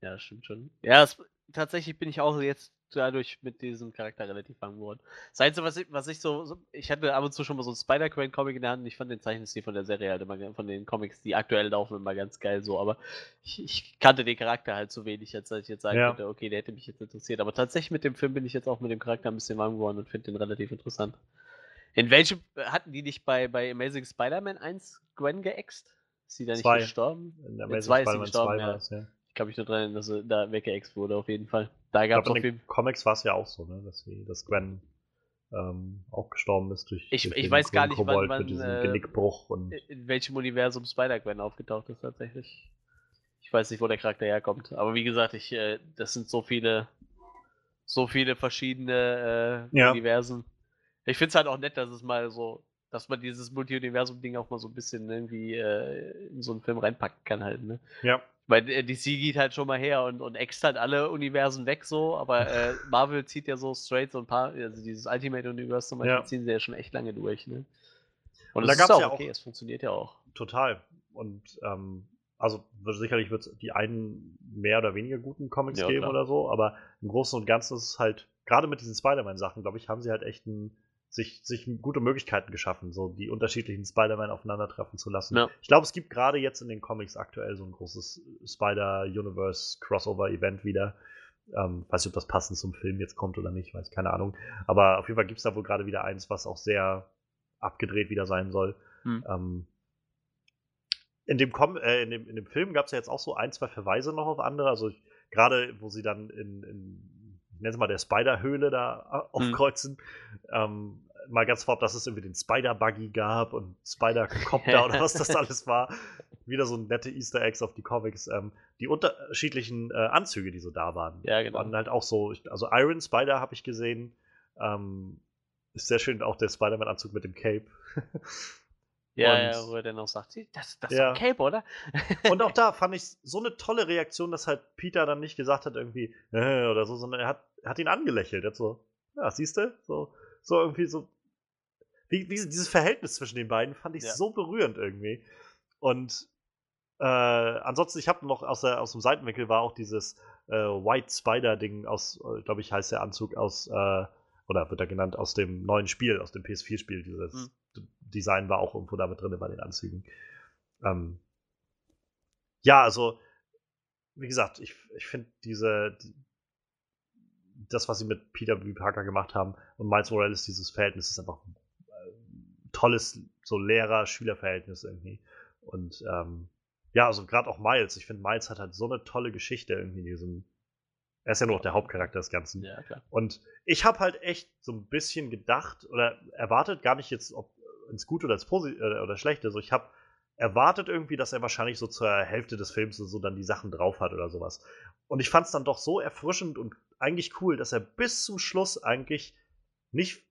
Ja, stimmt schon. Ja, es, tatsächlich bin ich auch jetzt dadurch mit diesem Charakter relativ warm geworden. Das Einzige, was ich, was ich so, so, ich hatte ab und zu schon mal so einen Spider-Gwen-Comic in der Hand und ich fand den Zeichenstil von der Serie halt immer, von den Comics, die aktuell laufen, immer ganz geil so, aber ich, ich kannte den Charakter halt so wenig, als ich jetzt sagen Ja. könnte, okay, der hätte mich jetzt interessiert. Aber tatsächlich mit dem Film bin ich jetzt auch mit dem Charakter ein bisschen warm geworden und finde den relativ interessant. In welchem, hatten die nicht bei, bei Amazing Spider-Man 1 Gwen geäxt? Ist sie da nicht Zwei. gestorben? In Amazing zwei ist sie gestorben, 2 ja. es, ja. Ich kann mich nur dran erinnern, dass sie da weggeext wurde, auf jeden Fall. Da gab es in den Comics war es ja auch so, ne? dass, dass Gwen ähm, auch gestorben ist durch, Ich- durch ich den weiß gar nicht, wann- Kobold wann, diesem äh, Genickbruch und in welchem Universum Spider-Gwen aufgetaucht ist tatsächlich. Ich weiß nicht, wo der Charakter herkommt. Aber wie gesagt, ich, äh, das sind so viele, so viele verschiedene äh, Ja. Universen. Ich finde es halt auch nett, dass es mal so, dass man dieses Multi-Universum-Ding auch mal so ein bisschen irgendwie äh, in so einen Film reinpacken kann halt, ne? ja, Weil äh, DC geht halt schon mal her und, und ext halt alle Universen weg so, aber äh, Marvel zieht ja so straight so ein paar, also dieses Ultimate Universe zum Beispiel Ja. ziehen sie ja schon echt lange durch, ne? Und, Und da ist gab's auch ja auch- okay, es funktioniert ja auch. total. Und ähm, also sicherlich wird es die einen mehr oder weniger guten Comics Ja, geben klar. oder so, aber im Großen und Ganzen ist es halt, gerade mit diesen Spider-Man-Sachen, glaube ich, haben sie halt echt ein, sich, sich gute Möglichkeiten geschaffen, so die unterschiedlichen Spider-Man aufeinandertreffen zu lassen. Ja. Ich glaube, es gibt gerade jetzt in den Comics aktuell so ein großes Spider-Universe-Crossover-Event wieder. Ähm, weiß nicht, ob das passend zum Film jetzt kommt oder nicht, weiß keine Ahnung. Aber auf jeden Fall gibt es da wohl gerade wieder eins, was auch sehr abgedreht wieder sein soll. Hm. Ähm, in, dem Com äh, in, dem, in dem Film gab es ja jetzt auch so ein, zwei Verweise noch auf andere. Also gerade, wo sie dann in, in nenne es mal der Spider-Höhle da äh, aufkreuzen, ähm, mal ganz vorab, dass es irgendwie den Spider-Buggy gab und Spider-Copter oder was das alles war. Wieder so nette Easter Eggs auf die Comics. Ähm, die unterschiedlichen äh, Anzüge, die so da waren, Ja, genau. waren halt auch so. Also Iron Spider habe ich gesehen. Ähm, ist sehr schön auch der Spider-Man-Anzug mit dem Cape. Ja, ja, wo er dann auch sagt, "Sie, das, das ist Ja. doch Cape, oder? Und auch da fand ich so eine tolle Reaktion, dass halt Peter dann nicht gesagt hat, irgendwie, äh, oder so, sondern er hat, hat ihn angelächelt. Er hat so, ja, siehst du? So, so irgendwie so. Wie, wie, dieses Verhältnis zwischen den beiden fand ich Ja. so berührend irgendwie. Und äh, ansonsten, ich habe noch aus, der, aus dem Seitenwinkel war auch dieses äh, White Spider-Ding aus, glaube ich, heißt der Anzug aus, äh, oder wird er genannt, aus dem neuen Spiel, aus dem PS4-Spiel. Dieses Hm. Design war auch irgendwo damit drin bei den Anzügen. Ähm, ja, also, wie gesagt, ich, ich finde diese, die, das, was sie mit Peter B. Parker gemacht haben und Miles Morales, dieses Verhältnis ist einfach ein äh, tolles, so Lehrer-Schüler-Verhältnis irgendwie. Und ähm, ja, also gerade auch Miles, ich finde, Miles hat halt so eine tolle Geschichte irgendwie in diesem. Er ist ja nur noch der Hauptcharakter des Ganzen. Ja, klar. Und ich habe halt echt so ein bisschen gedacht oder erwartet, gar nicht jetzt, ob ins Gute oder ins Posi oder, oder Schlechte, so ich habe erwartet irgendwie, dass er wahrscheinlich so zur Hälfte des Films so dann die Sachen drauf hat oder sowas. Und ich fand es dann doch so erfrischend und eigentlich cool, dass er bis zum Schluss eigentlich nicht,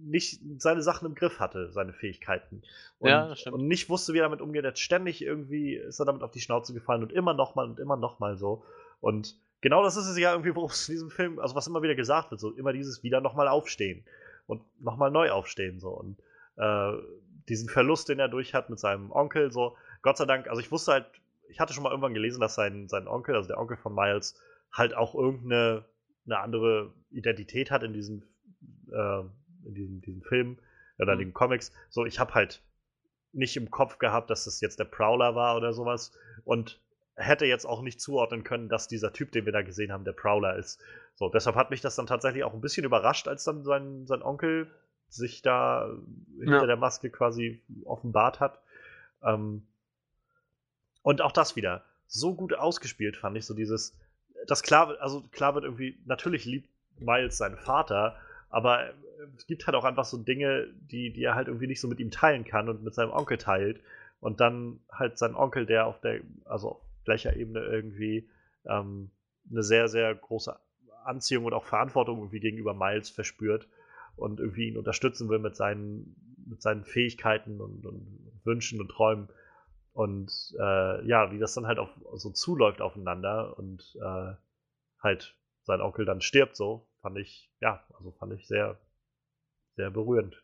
nicht seine Sachen im Griff hatte, seine Fähigkeiten. Und, Ja, das stimmt. und nicht wusste, wie er damit umgeht. Er hat ständig irgendwie ist er damit auf die Schnauze gefallen und immer nochmal und immer nochmal so. Und genau das ist es ja irgendwie, worum es in diesem Film, also was immer wieder gesagt wird, so immer dieses wieder nochmal aufstehen und nochmal neu aufstehen so und äh, diesen Verlust, den er durch hat mit seinem Onkel, so Gott sei Dank, also ich wusste halt, ich hatte schon mal irgendwann gelesen, dass sein, sein Onkel, also der Onkel von Miles, halt auch irgendeine eine andere Identität hat in diesem, äh, in diesem, diesem Film oder in Mhm. den Comics. So, ich habe halt nicht im Kopf gehabt, dass das jetzt der Prowler war oder sowas und hätte jetzt auch nicht zuordnen können, dass dieser Typ, den wir da gesehen haben, der Prowler ist. So, deshalb hat mich das dann tatsächlich auch ein bisschen überrascht, als dann sein, sein Onkel sich da hinter Ja. der Maske quasi offenbart hat. Ähm, und auch das wieder so gut ausgespielt, fand ich, so dieses, das klar, wird- also klar wird irgendwie, natürlich liebt Miles seinen Vater, aber es gibt halt auch einfach so Dinge, die, die er halt irgendwie nicht so mit ihm teilen kann und mit seinem Onkel teilt. Und dann halt sein Onkel, der auf der, also auf gleicher Ebene irgendwie ähm, eine sehr, sehr große Anziehung und auch Verantwortung irgendwie gegenüber Miles verspürt und irgendwie ihn unterstützen will mit seinen, mit seinen Fähigkeiten und, und Wünschen und Träumen. Und äh, ja, wie das dann halt auf, so zuläuft aufeinander und äh, halt sein Onkel dann stirbt so, fand ich, ja, also fand ich sehr, sehr berührend.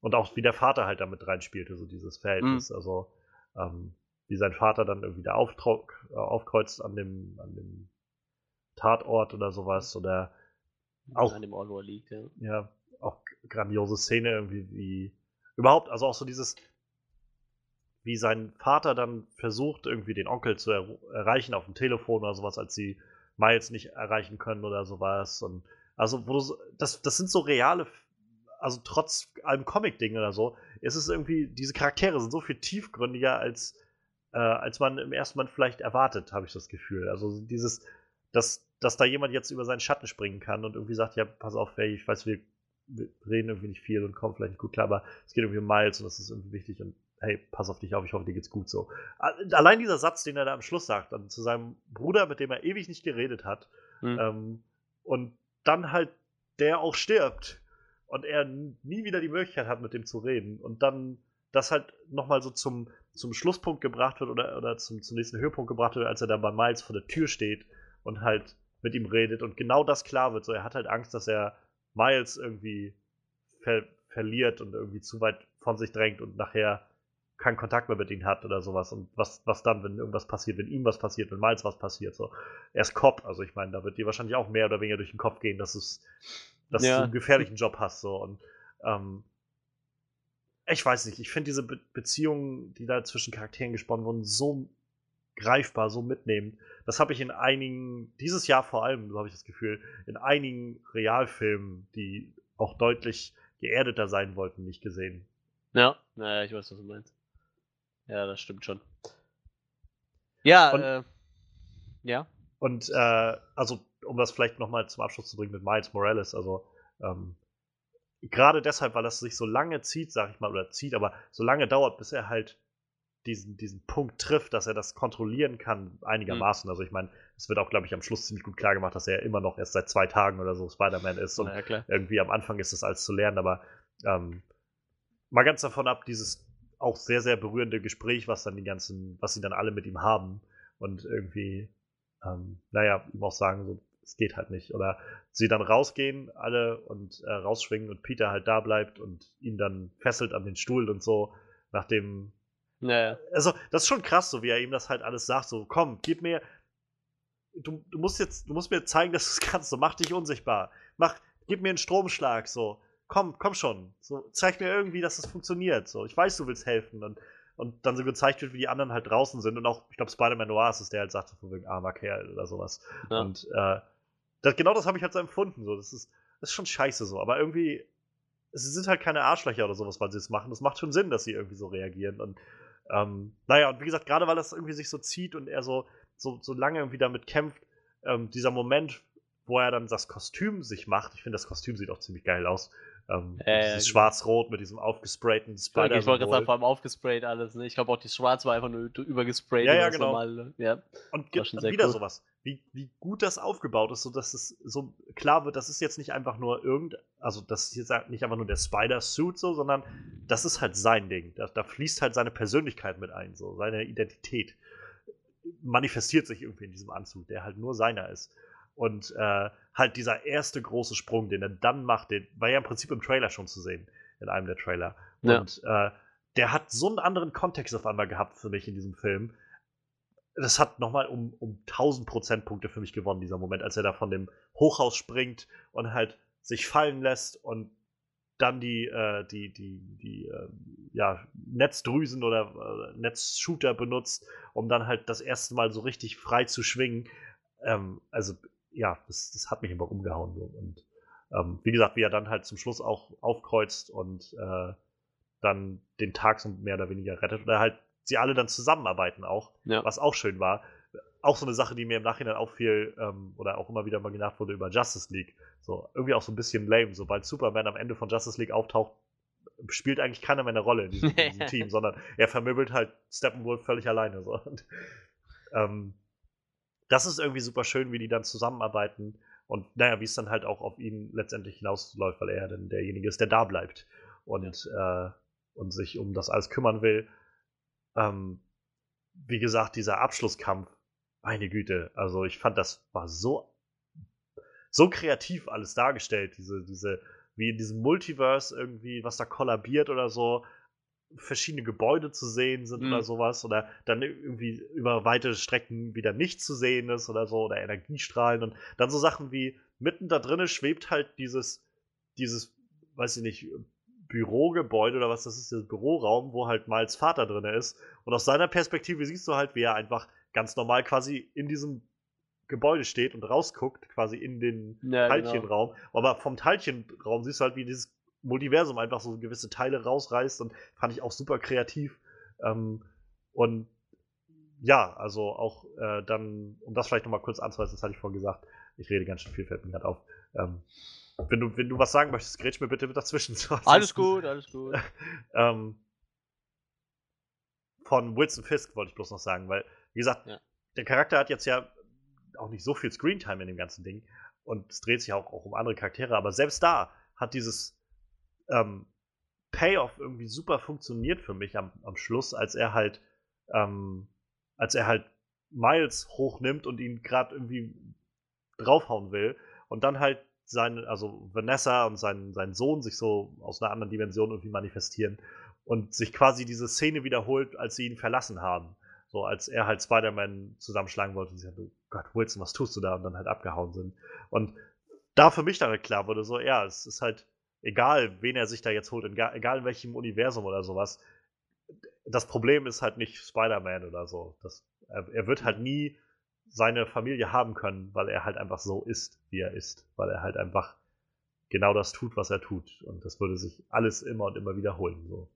Und auch wie der Vater halt damit reinspielte, so dieses Verhältnis. Also ähm, wie sein Vater dann irgendwie da auftrau- äh, aufkreuzt an dem, an dem Tatort oder sowas. Oder auch An dem Ort, wo er liegt, ja. ja, auch grandiose Szene irgendwie, wie überhaupt, also auch so dieses, wie sein Vater dann versucht, irgendwie den Onkel zu er erreichen auf dem Telefon oder sowas, als sie Miles nicht erreichen können oder sowas. Und also, wo du so, das, das sind so reale, also trotz allem Comic-Ding oder so, ist es irgendwie, diese Charaktere sind so viel tiefgründiger, als, äh, als man im ersten Mal vielleicht erwartet, habe ich das Gefühl. Also dieses, dass, dass da jemand jetzt über seinen Schatten springen kann und irgendwie sagt, ja, pass auf, hey, ich weiß, wir, wir reden irgendwie nicht viel und kommen vielleicht nicht gut klar, aber es geht irgendwie um Miles und das ist irgendwie wichtig und hey, pass auf dich auf, ich hoffe, dir geht's gut so. Allein dieser Satz, den er da am Schluss sagt, dann zu seinem Bruder, mit dem er ewig nicht geredet hat, Hm. ähm, und dann halt der auch stirbt und er nie wieder die Möglichkeit hat, mit dem zu reden und dann das halt nochmal so zum, zum Schlusspunkt gebracht wird oder, oder zum, zum nächsten Höhepunkt gebracht wird, als er dann bei Miles vor der Tür steht und halt mit ihm redet und genau das klar wird. So, er hat halt Angst, dass er Miles irgendwie ver verliert und irgendwie zu weit von sich drängt und nachher keinen Kontakt mehr mit ihm hat oder sowas. Und was, was dann, wenn irgendwas passiert, wenn ihm was passiert, wenn Miles was passiert. So. Er ist Cop, also ich meine, da wird dir wahrscheinlich auch mehr oder weniger durch den Kopf gehen, dass, es, dass Ja. du einen gefährlichen Job hast. So. Und ähm, ich weiß nicht, ich finde diese Be Beziehungen, die da zwischen Charakteren gesponnen wurden, so greifbar, so mitnehmend. Das habe ich in einigen, dieses Jahr vor allem, so habe ich das Gefühl, in einigen Realfilmen, die auch deutlich geerdeter sein wollten, nicht gesehen. Ja, naja, ich weiß, was du meinst. Ja, das stimmt schon. Ja, Und- äh, ja. Und äh, also, um das vielleicht nochmal zum Abschluss zu bringen mit Miles Morales, also ähm, gerade deshalb, weil das sich so lange zieht, sag ich mal, oder zieht, aber so lange dauert, bis er halt diesen, diesen Punkt trifft, dass er das kontrollieren kann, einigermaßen. Also ich meine, es wird auch, glaube ich, am Schluss ziemlich gut klar gemacht, dass er immer noch erst seit zwei Tagen oder so Spider-Man ist und ja, irgendwie am Anfang ist das alles zu lernen, aber ähm, mal ganz davon ab, dieses auch sehr, sehr berührende Gespräch, was dann die ganzen, was sie dann alle mit ihm haben und irgendwie, ähm, naja, ihm auch sagen, so, es geht halt nicht. Oder sie dann rausgehen, alle und äh, rausschwingen und Peter halt da bleibt und ihn dann fesselt an den Stuhl und so, nachdem Naja. also, das ist schon krass, so wie er ihm das halt alles sagt. So, komm, gib mir. Du, du musst jetzt, du musst mir zeigen, dass du es kannst. So, mach dich unsichtbar. Mach, gib mir einen Stromschlag. So, komm, komm schon. So, zeig mir irgendwie, dass es funktioniert. So, ich weiß, du willst helfen. Und, und dann so gezeigt wird, wie die anderen halt draußen sind. Und auch, ich glaube, Spider-Man Noir ist es, der halt sagt, so von wegen armer Kerl oder sowas. Ja. Und äh, das, genau das habe ich halt so empfunden. So, das ist, das ist schon scheiße so. Aber irgendwie, sie sind halt keine Arschlöcher oder sowas, weil sie es machen. Das macht schon Sinn, dass sie irgendwie so reagieren. Und ähm, naja, und wie gesagt, gerade weil das irgendwie sich so zieht und er so, so, so lange irgendwie damit kämpft, ähm, dieser Moment, wo er dann das Kostüm sich macht, ich finde, das Kostüm sieht auch ziemlich geil aus. Ähm, Äh, dieses Schwarz-Rot mit diesem aufgesprayten Ich wollte gerade sagen, vor allem aufgesprayt alles, ne? Ich glaube auch die Schwarz war einfach nur übergesprayt. Ja, und ja, genau. Normale. Ja. Und schon sehr wieder cool. sowas. Wie, wie gut das aufgebaut ist, sodass es so klar wird, das ist jetzt nicht einfach nur irgend, also das ist jetzt nicht einfach nur der Spider-Suit so, sondern das ist halt sein Ding. Da, da fließt halt seine Persönlichkeit mit ein, so seine Identität manifestiert sich irgendwie in diesem Anzug, der halt nur seiner ist. Und äh, halt dieser erste große Sprung, den er dann macht, den war ja im Prinzip im Trailer schon zu sehen, in einem der Trailer. Ja. Und äh, der hat so einen anderen Kontext auf einmal gehabt für mich in diesem Film. Das hat nochmal um, um 1000 Prozentpunkte für mich gewonnen, dieser Moment, als er da von dem Hochhaus springt und halt sich fallen lässt und dann die, äh, die, die, die äh, ja, Netzdrüsen oder äh, Netzshooter benutzt, um dann halt das erste Mal so richtig frei zu schwingen. Ähm, also, ja, das, das hat mich immer umgehauen. So. Und ähm, wie gesagt, wie er dann halt zum Schluss auch aufkreuzt und äh, dann den Tag so mehr oder weniger rettet oder halt sie alle dann zusammenarbeiten auch, ja. was auch schön war. Auch so eine Sache, die mir im Nachhinein auffiel ähm, oder auch immer wieder mal gedacht wurde über Justice League. So, irgendwie auch so ein bisschen lame. Sobald Superman am Ende von Justice League auftaucht, spielt eigentlich keiner mehr eine Rolle in diesem, in diesem Team, sondern er vermöbelt halt Steppenwolf völlig alleine. So. Und, ähm, das ist irgendwie super schön, wie die dann zusammenarbeiten und naja, wie es dann halt auch auf ihn letztendlich hinausläuft, weil er dann derjenige ist, der da bleibt und, äh, und sich um das alles kümmern will. Ähm, wie gesagt, dieser Abschlusskampf, meine Güte, also ich fand, das war so, so kreativ alles dargestellt, diese, diese, wie in diesem Multiverse irgendwie, was da kollabiert oder so, verschiedene Gebäude zu sehen sind mhm. oder sowas oder dann irgendwie über weite Strecken wieder nicht zu sehen ist oder so oder Energiestrahlen und dann so Sachen wie mitten da drinnen schwebt halt dieses dieses weiß ich nicht Bürogebäude oder was das ist, der Büroraum, wo halt Miles Vater drin ist. Und aus seiner Perspektive siehst du halt, wie er einfach ganz normal quasi in diesem Gebäude steht und rausguckt, quasi in den ja, genau. Teilchenraum. Genau. Aber vom Teilchenraum siehst du halt, wie dieses Multiversum einfach so gewisse Teile rausreißt und fand ich auch super kreativ. Ähm, und ja, also auch äh, dann, um das vielleicht nochmal kurz anzuweisen, das hatte ich vorhin gesagt, ich rede ganz schön viel, fällt mir gerade auf. Ähm, wenn, du, wenn du was sagen möchtest, grätsch mir bitte mit dazwischen. alles gut, alles gut. ähm, von Wilson Fisk wollte ich bloß noch sagen, weil, wie gesagt, ja. der Charakter hat jetzt ja auch nicht so viel Screentime in dem ganzen Ding und es dreht sich auch, auch um andere Charaktere, aber selbst da hat dieses ähm, Payoff irgendwie super funktioniert für mich am, am Schluss, als er halt, ähm, als er halt Miles hochnimmt und ihn gerade irgendwie draufhauen will und dann halt seine, also Vanessa und sein, sein Sohn sich so aus einer anderen Dimension irgendwie manifestieren und sich quasi diese Szene wiederholt, als sie ihn verlassen haben. So, als er halt Spider-Man zusammenschlagen wollte und sie sagt, oh Gott, Wilson, was tust du da? Und dann halt abgehauen sind. Und da für mich dann halt klar wurde, so, ja, es ist halt, egal wen er sich da jetzt holt, egal in welchem Universum oder sowas, das Problem ist halt nicht Spider-Man oder so. Das, er, er, wird halt nie seine Familie haben können, weil er halt einfach so ist, wie er ist. Weil er halt einfach genau das tut, was er tut. Und das würde sich alles immer und immer wiederholen. So.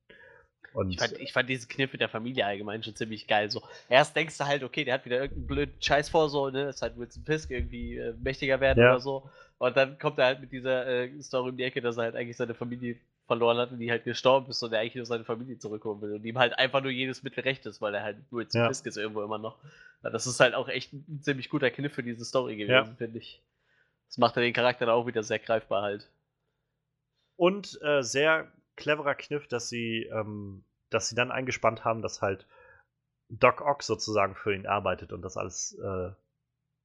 Und ich, fand, ich fand diesen Kniff mit der Familie allgemein schon ziemlich geil. So, erst denkst du halt, okay, der hat wieder irgendeinen blöden Scheiß vor, so, ne? Ist halt Wilson Fisk irgendwie äh, mächtiger werden ja. oder so. Und dann kommt er halt mit dieser äh, Story um die Ecke, dass er halt eigentlich seine Familie verloren hat und die halt gestorben ist und er eigentlich nur seine Familie zurückholen will und ihm halt einfach nur jedes Mittel recht ist, weil er halt Wilson ja. Fisk ist irgendwo immer noch. Ja, das ist halt auch echt ein ziemlich guter Kniff für diese Story gewesen, ja. finde ich. Das macht er den Charakter dann auch wieder sehr greifbar halt. Und äh, sehr cleverer Kniff, dass sie, ähm, dass sie dann eingespannt haben, dass halt Doc Ock sozusagen für ihn arbeitet und das alles äh,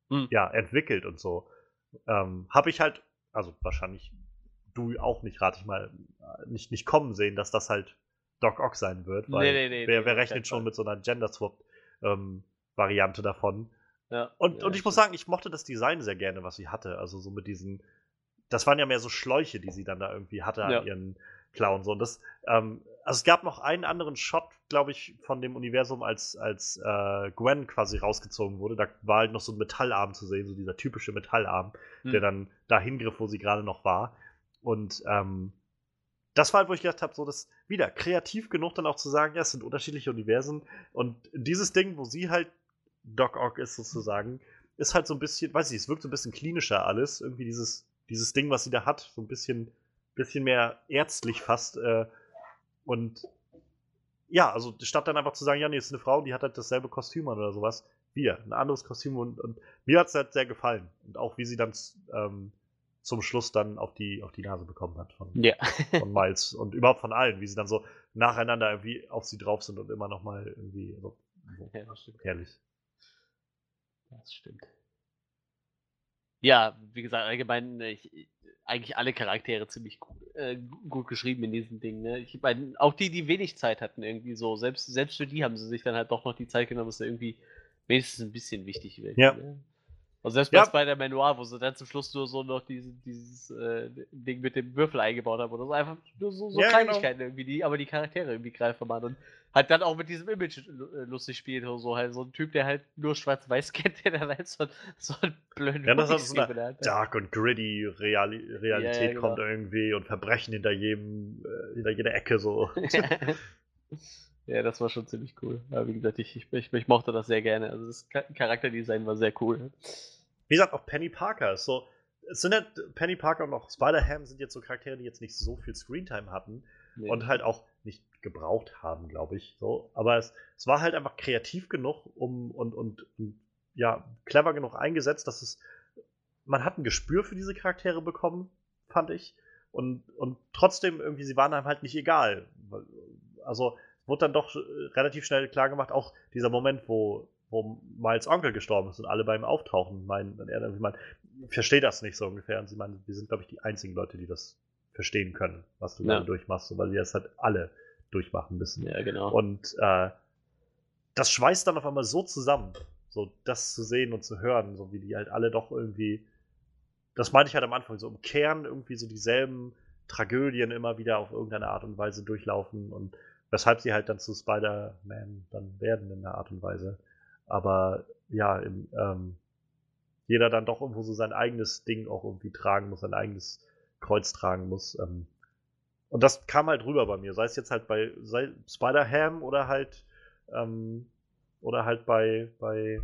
hm. ja, entwickelt und so. Ähm, Habe ich halt, also wahrscheinlich du auch nicht, rate ich mal, nicht, nicht kommen sehen, dass das halt Doc Ock sein wird, weil nee, nee, nee, wer, wer rechnet schon mit so einer Gender-Swap-Variante ähm, davon. Ja, und, ja, und ich muss sagen, ich mochte das Design sehr gerne, was sie hatte. Also so mit diesen, das waren ja mehr so Schläuche, die sie dann da irgendwie hatte ja. an ihren Klauen. So. Und das, ähm, also es gab noch einen anderen Shot, glaube ich, von dem Universum, als, als äh, Gwen quasi rausgezogen wurde. Da war halt noch so ein Metallarm zu sehen, so dieser typische Metallarm, hm. der dann da hingriff, wo sie gerade noch war. Und ähm, das war halt, wo ich gedacht habe, so das wieder kreativ genug, dann auch zu sagen, ja, es sind unterschiedliche Universen. Und dieses Ding, wo sie halt Doc Ock ist sozusagen, ist halt so ein bisschen, weiß ich, es wirkt so ein bisschen klinischer alles. Irgendwie dieses, dieses Ding, was sie da hat, so ein bisschen, bisschen mehr ärztlich fast. Äh, und ja, also statt dann einfach zu sagen, ja, nee, ist eine Frau, die hat halt dasselbe Kostüm an oder sowas, wir, ein anderes Kostüm und, und mir hat es halt sehr gefallen. Und auch wie sie dann ähm, zum Schluss dann auf die, auf die Nase bekommen hat von, ja. von Miles und überhaupt von allen, wie sie dann so nacheinander irgendwie auf sie drauf sind und immer nochmal irgendwie so, so ja, herrlich. Das stimmt. Ja, wie gesagt, allgemein, ich, eigentlich alle Charaktere ziemlich gut, äh, gut geschrieben in diesen Dingen. Ne? Ich meine, auch die, die wenig Zeit hatten, irgendwie so, selbst, selbst für die haben sie sich dann halt doch noch die Zeit genommen, dass sie irgendwie wenigstens ein bisschen wichtig wird. Ja. Ne? Also selbst bei Ja. Spider-Man Noir, wo sie dann zum Schluss nur so noch diese, dieses äh, Ding mit dem Würfel eingebaut haben oder so, einfach nur so, so Ja, genau. Kleinigkeiten irgendwie, die aber die Charaktere irgendwie greifbar waren und halt dann auch mit diesem Image äh, lustig spielt oder so, halt so ein Typ, der halt nur schwarz-weiß kennt, der dann halt so, so einen blöden Ja, das Hoodie so eine hat. Dark und gritty Reali Realität Ja, ja, kommt genau. irgendwie und Verbrechen hinter jedem, äh, hinter jeder Ecke so. ja, das war schon ziemlich cool. Aber wie gesagt, ich, ich, ich, mochte das sehr gerne. Also das Cha- Charakterdesign war sehr cool. Wie gesagt, auch Penny Parker ist so. Es sind ja, Penny Parker und auch Spider-Ham sind jetzt so Charaktere, die jetzt nicht so viel Screentime hatten Nee. und halt auch nicht gebraucht haben, glaube ich. So. Aber es, es war halt einfach kreativ genug um, und, und, und ja, clever genug eingesetzt, dass es. Man hat ein Gespür für diese Charaktere bekommen, fand ich. Und, und trotzdem irgendwie, sie waren einem halt nicht egal. Also wurde dann doch äh, relativ schnell klar gemacht, auch dieser Moment, wo, wo Miles Onkel gestorben ist und alle bei ihm auftauchen, meinen, und er irgendwie meint, verstehe das nicht so ungefähr. Und sie meinen, wir sind, glaube ich, die einzigen Leute, die das verstehen können, was du Ja. durchmachst, so, weil wir das halt alle durchmachen müssen. ja, genau. Und äh, das schweißt dann auf einmal so zusammen, so das zu sehen und zu hören, so wie die halt alle doch irgendwie, das meinte ich halt am Anfang, so im Kern irgendwie so dieselben Tragödien immer wieder auf irgendeine Art und Weise durchlaufen und weshalb sie halt dann zu Spider-Man dann werden in einer Art und Weise. Aber ja, im, ähm, jeder dann doch irgendwo so sein eigenes Ding auch irgendwie tragen muss, sein eigenes Kreuz tragen muss. Ähm, und das kam halt rüber bei mir, sei es jetzt halt bei Spider-Ham oder halt ähm, oder halt bei, bei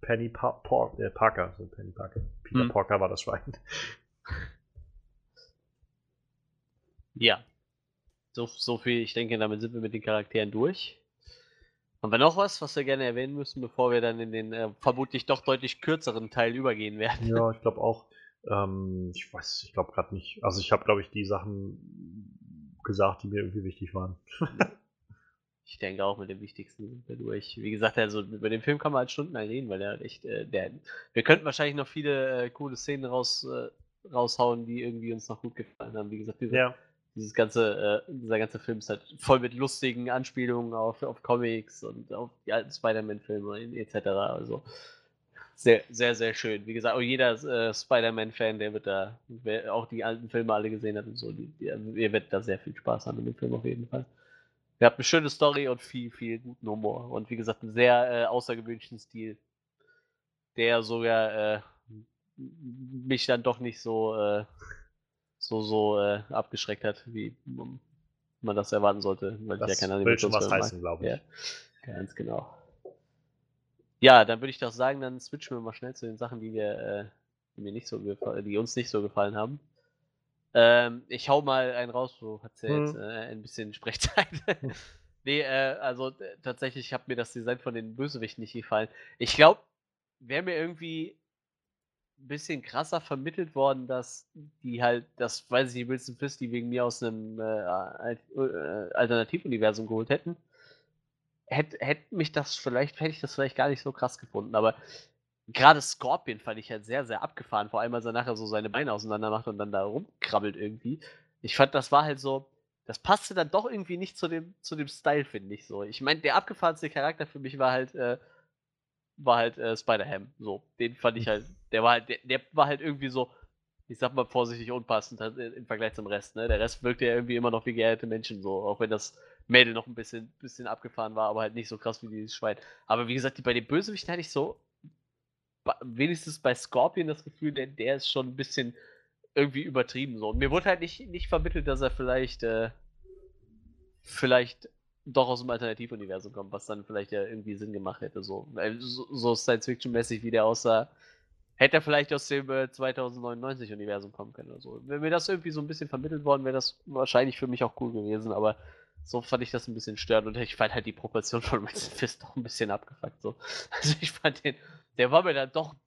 Penny pa Por äh, Parker, so Penny Parker. Peter Hm. Parker war das Schwein. Ja. So, so viel, ich denke, damit sind wir mit den Charakteren durch. Haben wir noch was, was wir gerne erwähnen müssen, bevor wir dann in den äh, vermutlich doch deutlich kürzeren Teil übergehen werden? Ja, ich glaube auch. Ähm, ich weiß, ich glaube gerade nicht. Also ich habe, glaube ich, die Sachen gesagt, die mir irgendwie wichtig waren. Ich denke auch mit dem Wichtigsten sind wir durch. Wie gesagt, also über den Film kann man halt stundenlang reden, weil der echt, äh, der, wir könnten wahrscheinlich noch viele äh, coole Szenen raus, äh, raushauen, die irgendwie uns noch gut gefallen haben. Wie gesagt, diese, Ja, dieses ganze, äh, dieser ganze Film ist halt voll mit lustigen Anspielungen auf, auf Comics und auf die alten Spider-Man-Filme etc. Also sehr, sehr, sehr schön. Wie gesagt, auch jeder äh, Spider-Man-Fan, der wird da, wer auch die alten Filme alle gesehen hat und so, die, die, ihr werdet da sehr viel Spaß haben in dem Film auf jeden Fall. Ihr habt eine schöne Story und viel, viel guten Humor. Und wie gesagt, einen sehr äh, außergewöhnlichen Stil, der sogar äh, mich dann doch nicht so, äh, so, so äh, abgeschreckt hat, wie man das erwarten sollte. Weil das ja keine will schon was heißen, glaube ich. Ja, ganz genau. Ja, dann würde ich doch sagen, dann switchen wir mal schnell zu den Sachen, die wir, äh, die mir nicht so die uns nicht so gefallen haben. Ähm, ich hau mal einen raus, wo hat ja jetzt Hm. äh, ein bisschen Sprechzeit. nee, äh, also äh, tatsächlich hat mir das Design von den Bösewichten nicht gefallen. Ich glaube, wäre mir irgendwie bisschen krasser vermittelt worden, dass die halt, das weiß ich Wilson Fisk, die wegen mir aus einem äh, äh, Alternativuniversum geholt hätten, hätte hätt mich das vielleicht, hätte ich das vielleicht gar nicht so krass gefunden, aber gerade Scorpion fand ich halt sehr, sehr abgefahren, vor allem als er nachher so seine Beine auseinander macht und dann da rumkrabbelt irgendwie. Ich fand, das war halt so, das passte dann doch irgendwie nicht zu dem, zu dem Style, finde ich so. Ich meine, der abgefahrenste Charakter für mich war halt, äh, war halt äh, Spider-Ham. So, den fand ich halt, der war halt, der, der war halt irgendwie so, ich sag mal vorsichtig unpassend halt, äh, im Vergleich zum Rest, ne? Der Rest wirkte ja irgendwie immer noch wie geehrte Menschen, so, auch wenn das Mädel noch ein bisschen, bisschen abgefahren war, aber halt nicht so krass wie dieses Schwein. Aber wie gesagt, die, bei den Bösewichten hatte ich so, wenigstens bei Scorpion das Gefühl, der, der ist schon ein bisschen irgendwie übertrieben so. Und mir wurde halt nicht, nicht vermittelt, dass er vielleicht, äh, vielleicht doch aus dem Alternativuniversum kommt, was dann vielleicht ja irgendwie Sinn gemacht hätte, So, so Science-Fiction-mäßig, wie der aussah, hätte er vielleicht aus dem äh, 2099-Universum kommen können oder so. Wenn mir das irgendwie so ein bisschen vermittelt worden wäre, das wahrscheinlich für mich auch cool gewesen, aber so fand ich das ein bisschen störend und ich fand halt die Proportion von Winston Fist doch ein bisschen abgefuckt, so. Also ich fand den, der war mir dann doch ein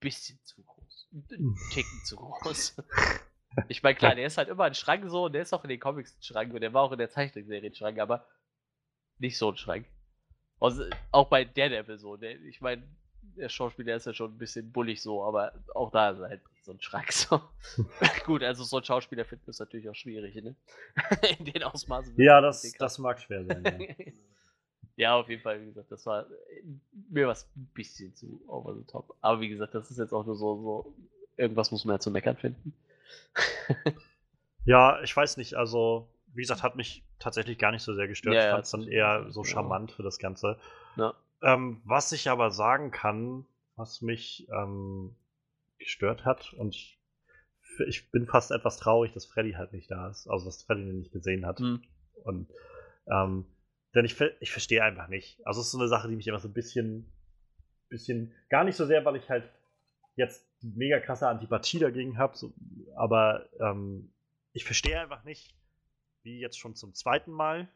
bisschen zu groß. Ein Ticken zu groß. Ich meine, klar, der ist halt immer ein Schrank so und der ist auch in den Comics ein Schrank und der war auch in der Zeichentrickserie ein Schrank, aber nicht so ein Schrank. Also, auch bei Daredevil so. Der, ich meine, der Schauspieler ist ja schon ein bisschen bullig so, aber auch da ist er halt so ein Schreck so. Gut, also so ein Schauspieler finden ist natürlich auch schwierig, ne? In den Ausmaßen. Ja, das, das mag schwer sein. Ja. ja, auf jeden Fall, wie gesagt, das war mir was ein bisschen zu over the top. Aber wie gesagt, das ist jetzt auch nur so, so irgendwas muss man ja zu meckern finden. ja, ich weiß nicht, also wie gesagt, hat mich tatsächlich gar nicht so sehr gestört. Ja, ich fand es dann eher so charmant für das Ganze. Ja. Ähm, was ich aber sagen kann, was mich ähm, gestört hat, und ich bin fast etwas traurig, dass Freddy halt nicht da ist, also dass Freddy den nicht gesehen hat. Mhm. Und ähm, denn ich, ich verstehe einfach nicht. Also es ist so eine Sache, die mich immer so ein bisschen, bisschen, gar nicht so sehr, weil ich halt jetzt mega krasse Antipathie dagegen habe, so, aber ähm, ich verstehe einfach nicht, wie jetzt schon zum zweiten Mal,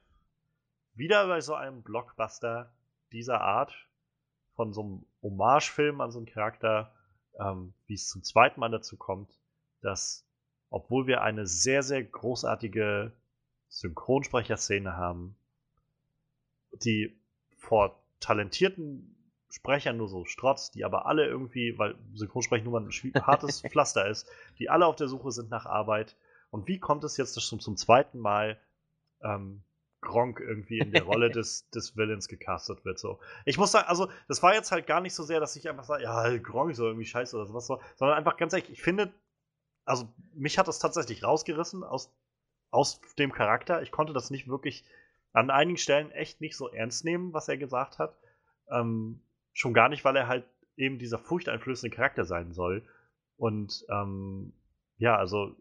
wieder bei so einem Blockbuster dieser Art, von so einem Hommagefilm an so einen Charakter, ähm, wie es zum zweiten Mal dazu kommt, dass, obwohl wir eine sehr, sehr großartige Synchronsprecherszene haben, die vor talentierten Sprechern nur so strotzt, die aber alle irgendwie, weil Synchronsprechen nur mal ein hartes Pflaster ist, die alle auf der Suche sind nach Arbeit. Und wie kommt es jetzt, dass schon zum zweiten Mal ähm, Gronk irgendwie in der Rolle des, des Villains gecastet wird. So. Ich muss sagen, also, das war jetzt halt gar nicht so sehr, dass ich einfach sage, ja, Gronk ist irgendwie scheiße oder sowas, so, sondern einfach ganz ehrlich, ich finde, also, mich hat das tatsächlich rausgerissen aus, aus dem Charakter. Ich konnte das nicht wirklich an einigen Stellen echt nicht so ernst nehmen, was er gesagt hat. Ähm, schon gar nicht, weil er halt eben dieser furchteinflößende Charakter sein soll. Und ähm, ja, also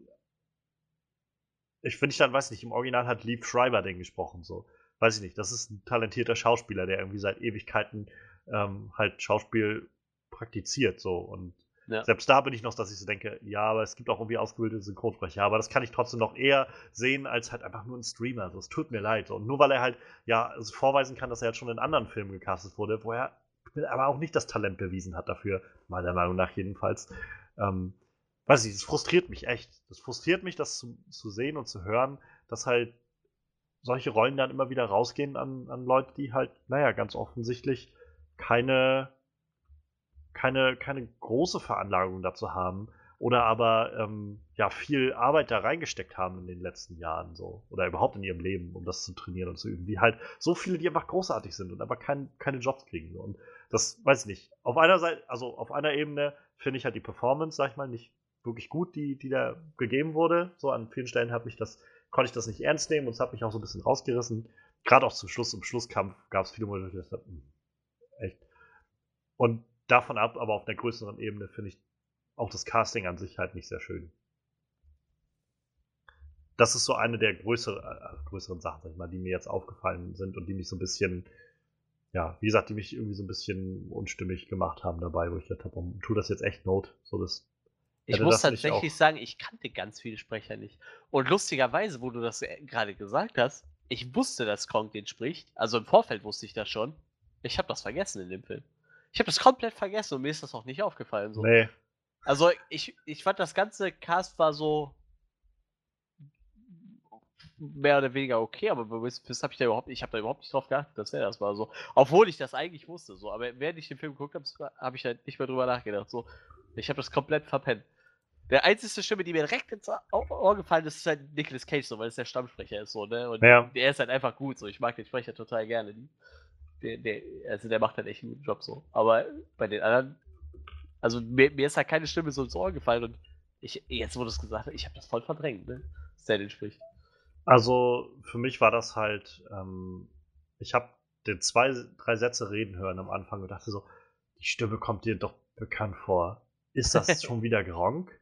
ich finde ich dann, weiß nicht, im Original hat Lieb Schreiber den gesprochen, so. Weiß ich nicht, das ist ein talentierter Schauspieler, der irgendwie seit Ewigkeiten ähm, halt Schauspiel praktiziert, so. Und ja. selbst da bin ich noch, dass ich so denke, ja, aber es gibt auch irgendwie ausgebildete Synchronsprecher, aber das kann ich trotzdem noch eher sehen als halt einfach nur ein Streamer. So, es tut mir leid. Und nur weil er halt, ja, also vorweisen kann, dass er jetzt schon in anderen Filmen gecastet wurde, wo er aber auch nicht das Talent bewiesen hat dafür, meiner Meinung nach jedenfalls. Ähm, weiß ich, das frustriert mich echt. Das frustriert mich, das zu, zu sehen und zu hören, dass halt solche Rollen dann immer wieder rausgehen an, an Leute, die halt, naja, ganz offensichtlich keine, keine, keine große Veranlagung dazu haben oder aber ähm, ja viel Arbeit da reingesteckt haben in den letzten Jahren so oder überhaupt in ihrem Leben, um das zu trainieren und zu üben. Wie halt so viele, die einfach großartig sind und aber kein, keine Jobs kriegen. Und das weiß ich nicht. Auf einer Seite, also auf einer Ebene finde ich halt die Performance, sag ich mal, nicht wirklich gut, die, die da gegeben wurde. So an vielen Stellen hat mich das, konnte ich das nicht ernst nehmen und es hat mich auch so ein bisschen rausgerissen. Gerade auch zum Schluss, im Schlusskampf gab es viele Momente, ich dachte, hm, echt. Und davon ab, aber auf einer größeren Ebene finde ich auch das Casting an sich halt nicht sehr schön. Das ist so eine der größeren, äh, größeren Sachen, sag ich mal, die mir jetzt aufgefallen sind und die mich so ein bisschen, ja, wie gesagt, die mich irgendwie so ein bisschen unstimmig gemacht haben dabei, wo ich gedacht habe, tu das jetzt echt Not? So, das ich muss tatsächlich sagen, ich kannte ganz viele Sprecher nicht. Und lustigerweise, wo du das äh, gerade gesagt hast, ich wusste, dass Kronk den spricht. Also im Vorfeld wusste ich das schon. Ich habe das vergessen in dem Film. Ich habe das komplett vergessen und mir ist das auch nicht aufgefallen. So. Nee. Also ich, ich fand das ganze Cast war so mehr oder weniger okay, aber das habe ich da überhaupt, ich habe da überhaupt nicht drauf geachtet, dass wäre das war so. Obwohl ich das eigentlich wusste, so. Aber während ich den Film geguckt habe, habe ich halt nicht mehr drüber nachgedacht. So, ich habe das komplett verpennt. Der einzige Stimme, die mir direkt ins Ohr gefallen ist, ist halt Nicolas Cage, so, weil es der Stammsprecher ist, so, ne? Und ja. der ist halt einfach gut, so. Ich mag den Sprecher total gerne. Der, der, also der macht halt echt einen guten Job, so. Aber bei den anderen, also mir, mir ist halt keine Stimme so ins Ohr gefallen und ich, jetzt wurde es gesagt, ich habe das voll verdrängt, ne? Dass der den spricht. Also für mich war das halt, ähm, ich habe den zwei, drei Sätze reden hören am Anfang und dachte so, die Stimme kommt dir doch bekannt vor. Ist das schon wieder Gronk?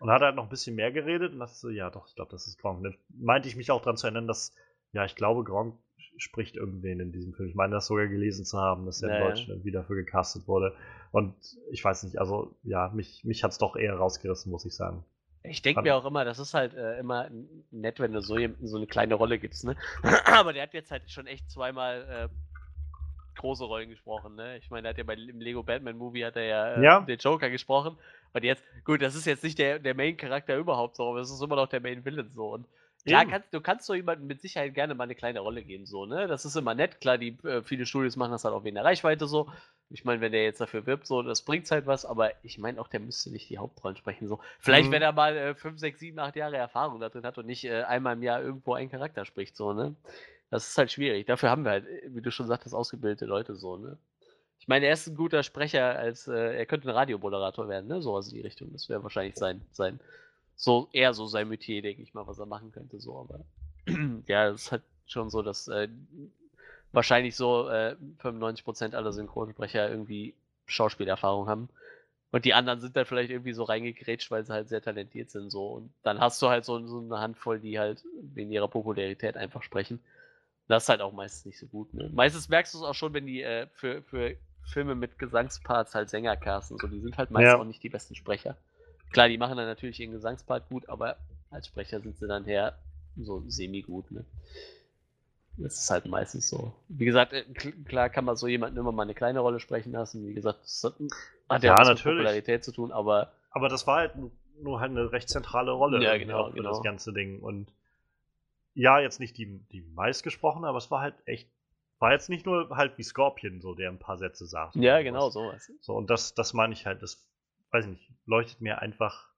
Und hat halt noch ein bisschen mehr geredet und dachte so, ja doch, ich glaube, das ist Gronk. dann meinte ich mich auch daran zu erinnern, dass, ja, ich glaube, Gronk spricht irgendwen in diesem Film. Ich meine, das sogar gelesen zu haben, dass er naja. in Deutschland wieder dafür gecastet wurde. Und ich weiß nicht, also ja, mich, mich hat es doch eher rausgerissen, muss ich sagen. Ich denke mir auch immer, das ist halt äh, immer nett, wenn du so, so eine kleine Rolle gibst, ne? Aber der hat jetzt halt schon echt zweimal äh, große Rollen gesprochen, ne? Ich meine, er hat ja bei im Lego Batman Movie hat er ja, äh, ja. den Joker gesprochen. Und jetzt, gut, das ist jetzt nicht der, der Main-Charakter überhaupt so, aber es ist immer noch der Main-Villain so. Und Eben. kannst, du kannst so jemandem mit Sicherheit gerne mal eine kleine Rolle geben, so, ne? Das ist immer nett. Klar, die äh, viele Studios machen das halt auch wegen der Reichweite so. Ich meine, wenn der jetzt dafür wirbt, so, das bringt halt was, aber ich meine auch, der müsste nicht die Hauptrollen sprechen. So. Vielleicht, Mhm. wenn er mal äh, 5, 6, 7, 8 Jahre Erfahrung da drin hat und nicht äh, einmal im Jahr irgendwo einen Charakter spricht, so, ne? Das ist halt schwierig. Dafür haben wir halt, äh, wie du schon sagtest, ausgebildete Leute so, ne? Ich meine, er ist ein guter Sprecher, als äh, er könnte ein Radiomoderator werden, ne? Sowas in die Richtung. Das wäre wahrscheinlich sein, sein, so eher so sein Metier, denke ich mal, was er machen könnte, so, aber ja, es ist halt schon so, dass äh, wahrscheinlich so äh, 95% aller Synchronsprecher irgendwie Schauspielerfahrung haben. Und die anderen sind dann vielleicht irgendwie so reingegrätscht, weil sie halt sehr talentiert sind. So. Und dann hast du halt so, so eine Handvoll, die halt wegen ihrer Popularität einfach sprechen. Das ist halt auch meistens nicht so gut. Ne? Meistens merkst du es auch schon, wenn die äh, für, für Filme mit Gesangsparts halt Sänger casten. So, die sind halt meistens Ja. auch nicht die besten Sprecher. Klar, die machen dann natürlich ihren Gesangspart gut, aber als Sprecher sind sie dann her so semi-gut. Ne? Das ist halt meistens so. Wie gesagt, äh, kl- klar kann man so jemanden immer mal eine kleine Rolle sprechen lassen. Wie gesagt, das hat, hat ja, Ja, was mit natürlich. Popularität zu tun, aber Aber das war halt nu- nur halt eine recht zentrale Rolle Ja, genau, für genau. das ganze Ding. Und ja, jetzt nicht die, die meistgesprochene, aber es war halt echt, war jetzt nicht nur halt wie Scorpion, so der ein paar Sätze sagt. ja, genau sowas. sowas. So, und das, das meine ich halt, das, weiß ich nicht, leuchtet mir einfach,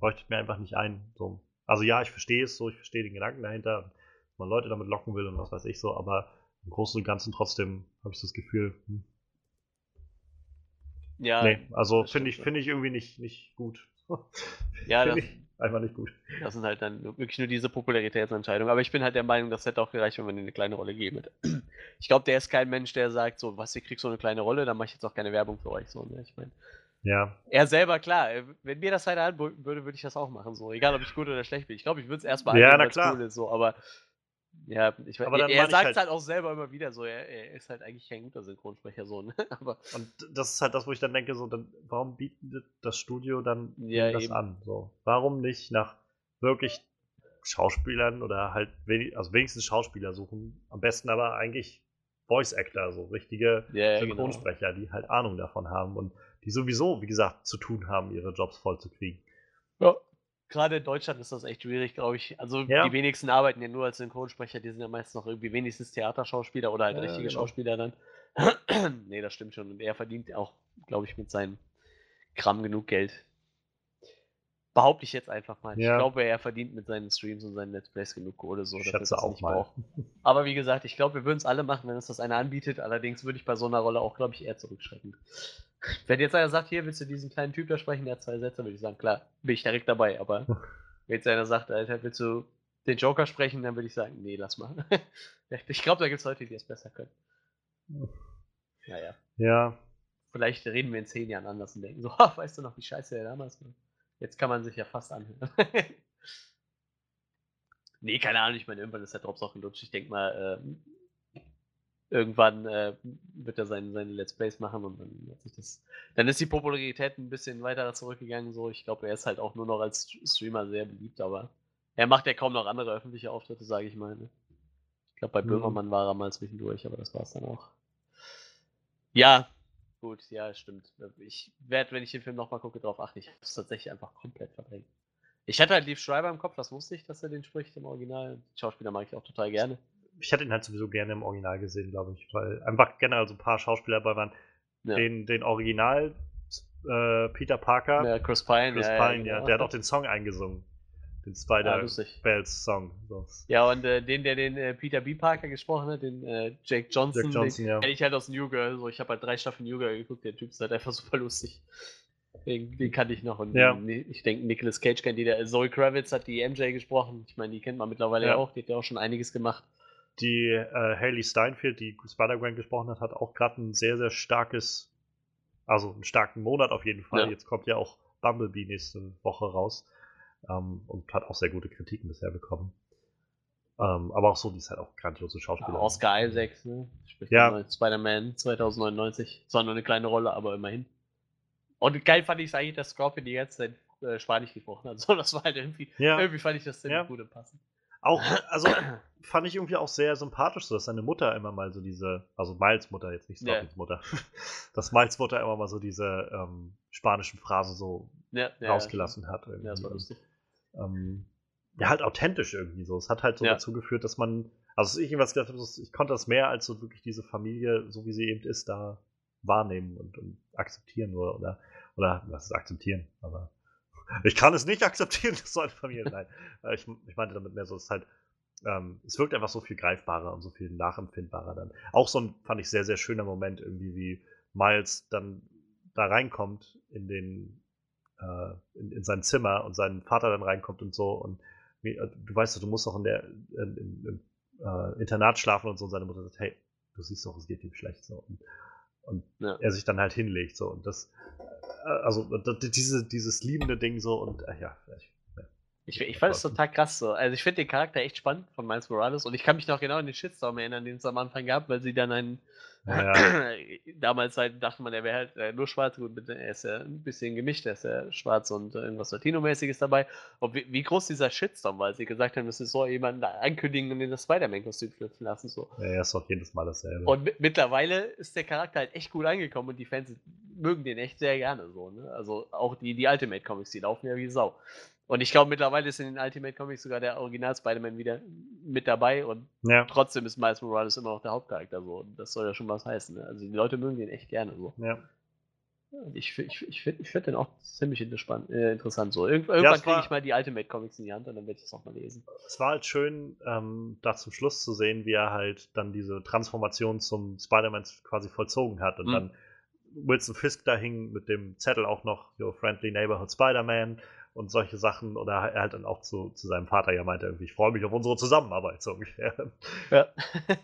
leuchtet mir einfach nicht ein. So. Also ja, ich verstehe es so, ich verstehe den Gedanken dahinter, dass man Leute damit locken will und was weiß ich so, aber im Großen und Ganzen trotzdem habe ich das Gefühl, hm, Ja, nee, also finde ich, finde ich irgendwie nicht, nicht gut. Ja, das- ich einfach nicht gut. Das sind halt dann wirklich nur diese Popularitätsentscheidungen. Aber ich bin halt der Meinung, das hätte auch gereicht, wenn man ihm eine kleine Rolle geben hätte. Ich glaube, der ist kein Mensch, der sagt, so, was, ihr kriegt so eine kleine Rolle, dann mache ich jetzt auch keine Werbung für euch. So, ne? Ich meine, Ja, er selber, klar, äh, wenn mir das einer anbieten würde, würde ich das auch machen. So, egal ob ich gut oder schlecht bin. Ich glaube, ich würde es erstmal Ja, na klar. cool ist, so, aber ja, ich weiß, Aber er, er sagt halt- halt auch selber immer wieder so, er, er ist halt eigentlich kein guter Synchronsprecher, so, ne? Aber und das ist halt das, wo ich dann denke, so, dann, warum bietet das Studio dann Ja, das eben. an? So, warum nicht nach wirklich Schauspielern oder halt wenig, also wenigstens Schauspieler suchen, am besten aber eigentlich Voice Actor, so richtige ja, genau. Synchronsprecher, die halt Ahnung davon haben und die sowieso, wie gesagt, zu tun haben, ihre Jobs voll zu kriegen. Ja. Gerade in Deutschland ist das echt schwierig, glaube ich. Also Ja. die wenigsten arbeiten ja nur als Synchronsprecher, die sind ja meistens noch irgendwie wenigstens Theaterschauspieler oder halt Ja, richtige genau. Schauspieler dann. nee, das stimmt schon. Und er verdient auch, glaube ich, mit seinem Kram genug Geld. Behaupte ich jetzt einfach mal. Ja. Ich glaube, er verdient mit seinen Streams und seinen Let's Plays genug Kohle, so Ich er schätze das auch nicht mal. braucht. Aber wie gesagt, ich glaube, wir würden es alle machen, wenn uns das einer anbietet. Allerdings würde ich bei so einer Rolle auch, glaube ich, eher zurückschrecken. Wenn jetzt einer sagt, hier willst du diesen kleinen Typ da sprechen, der hat zwei Sätze, würde ich sagen, klar, bin ich direkt dabei. Aber wenn jetzt einer sagt, Alter, willst du den Joker sprechen, dann würde ich sagen, nee, lass mal. ich glaube, da gibt es Leute, die es besser können. Naja, Ja, vielleicht reden wir in zehn Jahren anders und denken so, "Ah, weißt du noch, wie scheiße der damals war? Jetzt kann man sich ja fast anhören. nee, keine Ahnung, ich meine, irgendwann ist der Drops auch gelutscht. Ich denke mal, ähm, irgendwann äh, wird er seine, seine Let's Plays machen und dann das. Dann ist die Popularität ein bisschen weiter zurückgegangen. So, ich glaube, er ist halt auch nur noch als Streamer sehr beliebt, aber er macht ja kaum noch andere öffentliche Auftritte, sage ich mal. Ne? Ich glaube, bei Mhm. Böhmermann war er mal zwischendurch, aber das war es dann auch. Ja, gut, ja, stimmt. Ich werde, wenn ich den Film nochmal gucke, darauf achten. Ich habe es tatsächlich einfach komplett verdrängt. Ich hatte halt Liv Schreiber im Kopf, das wusste ich, dass er den spricht im Original. Die Schauspieler mag ich auch total gerne. Ich hätte ihn halt sowieso gerne im Original gesehen, glaube ich, weil einfach generell so ein paar Schauspieler dabei waren. Ja, Den, den Original äh, Peter Parker, ja Chris Pine, Chris ja, Pine, ja, genau. der hat auch den Song eingesungen. Den Ja, Spider lustig. Bells Song. So. Ja, und äh, den, der den äh, Peter B. Parker gesprochen hat, den äh, Jake Johnson, Jack Johnson, den ja. kenne ich halt aus New Girl. So, ich habe halt drei Staffeln New Girl geguckt, der Typ ist halt einfach super lustig. Den, den kannte ich noch. Und Ja. ich denke, Nicolas Cage kennt die. Der, Zoe Kravitz hat die MJ gesprochen. Ich meine, die kennt man mittlerweile. Ja. auch. Die hat ja auch schon einiges gemacht. Die äh, Haley Steinfeld, die Spider-Gwen gesprochen hat, hat auch gerade ein sehr, sehr starkes, also einen starken Monat auf jeden Fall. Ja. Jetzt kommt ja auch Bumblebee nächste Woche raus ähm, und hat auch sehr gute Kritiken bisher bekommen. Ähm, aber auch so, die ist halt auch grandiose Ja, Schauspielerin. Oscar Isaacs, ne? Spricht Ja. ja. Spider-Man 2099. Zwar nur eine kleine Rolle, aber immerhin. Und geil fand ich es eigentlich, dass Scorpion die ganze Zeit äh, Spanisch gesprochen hat. So, das war halt irgendwie, Ja. irgendwie fand ich das ziemlich Ja. gut im Passen. Auch, also fand ich irgendwie auch sehr sympathisch, so dass seine Mutter immer mal so diese, also Miles Mutter, jetzt nicht Ja. Scorpions Mutter, dass Miles Mutter immer mal so diese ähm, spanischen Phrasen so Ja, ja, rausgelassen hat. Ja, das war irgendwie. lustig. Ähm, ja, halt authentisch irgendwie so. Es hat halt so Ja. dazu geführt, dass man, also ich irgendwas gedacht habe, ich konnte das mehr als so wirklich diese Familie, so wie sie eben ist, da wahrnehmen und, und akzeptieren oder, oder, oder was ist akzeptieren, aber ich kann es nicht akzeptieren, dass so eine Familie, nein. Äh, Ich, ich meinte damit mehr so, es ist halt, ähm, es wirkt einfach so viel greifbarer und so viel nachempfindbarer dann. Auch so ein, fand ich, sehr, sehr schöner Moment irgendwie, wie Miles dann da reinkommt in den, äh, in, in sein Zimmer und sein Vater dann reinkommt und so und äh, du weißt du musst doch in der, in, im, im äh, Internat schlafen und so und seine Mutter sagt, hey, du siehst doch, es geht ihm schlecht so und, und Ja. er sich dann halt hinlegt so und das, äh, also diese, dieses liebende Ding so und äh, ja, ich, Ich, ich fand es total krass so. Also ich finde den Charakter echt spannend von Miles Morales und ich kann mich noch genau an den Shitstorm erinnern, den es am Anfang gab, weil sie dann einen Ja, damals halt dachte man, er wäre halt äh, nur schwarz, gut, er ist ja ein bisschen gemischt, er ist ja schwarz und äh, irgendwas Latino-mäßiges dabei. Und wie, wie groß dieser Shitstorm war, als sie gesagt haben, das ist so jemanden da ankündigen und in das Spider-Man-Kostüm schlüpfen lassen. So. ja, er ist auch jedes Mal dasselbe. Und mi- mittlerweile ist der Charakter halt echt gut angekommen und die Fans mögen den echt sehr gerne so. Ne? Also auch die, die Ultimate Comics, die laufen ja wie Sau. Und ich glaube, mittlerweile ist in den Ultimate Comics sogar der Original Spider-Man wieder mit dabei und ja, trotzdem ist Miles Morales immer noch der Hauptcharakter so. Und das soll ja schon was heißen. Ne? Also die Leute mögen den echt gerne so. ja. Und ich, ich, ich finde ich find den auch ziemlich interessant, äh, interessant so. Irgend, irgendwann es kriege ich mal die Ultimate Comics in die Hand und dann werde ich das auch mal lesen. es war halt schön, ähm, da zum Schluss zu sehen, wie er halt dann diese Transformation zum Spider-Man quasi vollzogen hat. Und Mhm. dann Wilson Fisk da hing mit dem Zettel auch noch, Your Friendly Neighborhood Spider-Man und solche Sachen. Oder er halt dann auch zu, zu seinem Vater ja meinte, irgendwie, ich freue mich auf unsere Zusammenarbeit, so ungefähr. Ja.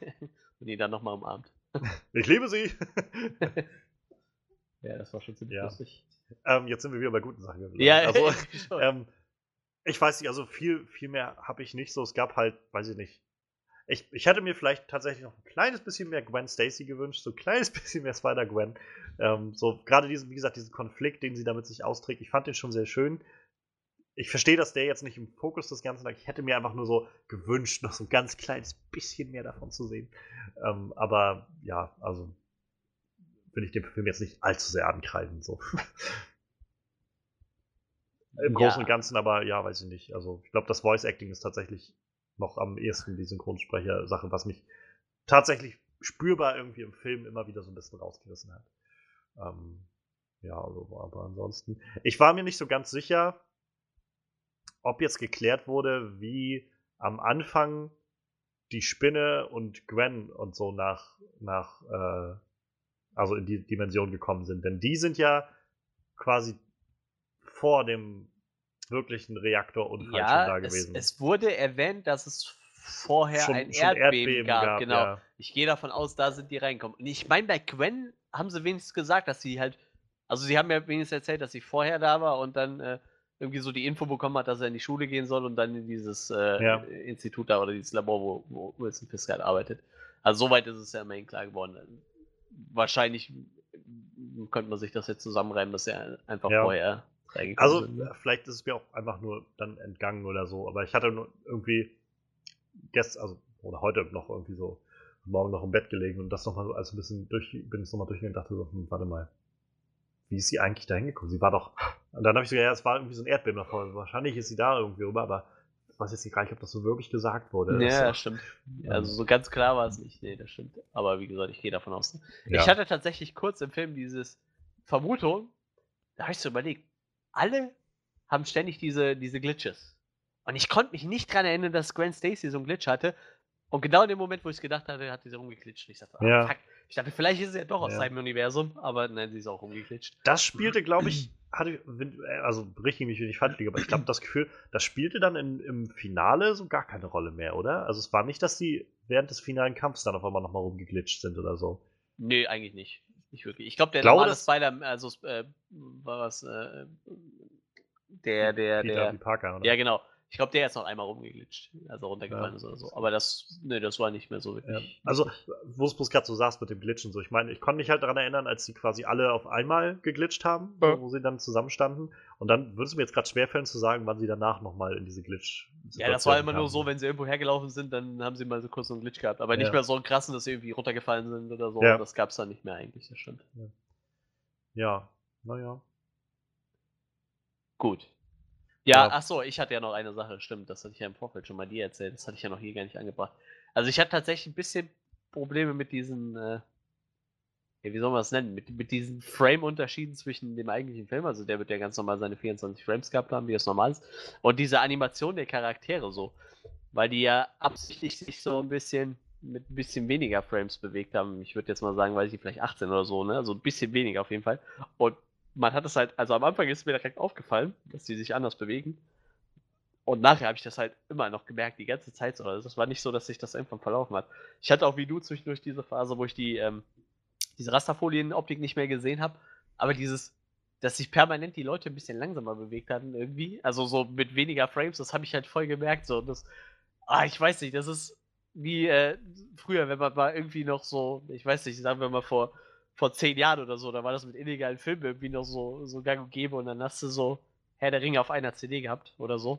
und ihn dann nochmal umarmt. Ich liebe sie. Ja, das war schon ziemlich Ja. lustig. ähm, jetzt sind wir wieder bei guten Sachen. gelandet. Ja, also, ähm, ich weiß nicht, also viel, viel mehr habe ich nicht so. Es gab halt, weiß ich nicht. Ich, ich hätte mir vielleicht tatsächlich noch ein kleines bisschen mehr Gwen Stacy gewünscht, so ein kleines bisschen mehr Spider-Gwen. Ähm, so gerade diesen, wie gesagt, diesen Konflikt, den sie damit sich austrägt, ich fand den schon sehr schön. Ich verstehe, dass der jetzt nicht im Fokus des Ganzen lag. Ich hätte mir einfach nur so gewünscht, noch so ein ganz kleines bisschen mehr davon zu sehen. Ähm, aber ja, also will ich dem Film jetzt nicht allzu sehr ankreiden. So. Im Ja. Großen und Ganzen aber, ja, weiß ich nicht. Also, ich glaube, das Voice Acting ist tatsächlich noch am ehesten die Synchronsprecher-Sache, was mich tatsächlich spürbar irgendwie im Film immer wieder so ein bisschen rausgerissen hat. Ähm, ja, also, aber ansonsten. Ich war mir nicht so ganz sicher, ob jetzt geklärt wurde, wie am Anfang die Spinne und Gwen und so nach, nach äh, also in die Dimension gekommen sind. Denn die sind ja quasi vor dem wirklichen Reaktorunfall schon da ja, es, gewesen. es wurde erwähnt, dass es vorher Schon- ein schon Erdbeben, gab. Genau. ja. Ich gehe davon aus, da sind die reingekommen. Und ich meine, bei Gwen haben sie wenigstens gesagt, dass sie halt. Also, sie haben ja wenigstens erzählt, dass sie vorher da war und dann äh, irgendwie so die Info bekommen hat, dass er in die Schule gehen soll und dann in dieses äh, Ja. Institut da oder dieses Labor, wo, wo Wilson Fisk halt arbeitet. Also, soweit ist es ja immerhin klar geworden. Wahrscheinlich könnte man sich das jetzt zusammenreimen, dass er einfach Ja. vorher reingekommen Also, sind. ne? vielleicht ist es mir auch einfach nur dann entgangen oder so, aber ich hatte nur irgendwie gestern, also, oder heute noch irgendwie so, morgen noch im Bett gelegen und das nochmal so als ein bisschen durch, bin ich nochmal durchgegangen und dachte so, hm, warte mal, wie ist sie eigentlich da hingekommen? Sie war doch, und dann habe ich so, ja, es war irgendwie so ein Erdbeben davor, wahrscheinlich ist sie da irgendwie rüber, aber ich weiß jetzt nicht gar nicht, ob das so wirklich gesagt wurde. Ja, das stimmt. Also so ganz klar war es nicht. Nee, das stimmt. Aber wie gesagt, ich gehe davon aus. Ja. Ich hatte tatsächlich kurz im Film dieses Vermutung, da habe ich so überlegt, alle haben ständig diese, diese Glitches. Und ich konnte mich nicht dran erinnern, dass Gwen Stacy so einen Glitch hatte. Und genau in dem Moment, wo ich es gedacht hatte, hat sie rumgeglitscht. Und ich dachte, ah, Ja. fuck. Ich dachte, vielleicht ist sie ja doch aus Ja. seinem Universum, aber nein, sie ist auch rumgeglitscht. Das spielte, glaube ich, hatte, äh, also richtig mich, wenn ich falsch liege, aber ich glaube, das Gefühl, das spielte dann in, im Finale so gar keine Rolle mehr, oder? Also es war nicht, dass die während des finalen Kampfs dann auf einmal nochmal rumgeglitscht sind oder so. Nee, eigentlich nicht. Nicht wirklich. Ich glaube, der Glaube, normale das- Spider, also äh, war was, äh, der, der, Peter der, Parker, oder? Ja, genau. Ich glaube, der ist noch einmal rumgeglitscht, also runtergefallen Ja. ist oder so. Aber das, nee, das war nicht mehr so Ja. wirklich. Also, wo es bloß gerade so saß mit dem Glitchen, so ich meine, ich konnte mich halt daran erinnern, als die quasi alle auf einmal geglitscht haben, Ja. wo sie dann zusammenstanden. Und dann würde es mir jetzt gerade schwerfallen zu sagen, wann sie danach nochmal in diese glitch ja, das war immer nur so, wenn sie irgendwo hergelaufen sind, dann haben sie mal so kurz so einen Glitch gehabt. Aber nicht Ja. mehr so einen krassen, dass sie irgendwie runtergefallen sind oder so. Ja. Das gab es dann nicht mehr eigentlich, das stimmt. Ja, naja. Gut. Ja, ach so, ich hatte ja noch eine Sache, stimmt, das hatte ich ja im Vorfeld schon mal dir erzählt, das hatte ich ja noch hier gar nicht angebracht. Also ich hatte tatsächlich ein bisschen Probleme mit diesen, äh, ja, wie soll man das nennen, mit, mit diesen Frame-Unterschieden zwischen dem eigentlichen Film, also der wird ja ganz normal seine 24 Frames gehabt haben, wie es normal ist, und diese Animation der Charaktere so, weil die ja absichtlich sich so ein bisschen mit ein bisschen weniger Frames bewegt haben. Ich würde jetzt mal sagen, weiß ich, vielleicht 18 oder so, ne? Also ein bisschen weniger auf jeden Fall. Und man hat es halt, also am Anfang ist mir direkt aufgefallen, dass die sich anders bewegen. Und nachher habe ich das halt immer noch gemerkt, die ganze Zeit so. Also das war nicht so, dass sich das irgendwann verlaufen hat. Ich hatte auch wie du zwischendurch diese Phase, wo ich die, ähm, diese Rasterfolienoptik nicht mehr gesehen habe. Aber dieses, dass sich permanent die Leute ein bisschen langsamer bewegt hatten irgendwie. Also so mit weniger Frames, das habe ich halt voll gemerkt. So, das, ah, ich weiß nicht, das ist wie äh, früher, wenn man mal irgendwie noch so, ich weiß nicht, sagen wir mal vor, vor zehn Jahren oder so, da war das mit illegalen Filmen irgendwie noch so, so gang und gäbe und dann hast du so Herr der Ringe auf einer CD gehabt oder so.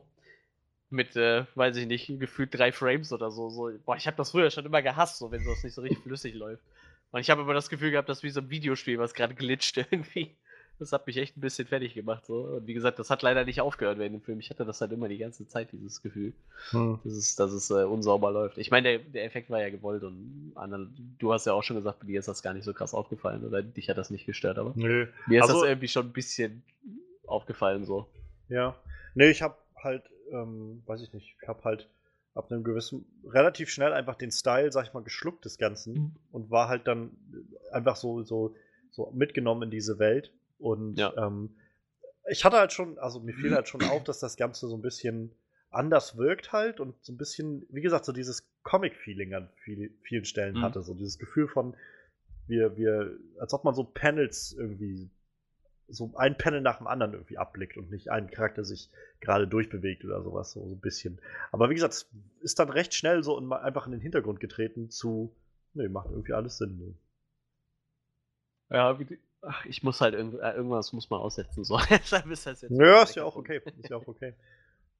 Mit, äh, weiß ich nicht, gefühlt drei Frames oder so. so. Boah, ich habe das früher schon immer gehasst, so wenn das nicht so richtig flüssig läuft. Und ich habe immer das Gefühl gehabt, das ist wie so ein Videospiel, was gerade glitscht irgendwie. Das hat mich echt ein bisschen fertig gemacht. So. Und wie gesagt, das hat leider nicht aufgehört während dem Film. Ich hatte das halt immer die ganze Zeit, dieses Gefühl, Hm. dass es, dass es äh, unsauber läuft. Ich meine, der, der Effekt war ja gewollt und anderen, du hast ja auch schon gesagt, bei dir ist das gar nicht so krass aufgefallen oder dich hat das nicht gestört, aber Nö. mir ist Also- das irgendwie schon ein bisschen aufgefallen so. Ja. Nee, ich habe halt, ähm, weiß ich nicht, ich habe halt ab einem gewissen, relativ schnell einfach den Style, sag ich mal, geschluckt des Ganzen Mhm. und war halt dann einfach so, so, so mitgenommen in diese Welt. Und Ja. ähm, ich hatte halt schon, also mir fiel halt schon auf, dass das Ganze so ein bisschen anders wirkt halt und so ein bisschen, wie gesagt, so dieses Comic-Feeling an viel, vielen Stellen Mhm. hatte. So dieses Gefühl von, wir, wir, als ob man so Panels irgendwie, so ein Panel nach dem anderen irgendwie abblickt und nicht ein Charakter sich gerade durchbewegt oder sowas, so, so ein bisschen. Aber wie gesagt, es ist dann recht schnell so in, einfach in den Hintergrund getreten zu, nee, macht irgendwie alles Sinn. Ne? Ja, wie, die- ach, ich muss halt irgend, äh, irgendwas muss man aussetzen so. Deshalb ist das jetzt Nö, ist ja auch okay. Ist ja auch okay.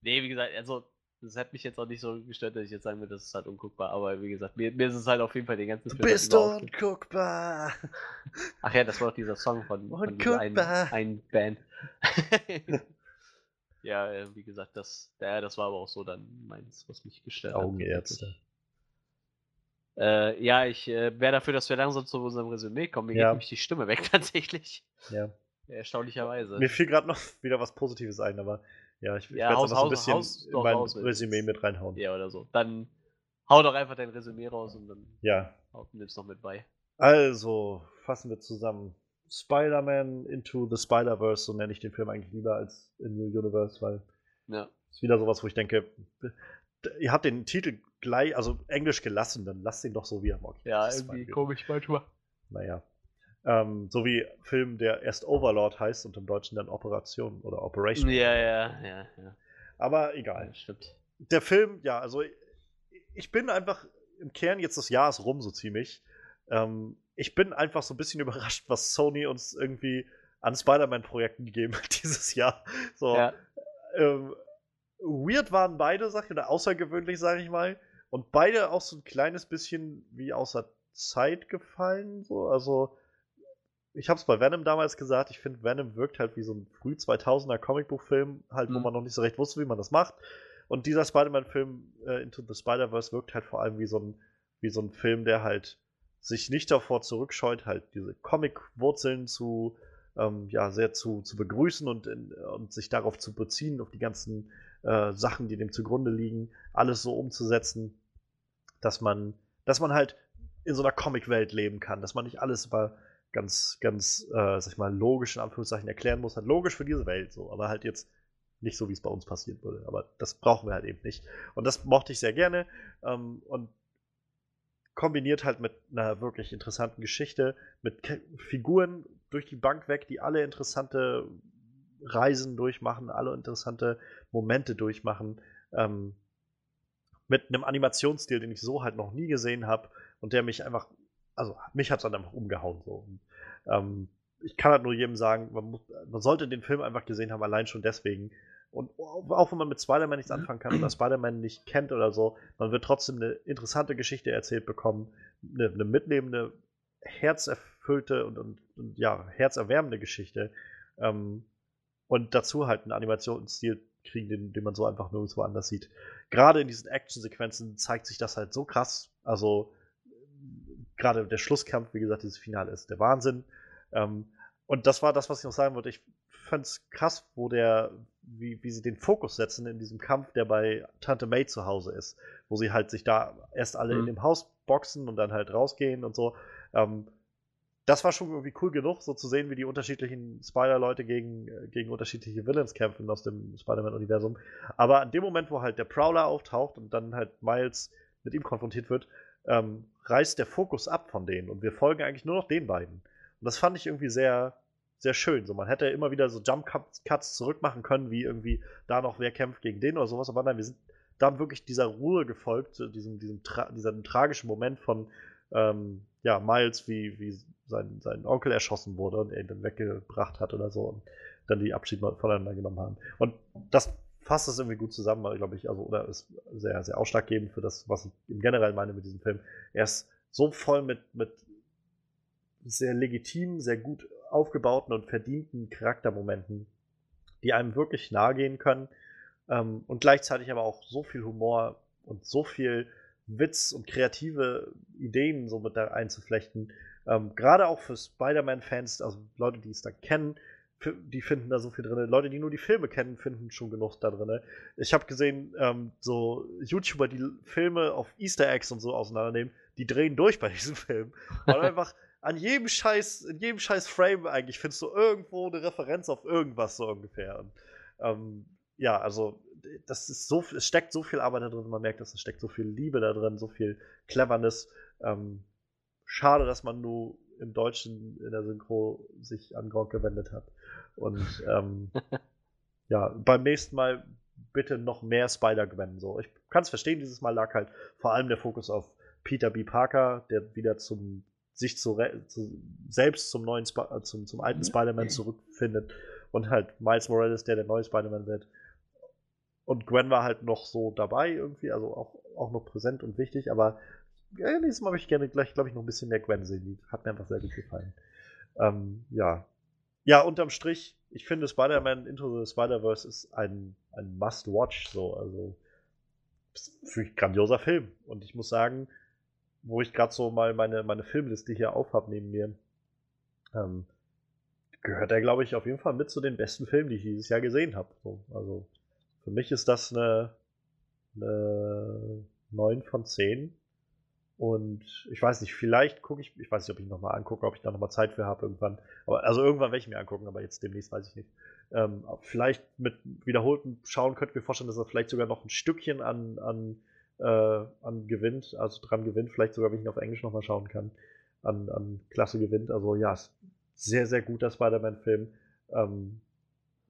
Nee, wie gesagt, also das hat mich jetzt auch nicht so gestört, dass ich jetzt sagen würde, das ist halt unguckbar. Aber wie gesagt, mir, mir ist es halt auf jeden Fall den ganzen Du Film halt bist aufge- unguckbar. Ach ja, das war doch dieser Song von, von dieser einen, Unguckbar. einen Band. ja, äh, wie gesagt, das, ja, das war aber auch so dann meins, was mich gestört hat. Augenärzte. Äh, ja, ich äh, wäre dafür, dass wir langsam zu unserem Resümee kommen. Mir Ja. geht nämlich die Stimme weg tatsächlich. Ja. Erstaunlicherweise. Mir fiel gerade noch wieder was Positives ein, aber ja, ich, ich Ja, werde haus- noch so ein bisschen haus in mein raus, Resümee es- mit reinhauen. Ja, oder so. Dann hau doch einfach dein Resümee raus und dann ja. nimm's noch mit bei. Also, fassen wir zusammen. Spider-Man Into the Spider-Verse, so nenne ich den Film eigentlich lieber als A New Universe, weil Ja. ist wieder sowas, wo ich denke, ihr habt den Titel gleich, also Englisch gelassen, dann lasst ihn doch so, wie er mag. Ja, Das irgendwie komisch manchmal. Naja. Ähm, so wie Film, der erst Overlord heißt und im Deutschen dann Operation oder Operation. Ja, ja, ja, ja. Aber egal. ja stimmt. Der Film, ja, also ich bin einfach im Kern jetzt das Jahr ist rum so ziemlich. Ähm, ich bin einfach so ein bisschen überrascht, was Sony uns irgendwie an Spider-Man-Projekten gegeben hat dieses Jahr. So, Ja. ähm, weird waren beide Sachen, oder außergewöhnlich, sage ich mal. Und beide auch so ein kleines bisschen wie außer Zeit gefallen. So. Also, ich habe es bei Venom damals gesagt, ich finde, Venom wirkt halt wie so ein früh 2000er Comicbuchfilm, halt, wo Mhm. man noch nicht so recht wusste, wie man das macht. Und dieser Spider-Man-Film äh, Into the Spider-Verse wirkt halt vor allem wie so, ein, wie so ein Film, der halt sich nicht davor zurückscheut, halt diese Comic-Wurzeln zu, ähm, ja, sehr zu, zu begrüßen und, in, und sich darauf zu beziehen, auf die ganzen äh, Sachen, die dem zugrunde liegen, alles so umzusetzen, dass man, dass man halt in so einer Comic-Welt leben kann, dass man nicht alles über ganz, ganz, äh, sag ich mal, logisch in Anführungszeichen erklären muss. Halt logisch für diese Welt so, aber halt jetzt nicht so, wie es bei uns passieren würde. Aber das brauchen wir halt eben nicht. Und das mochte ich sehr gerne. Ähm, und kombiniert halt mit einer wirklich interessanten Geschichte, mit Ke Figuren durch die Bank weg, die alle interessante Reisen durchmachen, alle interessante Momente durchmachen. Ähm, mit einem Animationsstil, den ich so halt noch nie gesehen habe und der mich einfach, also mich hat es dann einfach umgehauen. So. Und, ähm, ich kann halt nur jedem sagen, man, muss, man sollte den Film einfach gesehen haben, allein schon deswegen. Und auch wenn man mit Spider-Man nichts anfangen kann oder Spider-Man nicht kennt oder so, man wird trotzdem eine interessante Geschichte erzählt bekommen, eine, eine mitnehmende, herzerfüllte und, und, und ja, herzerwärmende Geschichte. Ähm, und dazu halt ein Animationsstil, kriegen, den, den man so einfach nirgendwo anders sieht. Gerade in diesen Action-Sequenzen zeigt sich das halt so krass. Also gerade der Schlusskampf, wie gesagt, dieses Finale ist der Wahnsinn. Ähm, und das war das, was ich noch sagen wollte. Ich fand es krass, wo der, wie, wie sie den Fokus setzen in diesem Kampf, der bei Tante May zu Hause ist, wo sie halt sich da erst alle mhm. in dem Haus boxen und dann halt rausgehen und so. Ähm, das war schon irgendwie cool genug, so zu sehen, wie die unterschiedlichen Spider-Leute gegen, gegen unterschiedliche Villains kämpfen aus dem Spider-Man-Universum. Aber an dem Moment, wo halt der Prowler auftaucht und dann halt Miles mit ihm konfrontiert wird, ähm, reißt der Fokus ab von denen und wir folgen eigentlich nur noch den beiden. Und das fand ich irgendwie sehr, sehr schön. So, man hätte immer wieder so Jump-Cuts zurückmachen können, wie irgendwie da noch wer kämpft gegen den oder sowas, aber nein, wir sind dann wirklich dieser Ruhe gefolgt, diesem, diesem, tra diesem tragischen Moment von ähm, ja, Miles, wie, wie sein, sein Onkel erschossen wurde und er ihn dann weggebracht hat oder so und dann die Abschied voneinander genommen haben. Und das fasst das irgendwie gut zusammen, glaube ich, also, oder ist sehr, sehr ausschlaggebend für das, was ich im Generell meine mit diesem Film. Er ist so voll mit, mit sehr legitimen, sehr gut aufgebauten und verdienten Charaktermomenten, die einem wirklich nahe gehen können ähm, und gleichzeitig aber auch so viel Humor und so viel Witz und kreative Ideen so mit da einzuflechten. Ähm, Gerade auch für Spider-Man-Fans, also Leute, die es da kennen, die finden da so viel drin. Leute, die nur die Filme kennen, finden schon genug da drin. Ich habe gesehen, ähm, so YouTuber, die Filme auf Easter Eggs und so auseinandernehmen, die drehen durch bei diesem Film. Weil einfach an jedem Scheiß, in jedem Scheiß Frame eigentlich findest du irgendwo eine Referenz auf irgendwas so ungefähr. Und, ähm, ja, also das ist so, es steckt so viel Arbeit da drin, man merkt, dass es steckt so viel Liebe da drin, so viel Cleverness. Ähm, schade, dass man nur im Deutschen in der Synchro sich an Gronk gewendet hat. Und ähm, ja, beim nächsten Mal bitte noch mehr Spider-Gwen. So. Ich kann es verstehen, dieses Mal lag halt vor allem der Fokus auf Peter B. Parker, der wieder zum sich zu, zu selbst zum neuen Sp äh, zum, zum alten Spider-Man zurückfindet und halt Miles Morales, der der neue Spider-Man wird. Und Gwen war halt noch so dabei irgendwie, also auch, auch noch präsent und wichtig, aber ja, nächstes Mal möchte ich gerne gleich, glaube ich, noch ein bisschen mehr Gwen sehen. Die hat mir einfach sehr gut gefallen. Ähm, ja. Ja, unterm Strich, ich finde Spider-Man Into the Spider-Verse ist ein, ein Must-Watch, so, also für ein grandioser Film. Und ich muss sagen, wo ich gerade so mal meine, meine Filmliste hier aufhab neben mir, ähm, gehört er, glaube ich, auf jeden Fall mit zu den besten Filmen, die ich dieses Jahr gesehen habe. So, also für mich ist das eine, eine 9 von 10. Und ich weiß nicht, vielleicht gucke ich, ich weiß nicht, ob ich nochmal angucke, ob ich da nochmal Zeit für habe irgendwann. Aber, also irgendwann werde ich mir angucken, aber jetzt demnächst weiß ich nicht. Ähm, vielleicht mit wiederholtem Schauen könnte ich mir vorstellen, dass er vielleicht sogar noch ein Stückchen an, an, äh, an gewinnt, also dran gewinnt, vielleicht sogar, wenn ich ihn auf Englisch nochmal schauen kann, an, an Klasse gewinnt. Also ja, ist sehr, sehr guter Spider-Man-Film. Ähm,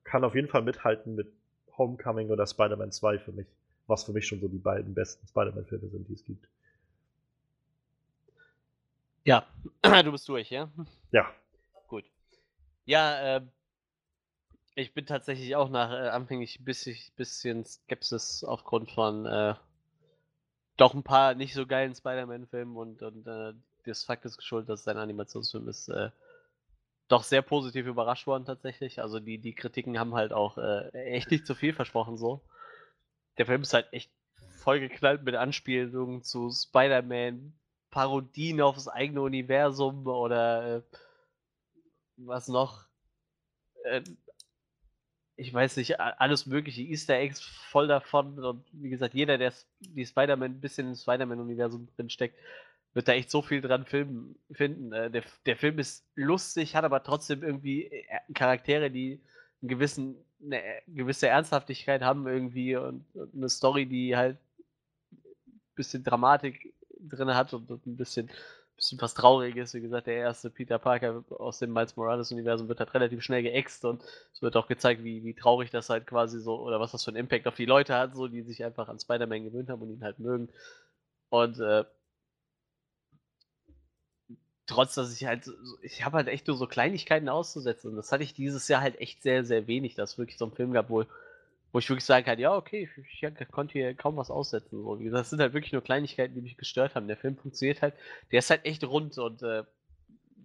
kann auf jeden Fall mithalten mit Homecoming oder Spider-Man 2 für mich, was für mich schon so die beiden besten Spider-Man-Filme sind, die es gibt. Ja, du bist durch, ja? Ja. Gut. Ja, äh, ich bin tatsächlich auch nach äh, anfänglich ein bisschen, bisschen Skepsis aufgrund von äh, doch ein paar nicht so geilen Spider-Man-Filmen und, und äh, das Fakt ist geschuldet, dass es ein Animationsfilm ist, äh, doch sehr positiv überrascht worden tatsächlich. Also die, die Kritiken haben halt auch äh, echt nicht zu viel versprochen so. Der Film ist halt echt vollgeknallt mit Anspielungen zu Spider-Man, Parodien auf das eigene Universum oder äh, was noch. Äh, ich weiß nicht, alles mögliche Easter Eggs voll davon. Und wie gesagt, jeder, der die Spider-Man ein bisschen im Spider-Man-Universum drin steckt, wird da echt so viel dran Film finden. Äh, der, der Film ist lustig, hat aber trotzdem irgendwie äh, Charaktere, die einen gewissen, eine gewisse Ernsthaftigkeit haben irgendwie und, und eine Story, die halt ein bisschen Dramatik drin hat und, und ein bisschen, bisschen was Trauriges. Wie gesagt, der erste Peter Parker aus dem Miles Morales-Universum wird halt relativ schnell geäxt und es wird auch gezeigt, wie, wie traurig das halt quasi so oder was das für einen Impact auf die Leute hat, so die sich einfach an Spider-Man gewöhnt haben und ihn halt mögen. Und äh, trotz, dass ich halt, ich habe halt echt nur so Kleinigkeiten auszusetzen. Und das hatte ich dieses Jahr halt echt sehr, sehr wenig, dass es wirklich so ein Film gab, wo, wo ich wirklich sagen kann, ja, okay, ich, ich konnte hier kaum was aussetzen. So. Das sind halt wirklich nur Kleinigkeiten, die mich gestört haben. Der Film funktioniert halt, der ist halt echt rund und äh,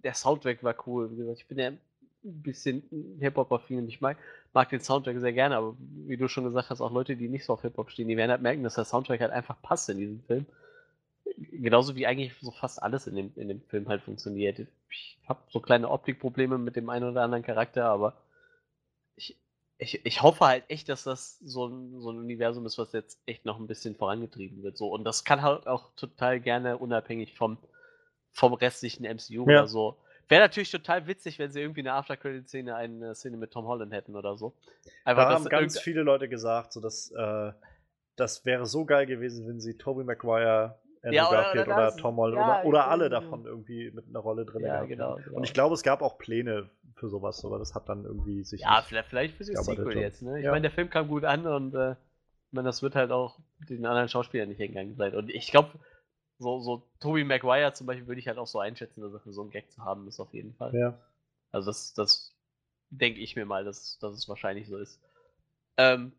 der Soundtrack war cool. Wie gesagt, ich bin ja ein bisschen Hip-Hop affin ich mag, mag den Soundtrack sehr gerne, aber wie du schon gesagt hast, auch Leute, die nicht so auf Hip-Hop stehen, die werden halt merken, dass der Soundtrack halt einfach passt in diesem Film. Genauso wie eigentlich so fast alles in dem, in dem Film halt funktioniert. Ich habe so kleine Optikprobleme mit dem einen oder anderen Charakter, aber ich, ich, ich hoffe halt echt, dass das so ein, so ein Universum ist, was jetzt echt noch ein bisschen vorangetrieben wird. So. Und das kann halt auch total gerne unabhängig vom, vom restlichen MCU Ja. oder so. Wäre natürlich total witzig, wenn sie irgendwie eine After-Credit-Szene, eine Szene mit Tom Holland hätten oder so. Einfach, Da haben ganz viele Leute gesagt, so dass äh, das wäre so geil gewesen, wenn sie Tobey Maguire, Andrew Ja, oder- Garfield oder oder. Tom Holland Ja, oder, oder alle genau. davon irgendwie mit einer Rolle drin Ja, genau, genau. Und ich glaube, es gab auch Pläne für sowas, aber das hat dann irgendwie sich Ja, vielleicht, vielleicht für das Sequel jetzt, ne? Ich meine, der Film kam gut an und äh, ich meine, das wird halt auch den anderen Schauspielern nicht hingegangen sein. Und ich glaube, so, so Tobey Maguire zum Beispiel würde ich halt auch so einschätzen, dass er für so einen Gag zu haben ist, auf jeden Fall. Ja. Also das, das denke ich mir mal, dass, dass es wahrscheinlich so ist. Ähm,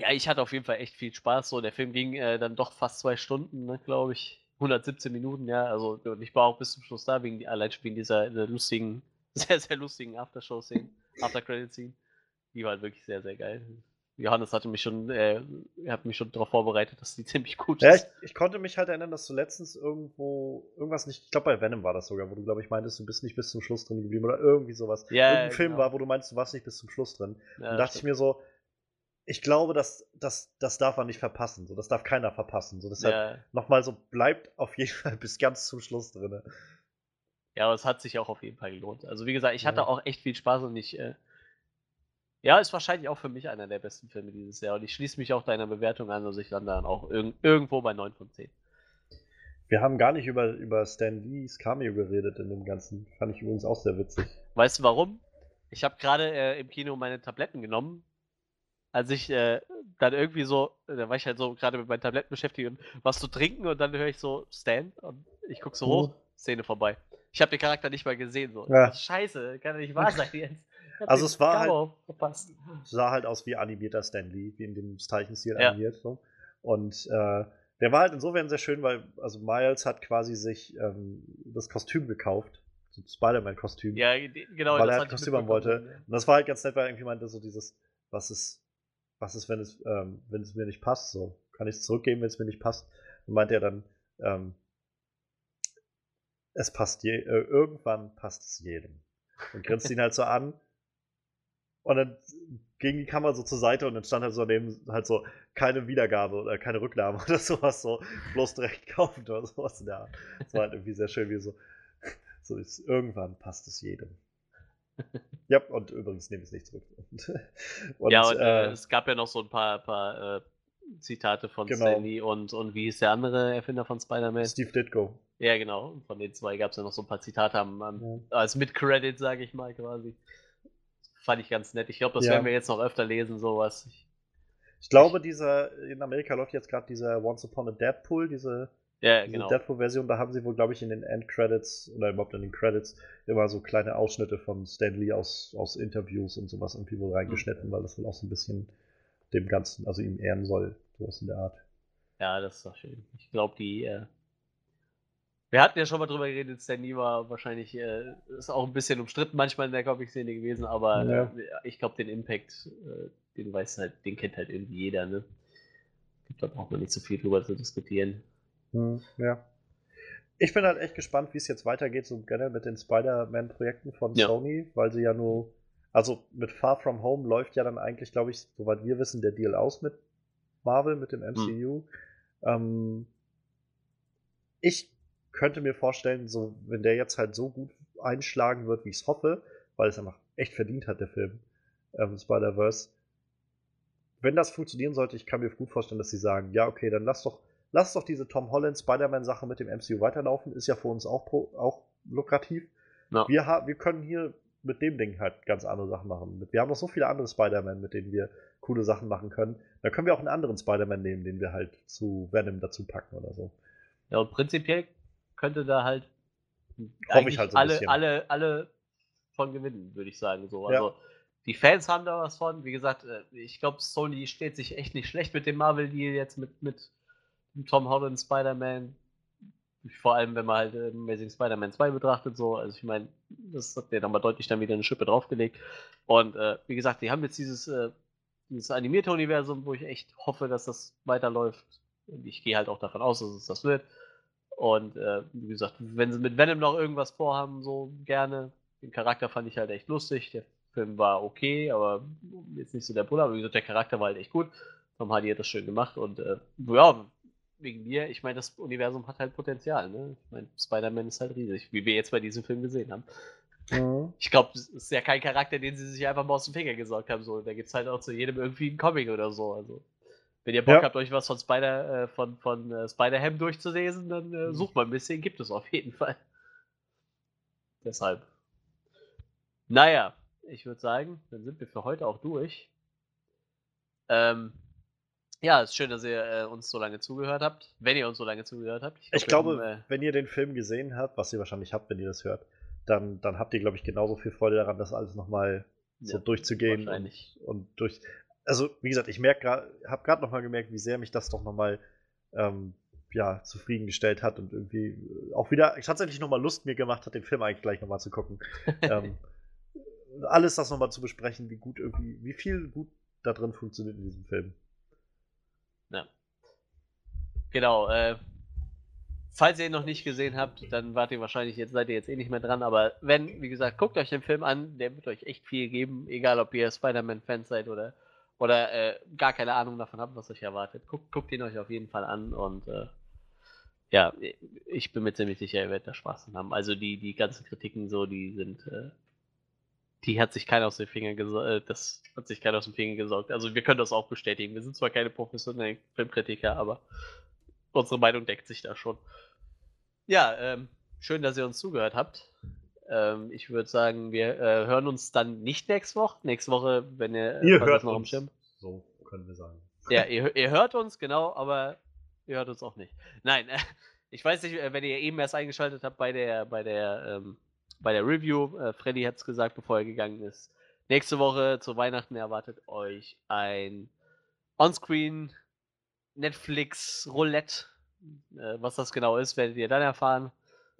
ja, ich hatte auf jeden Fall echt viel Spaß. So, der Film ging äh, dann doch fast zwei Stunden, ne, glaube ich. 117 Minuten, ja. Also und ich war auch bis zum Schluss da, wegen, allein wegen dieser, dieser lustigen, sehr, sehr lustigen Aftershow-Szene, After-Credit-Scene. Die war halt wirklich sehr, sehr geil. Johannes hatte mich schon, äh, hat mich schon darauf vorbereitet, dass die ziemlich gut Ja, ich, ist. ich konnte mich halt erinnern, dass du letztens irgendwo irgendwas nicht, ich glaube bei Venom war das sogar, wo du glaube ich meintest, du bist nicht bis zum Schluss drin geblieben oder irgendwie sowas. Ja, Irgendein Film genau. war, wo du meinst, du warst nicht bis zum Schluss drin. Ja, Und dachte ich stimmt. mir so, ich glaube, das, das, das darf man nicht verpassen. So, das darf keiner verpassen. So, deshalb ja, nochmal so, bleibt auf jeden Fall bis ganz zum Schluss drin. Ja, aber es hat sich auch auf jeden Fall gelohnt. Also wie gesagt, ich hatte Ja. auch echt viel Spaß und ich, äh, ja, ist wahrscheinlich auch für mich einer der besten Filme dieses Jahr. Und ich schließe mich auch deiner Bewertung an, also ich lande dann auch irg irgendwo bei 9 von 10. Wir haben gar nicht über, über Stan Lees Cameo geredet in dem Ganzen. Fand ich übrigens auch sehr witzig. Weißt du warum? Ich habe gerade äh, im Kino meine Tabletten genommen. Als ich äh, dann irgendwie so, da war ich halt so gerade mit meinen Tabletten beschäftigt und was zu trinken und dann höre ich so Stan und ich gucke so Mhm. hoch, Szene vorbei. Ich habe den Charakter nicht mal gesehen. So. Ja. Scheiße, kann doch nicht wahr sein jetzt. Also es war halt- verpasst. Sah halt aus wie animierter Stan Lee, wie in dem Zeichenstil Ja. animiert. So. Und äh, der war halt insofern sehr schön, weil also Miles hat quasi sich ähm, das Kostüm gekauft. So Spider-Man-Kostüm. Ja, genau. weil er halt Kostüm haben wollte. Und das war halt ganz nett, weil irgendwie meinte so dieses, was ist, was ist, wenn es, ähm, wenn es mir nicht passt, so, kann ich es zurückgeben, wenn es mir nicht passt? Und meinte er dann, ähm, es passt je, äh, irgendwann passt es jedem. Und grinst ihn halt so an. Und dann ging die Kamera so zur Seite und dann stand halt so daneben halt so keine Wiedergabe oder keine Rücknahme oder sowas, so bloß direkt kaufen oder sowas in der Art. Das war halt irgendwie sehr schön, wie so, so ist, irgendwann passt es jedem. Ja, und übrigens nehme ich es nicht zurück. Und, ja, und äh, äh, es gab ja noch so ein paar, paar äh, Zitate von Genau. Stan Lee und, und wie hieß der andere Erfinder von Spider-Man? Steve Ditko. Ja, genau. Von den zwei gab es ja noch so ein paar Zitate am, am, Ja. als Mid-Credit, sage ich mal quasi. Fand ich ganz nett. Ich glaube, das Ja. werden wir jetzt noch öfter lesen, sowas. Ich, Ich glaube, dieser, in Amerika läuft jetzt gerade dieser Once Upon a Deadpool, diese, ja, diese genau. Deadpool-Version, da haben sie wohl, glaube ich, in den Endcredits oder überhaupt in den Credits immer so kleine Ausschnitte von Stan Lee aus, aus Interviews und sowas irgendwie wohl reingeschnitten, weil das wohl auch so ein bisschen dem Ganzen, also ihm ehren soll, sowas in der Art. Ja, das ist doch schön. Ich glaube, die. Äh, wir hatten ja schon mal drüber geredet, Stan Lee war wahrscheinlich, äh, ist auch ein bisschen umstritten manchmal in der Comic-Szene gewesen, aber Ja. äh, ich glaube, den Impact, äh, den weiß halt, den kennt halt irgendwie jeder, ne? Da braucht man nicht so viel drüber zu diskutieren. Hm, ja. Ich bin halt echt gespannt, wie es jetzt weitergeht, so generell mit den Spider-Man-Projekten von Ja. Sony, weil sie ja nur, also mit Far From Home läuft ja dann eigentlich, glaube ich, soweit wir wissen, der Deal aus mit Marvel, mit dem MCU. Ähm, ich könnte mir vorstellen, so, wenn der jetzt halt so gut einschlagen wird, wie ich es hoffe, weil es einfach echt verdient hat, der Film, ähm, Spider-Verse. Wenn das funktionieren sollte, ich kann mir gut vorstellen, dass sie sagen, ja, okay, dann lass doch, lass doch diese Tom Holland Spider-Man-Sache mit dem MCU weiterlaufen, ist ja für uns auch, pro, auch lukrativ. Ja. Wir, wir können hier mit dem Ding halt ganz andere Sachen machen. Wir haben noch so viele andere Spider-Man, mit denen wir coole Sachen machen können. Dann können wir auch einen anderen Spider-Man nehmen, den wir halt zu Venom dazu packen oder so. Ja, und prinzipiell könnte da halt Hoffe ich halt so alle, alle, alle von gewinnen, würde ich sagen. So. Ja. Also die Fans haben da was von. Wie gesagt, äh, ich glaube, Sony steht sich echt nicht schlecht mit dem Marvel-Deal jetzt mit, mit Tom Holland Spider-Man. Vor allem, wenn man halt äh, Amazing Spider-Man 2 betrachtet, so. Also ich meine, das hat der nochmal deutlich dann wieder eine Schippe draufgelegt. Und äh, wie gesagt, die haben jetzt dieses, äh, dieses animierte Universum, wo ich echt hoffe, dass das weiterläuft. Und ich gehe halt auch davon aus, dass es das wird. Und äh, wie gesagt, wenn sie mit Venom noch irgendwas vorhaben, so gerne. Den Charakter fand ich halt echt lustig. Der Film war okay, aber jetzt nicht so der Buller. Aber wie gesagt, der Charakter war halt echt gut. Tom Hardy hat das schön gemacht. Und äh, ja, wegen mir, ich meine, das Universum hat halt Potenzial. Ne? Ich meine, Spider-Man ist halt riesig, wie wir jetzt bei diesem Film gesehen haben. Mhm. Ich glaube, es ist ja kein Charakter, den sie sich einfach mal aus dem Finger gesorgt haben. So. Da gibt es halt auch zu jedem irgendwie einen Comic oder so. Also, wenn ihr Bock ja. habt, euch was von Spider, äh, von, von äh, Spider-Ham durchzulesen, dann äh, mhm. sucht mal ein bisschen, gibt es auf jeden Fall. Deshalb. Naja, ich würde sagen, dann sind wir für heute auch durch. Ähm, ja, ist schön, dass ihr äh, uns so lange zugehört habt. Wenn ihr uns so lange zugehört habt. Ich, ich glaube, haben, äh, wenn ihr den Film gesehen habt, was ihr wahrscheinlich habt, wenn ihr das hört, dann, dann habt ihr, glaube ich, genauso viel Freude daran, das alles nochmal so ja, durchzugehen. Wahrscheinlich. Und, und, durch. Also, wie gesagt, ich merke habe gerade nochmal gemerkt, wie sehr mich das doch nochmal ähm, ja, zufriedengestellt hat und irgendwie auch wieder tatsächlich nochmal Lust mir gemacht hat, den Film eigentlich gleich nochmal zu gucken. ähm, alles das nochmal zu besprechen, wie gut irgendwie, wie viel gut da drin funktioniert in diesem Film. Genau, äh, falls ihr ihn noch nicht gesehen habt, dann wart ihr wahrscheinlich, jetzt seid ihr jetzt eh nicht mehr dran, aber wenn, wie gesagt, guckt euch den Film an, der wird euch echt viel geben, egal ob ihr Spider-Man-Fans seid oder, oder äh, gar keine Ahnung davon habt, was euch erwartet. Guckt, guckt ihn euch auf jeden Fall an und äh, ja, ich bin mir ziemlich sicher, ihr werdet da Spaß haben. Also die, die ganzen Kritiken so, die sind äh, die hat sich keiner aus den Fingern gesaugt. Äh, das hat sich keiner aus den Fingern gesaugt. Also wir können das auch bestätigen. Wir sind zwar keine professionellen Filmkritiker, aber unsere Meinung deckt sich da schon. Ja, ähm, schön, dass ihr uns zugehört habt. Ähm, ich würde sagen, wir äh, hören uns dann nicht nächste Woche. Nächste Woche, wenn ihr, ihr hört noch uns. Schirm. So können wir sagen. Ja, ihr, ihr, hört uns, genau, aber ihr hört uns auch nicht. Nein, äh, ich weiß nicht, wenn ihr eben erst eingeschaltet habt bei der, bei der ähm, bei der Review. Äh, Freddy hat es gesagt, bevor er gegangen ist. Nächste Woche zu Weihnachten erwartet euch ein Onscreen Netflix Roulette. Äh, was das genau ist, werdet ihr dann erfahren.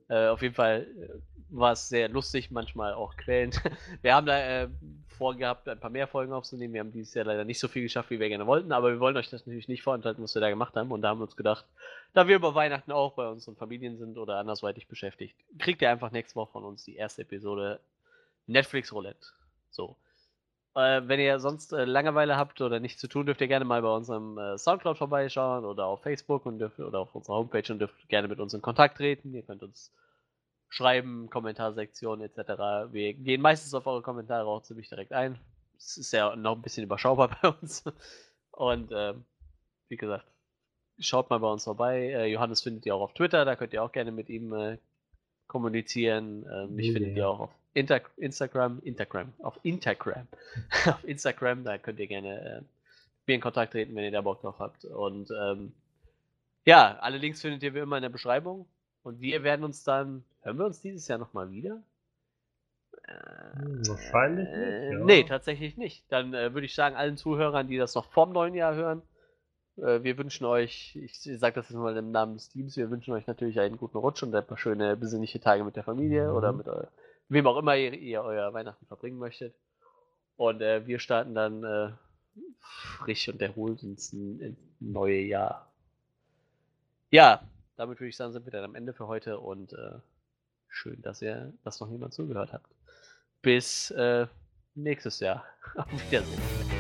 Äh, auf jeden Fall äh, war es sehr lustig, manchmal auch quälend. Wir haben da äh, vorgehabt, ein paar mehr Folgen aufzunehmen. Wir haben dieses Jahr leider nicht so viel geschafft, wie wir gerne wollten, aber wir wollen euch das natürlich nicht vorenthalten, was wir da gemacht haben. Und da haben wir uns gedacht, da wir über Weihnachten auch bei unseren Familien sind oder andersweitig beschäftigt, kriegt ihr einfach nächste Woche von uns die erste Episode Netflix Roulette. So. Äh, wenn ihr sonst äh, Langeweile habt oder nichts zu tun, dürft ihr gerne mal bei unserem äh, Soundcloud vorbeischauen oder auf Facebook und dürft, oder auf unserer Homepage und dürft gerne mit uns in Kontakt treten. Ihr könnt uns schreiben, Kommentarsektion etc. Wir gehen meistens auf eure Kommentare auch ziemlich direkt ein. Es ist ja noch ein bisschen überschaubar bei uns. Und ähm, wie gesagt, schaut mal bei uns vorbei. Äh, Johannes findet ihr auch auf Twitter, da könnt ihr auch gerne mit ihm äh, kommunizieren. Mich yeah. findet ihr auch auf Inter Instagram, Instagram, auf Instagram, auf Instagram, da könnt ihr gerne äh, mit mir in Kontakt treten, wenn ihr da Bock drauf habt. Und ähm, ja, alle Links findet ihr wie immer in der Beschreibung. Und wir werden uns dann, hören wir uns dieses Jahr nochmal wieder? Hm, wahrscheinlich nicht. Äh, ja. Nee, tatsächlich nicht. Dann äh, würde ich sagen, allen Zuhörern, die das noch vorm neuen Jahr hören, äh, wir wünschen euch, ich sage das jetzt mal im Namen des Teams, wir wünschen euch natürlich einen guten Rutsch und ein paar schöne besinnliche Tage mit der Familie mhm. oder mit eu wem auch immer ihr, ihr, euer Weihnachten verbringen möchtet. Und äh, wir starten dann äh, frisch und erholt ins, ins neue Jahr. Ja, damit würde ich sagen, sind wir dann am Ende für heute und äh, schön, dass ihr, dass noch jemand zugehört habt. Bis äh, nächstes Jahr. Auf Wiedersehen.